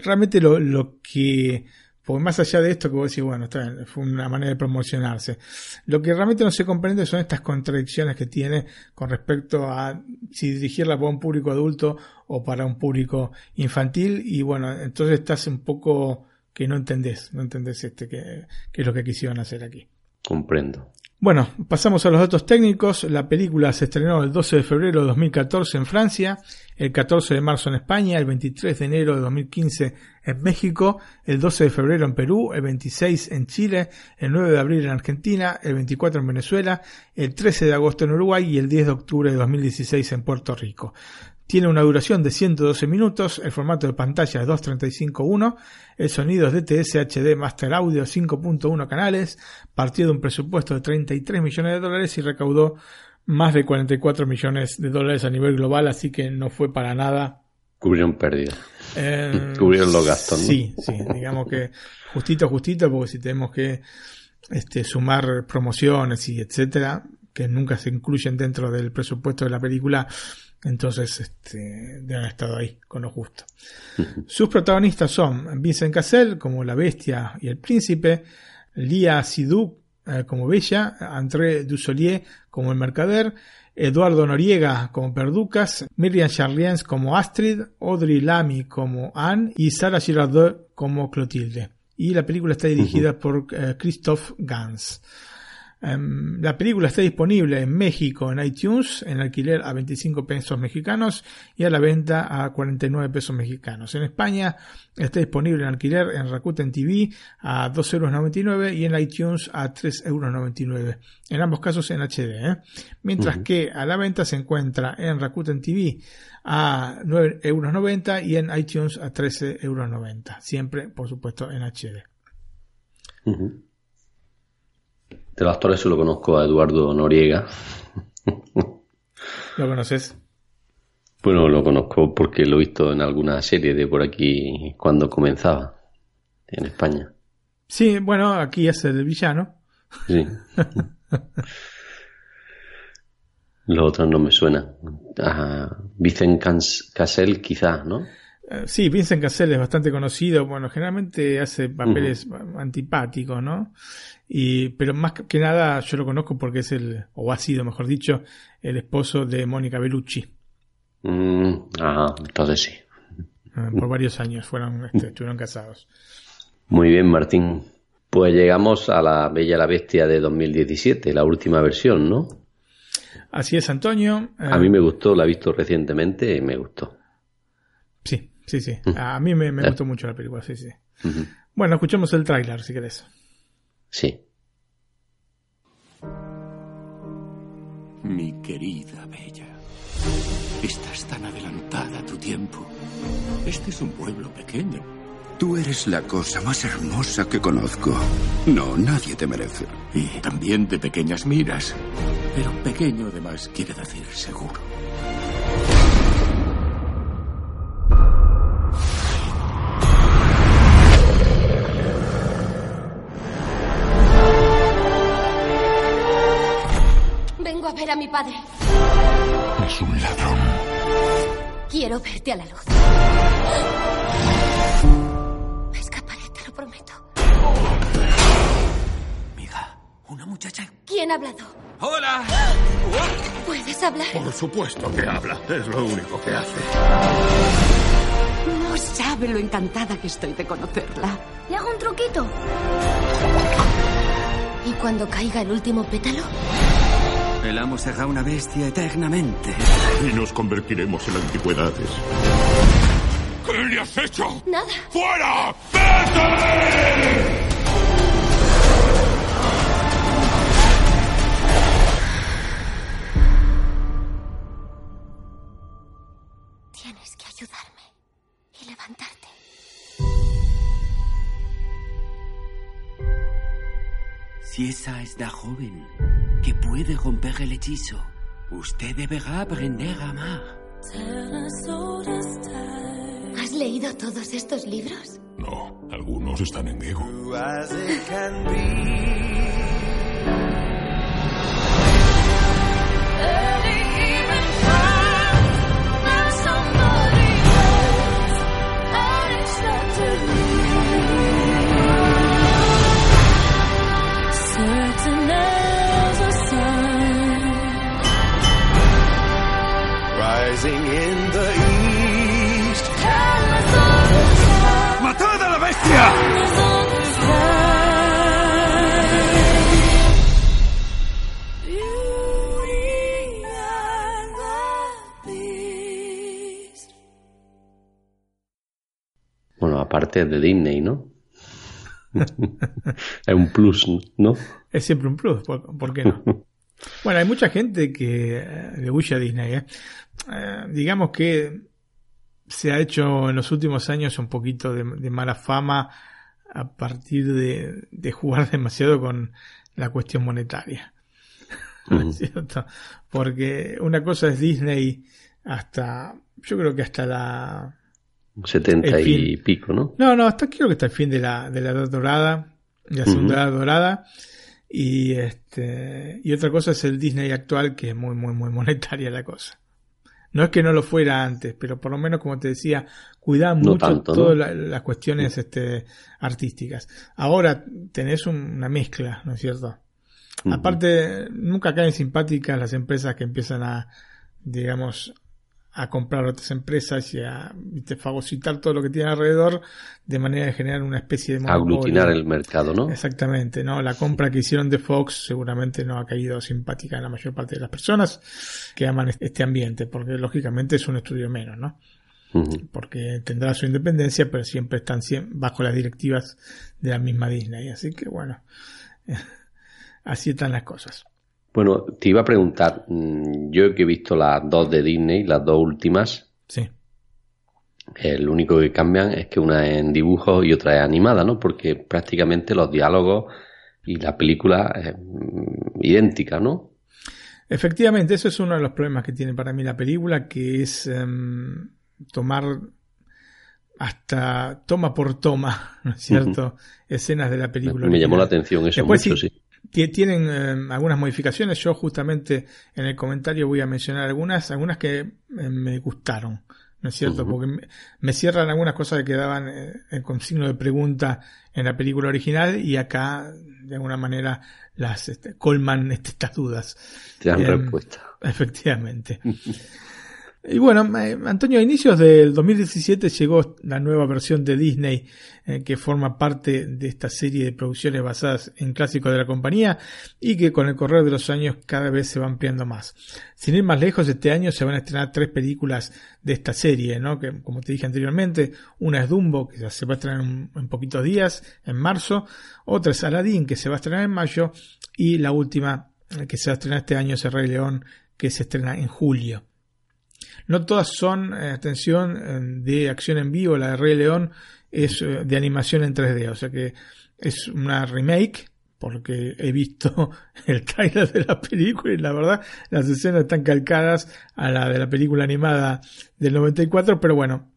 realmente lo, lo que, porque más allá de esto que vos decís, bueno, está fue una manera de promocionarse. Lo que realmente no se comprende son estas contradicciones que tiene con respecto a si dirigirla para un público adulto o para un público infantil. Y bueno, entonces estás un poco que no entendés, no entendés este que, que es lo que quisieron hacer aquí. Comprendo. Bueno, pasamos a los datos técnicos. La película se estrenó el 12 de febrero de 2014 en Francia, el 14 de marzo en España, el 23 de enero de 2015 en México, el 12 de febrero en Perú, el 26 en Chile, el 9 de abril en Argentina, el 24 en Venezuela, el 13 de agosto en Uruguay y el 10 de octubre de 2016 en Puerto Rico. Tiene una duración de 112 minutos, el formato de pantalla es 235.1, el sonido es DTS HD Master Audio 5.1 canales, partió de un presupuesto de 33 millones de dólares y recaudó más de 44 millones de dólares a nivel global, así que no fue para nada. Cubrieron pérdida. Eh, Cubrieron los gastos, ¿no? Sí, sí, digamos que justito, justito, porque si tenemos que este, sumar promociones y etcétera, que nunca se incluyen dentro del presupuesto de la película, entonces, este, haber estado ahí, con lo justo. Sus protagonistas son Vincent Cassel como la bestia y el príncipe, Lia Sidou eh, como Bella, André Dussolier como el mercader, Eduardo Noriega como Perducas, Miriam Charliens como Astrid, Audrey Lamy como Anne y Sarah Girardot como Clotilde. Y la película está dirigida por eh, Christophe Gans. Um, la película está disponible en México en iTunes en alquiler a 25 pesos mexicanos y a la venta a 49 pesos mexicanos. En España está disponible en alquiler en Rakuten TV a 2,99 euros y en iTunes a 3,99 euros. En ambos casos en HD. ¿eh? Mientras uh -huh. que a la venta se encuentra en Rakuten TV a 9,90 euros y en iTunes a 13,90 euros. Siempre, por supuesto, en HD. Uh -huh. De los actores solo conozco a Eduardo Noriega. ¿Lo conoces? Bueno, lo conozco porque lo he visto en alguna serie de por aquí cuando comenzaba en España. Sí, bueno, aquí es el villano. Sí. Los otros no me suenan. A Vincent Cassel quizás, ¿no? Uh, sí, Vincent Cassel es bastante conocido. Bueno, generalmente hace papeles uh -huh. antipáticos, ¿no? Y, pero más que nada yo lo conozco porque es el, o ha sido, mejor dicho, el esposo de Mónica Bellucci. Mm, ajá, entonces sí. Uh, por varios años fueron, este, estuvieron casados. Muy bien, Martín. Pues llegamos a la Bella la Bestia de 2017, la última versión, ¿no? Así es, Antonio. A mí me gustó, la he visto recientemente y me gustó. Sí, sí. A mí me, me gustó mucho la película, sí, sí. Bueno, escuchemos el tráiler si querés. Sí. Mi querida Bella, estás tan adelantada a tu tiempo. Este es un pueblo pequeño. Tú eres la cosa más hermosa que conozco. No, nadie te merece. Y también de pequeñas miras. Pero pequeño además quiere decir seguro. Vengo a ver a mi padre. Es un ladrón. Quiero verte a la luz. Me escaparé, te lo prometo. Una muchacha. ¿Quién ha hablado? ¡Hola! ¿Puedes hablar? Por supuesto que habla. Es lo único que hace. No sabe lo encantada que estoy de conocerla. ¿Le hago un truquito? ¿Y cuando caiga el último pétalo? El amo será una bestia eternamente. Y nos convertiremos en antigüedades. ¿Qué le has hecho? Nada. ¡Fuera! ¡Vete! Si esa es la joven que puede romper el hechizo, usted deberá aprender a amar. ¿Has leído todos estos libros? No, algunos están en griego. Rising in the east. ¡Matad a la bestia! Bueno, aparte de Disney, ¿no? es un plus, ¿no? Es siempre un plus, ¿por, por qué no? bueno, hay mucha gente que eh, le huye a Disney. ¿eh? Eh, digamos que se ha hecho en los últimos años un poquito de, de mala fama a partir de, de, jugar demasiado con la cuestión monetaria. Porque una cosa es Disney hasta, yo creo que hasta la 70 y pico, ¿no? No, no, hasta creo que está el fin de la, de la edad dorada, de la segunda edad dorada. Y este, y otra cosa es el Disney actual, que es muy, muy, muy monetaria la cosa. No es que no lo fuera antes, pero por lo menos, como te decía, cuidaban No mucho tanto, todas ¿no? la- las cuestiones este, artísticas. Ahora tenés un- una mezcla, ¿no es cierto? Aparte, nunca caen simpáticas las empresas que empiezan a, digamos, a comprar otras empresas y a ¿viste? fagocitar todo lo que tiene alrededor de manera de generar una especie de monopolio. Aglutinar el mercado, ¿no? Exactamente, ¿no? La compra que hicieron de Fox seguramente no ha caído simpática en la mayor parte de las personas que aman este ambiente, porque lógicamente es un estudio menos, ¿no? Porque tendrá su independencia, pero siempre están bajo las directivas de la misma Disney. Así que bueno, así están las cosas. Bueno, te iba a preguntar, mm, yo que he visto las dos de Disney, las dos últimas, Sí. el único que cambian es que una es en dibujo y otra es animada, ¿no? Porque prácticamente los diálogos y la película es mm, idéntica, ¿no? Efectivamente, eso es uno de los problemas que tiene para mí la película, que es em, tomar hasta toma por toma, ¿no es cierto? Escenas de la película. Me llamó la atención eso Después mucho, sí, sí. Ti- Tienen eh, algunas modificaciones. Yo justamente en el comentario voy a mencionar algunas, algunas que eh, me gustaron, ¿no es cierto? Porque me, me cierran algunas cosas que quedaban eh, con signo de pregunta en la película original y acá de alguna manera las este, colman este, estas dudas. Te dan Em, respuesta. Efectivamente. Y bueno, eh, Antonio, a inicios del 2017 llegó la nueva versión de Disney eh, que forma parte de esta serie de producciones basadas en clásicos de la compañía y que con el correr de los años cada vez se va ampliando más. Sin ir más lejos, este año se van a estrenar tres películas de esta serie, ¿no? Que como te dije anteriormente, una es Dumbo, que se va a estrenar en, en poquitos días, en marzo, otra es Aladdin, que se va a estrenar en mayo, y la última eh, que se va a estrenar este año es El Rey León, que se estrena en julio. No todas son, eh, atención, eh, de acción en vivo. La de Rey León es eh, de animación en 3D, o sea que es una remake, porque he visto el trailer de la película y la verdad las escenas están calcadas a la de la película animada del 94, pero bueno,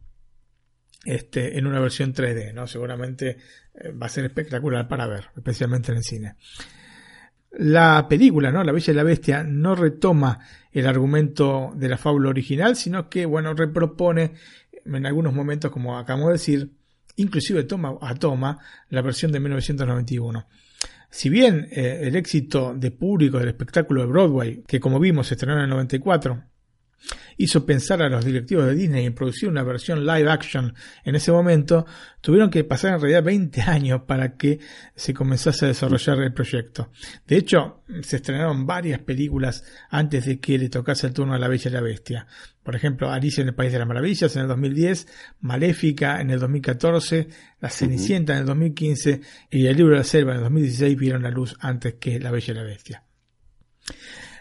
este, en una versión 3D, ¿no? Seguramente va a ser espectacular para ver, especialmente en el cine. La película, ¿no? La Bella y la Bestia no retoma el argumento de la fábula original, sino que, bueno, repropone en algunos momentos, como acabamos de decir, inclusive toma a toma la versión de 1991. Si bien eh, el éxito de público del espectáculo de Broadway, que como vimos se estrenó en el 94, hizo pensar a los directivos de Disney en producir una versión live action en ese momento, tuvieron que pasar en realidad 20 años para que se comenzase a desarrollar el proyecto. De hecho, se estrenaron varias películas antes de que le tocase el turno a La Bella y la Bestia. Por ejemplo, Alicia en el País de las Maravillas en el 2010, Maléfica en el 2014, La Cenicienta en el 2015 y El Libro de la Selva en el 2016 vieron la luz antes que La Bella y la Bestia.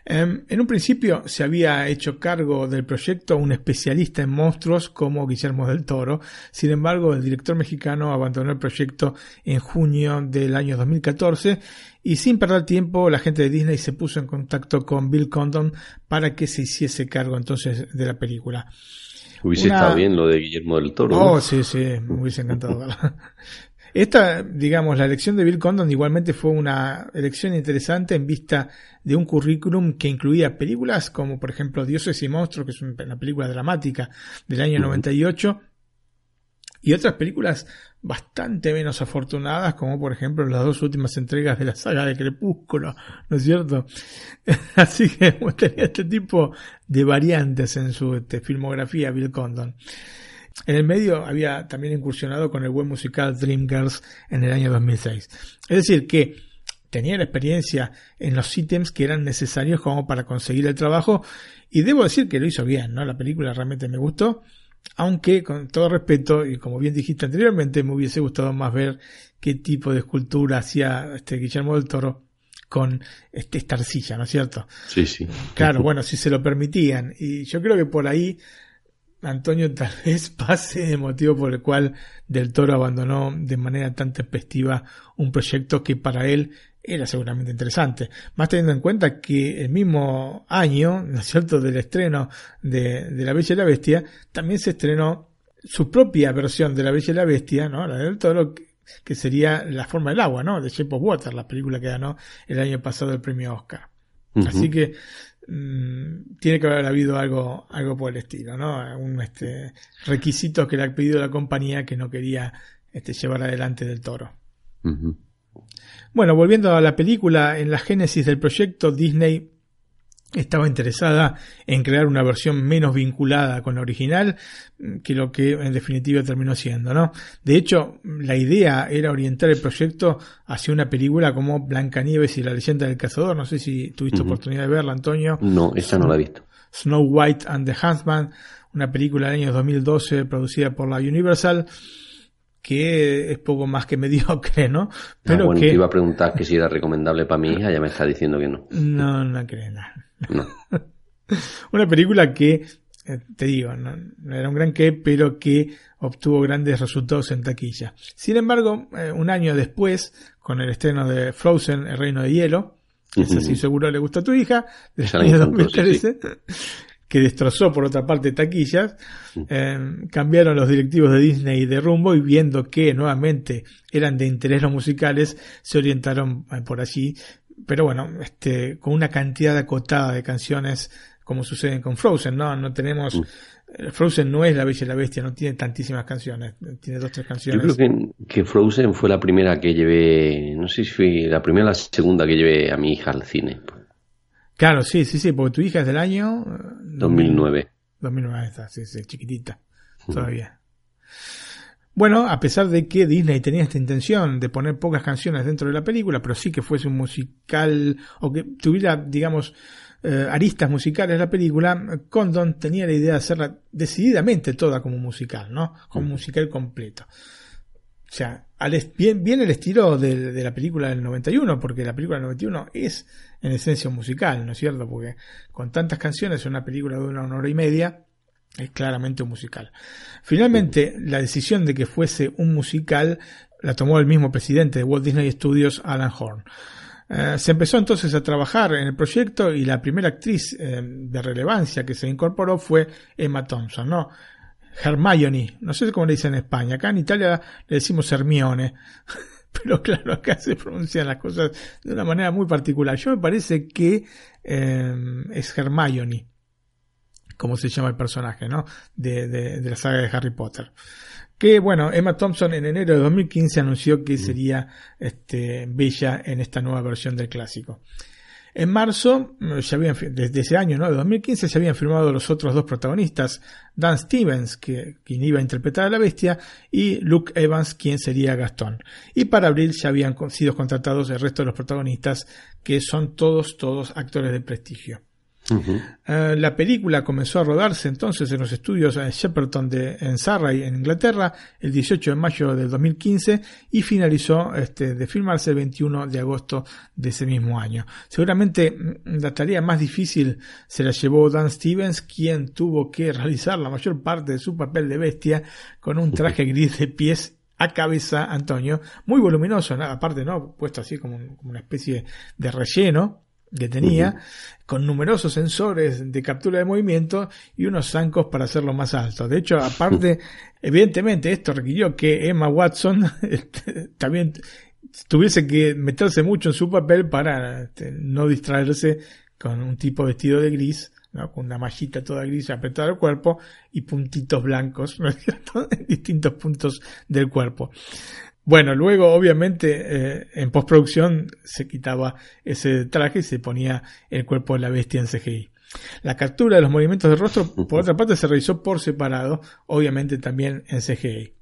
Em, en un principio se había hecho cargo del proyecto un especialista en monstruos como Guillermo del Toro. Sin embargo, el director mexicano abandonó el proyecto en junio del año 2014 y sin perder tiempo la gente de Disney se puso en contacto con Bill Condon para que se hiciese cargo entonces de la película. Hubiese Una- estado bien lo de Guillermo del Toro. Oh, ¿no? sí, sí, me hubiese encantado verla. Esta, digamos, la elección de Bill Condon igualmente fue una elección interesante en vista de un currículum que incluía películas como, por ejemplo, Dioses y Monstruos, que es una película dramática del año 98, y otras películas bastante menos afortunadas, como por ejemplo las dos últimas entregas de la saga de Crepúsculo, ¿no es cierto? Así que tenía este tipo de variantes en su este, filmografía, Bill Condon. En el medio había también incursionado con el buen musical Dreamgirls en el año 2006. Es decir, que tenía la experiencia en los ítems que eran necesarios como para conseguir el trabajo y debo decir que lo hizo bien, ¿no? La película realmente me gustó, aunque con todo respeto y como bien dijiste anteriormente me hubiese gustado más ver qué tipo de escultura hacía este Guillermo del Toro con este, esta arcilla, ¿no es cierto? Sí, sí. Claro, bueno, si se lo permitían. Y yo creo que por ahí Antonio tal vez pase el motivo por el cual Del Toro abandonó de manera tan tempestiva un proyecto que para él era seguramente interesante. Más teniendo en cuenta que el mismo año, ¿no es cierto?, del estreno de, de La Bella y la Bestia, también se estrenó su propia versión de La Bella y la Bestia, ¿no? La de Del Toro, que- sería La Forma del Agua, ¿no? De Shape of Water, la película que ganó el año pasado el premio Oscar. Así que tiene que haber habido algo, algo por el estilo, ¿no? Un este, requisito que le ha pedido la compañía que no quería este, llevar adelante del toro. Bueno, volviendo a la película, en la génesis del proyecto, Disney estaba interesada en crear una versión menos vinculada con la original que lo que en definitiva terminó siendo, ¿no? De hecho, la idea era orientar el proyecto hacia una película como Blancanieves y la leyenda del cazador. No sé si tuviste oportunidad de verla, Antonio. No, esa no la he visto. Snow White and the Huntsman, una película del año 2012 producida por la Universal, que es poco más que mediocre, ¿no? Pero Pero bueno, que te iba a preguntar que si era recomendable para mi hija, ya me está diciendo que no. no, no creo nada. No. Una película que, eh, te digo, no, no era un gran qué, pero que obtuvo grandes resultados en taquilla. Sin embargo, eh, un año después, con el estreno de Frozen, El Reino de Hielo, que Ujú. seguro le gusta a tu hija, del año encantó, sí, 2013, que destrozó por otra parte taquillas, eh, cambiaron los directivos de Disney de rumbo y viendo que nuevamente eran de interés los musicales, se orientaron por allí, pero bueno, este, con una cantidad acotada de canciones como sucede con Frozen, ¿no? No tenemos, eh, Frozen no es La Bella y la Bestia, no tiene tantísimas canciones, tiene dos, tres Yo canciones. creo que, que Frozen fue la primera que llevé, no sé si fue la primera o la segunda que llevé a mi hija al cine. Claro, sí, sí, sí, porque tu hija es del año eh, 2009. 2009 está, sí, sí, chiquitita todavía. Bueno, a pesar de que Disney tenía esta intención de poner pocas canciones dentro de la película, pero sí que fuese un musical o que tuviera, digamos, eh, aristas musicales la película, Condon tenía la idea de hacerla decididamente toda como musical, ¿no? Como musical completo. O sea, al bien, bien el estilo de, de, la película del 91, porque la película del 91 es en esencia musical, ¿no es cierto? Porque con tantas canciones, una película de una hora y media, es claramente un musical. Finalmente, la decisión de que fuese un musical la tomó el mismo presidente de Walt Disney Studios, Alan Horn. Eh, se empezó entonces a trabajar en el proyecto y la primera actriz eh, de relevancia que se incorporó fue Emma Thompson, ¿no? Hermione, no sé cómo le dicen en España, acá en Italia le decimos Hermione, pero claro, acá se pronuncian las cosas de una manera muy particular. Yo me parece que eh, es Hermione como se llama el personaje, ¿no? De, de, de, la saga de Harry Potter. Que bueno, Emma Thompson en enero de 2015 anunció que sería este, Bella en esta nueva versión del clásico. En marzo, ya habían, desde ese año, ¿no? De 2015 se habían firmado los otros dos protagonistas, Dan Stevens, que, quien iba a interpretar a la bestia, y Luke Evans, quien sería Gastón. Y para abril ya habían sido contratados el resto de los protagonistas, que son todos, todos actores de prestigio. Uh, la película comenzó a rodarse entonces en los estudios Shepperton de, en Surrey, en Inglaterra, el 18 de mayo del 2015 y finalizó este, de filmarse el 21 de agosto de ese mismo año. Seguramente mm, la tarea más difícil se la llevó Dan Stevens, quien tuvo que realizar la mayor parte de su papel de bestia con un traje gris de pies a cabeza, Antonio, muy voluminoso, aparte, ¿no? Puesto así como una especie de relleno que tenía, con numerosos sensores de captura de movimiento y unos zancos para hacerlo más alto. De hecho, aparte, evidentemente esto requirió que Emma Watson este, también tuviese que meterse mucho en su papel para este, no distraerse con un tipo vestido de gris, ¿no? con una mallita toda gris apretada al cuerpo y puntitos blancos ¿no en distintos puntos del cuerpo. Bueno, luego obviamente eh, en postproducción se quitaba ese traje y se ponía el cuerpo de la bestia en CGI. La captura de los movimientos del rostro, por otra parte, se realizó por separado, obviamente también en CGI.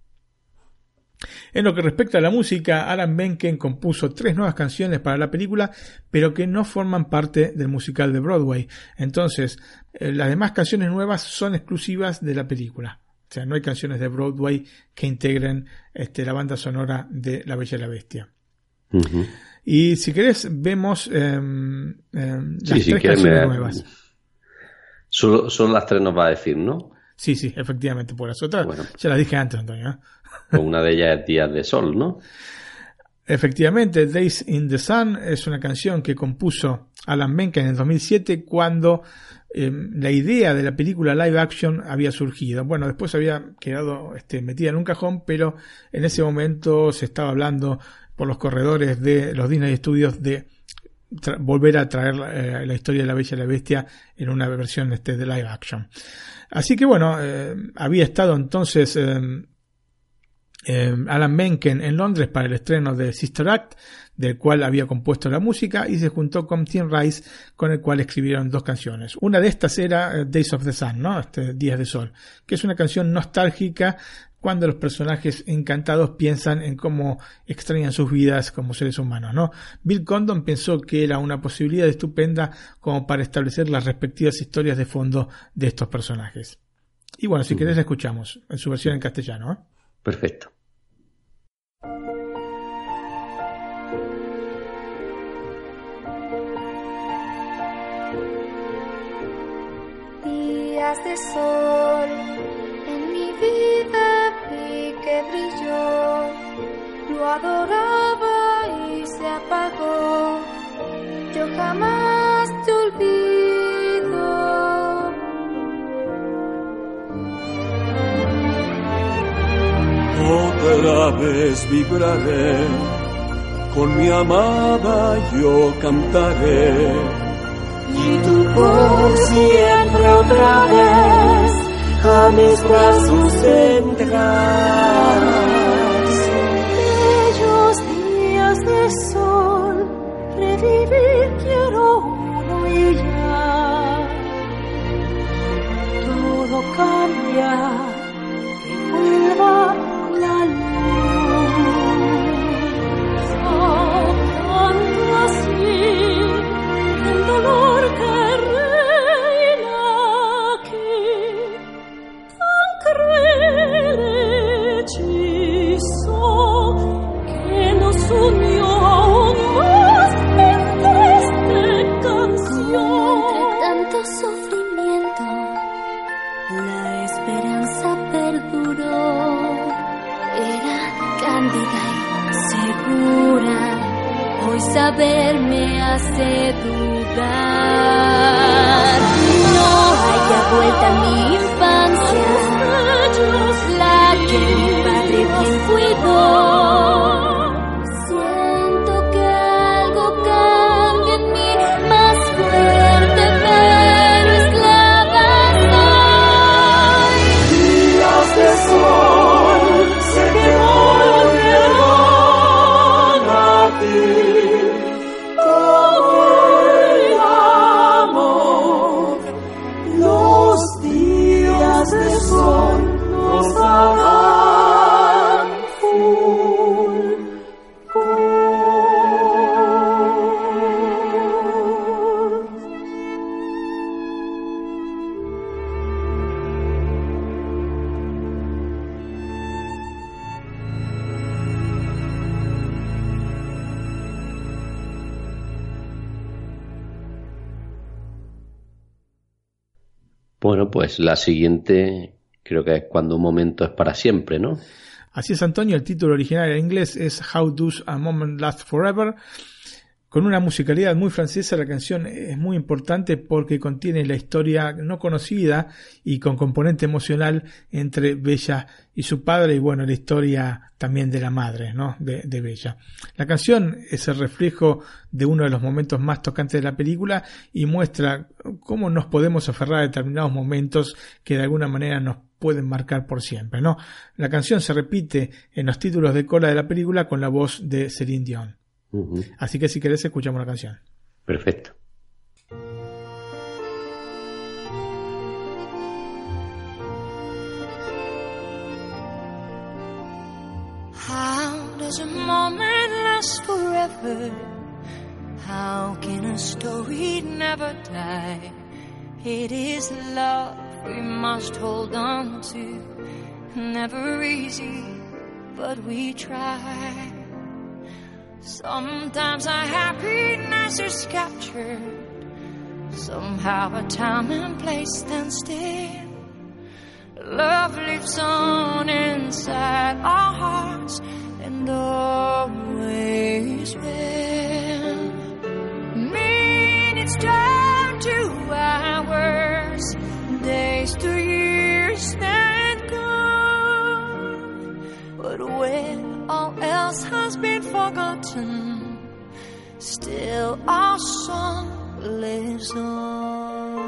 En lo que respecta a la música, Alan Menken compuso tres nuevas canciones para la película, pero que no forman parte del musical de Broadway. Entonces, eh, las demás canciones nuevas son exclusivas de la película. O sea, no hay canciones de Broadway que integren este, la banda sonora de La Bella y la Bestia. Y si querés, vemos eh, las tres canciones nuevas. Solo, son las tres nos va a decir, ¿no? Sí, sí, efectivamente. Por las otras ya las dije antes, Antonio. ¿eh? Una de ellas es Días de Sol, ¿no? Efectivamente, Days in the Sun es una canción que compuso Alan Menken en el 2007 cuando eh, la idea de la película live action había surgido. Bueno, después había quedado este, metida en un cajón, pero en ese momento se estaba hablando por los corredores de los Disney Studios de volver a traer eh, la historia de la Bella y la Bestia en una versión este, de live action. Así que bueno, eh, había estado entonces Alan Menken en Londres para el estreno de Sister Act, del cual había compuesto la música, y se juntó con Tim Rice, con el cual escribieron dos canciones. Una de estas era eh, Days of the Sun, ¿no? Este, Días de Sol, que es una canción nostálgica cuando los personajes encantados piensan en cómo extrañan sus vidas como seres humanos, ¿no? Bill Condon pensó que era una posibilidad estupenda como para establecer las respectivas historias de fondo de estos personajes. Y bueno, si querés la escuchamos en su versión en castellano. ¿eh? Perfecto. Días de sol en mi vida vi que brilló, lo adoraba y se apagó. Yo jamás te olvido. Otra vez vibraré, con mi amada yo cantaré. Y tu por siempre otra vez a mis brazos vendrás. Bellos días de sol, revivir quiero uno y ya. Todo cambia, que vuelva la cándida segura. Hoy saber me hace dudar. No haya vuelta a mi infancia, la que mi padre bien cuidó. La siguiente creo que es cuando un momento es para siempre, ¿no? Así es, Antonio, el título original en inglés es How Does a Moment Last Forever. Con una musicalidad muy francesa, la canción es muy importante porque contiene la historia no conocida y con componente emocional entre Bella y su padre y bueno, la historia también de la madre, ¿no? De, Bella. La canción es el reflejo de uno de los momentos más tocantes de la película y muestra cómo nos podemos aferrar a determinados momentos que de alguna manera nos pueden marcar por siempre, ¿no? La canción se repite en los títulos de cola de la película con la voz de Celine Dion. Ujú. Así que si querés escuchamos la canción. Perfecto. How does a moment last forever? How can a story never die? It is love we must hold on to. Never easy, but we try. Sometimes our happiness is captured. Somehow a time and place stand still. Love lives on inside our hearts and always will. Minutes turn to hours, days to years and gone. But when all else has been forgotten, still our song lives on.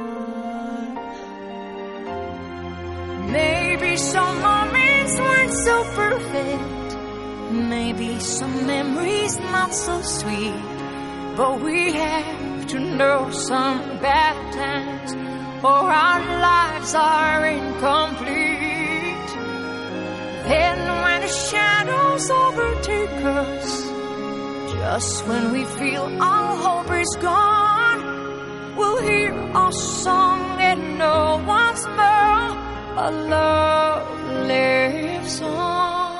Maybe some moments weren't so perfect. Maybe some memories not so sweet. But we have to know some bad times or our lives are incomplete. Then when the shadows overtake us, just when we feel all hope is gone, we'll hear our song and know once more a love lives on.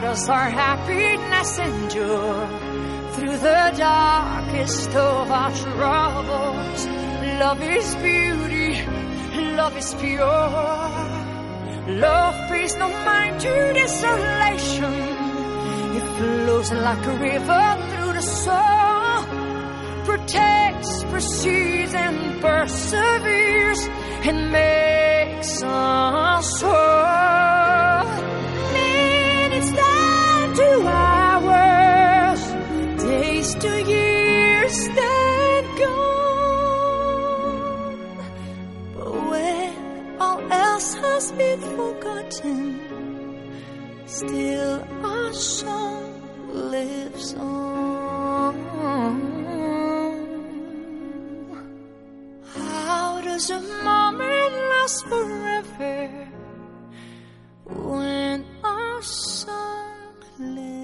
Does our happiness endure through the darkest of our troubles? Love is beauty, love is pure. Love pays no mind to desolation. It flows like a river through the soul protects, precedes, and perseveres, and makes us whole. Two years that gone, but when all else has been forgotten, still our song lives on. How does a moment last forever when our song lives?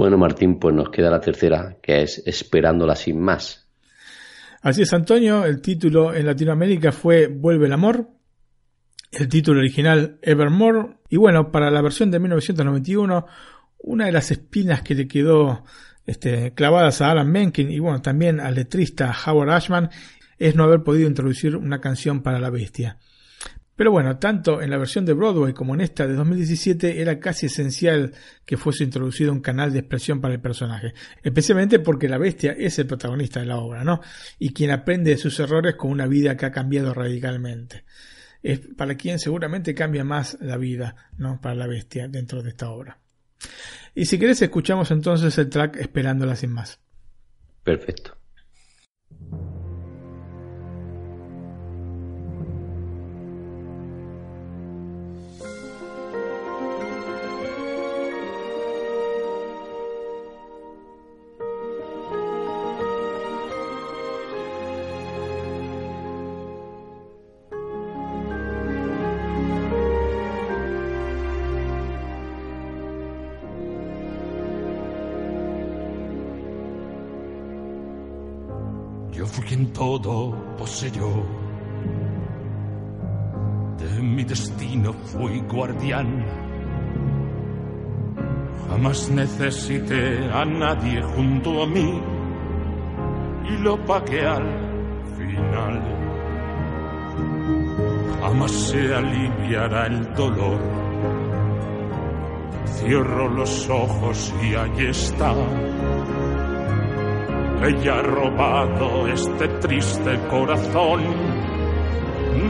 Bueno, Martín, pues nos queda la tercera, que es Esperándola sin más. Así es, Antonio. El título en Latinoamérica fue Vuelve el amor. El título original Evermore. Y bueno, para la versión de 1991, una de las espinas que le quedó este, clavadas a Alan Menken y bueno, también al letrista Howard Ashman es no haber podido introducir una canción para la bestia. Pero bueno, tanto en la versión de Broadway como en esta de 2017 era casi esencial que fuese introducido un canal de expresión para el personaje, especialmente porque la bestia es el protagonista de la obra, ¿no? Y quien aprende de sus errores con una vida que ha cambiado radicalmente. Es para quien seguramente cambia más la vida, ¿no? Para la bestia dentro de esta obra. Y si querés escuchamos entonces el track Esperándola sin más. Perfecto. Todo poseyó. De mi destino fui guardián. Jamás necesité a nadie junto a mí y lo pagué al final. Jamás se aliviará el dolor. Cierro los ojos y allí está. Ella ha robado este triste corazón.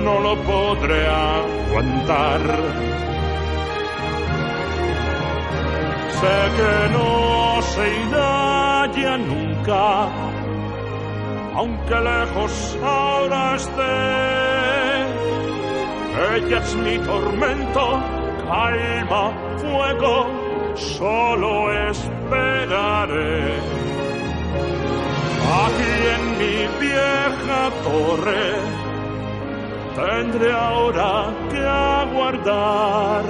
No lo podré aguantar. Sé que no se irá ya nunca, aunque lejos ahora esté. Ella es mi tormento, calma, fuego, solo esperaré. Aquí en mi vieja torre tendré ahora que aguardar.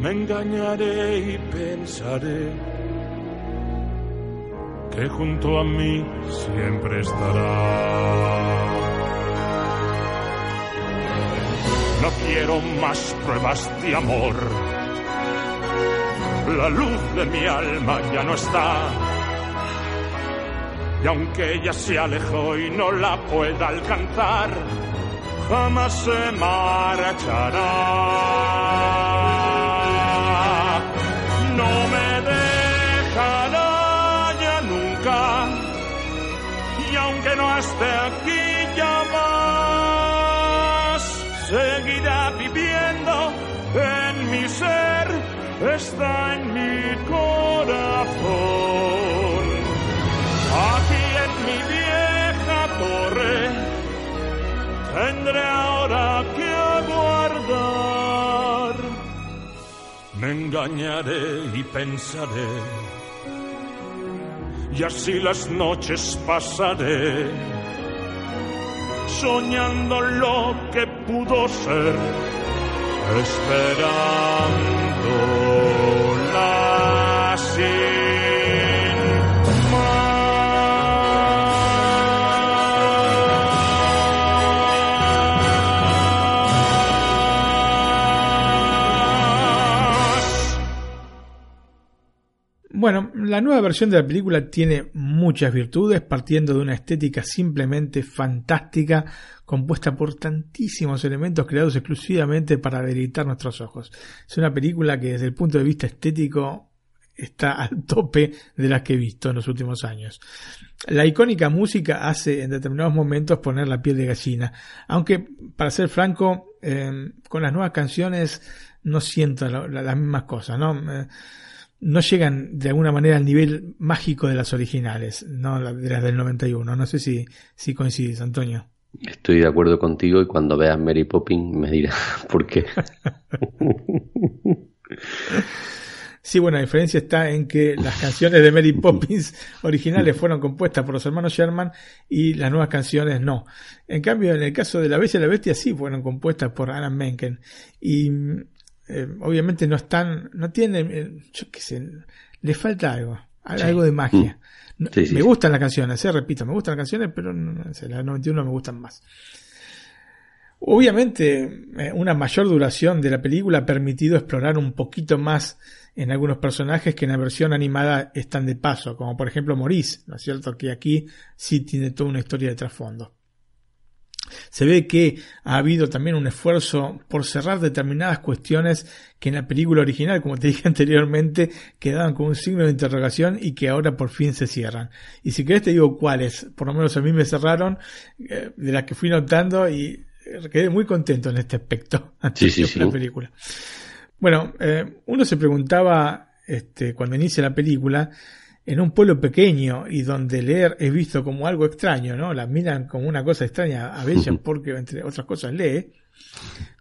Me engañaré y pensaré que junto a mí siempre estará. No quiero más pruebas de amor. La luz de mi alma ya no está. Y aunque ella se alejó y no la pueda alcanzar, jamás se marchará. No me dejará ya nunca. Y aunque no esté aquí ya más, seguirá viviendo en mi ser, está en mi corazón. Tendré ahora que aguardar. Me engañaré y pensaré, y así las noches pasaré, soñando lo que pudo ser, esperándola sin la nueva versión de la película tiene muchas virtudes, partiendo de una estética simplemente fantástica, compuesta por tantísimos elementos creados exclusivamente para deleitar nuestros ojos. Es una película que desde el punto de vista estético está al tope de las que he visto en los últimos años. La icónica música hace en determinados momentos poner la piel de gallina, aunque para ser franco, eh, con las nuevas canciones no siento la- la- las mismas cosas, ¿no? Eh, no llegan de alguna manera al nivel mágico de las originales, no de las del 91. No sé si, si coincides, Antonio. Estoy de acuerdo contigo y cuando veas Mary Poppins me dirás por qué. Sí, bueno, la diferencia está en que las canciones de Mary Poppins originales fueron compuestas por los hermanos Sherman y las nuevas canciones no. En cambio, en el caso de La Bella y la Bestia sí fueron compuestas por Alan Menken. Y eh, obviamente no están, no tienen, eh, yo qué sé, le falta algo, algo de magia. Sí, sí, me gustan las canciones, eh, repito, me gustan las canciones, pero no, no sé, las 91 me gustan más. Obviamente, eh, una mayor duración de la película ha permitido explorar un poquito más en algunos personajes que en la versión animada están de paso, como por ejemplo Maurice, ¿no es cierto? Que aquí sí tiene toda una historia de trasfondo. Se ve que ha habido también un esfuerzo por cerrar determinadas cuestiones que en la película original, como te dije anteriormente, quedaban con un signo de interrogación y que ahora por fin se cierran. Y si querés te digo cuáles, por lo menos a mí me cerraron, eh, de las que fui notando y eh, quedé muy contento en este aspecto antes Sí, sí, de la sí. película. Bueno, eh, uno se preguntaba este, cuando inicia la película, en un pueblo pequeño y donde leer es visto como algo extraño, ¿no? La miran como una cosa extraña a Bella porque, entre otras cosas, lee.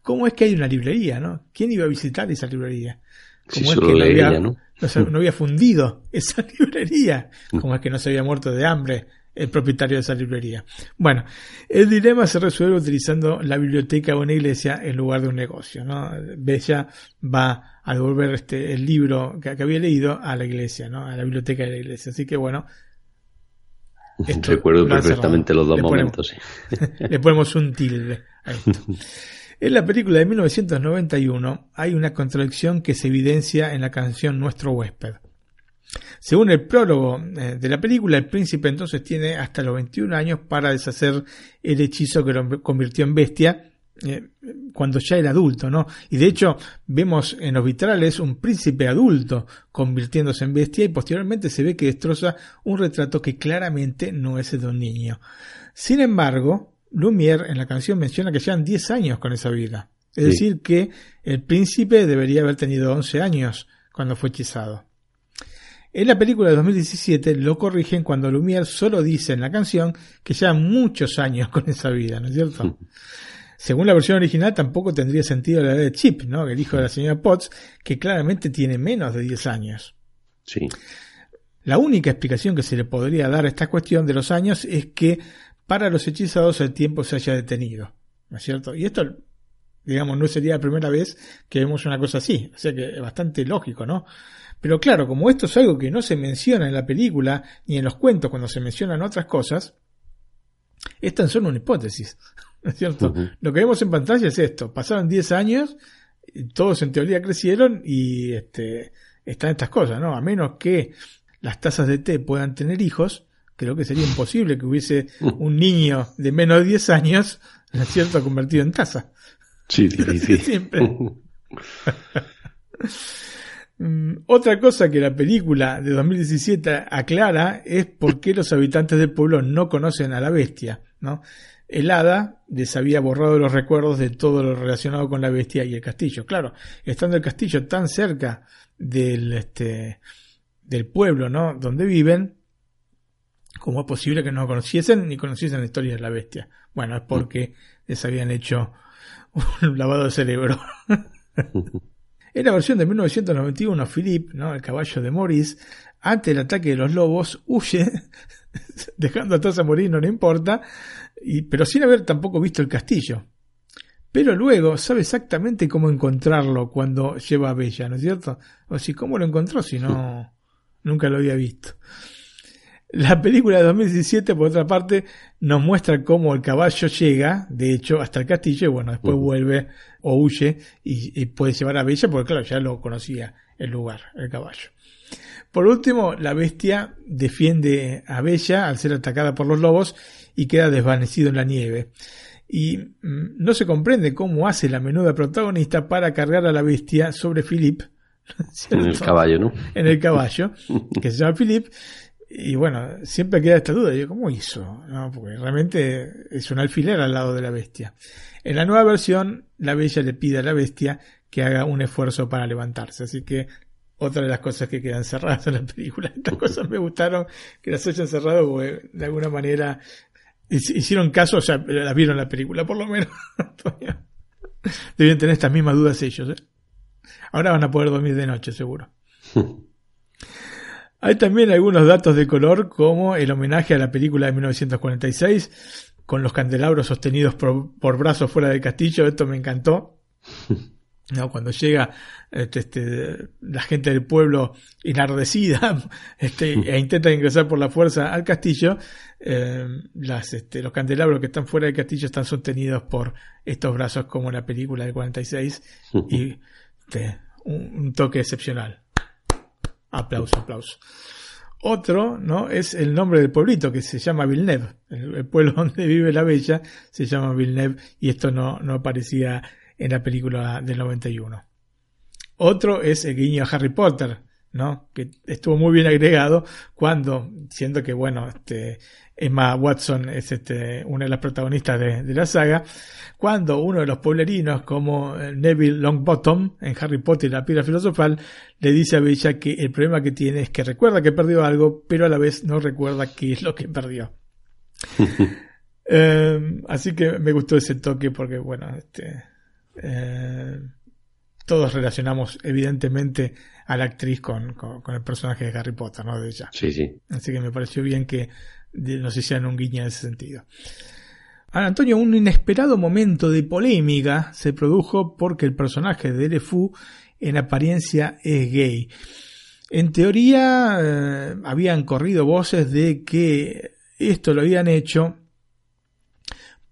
¿Cómo es que hay una librería, no? ¿Quién iba a visitar esa librería? Sí, ¿Cómo es que no había, ¿no? no se- no había fundido esa librería? ¿Cómo es que no se había muerto de hambre el propietario de esa librería? Bueno, el dilema se resuelve utilizando la biblioteca de una iglesia en lugar de un negocio, ¿no? Bella va a devolver este, el libro que, que había leído a la iglesia, ¿no? A la biblioteca de la iglesia. Así que bueno. esto Recuerdo perfectamente los dos Le ponemos- momentos. sí. le ponemos un tilde a esto. En la película de 1991 hay una contradicción que se evidencia en la canción Nuestro huésped. Según el prólogo eh, de la película, el príncipe entonces tiene hasta los 21 años para deshacer el hechizo que lo convirtió en bestia eh, cuando ya era adulto, ¿no? Y de hecho vemos en los vitrales un príncipe adulto convirtiéndose en bestia y posteriormente se ve que destroza un retrato que claramente no es de un niño. Sin embargo, Lumière en la canción menciona que llevan 10 años con esa vida. Es Sí. decir, que el príncipe debería haber tenido 11 años cuando fue hechizado. En la película de 2017 lo corrigen cuando Lumière solo dice en la canción que llevan muchos años con esa vida, ¿no es cierto? Según la versión original tampoco tendría sentido la edad de Chip, ¿no? El hijo de la señora Potts, que claramente tiene menos de 10 años. Sí. La única explicación que se le podría dar a esta cuestión de los años es que para los hechizados el tiempo se haya detenido, ¿no es cierto? Y esto, digamos, no sería la primera vez que vemos una cosa así, o sea que es bastante lógico, ¿no? Pero claro, como esto es algo que no se menciona en la película ni en los cuentos cuando se mencionan otras cosas, es tan solo una hipótesis, ¿no es cierto? Lo que vemos en pantalla es esto, pasaron 10 años, todos en teoría crecieron y este, están estas cosas, ¿no? A menos que las tazas de té puedan tener hijos, creo que sería imposible que hubiese un niño de menos de 10 años, ¿no es cierto?, convertido en taza. Sí, difícil. Siempre. Mm, Otra cosa que la película de 2017 aclara es por qué los habitantes del pueblo no conocen a la bestia, ¿no? El hada les había borrado los recuerdos de todo lo relacionado con la bestia y el castillo. Claro, estando el castillo tan cerca del, este, del pueblo, ¿no? Donde viven, ¿cómo es posible que no conociesen ni conociesen la historia de la bestia? Bueno, es porque les habían hecho un lavado de cerebro. En la versión de 1991, Philippe, ¿no? el caballo de Maurice, ante el ataque de los lobos, huye, dejando atrás a morir, no le importa, y, pero sin haber tampoco visto el castillo. Pero luego sabe exactamente cómo encontrarlo cuando lleva a Bella, ¿no es cierto? O si, ¿cómo lo encontró si no, nunca lo había visto? La película de 2017, por otra parte, nos muestra cómo el caballo llega, de hecho, hasta el castillo y bueno, después vuelve o huye y, y puede llevar a Bella porque claro, ya lo conocía el lugar, el caballo. Por último, la bestia defiende a Bella al ser atacada por los lobos y queda desvanecido en la nieve. Y mm, no se comprende cómo hace la menuda protagonista para cargar a la bestia sobre Philip, En el caballo, ¿no? En el caballo, que se llama Philip. Y bueno, siempre queda esta duda. Yo, ¿cómo hizo? No, porque realmente es un alfiler al lado de la bestia. En la nueva versión, la bella le pide a la bestia que haga un esfuerzo para levantarse. Así que otra de las cosas que quedan cerradas en la película. Estas cosas me gustaron que las hayan cerrado porque de alguna manera hicieron caso, o sea, las vieron la película por lo menos. Deben tener estas mismas dudas ellos. ¿eh? Ahora van a poder dormir de noche, seguro. Hay también algunos datos de color como el homenaje a la película de 1946 con los candelabros sostenidos por, por brazos fuera del castillo. Esto me encantó. ¿no? Cuando llega este, este, la gente del pueblo enardecida este, e intenta ingresar por la fuerza al castillo, eh, las, este, los candelabros que están fuera del castillo están sostenidos por estos brazos como en la película del 46 y este, un, un, toque excepcional. Aplauso, aplauso. Otro, ¿no? Es el nombre del pueblito que se llama Villeneuve. El, pueblo donde vive la bella se llama Villeneuve y esto no, no aparecía en la película del 91. Otro es el guiño a Harry Potter, ¿no? Que estuvo muy bien agregado cuando, siendo que, bueno, este, Emma Watson es este, una de las protagonistas de, de, la saga, cuando uno de los pueblerinos, como Neville Longbottom en Harry Potter y la piedra filosofal, le dice a Bella que el problema que tiene es que recuerda que perdió algo, pero a la vez no recuerda qué es lo que perdió. eh, así que me gustó ese toque porque, bueno, este, eh, todos relacionamos evidentemente a la actriz con, con, con, el personaje de Harry Potter, ¿no? De ella. Sí, sí. Así que me pareció bien que nos hicieran un guiño en ese sentido. Ahora, Antonio, un inesperado momento de polémica se produjo porque el personaje de LeFou en apariencia es gay. En teoría, eh, habían corrido voces de que esto lo habían hecho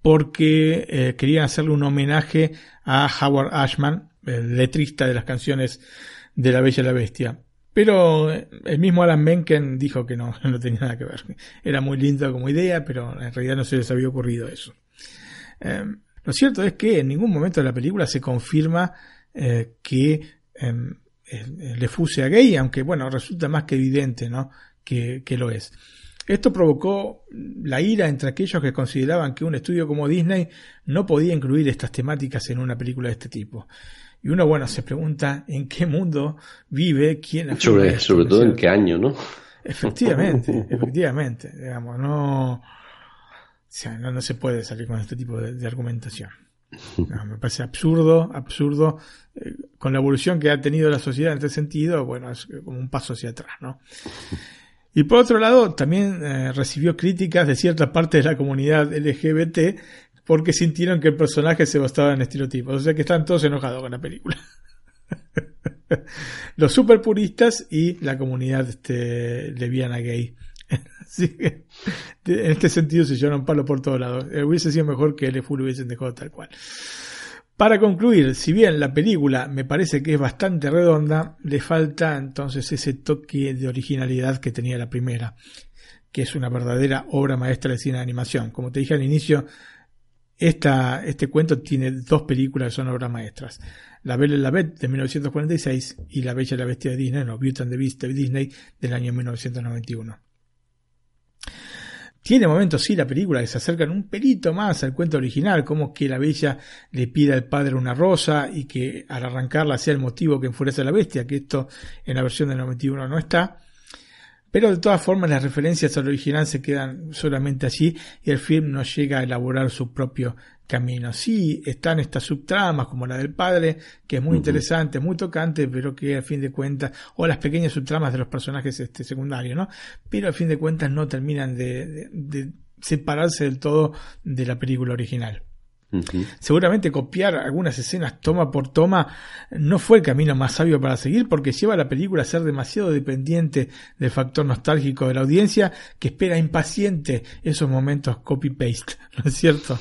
porque eh, querían hacerle un homenaje a Howard Ashman, el letrista de las canciones de La Bella y la Bestia. Pero eh, el mismo Alan Menken dijo que no, no tenía nada que ver. Era muy lindo como idea, pero en realidad no se les había ocurrido eso. Eh, lo cierto es que en ningún momento de la película se confirma eh, que em, Le Fuse a gay, aunque bueno, resulta más que evidente, ¿no? Que, que lo es. Esto provocó la ira entre aquellos que consideraban que un estudio como Disney no podía incluir estas temáticas en una película de este tipo. Y uno, bueno, se pregunta en qué mundo vive, quién Sobre, sobre todo en qué año, ¿no? Efectivamente, efectivamente. Digamos, no, o sea, no, no, se puede salir con este tipo de, de argumentación. No, me parece absurdo, absurdo. Eh, con la evolución que ha tenido la sociedad en este sentido, bueno, es como un paso hacia atrás, ¿no? Y por otro lado, también eh, recibió críticas de cierta parte de la comunidad LGBT porque sintieron que el personaje se basaba en estereotipos. O sea que están todos enojados con la película. Los super puristas y la comunidad este, leviana gay. Así que en este sentido se llevaron palo por todos lados. Eh, hubiese sido mejor que el full hubiesen dejado tal cual. Para concluir, si bien la película me parece que es bastante redonda, le falta entonces ese toque de originalidad que tenía la primera, que es una verdadera obra maestra de cine de animación. Como te dije al inicio, este cuento tiene dos películas que son obras maestras. La Bella y la Bête de 1946 y La Bella y la Bestia de Disney, no, Beauty and the de Disney del año 1991. Tiene momentos, sí, la película que se acercan un pelito más al cuento original, como que la bella le pide al padre una rosa y que al arrancarla sea el motivo que enfurece a la bestia, que esto en la versión del 91 no está. Pero de todas formas las referencias al original se quedan solamente allí y el film no llega a elaborar su propio camino. Sí, están estas subtramas como la del padre, que es muy uh -huh. interesante, muy tocante, pero que a fin de cuentas, o las pequeñas subtramas de los personajes este, secundarios, ¿no? Pero a fin de cuentas no terminan de, de, de separarse del todo de la película original. Uh -huh. Seguramente copiar algunas escenas toma por toma no fue el camino más sabio para seguir porque lleva a la película a ser demasiado dependiente del factor nostálgico de la audiencia que espera impaciente esos momentos copy-paste, ¿no es cierto?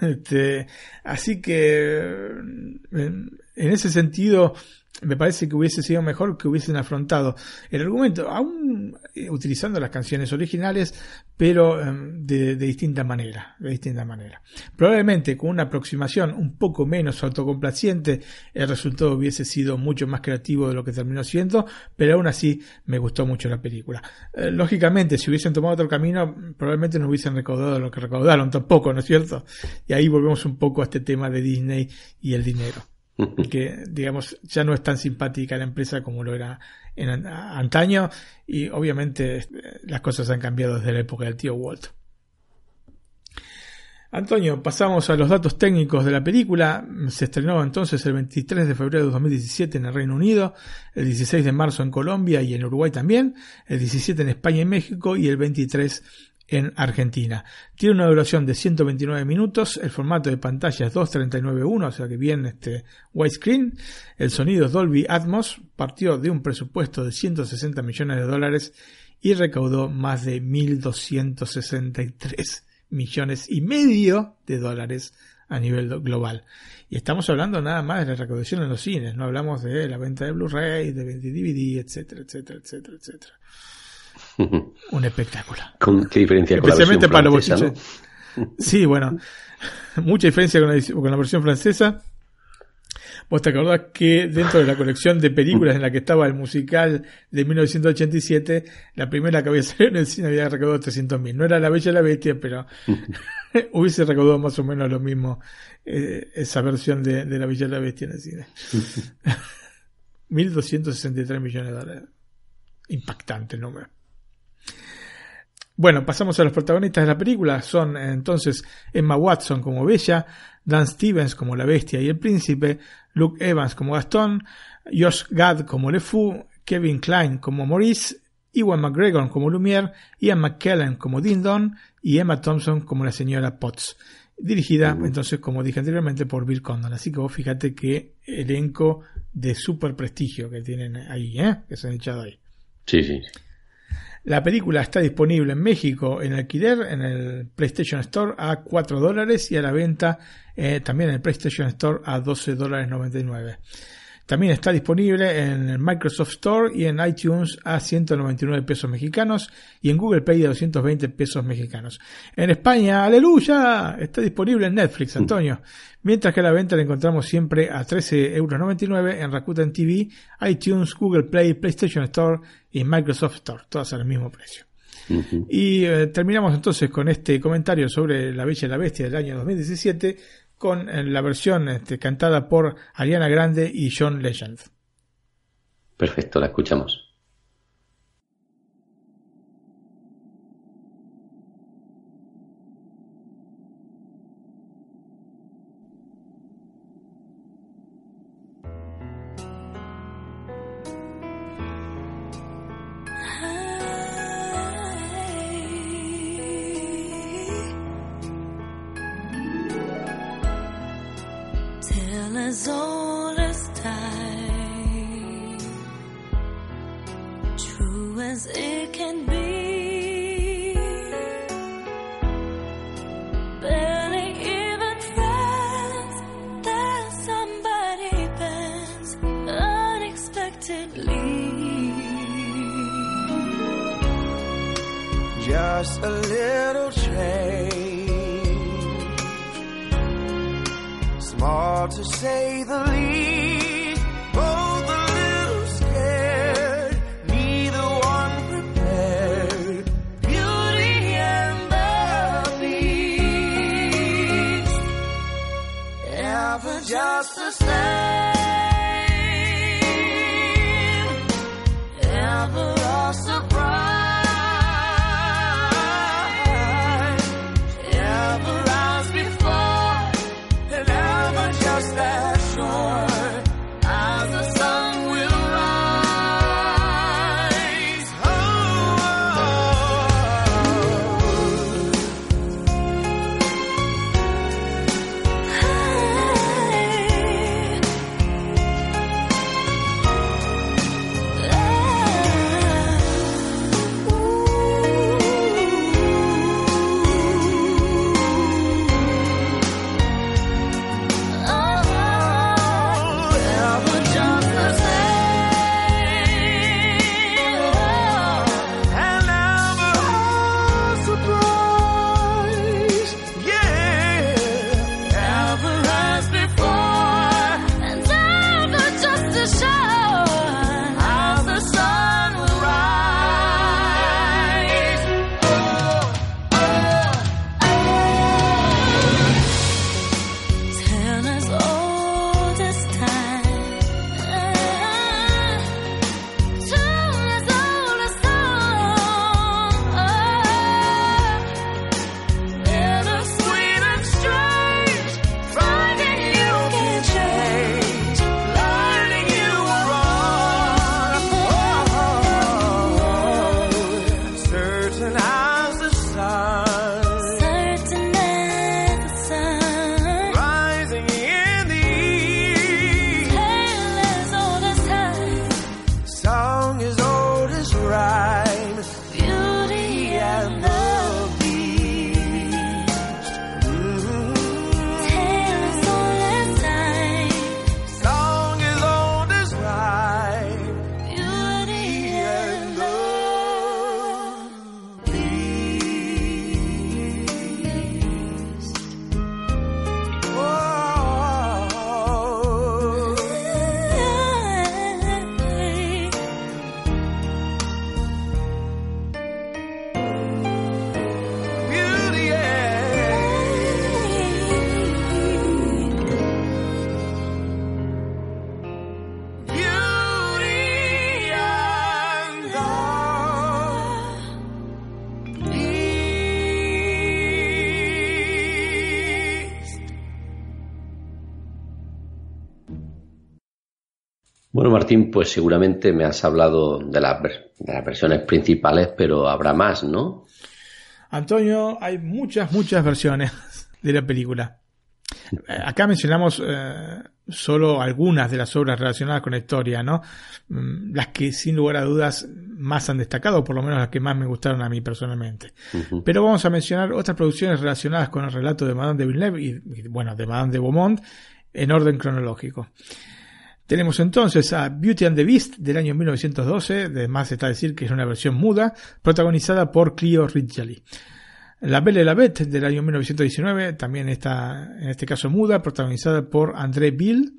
Este, así que en ese sentido, me parece que hubiese sido mejor que hubiesen afrontado el argumento, aún eh, utilizando las canciones originales, pero em, de, distinta manera, de. Probablemente con una aproximación un poco menos autocomplaciente, el resultado hubiese sido mucho más creativo de lo que terminó siendo, pero aún así me gustó mucho la película. Eh, lógicamente, si hubiesen tomado otro camino, probablemente no hubiesen recaudado lo que recaudaron tampoco, ¿no es cierto? Y ahí volvemos un poco a este tema de Disney y el dinero que digamos ya no es tan simpática la empresa como lo era en antaño y obviamente este, las cosas han cambiado desde la época del tío Walt. Antonio, pasamos a los datos técnicos de la película. Se estrenó entonces el 23 de febrero de 2017 en el Reino Unido, el 16 de marzo en Colombia y en Uruguay también, el 17 en España y México y el 23 en Argentina. Tiene una duración de 129 minutos, el formato de pantalla es 239.1, o sea que bien este widescreen, el sonido es Dolby Atmos, partió de un presupuesto de 160 millones de dólares y recaudó más de 1.263 millones y medio de dólares a nivel global. Y estamos hablando nada más de la recaudación en los cines, no hablamos de la venta de Blu-ray, de DVD, etcétera, etcétera, etcétera, etcétera. Un espectáculo. ¿Con qué diferencia Especialmente con la para versión los francesa, Sí, bueno, mucha diferencia con la, con la versión francesa. Vos te acordás que dentro de la colección de películas en la que estaba el musical de 1987, la primera que había salido en el cine había recaudado 300.000. No era La Bella y la Bestia, pero hubiese recaudado más o menos lo mismo eh, esa versión de, de La Bella y la Bestia en el cine. 1.263 millones de dólares. Impactante el número. Bueno, pasamos a los protagonistas de la película. Son entonces Emma Watson como Bella, Dan Stevens como la Bestia y el Príncipe, Luke Evans como Gastón, Josh Gad como Le Fou, Kevin Klein como Maurice, Ewan McGregor como Lumière, Ian McKellen como Dindon y Emma Thompson como la señora Potts. Dirigida, entonces, como dije anteriormente, por Bill Condon. Así que vos fíjate qué elenco de super prestigio que tienen ahí, ¿eh? que se han echado ahí. Sí, sí. La película está disponible en México en alquiler en el PlayStation Store a 4 dólares y a la venta eh, también en el PlayStation Store a 12 dólares 99. También está disponible en el Microsoft Store y en iTunes a 199 pesos mexicanos y en Google Play a 220 pesos mexicanos. En España, aleluya, está disponible en Netflix, Antonio. Mientras que la venta la encontramos siempre a 13,99 euros en Rakuten TV, iTunes, Google Play, PlayStation Store y Microsoft Store, todas al mismo precio. Y eh, terminamos entonces con este comentario sobre La Bella y la Bestia del año 2017 con eh, la versión este, cantada por Ariana Grande y John Legend. Perfecto, la escuchamos. Martín, pues seguramente me has hablado de las, de las versiones principales, pero habrá más, ¿no? Antonio, hay muchas, muchas versiones de la película. Eh, acá mencionamos eh, solo algunas de las obras relacionadas con la historia, ¿no? Mm, las que sin lugar a dudas más han destacado, por lo menos las que más me gustaron a mí personalmente. Pero vamos a mencionar otras producciones relacionadas con el relato de Madame de Villeneuve y, y, bueno, de Madame de Beaumont en orden cronológico. Tenemos entonces a Beauty and the Beast del año 1912, además está decir que es una versión muda, protagonizada por Clio Ridgely. La Belle et la Bête del año 1919, también está en este caso muda, protagonizada por André Bill.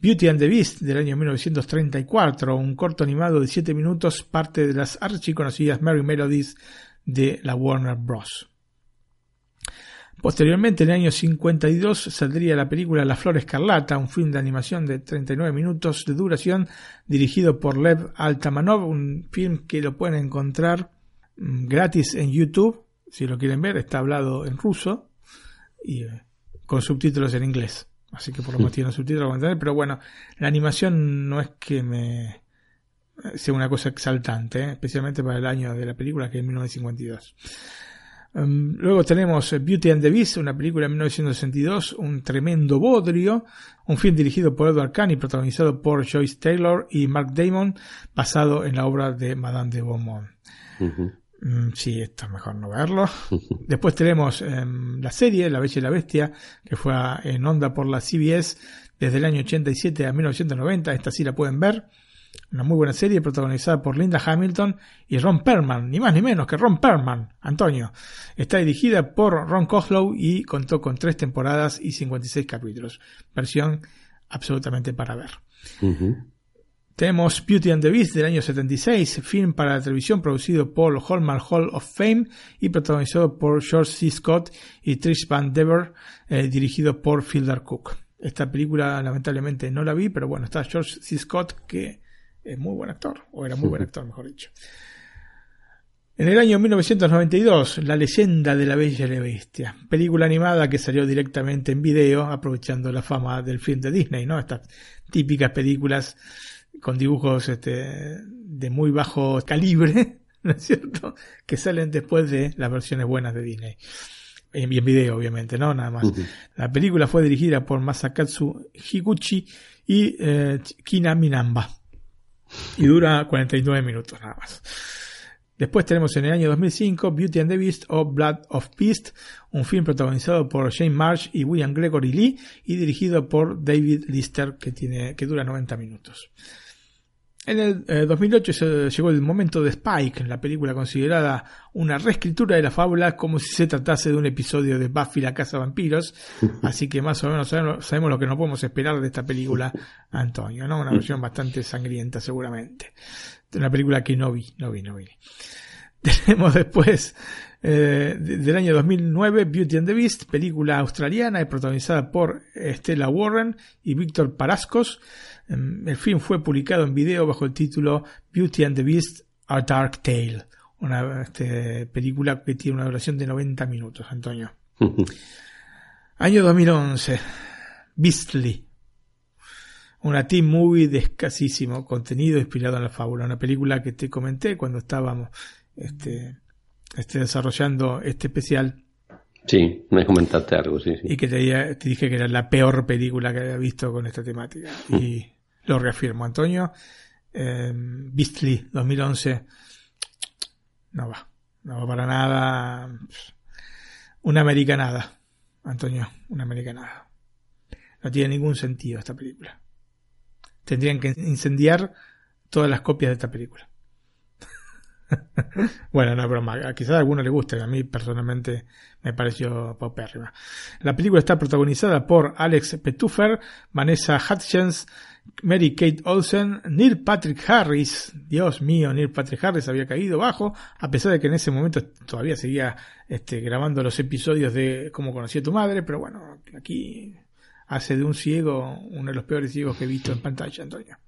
Beauty and the Beast del año 1934, un corto animado de 7 minutos, parte de las archiconocidas Merry Melodies de la Warner Bros. Posteriormente, en el año 52, saldría la película La Flor Escarlata, un film de animación de 39 minutos de duración, dirigido por Lev Altamanov, un film que lo pueden encontrar mm, gratis en YouTube, si lo quieren ver, está hablado en ruso y eh, con subtítulos en inglés. Así que por lo menos tiene subtítulos pero bueno, la animación no es que me sea una cosa exaltante, ¿eh? especialmente para el año de la película que es 1952. Um, luego tenemos Beauty and the Beast, una película de 1962, un tremendo bodrio, un film dirigido por Edward Kahn y protagonizado por Joyce Taylor y Mark Damon, basado en la obra de Madame de Beaumont. Mm, sí, esto es mejor no verlo. Después tenemos um, la serie La Bella y la Bestia, que fue en onda por la CBS desde el año 87 a 1990. Esta sí la pueden ver. Una muy buena serie protagonizada por Linda Hamilton y Ron Perlman, ni más ni menos que Ron Perlman, Antonio. Está dirigida por Ron Coslow y contó con tres temporadas y 56 capítulos. Versión absolutamente para ver. Uh -huh. Tenemos Beauty and the Beast del año 76, film para la televisión producido por Hallmark Hall of Fame y protagonizado por George C. Scott y Trish Van Dever, eh, dirigido por Fielder Cook. Esta película lamentablemente no la vi, pero bueno, está George C. Scott que es muy buen actor, o era muy buen actor, mejor dicho. En el año 1992, La leyenda de la Bella y la Bestia, película animada que salió directamente en video, aprovechando la fama del film de Disney, ¿no? Estas típicas películas con dibujos este, de muy bajo calibre, ¿no es cierto? Que salen después de las versiones buenas de Disney. En, en video, obviamente, ¿no? Nada más. Uh -huh. La película fue dirigida por Masakatsu Higuchi y eh, Kina Minamba. Y dura 49 minutos, nada más. Después tenemos en el año 2005 Beauty and the Beast o Blood of Beast, un film protagonizado por Jane Marsh y William Gregory Lee y dirigido por David Lister que, tiene, que dura 90 minutos. En el eh, 2008 se llegó el momento de Spike, la película considerada una reescritura de la fábula como si se tratase de un episodio de Buffy la Casa de Vampiros. Así que más o menos sabemos, sabemos lo que no podemos esperar de esta película, Antonio, ¿no? Una versión bastante sangrienta seguramente. Una película que no vi, no vi, no vi. Tenemos después eh, del año 2009 Beauty and the Beast, película australiana y protagonizada por Stella Warren y Víctor Parascos. El film fue publicado en video bajo el título Beauty and the Beast A Dark Tale, una este, película que tiene una duración de 90 minutos, Antonio. Año 2011, Beastly, una team movie de escasísimo contenido inspirado en la fábula, una película que te comenté cuando estábamos este, este, desarrollando este especial. Sí, me comentaste algo, sí. sí. Y que te, te, dije que era la peor película que había visto con esta temática. Y lo reafirmo, Antonio. Eh, Beastly 2011 no va, no va para nada. Una americanada, Antonio, una americanada. No tiene ningún sentido esta película. Tendrían que incendiar todas las copias de esta película. bueno, no es broma. Quizás a alguno le guste. A mí personalmente me pareció paupérrima. La película está protagonizada por Alex Petuffer, Vanessa Hutchins, Mary Kate Olsen, Neil Patrick Harris. Dios mío, Neil Patrick Harris había caído bajo, a pesar de que en ese momento todavía seguía este, grabando los episodios de Cómo conocí a tu madre, pero bueno, aquí hace de un ciego uno de los peores ciegos que he visto en pantalla, Antonio.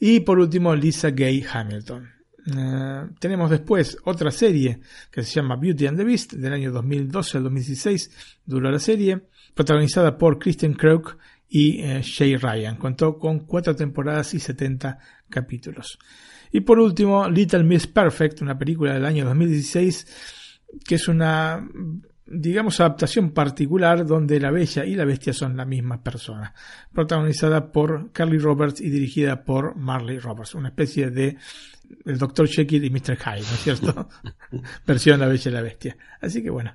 Y por último, Lisa Gay Hamilton. Uh, tenemos después otra serie que se llama Beauty and the Beast del año 2012 al 2016 duró la serie protagonizada por Kristen Krug y eh, Shay Ryan. Contó con cuatro temporadas y 70 capítulos. Y por último, Little Miss Perfect, una película del año 2016 que es una digamos, adaptación particular donde la bella y la bestia son la misma persona, protagonizada por Carly Roberts y dirigida por Marley Roberts, una especie de el Dr. Jekyll y Mr. Hyde, ¿no es cierto? Versión La Bella y la Bestia. Así que bueno,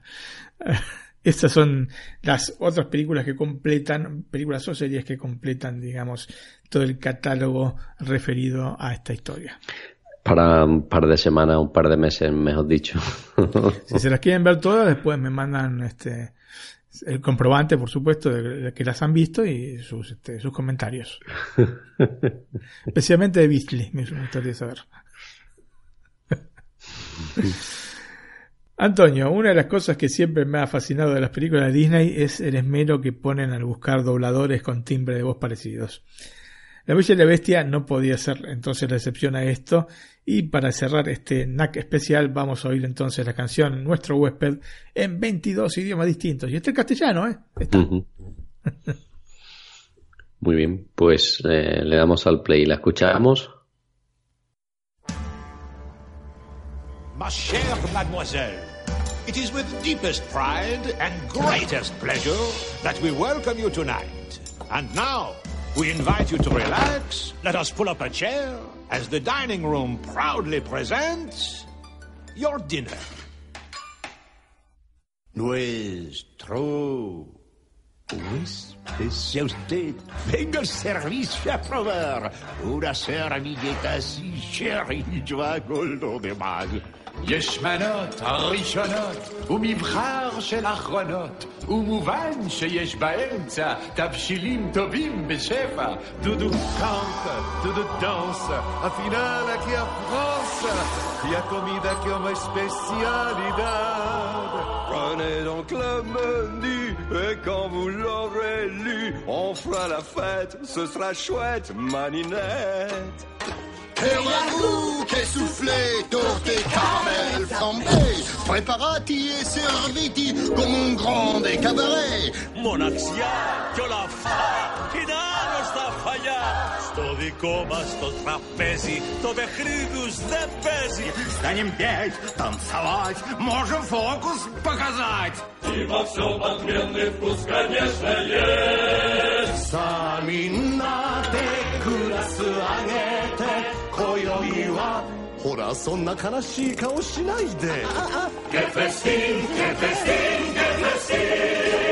estas son las otras películas que completan, películas o series que completan, digamos, todo el catálogo referido a esta historia para un par de semanas, un par de meses, mejor dicho. si se las quieren ver todas, después me mandan este el comprobante, por supuesto, de que las han visto y sus, este, sus comentarios. Especialmente de Beasley, me gustaría saber. Antonio, una de las cosas que siempre me ha fascinado de las películas de Disney es el esmero que ponen al buscar dobladores con timbre de voz parecidos. La Bella y la Bestia no podía ser entonces la excepción a esto. Y para cerrar este NAC especial, vamos a oír entonces la canción Nuestro huésped en 22 idiomas distintos. Y este es castellano, ¿eh? Muy bien, pues eh, le damos al play. ¿La escuchamos? Ma chère mademoiselle, it is with deepest pride and greatest pleasure that we welcome you tonight. And now, We invite you to relax. Let us pull up a chair as the dining room proudly presents your dinner. Nuestro usted. Venga el servicio a probar. Una servilleta así, sherry, yo hago lo demás. יש מנות ראשונות, ומבחר של אחרונות, ומובן שיש באמצע תבשילים טובים בשפע. דודו cante, tudo dança, afinal aqui a França, e a comida que é uma especialidade. Prenez donc le menu, et quand vous l'aurez lu, on fera la fête, ce sera chouette, maninette. Hurrah soufflé, torté, caramel, flambé, préparati et serviti comme un grand cabaret. Monazia, que la fa, qui n'a nos da. Sto di coma, sto трапези, то бехридус де пези. Станем петь, танцевать, можем фокус показать. И во всем отменный вкус, конечно, есть. Сами на те курас агете, 今宵はほらそんな悲しい顔しないで Que festin, que festin, que festin. 」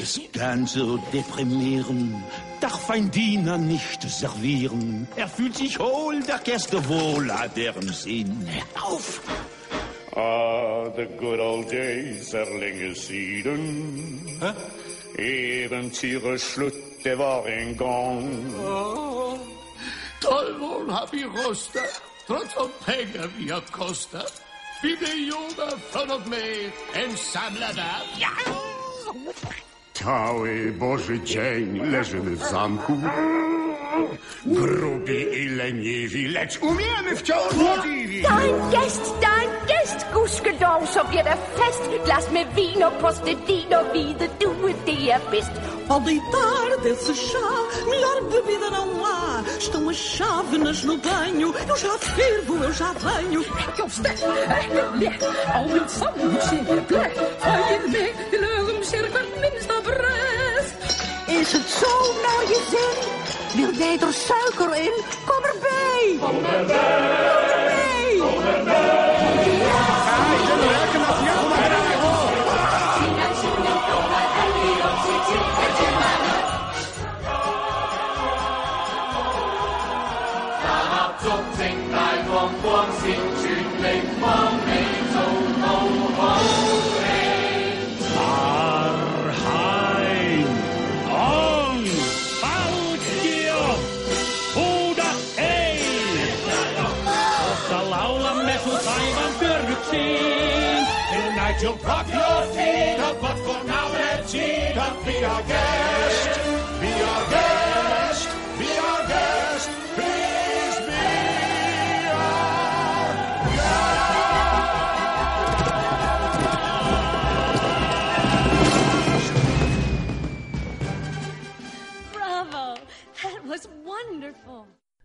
ist ganz so deprimieren. Darf ein Diener nicht servieren. Er fühlt sich hohl, der Gäste wohl hat er im Sinn. Auf! Ah, the good old days, Erlinge Sieden. Hä? Eventyre Schlutt, der war in Gang. Ah, oh, toll wohl hab ich Roster, trotz und Penge wie hat Koster. Wie der Junge von und mit, ein Sammler da. Ja! Cały Boży dzień leżymy w zamku. Grubi i leniwi, lecz umiemy wciąż podziwi. Dein Gäst, dein Gäst, gudskelov, så bliver der fest. Glas med vin og postedin og vide du, det er bedst. Ao deitar desse chá, melhor bebida não há. Estão as chávenas no banho, eu já fervo, eu já venho. Jo, sted, og min sommermusik blad. Fra en med lørum cirka minst af rest. Is het zo naar je zin? Wil jij er suiker in? Kom erbij! Kom erbij! Kom erbij! Be guest,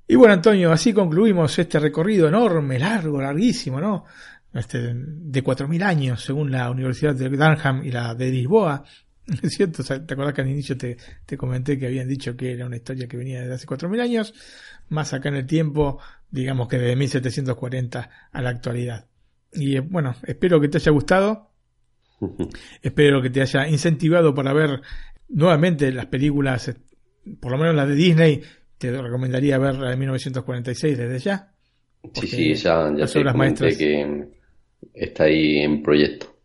Y bueno, Antonio, así concluimos este recorrido enorme, largo, larguísimo, ¿no? Este, de 4.000 años, según la Universidad de Durham y la de Lisboa. ¿Es cierto? ¿Te acuerdas que al inicio te, te comenté que habían dicho que era una historia que venía desde hace 4.000 años? Más acá en el tiempo, digamos que desde 1740 a la actualidad. Y eh, bueno, espero que te haya gustado. espero que te haya incentivado para ver nuevamente las películas, eh, por lo menos las de Disney. Te recomendaría ver la de 1946 desde ya. Sí, sí, ya, ya te que está ahí en proyecto.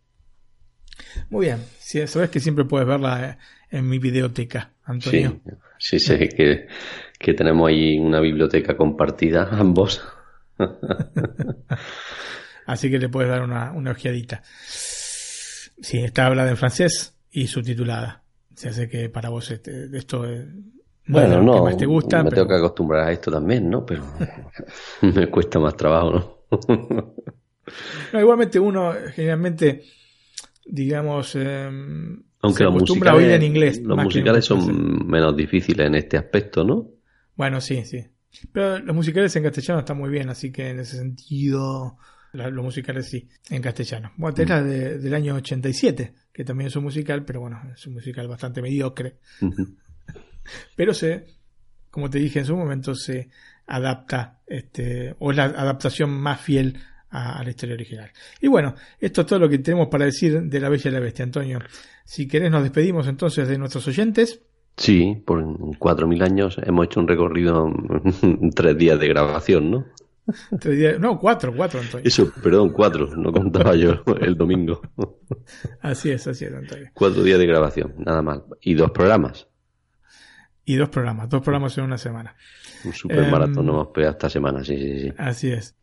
Muy bien, sí, sabes que siempre puedes verla eh, en mi videoteca, Antonio. Sí, sí sé que, que tenemos ahí una biblioteca compartida, ambos. Así que le puedes dar una, una ojeadita. Sí, está hablada en francés y subtitulada. Se hace que para vos este, esto es bueno, no, más te gusta, me tengo que acostumbrar a esto también, ¿no? Pero me cuesta más trabajo, ¿no? no igualmente uno generalmente, digamos, eh, aunque los musicales, en inglés. Los musicales son menos difíciles en este aspecto, ¿no? Bueno, sí, sí. Pero los musicales en castellano están muy bien, así que en ese sentido los musicales sí, en castellano. Bueno, es la de, del año 87, que también es un musical, pero bueno, es un musical bastante mediocre. pero se, como te dije en su momento, se adapta, este, o es la adaptación más fiel a, la historia original. Y bueno, esto es todo lo que tenemos para decir de La Bella y la Bestia, Antonio. Si querés, nos despedimos entonces de nuestros oyentes. Sí, por cuatro mil años hemos hecho un recorrido en tres días de grabación, ¿no? no, cuatro, cuatro, Antonio. Eso, perdón, cuatro, no contaba yo el domingo. Así es, así es, Antonio. Cuatro días de grabación, nada mal. Y dos programas. Y dos programas, dos programas en una semana. Un super maratón, no hemos pegado esta semana, sí, sí, sí. Así es.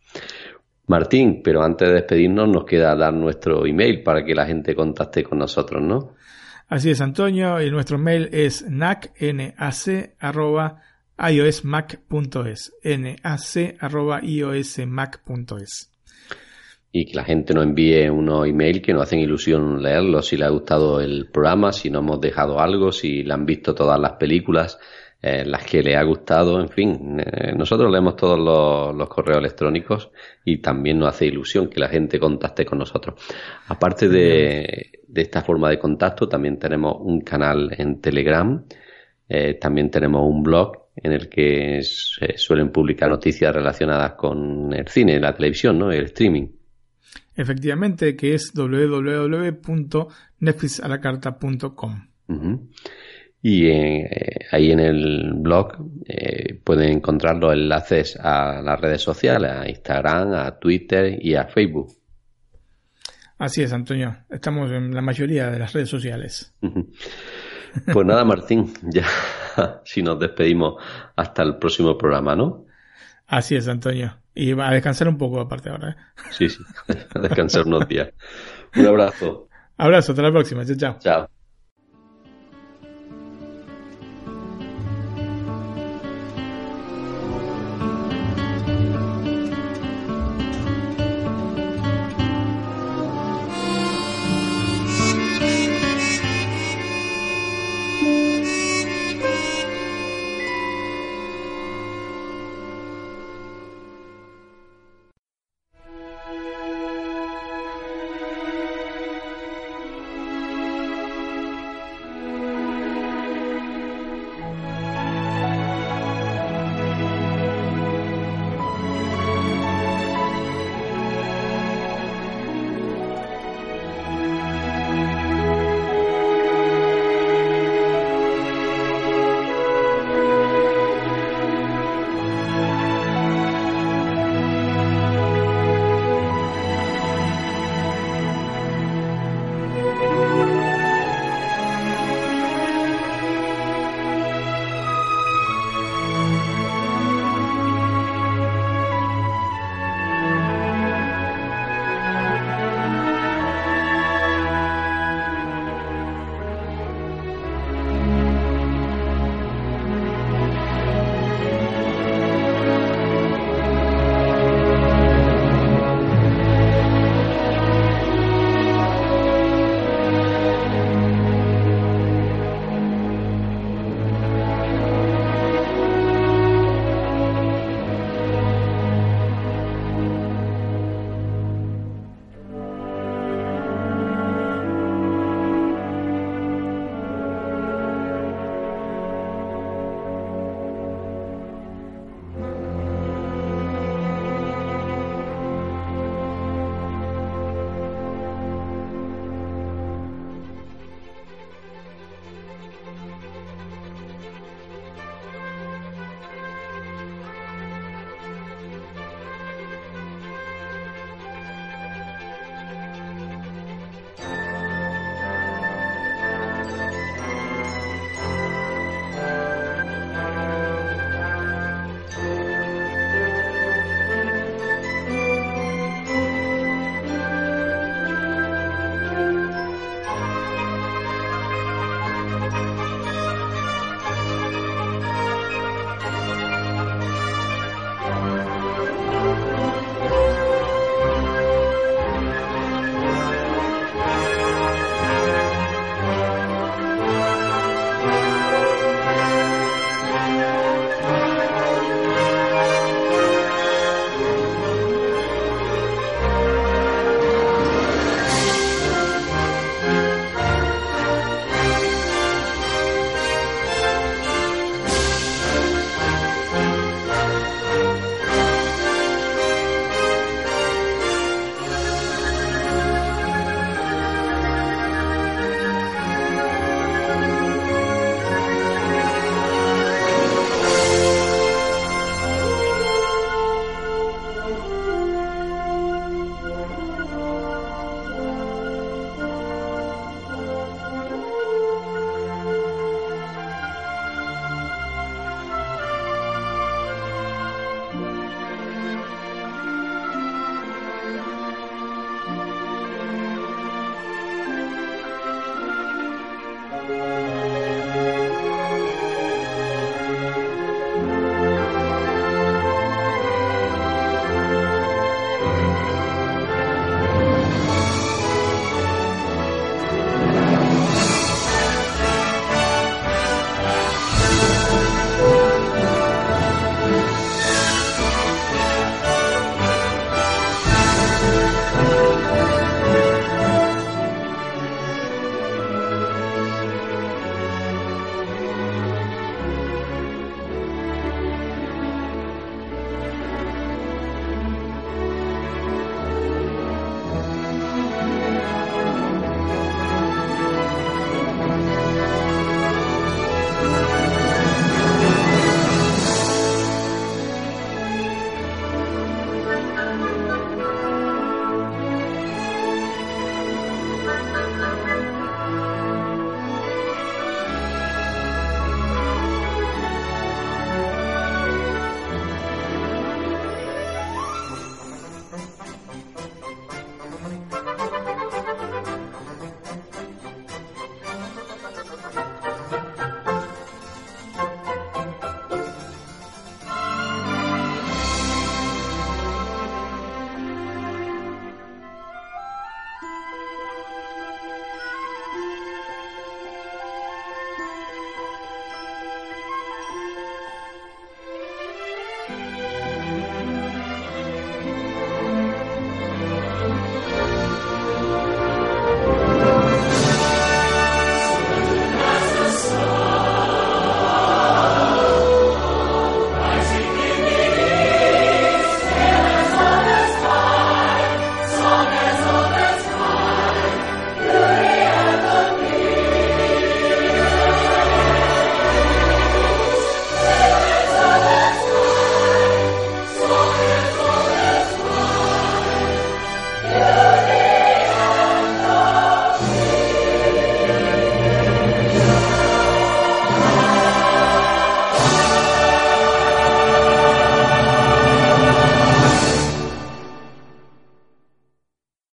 Martín, pero antes de despedirnos nos queda dar nuestro email para que la gente contacte con nosotros, ¿no? Así es, Antonio, y nuestro mail es nac, arroba, iosmac.es, nac.iosmac.es. Y que la gente nos envíe unos email que nos hacen ilusión leerlos, si le ha gustado el programa, si no hemos dejado algo, si le han visto todas las películas, eh, las que le ha gustado, en fin. Eh, nosotros leemos todos los, correos electrónicos y también nos hace ilusión que la gente contacte con nosotros. Aparte de, de esta forma de contacto, también tenemos un canal en Telegram, eh, también tenemos un blog en el que se suelen publicar noticias relacionadas con el cine, la televisión, ¿no? el streaming. Efectivamente, que es www.netflixalacarta.com. Y eh, ahí en el blog eh, pueden encontrar los enlaces a las redes sociales, a Instagram, a Twitter y a Facebook. Así es, Antonio. Estamos en la mayoría de las redes sociales. Pues nada, Martín, ya si nos despedimos hasta el próximo programa, ¿no? Así es, Antonio. Y va a descansar un poco aparte ahora. ¿eh? Sí, sí, a descansar unos días. Un abrazo. Abrazo, hasta la próxima. Chao, chao. Chao.